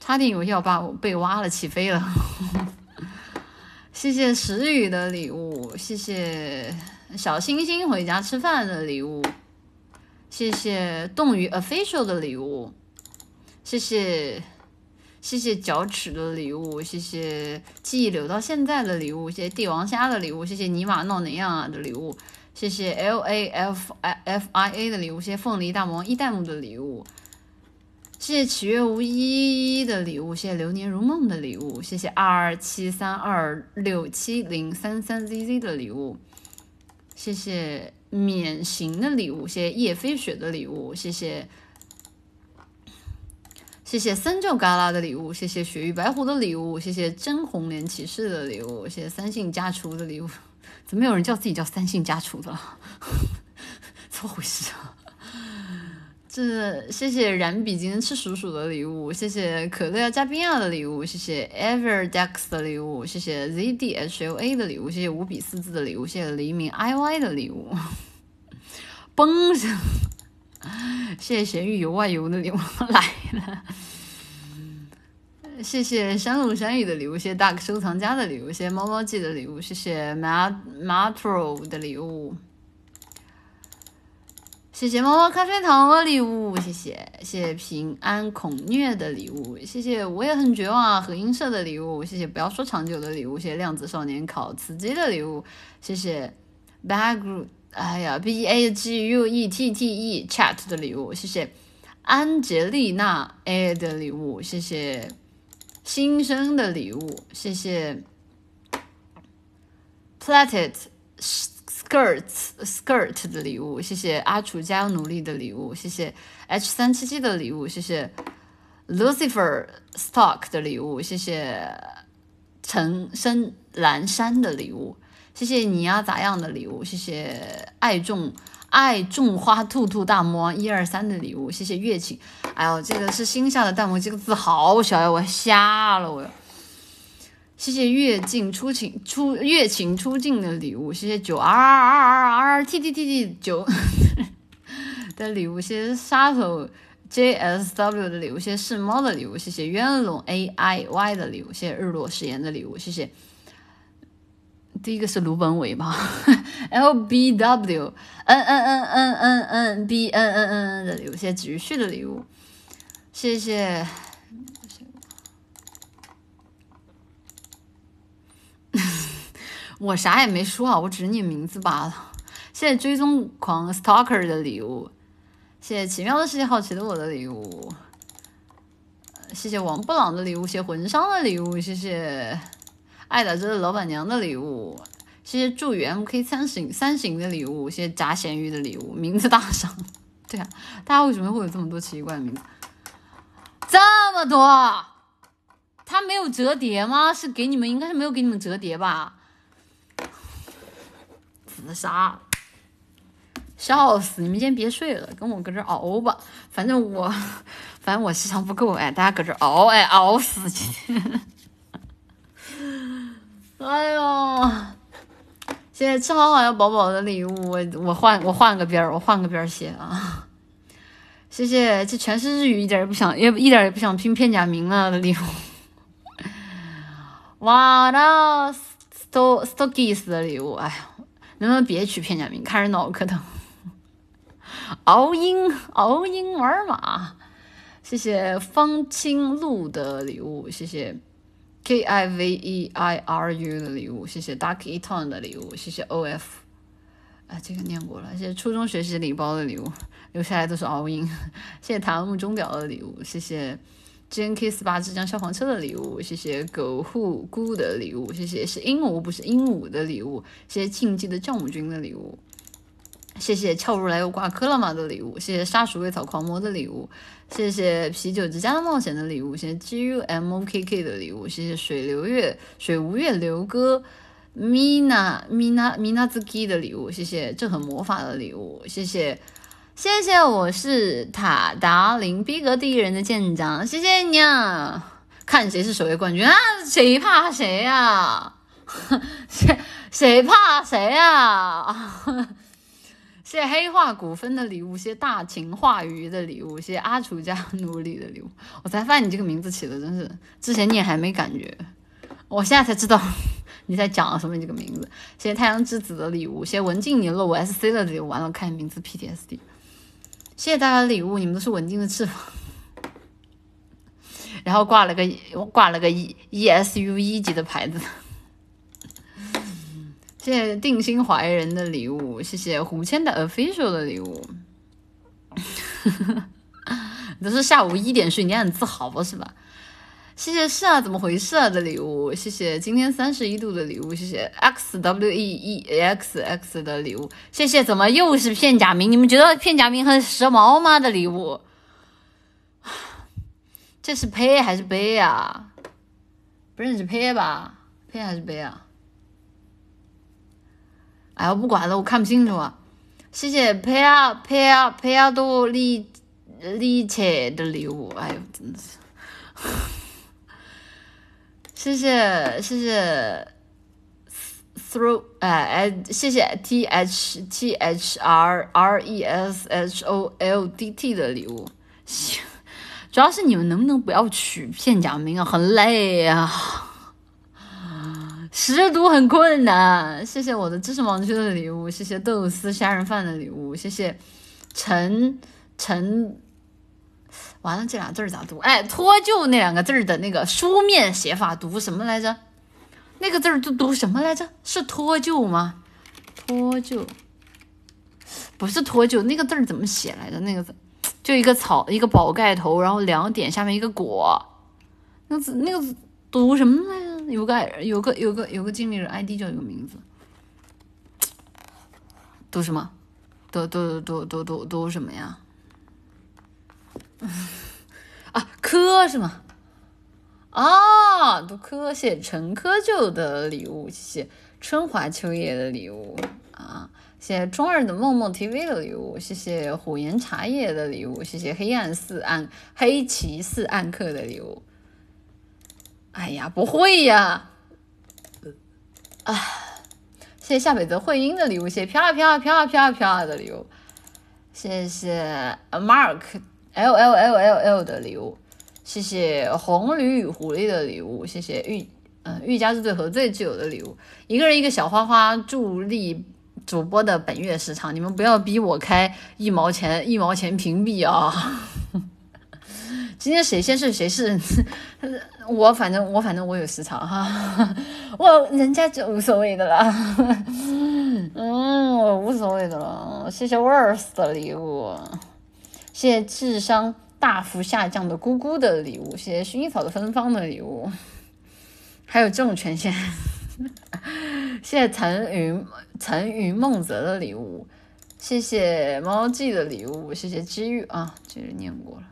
差点以为要把我被挖了起飞了。(laughs) 谢谢石宇的礼物，谢谢小星星回家吃饭的礼物，谢谢冻鱼 official 的礼物，谢谢。谢谢脚趾的礼物，谢谢记忆留到现在的礼物，谢谢帝王虾的礼物，谢谢尼玛闹哪样啊的礼物，谢谢 L A F I F I A 的礼物，谢谢凤梨大魔王一代目的礼物，谢谢七月无一的礼物，谢谢流年如梦的礼物，谢谢二七三二六七零三三 Z Z 的礼物，谢谢免刑的礼物，谢谢叶飞雪的礼物，谢谢。谢谢森就嘎啦的礼物，谢谢雪域白狐的礼物，谢谢真红莲骑士的礼物，谢谢三姓家厨的礼物。怎么有人叫自己叫三姓家厨的？(laughs) 怎么回事啊？这谢谢染笔今天吃鼠鼠的礼物，谢谢可乐要加冰亚的礼物，谢谢 Everdex 的礼物，谢谢 ZDHLA 的礼物，谢谢五笔四字的礼物，谢谢黎明 IY 的礼物。(laughs) 嘣！(laughs) 谢谢咸鱼游外游的礼物 (laughs) 来了，谢谢山路山雨的礼物，谢谢大收藏家的礼物，谢谢猫猫记的礼物，谢谢 matro 的礼物，谢谢猫猫咖啡糖的礼物，谢谢谢谢平安恐虐的礼物，谢谢我也很绝望啊和音社的礼物，谢谢不要说长久的礼物，谢谢量子少年考词机的礼物，谢谢 background。哎呀，b a g u e t t e chat 的礼物，谢谢。安杰丽娜 a 的礼物，谢谢。新生的礼物，谢谢。Plated skirts skirt 的礼物，谢谢。阿楚加油努力的礼物，谢谢。H 三七七的礼物，谢谢。Lucifer stock 的礼物，谢谢。陈深蓝山的礼物。谢谢你呀，咋样的礼物？谢谢爱种爱种花兔兔大魔王一二三的礼物。谢谢月琴，哎呦，这个是新下的弹幕，这个字好小呀，我瞎了我。谢谢月镜出勤出月琴出镜的礼物。谢谢九 r r r r t t t t 九 (laughs) 的礼物。谢谢杀手 j s w 的礼物。谢谢是猫的礼物。谢谢渊龙 a i y 的礼物。谢谢日落誓言的礼物。谢谢。第一个是卢本伟吧，(laughs) L B W N N N N N N B N N N 的礼物，谢谢子旭的礼物，谢谢，(laughs) 我啥也没说啊，我只是念名字罢了。谢谢追踪狂 Stalker 的礼物，谢谢奇妙的世界好奇的我的礼物，谢谢王布朗的礼物，谢谢魂商的礼物，谢谢爱打折的老板娘的礼物，谢谢祝宇 MK 三型三型的礼物，谢谢炸咸鱼的礼物，名字大赏。对啊，大家为什么会有这么多奇怪的名字？这么多，他没有折叠吗？是给你们，应该是没有给你们折叠吧？自杀。笑死！你们今天别睡了，跟我搁这熬吧。反正我，反正我时长不够哎，大家搁这熬哎，熬死今天。哎呦，谢谢吃好好要宝宝的礼物，我我换我换个边儿，我换个边儿写啊。谢谢，这全是日语，一点也不想，也一点也不想拼片假名了的礼物。(laughs) 哇那，sto stokis 的礼物，哎呀，能不能别取片假名，看着脑壳疼。(laughs) 熬鹰熬鹰玩马，谢谢方清路的礼物，谢谢 K I V E I R U 的礼物，谢谢 Dark Eton 的礼物，谢谢 O F，啊，这个念过了，谢谢初中学习礼包的礼物，留下来都是熬鹰，谢谢塔木钟表的礼物，谢谢 G N K 四八之江消防车的礼物，谢谢狗护姑的礼物，谢谢是鹦鹉不是鹦鹉的礼物，谢谢竞技的酵母菌的礼物。谢谢俏如来又挂科了吗的礼物，谢谢杀鼠味草狂魔的礼物，谢谢啤酒之家的冒险的礼物，谢谢 G U M O K K 的礼物，谢谢水流月水无月流哥 Mina Mina Mina z k i 的礼物，谢谢这很魔法的礼物，谢谢谢谢我是塔达林逼格第一人的舰长，谢谢你啊！看谁是首位冠军啊？谁怕谁呀？(laughs) 谁谁怕谁呀？谢谢黑化股份的礼物，谢大秦化鱼的礼物，谢阿楚家努力的礼物。我才发现你这个名字起的真是，之前念还没感觉，我现在才知道 (laughs) 你在讲什么。你这个名字，谢谢太阳之子的礼物，谢文静你露 SC 的礼物。完了，看名字 PTSD。谢谢大家的礼物，你们都是文静的翅膀。(laughs) 然后挂了个挂了个 E E S U 一级的牌子。谢谢定心怀人的礼物，谢谢胡谦的 official 的礼物。(laughs) 都是下午一点睡，你很自豪吧？是吧？谢谢是啊，怎么回事啊的礼物？谢谢今天三十一度的礼物，谢谢 x w e e x x 的礼物，谢谢怎么又是片假名？你们觉得片假名很时髦吗？的礼物，这是呸还是杯啊？不认识呸吧？呸还是杯啊？哎，我不管了，我看不清楚啊。谢谢佩亚佩亚佩亚多利利切的礼物，哎呦，真的是。谢谢谢谢，through 哎哎，谢谢 t h t h r r e s h o l d t 的礼物。主要是你们能不能不要取片假名啊？很累啊。识读很困难，谢谢我的知识盲区的礼物，谢谢豆丝虾仁饭的礼物，谢谢陈陈，完了这俩字儿咋读？哎，脱臼那两个字儿的那个书面写法读什么来着？那个字儿读读什么来着？是脱臼吗？脱臼不是脱臼，那个字儿怎么写来着？那个字就一个草，一个宝盖头，然后两点下面一个果，那个字那个字读什么来？有个有个有个有个经理人 ID 叫一个名字，读什么？读读读读读读什么呀？(laughs) 啊，科是吗？啊，读科，谢陈科旧的礼物，谢谢春华秋叶的礼物啊，谢谢中二的梦梦 TV 的礼物，谢谢虎岩茶叶的礼物，谢谢黑暗四暗黑骑士暗客的礼物。哎呀，不会呀！啊，谢谢夏北泽慧英的礼物，谢谢飘啊飘啊飘啊飘啊飘啊的礼物，谢谢 Mark L L L L L 的礼物，谢谢红驴与狐狸的礼物，谢谢玉嗯玉家之罪何罪之有的礼物，一个人一个小花花助力主播的本月时长，你们不要逼我开一毛钱一毛钱屏蔽啊！今天谁先睡谁是，我反正我反正我有时长哈，(laughs) 我人家就无所谓的了，(laughs) 嗯，我无所谓的了。谢谢 Worth 的礼物，谢谢智商大幅下降的姑姑的礼物，谢谢薰衣草的芬芳的礼物，还有这种权限，(laughs) 谢谢岑云岑云梦泽的礼物，谢谢猫记的礼物，谢谢机遇。啊，这个念过了，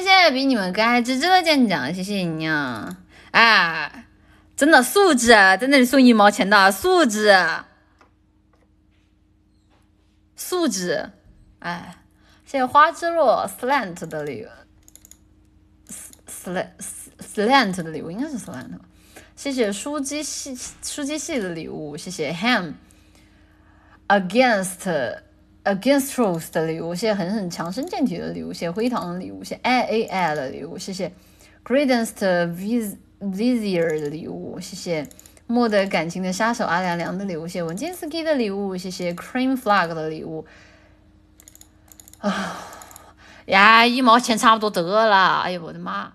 谢谢比你们更爱芝芝的舰长，谢谢你啊，哎，真的素质在那里送一毛钱的素质，素质，哎。谢谢花之落 slant 的礼物，slant slant 的礼物应该是 slant。谢谢书机系书机系的礼物，谢谢 ham against against rose 的礼物，谢谢狠狠强身健体的礼物，谢谢灰糖的礼物，谢谢 a a i 的礼物，谢谢 credence vis vizier 的礼物，谢谢莫的感情的杀手阿凉凉的礼物，谢谢文金斯基的礼物，谢谢 cream flag 的礼物。啊呀，一毛钱差不多得了。哎呀，我的妈！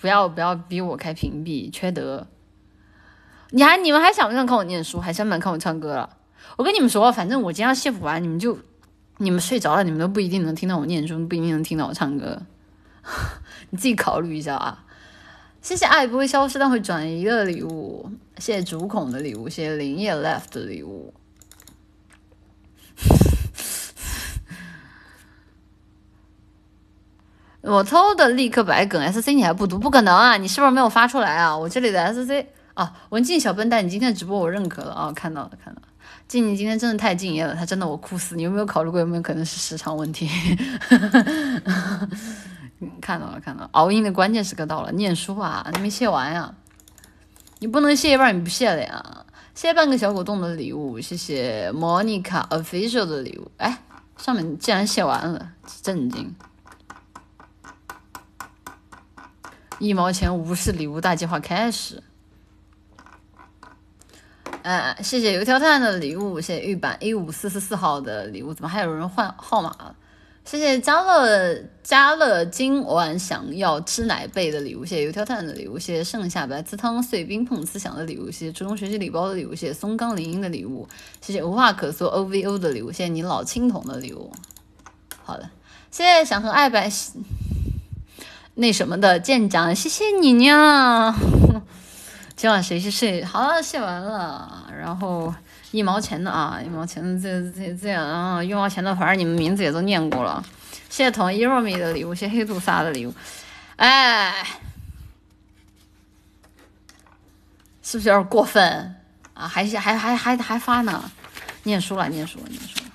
不要不要逼我开屏蔽，缺德！你还你们还想不想看我念书？还想不想看我唱歌了？我跟你们说，反正我今天要谢服完，你们就你们睡着了，你们都不一定能听到我念书，不一定能听到我唱歌。(laughs) 你自己考虑一下啊！谢谢爱不会消失但会转移的礼物，谢谢竹孔的礼物，谢谢林叶 left 的礼物。(laughs) 我偷的立刻白梗 SC 你还不读？不可能啊！你是不是没有发出来啊？我这里的 SC 啊，文静小笨蛋，你今天的直播我认可了啊！看到了，看到了。静，静今天真的太敬业了，她真的我哭死。你有没有考虑过有没有可能是时长问题？(laughs) 看到了，看到了。熬鹰的关键时刻到了，念书啊，你没卸完呀？你不能卸一半你不卸了呀？谢谢半个小果冻的礼物，谢谢 Monica official 的礼物。哎，上面竟然写完了，震惊！一毛钱无视礼物大计划开始。呃，谢谢油条炭的礼物，谢谢玉板一五四四四号的礼物，怎么还有人换号码了？谢谢家乐家乐今晚想要吃奶贝的礼物，谢谢油条炭的礼物，谢谢盛夏白瓷汤碎冰碰瓷响的礼物，谢谢初中学习礼包的礼物，谢谢松冈林荫的礼物，谢谢无话可说 O V O 的礼物，谢谢你老青铜的礼物。好的，谢谢想和爱白。那什么的舰长，谢谢你呢。今晚谁去睡？好了，谢完了。然后一毛钱的啊，一毛钱的这这这样啊，一毛钱的，反正你们名字也都念过了。谢谢统一若米的礼物，谢谢黑杜莎的礼物。哎，是不是有点过分啊？还还还还还发呢？念书了，念书了，念书了。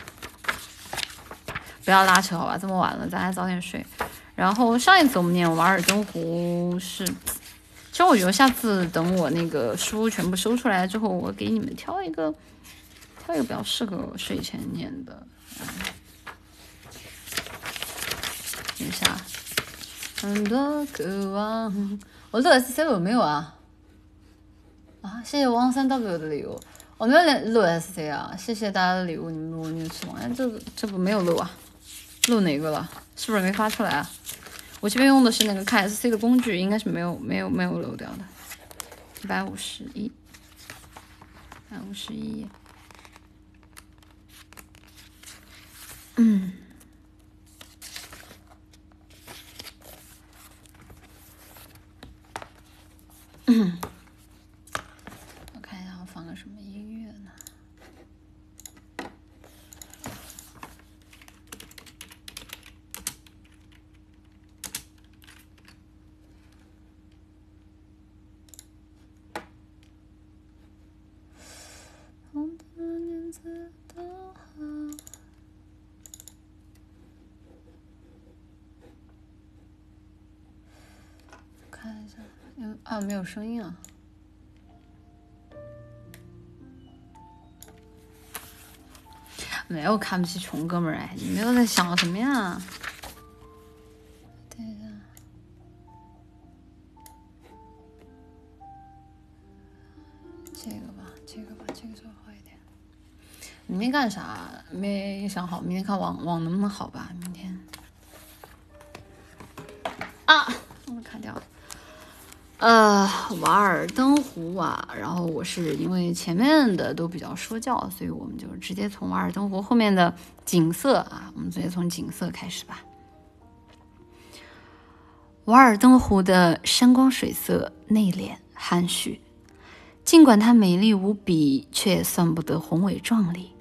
不要拉扯好吧，这么晚了，咱还早点睡。然后上一次我们念《瓦尔登湖》是，其实我觉得下次等我那个书全部收出来之后，我给你们挑一个，挑一个比较适合睡前念的。等一下，很多渴望，我录 S C 有没有啊？啊，谢谢汪三 W 的礼物，我没有连录 S C 啊，谢谢大家的礼物，你们录念什么？哎，这这不没有录啊？录哪个了？是不是没发出来啊？我这边用的是那个看 SC 的工具，应该是没有没有没有漏掉的。一百五十一，一百五十一。嗯。嗯。我看一下，我放个什么音乐呢？看一下，有啊，没有声音啊。没有看不起穷哥们儿哎，你们又在想什么呀？对的，这个吧，这个吧，这个稍微好一点。明天干啥？没想好，明天看网网能不能好吧？明天啊，我卡掉了。呃，《瓦尔登湖》啊，然后我是因为前面的都比较说教，所以我们就直接从《瓦尔登湖》后面的景色啊，我们直接从景色开始吧。瓦尔登湖的山光水色内敛含蓄，尽管它美丽无比，却算不得宏伟壮丽。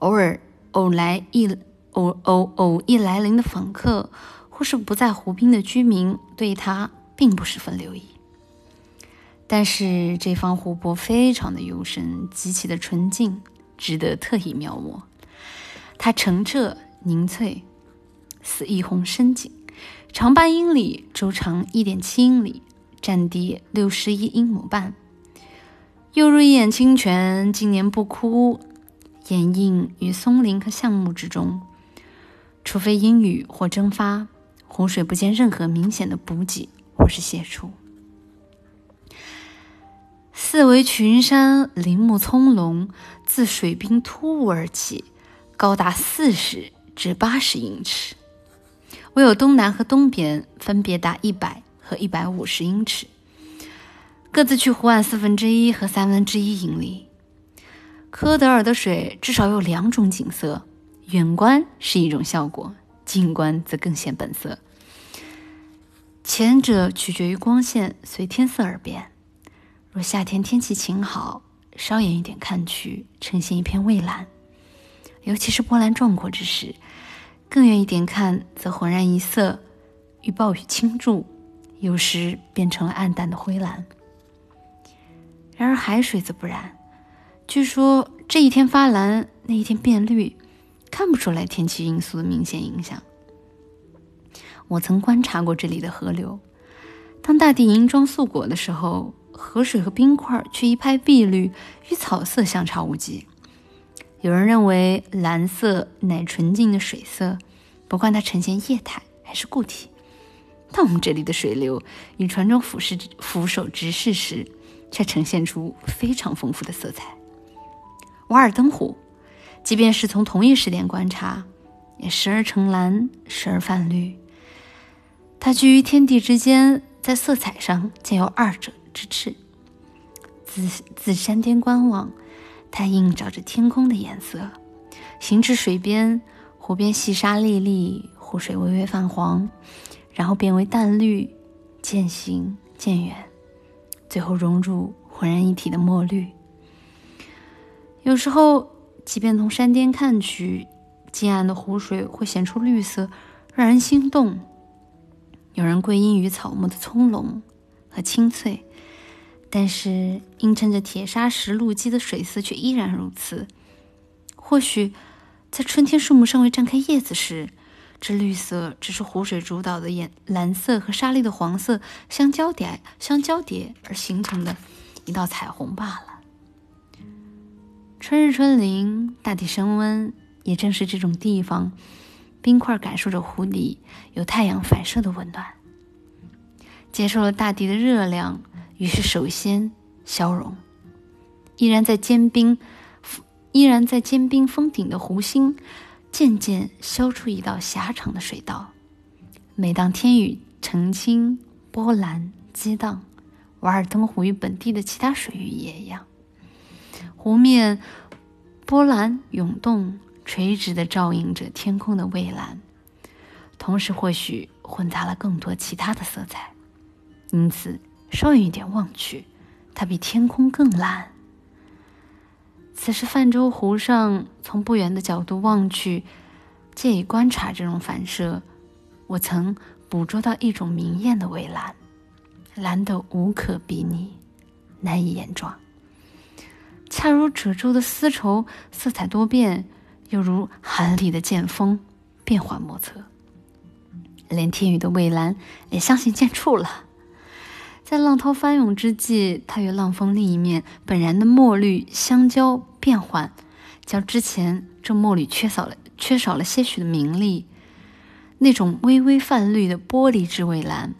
偶尔偶来一偶偶偶一来临的访客，或是不在湖滨的居民，对它。并不十分留意，但是这方湖泊非常的幽深，极其的纯净，值得特意描摹。它澄澈凝翠，似一泓深井，长八英里，周长一点七英里，占地六十一英亩半。又如一眼清泉，经年不枯，掩映于松林和橡木之中。除非阴雨或蒸发，湖水不见任何明显的补给。我是写出，四围群山，林木葱茏，自水滨突兀而起，高达四十至八十英尺。唯有东南和东边分别达一百和一百五十英尺，各自去湖岸四分之一和三分之一英里。科德尔的水至少有两种景色：远观是一种效果，近观则更显本色。前者取决于光线，随天色而变。若夏天天气晴好，稍远一点看去，呈现一片蔚蓝；尤其是波澜壮阔之时，更远一点看，则浑然一色，与暴雨倾注，有时变成了暗淡的灰蓝。然而海水则不然，据说这一天发蓝，那一天变绿，看不出来天气因素的明显影响。我曾观察过这里的河流，当大地银装素裹的时候，河水和冰块却一派碧绿，与草色相差无几。有人认为蓝色乃纯净的水色，不管它呈现液态还是固体。但我们这里的水流与船中俯视俯首直视时，却呈现出非常丰富的色彩。瓦尔登湖，即便是从同一时点观察，也时而呈蓝，时而泛绿。它居于天地之间，在色彩上兼有二者之质。自自山巅观望，它映照着天空的颜色。行至水边，湖边细沙粒粒，湖水微微泛黄，然后变为淡绿，渐行渐远，最后融入浑然一体的墨绿。有时候，即便从山巅看去，近岸的湖水会显出绿色，让人心动。有人归因于草木的葱茏和青翠，但是映衬着铁砂石路基的水色却依然如此。或许，在春天树木尚未绽开叶子时，这绿色只是湖水主导的颜蓝色和沙砾的黄色相交叠、相交叠而形成的一道彩虹罢了。春日春林，大地升温，也正是这种地方。冰块感受着湖底有太阳反射的温暖，接受了大地的热量，于是首先消融。依然在坚冰，依然在坚冰封顶的湖心，渐渐消出一道狭长的水道。每当天雨澄清，波澜激荡，瓦尔登湖与本地的其他水域也一样，湖面波澜涌动。垂直的照映着天空的蔚蓝，同时或许混杂了更多其他的色彩，因此稍远一点望去，它比天空更蓝。此时泛舟湖上，从不远的角度望去，借以观察这种反射，我曾捕捉到一种明艳的蔚蓝，蓝得无可比拟，难以言状，恰如褶皱的丝绸，色彩多变。犹如寒里的剑锋，变幻莫测。连天宇的蔚蓝也相形见绌了。在浪涛翻涌之际，它与浪峰另一面本然的墨绿相交变换，较之前这墨绿缺少了缺少了些许的明丽。那种微微泛绿的玻璃之蔚蓝，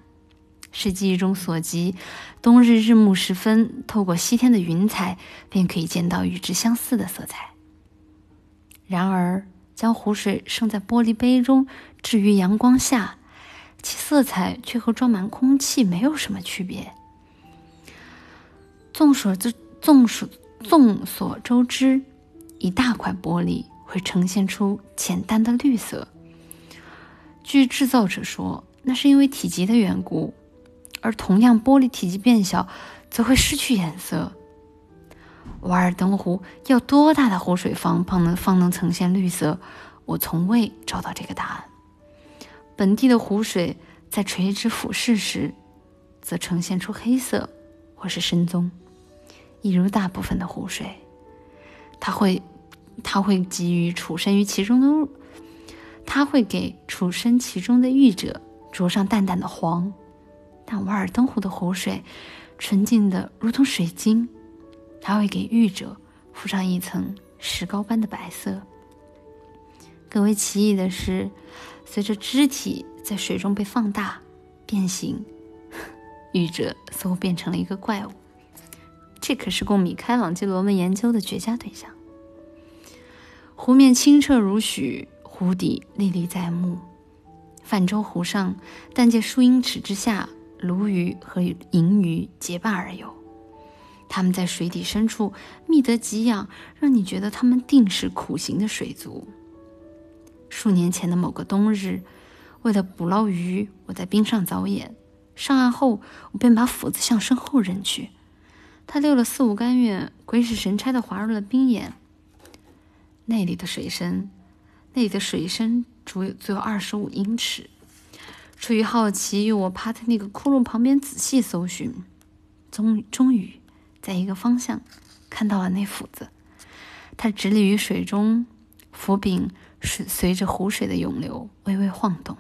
是记忆中所及。冬日日暮时分，透过西天的云彩，便可以见到与之相似的色彩。然而，将湖水盛在玻璃杯中，置于阳光下，其色彩却和装满空气没有什么区别。众所周众所众所周知，一大块玻璃会呈现出浅淡的绿色。据制造者说，那是因为体积的缘故。而同样，玻璃体积变小，则会失去颜色。瓦尔登湖要多大的湖水方方能方能呈现绿色？我从未找到这个答案。本地的湖水在垂直俯视时，则呈现出黑色或是深棕。一如大部分的湖水，它会，它会给予处身于其中的，它会给处身其中的遇者着上淡淡的黄。但瓦尔登湖的湖水纯净的如同水晶，它会给浴者敷上一层石膏般的白色。更为奇异的是，随着肢体在水中被放大、变形，(laughs) 浴者似乎变成了一个怪物。这可是供米开朗基罗们研究的绝佳对象。湖面清澈如许，湖底历历在目。泛舟湖上，但见数英尺之下，鲈鱼和银鱼结伴而游。他们在水底深处觅得给养，让你觉得他们定是苦行的水族。数年前的某个冬日，为了捕捞鱼，我在冰上凿眼。上岸后，我便把斧子向身后扔去。他溜了四五竿远，鬼使神差的滑入了冰眼。那里的水深，那里的水深足有足有二十五英尺。出于好奇，我趴在那个窟窿旁边仔细搜寻，终终于在一个方向看到了那斧子。它直立于水中，斧柄随随着湖水的涌流微微晃动。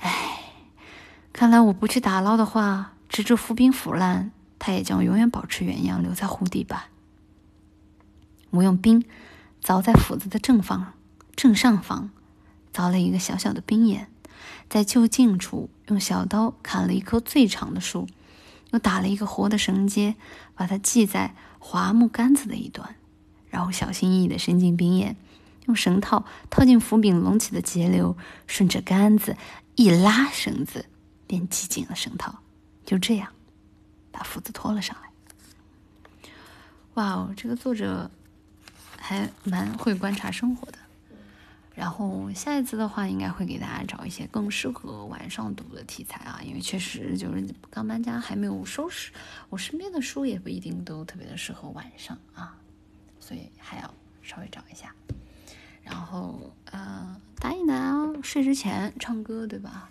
唉，看来我不去打捞的话，直至浮柄腐烂。它也将永远保持原样，留在湖底吧。我用冰凿在斧子的正方、正上方，凿了一个小小的冰眼，在就近处用小刀砍了一棵最长的树，又打了一个活的绳结，把它系在桦木杆子的一端，然后小心翼翼地伸进冰眼，用绳套套进斧柄隆起的节流，顺着杆子一拉绳子，便系紧了绳套。就这样。把斧子拖了上来。哇哦，这个作者还蛮会观察生活的。然后下一次的话，应该会给大家找一些更适合晚上读的题材啊，因为确实就是刚搬家还没有收拾，我身边的书也不一定都特别的适合晚上啊，所以还要稍微找一下。然后呃，答应大家睡之前唱歌，对吧？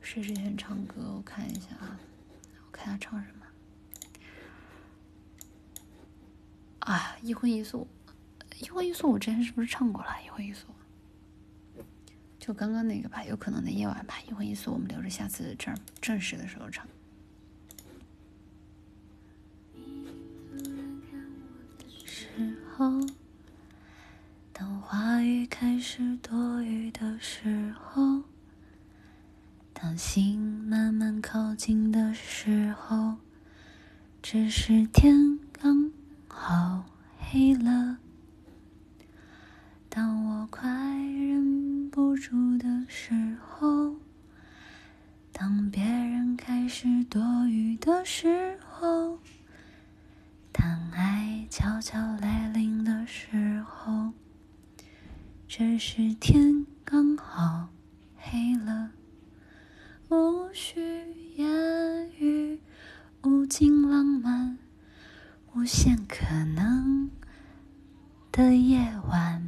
睡之前唱歌，我看一下啊。我看他唱什么啊？一荤一素，一荤一素，我之前是不是唱过了？一荤一素，就刚刚那个吧，有可能的夜晚吧。一荤一素，我们留着下次正正式的时候唱。时候，当话语开始多余的时候。当心慢慢靠近的时候，只是天刚好黑了。当我快忍不住的时候，当别人开始多余的时候，当爱悄悄来临的时候，只是天刚好黑了。无需言语，无尽浪漫，无限可能的夜晚，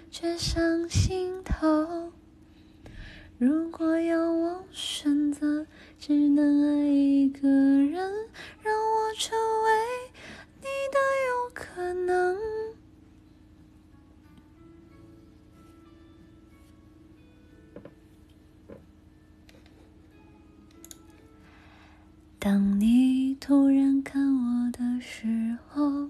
却上心头。如果要我选择，只能爱一个人，让我成为你的有可能。当你突然看我的时候，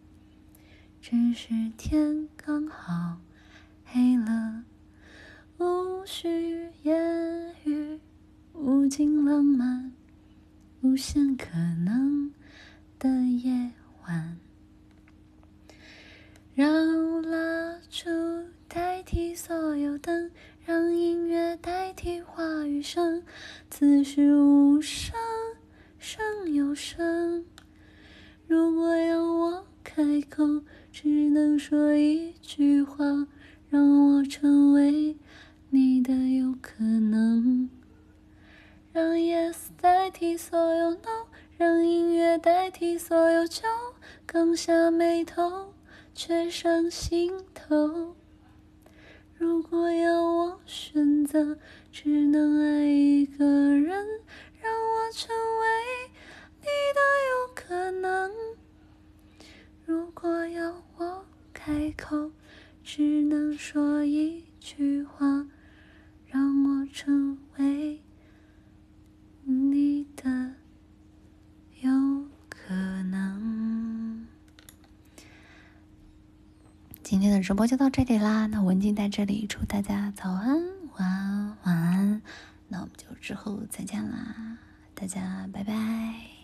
只是天刚好黑了，无需言语，无尽浪漫，无限可能的夜晚，让蜡烛代替所有灯，让音乐代替话语声，此时无声。胜有声，如果要我开口，只能说一句话，让我成为你的有可能。让 yes 代替所有 no，让音乐代替所有酒，刚下眉头，却上心头。如果要我选择，只能爱一个人，让我成为你的有可能。如果要我开口，只能说一句话，让我成为你的有可能。今天的直播就到这里啦，那文静在这里祝大家早安、晚安、晚安，那我们就之后再见啦，大家拜拜。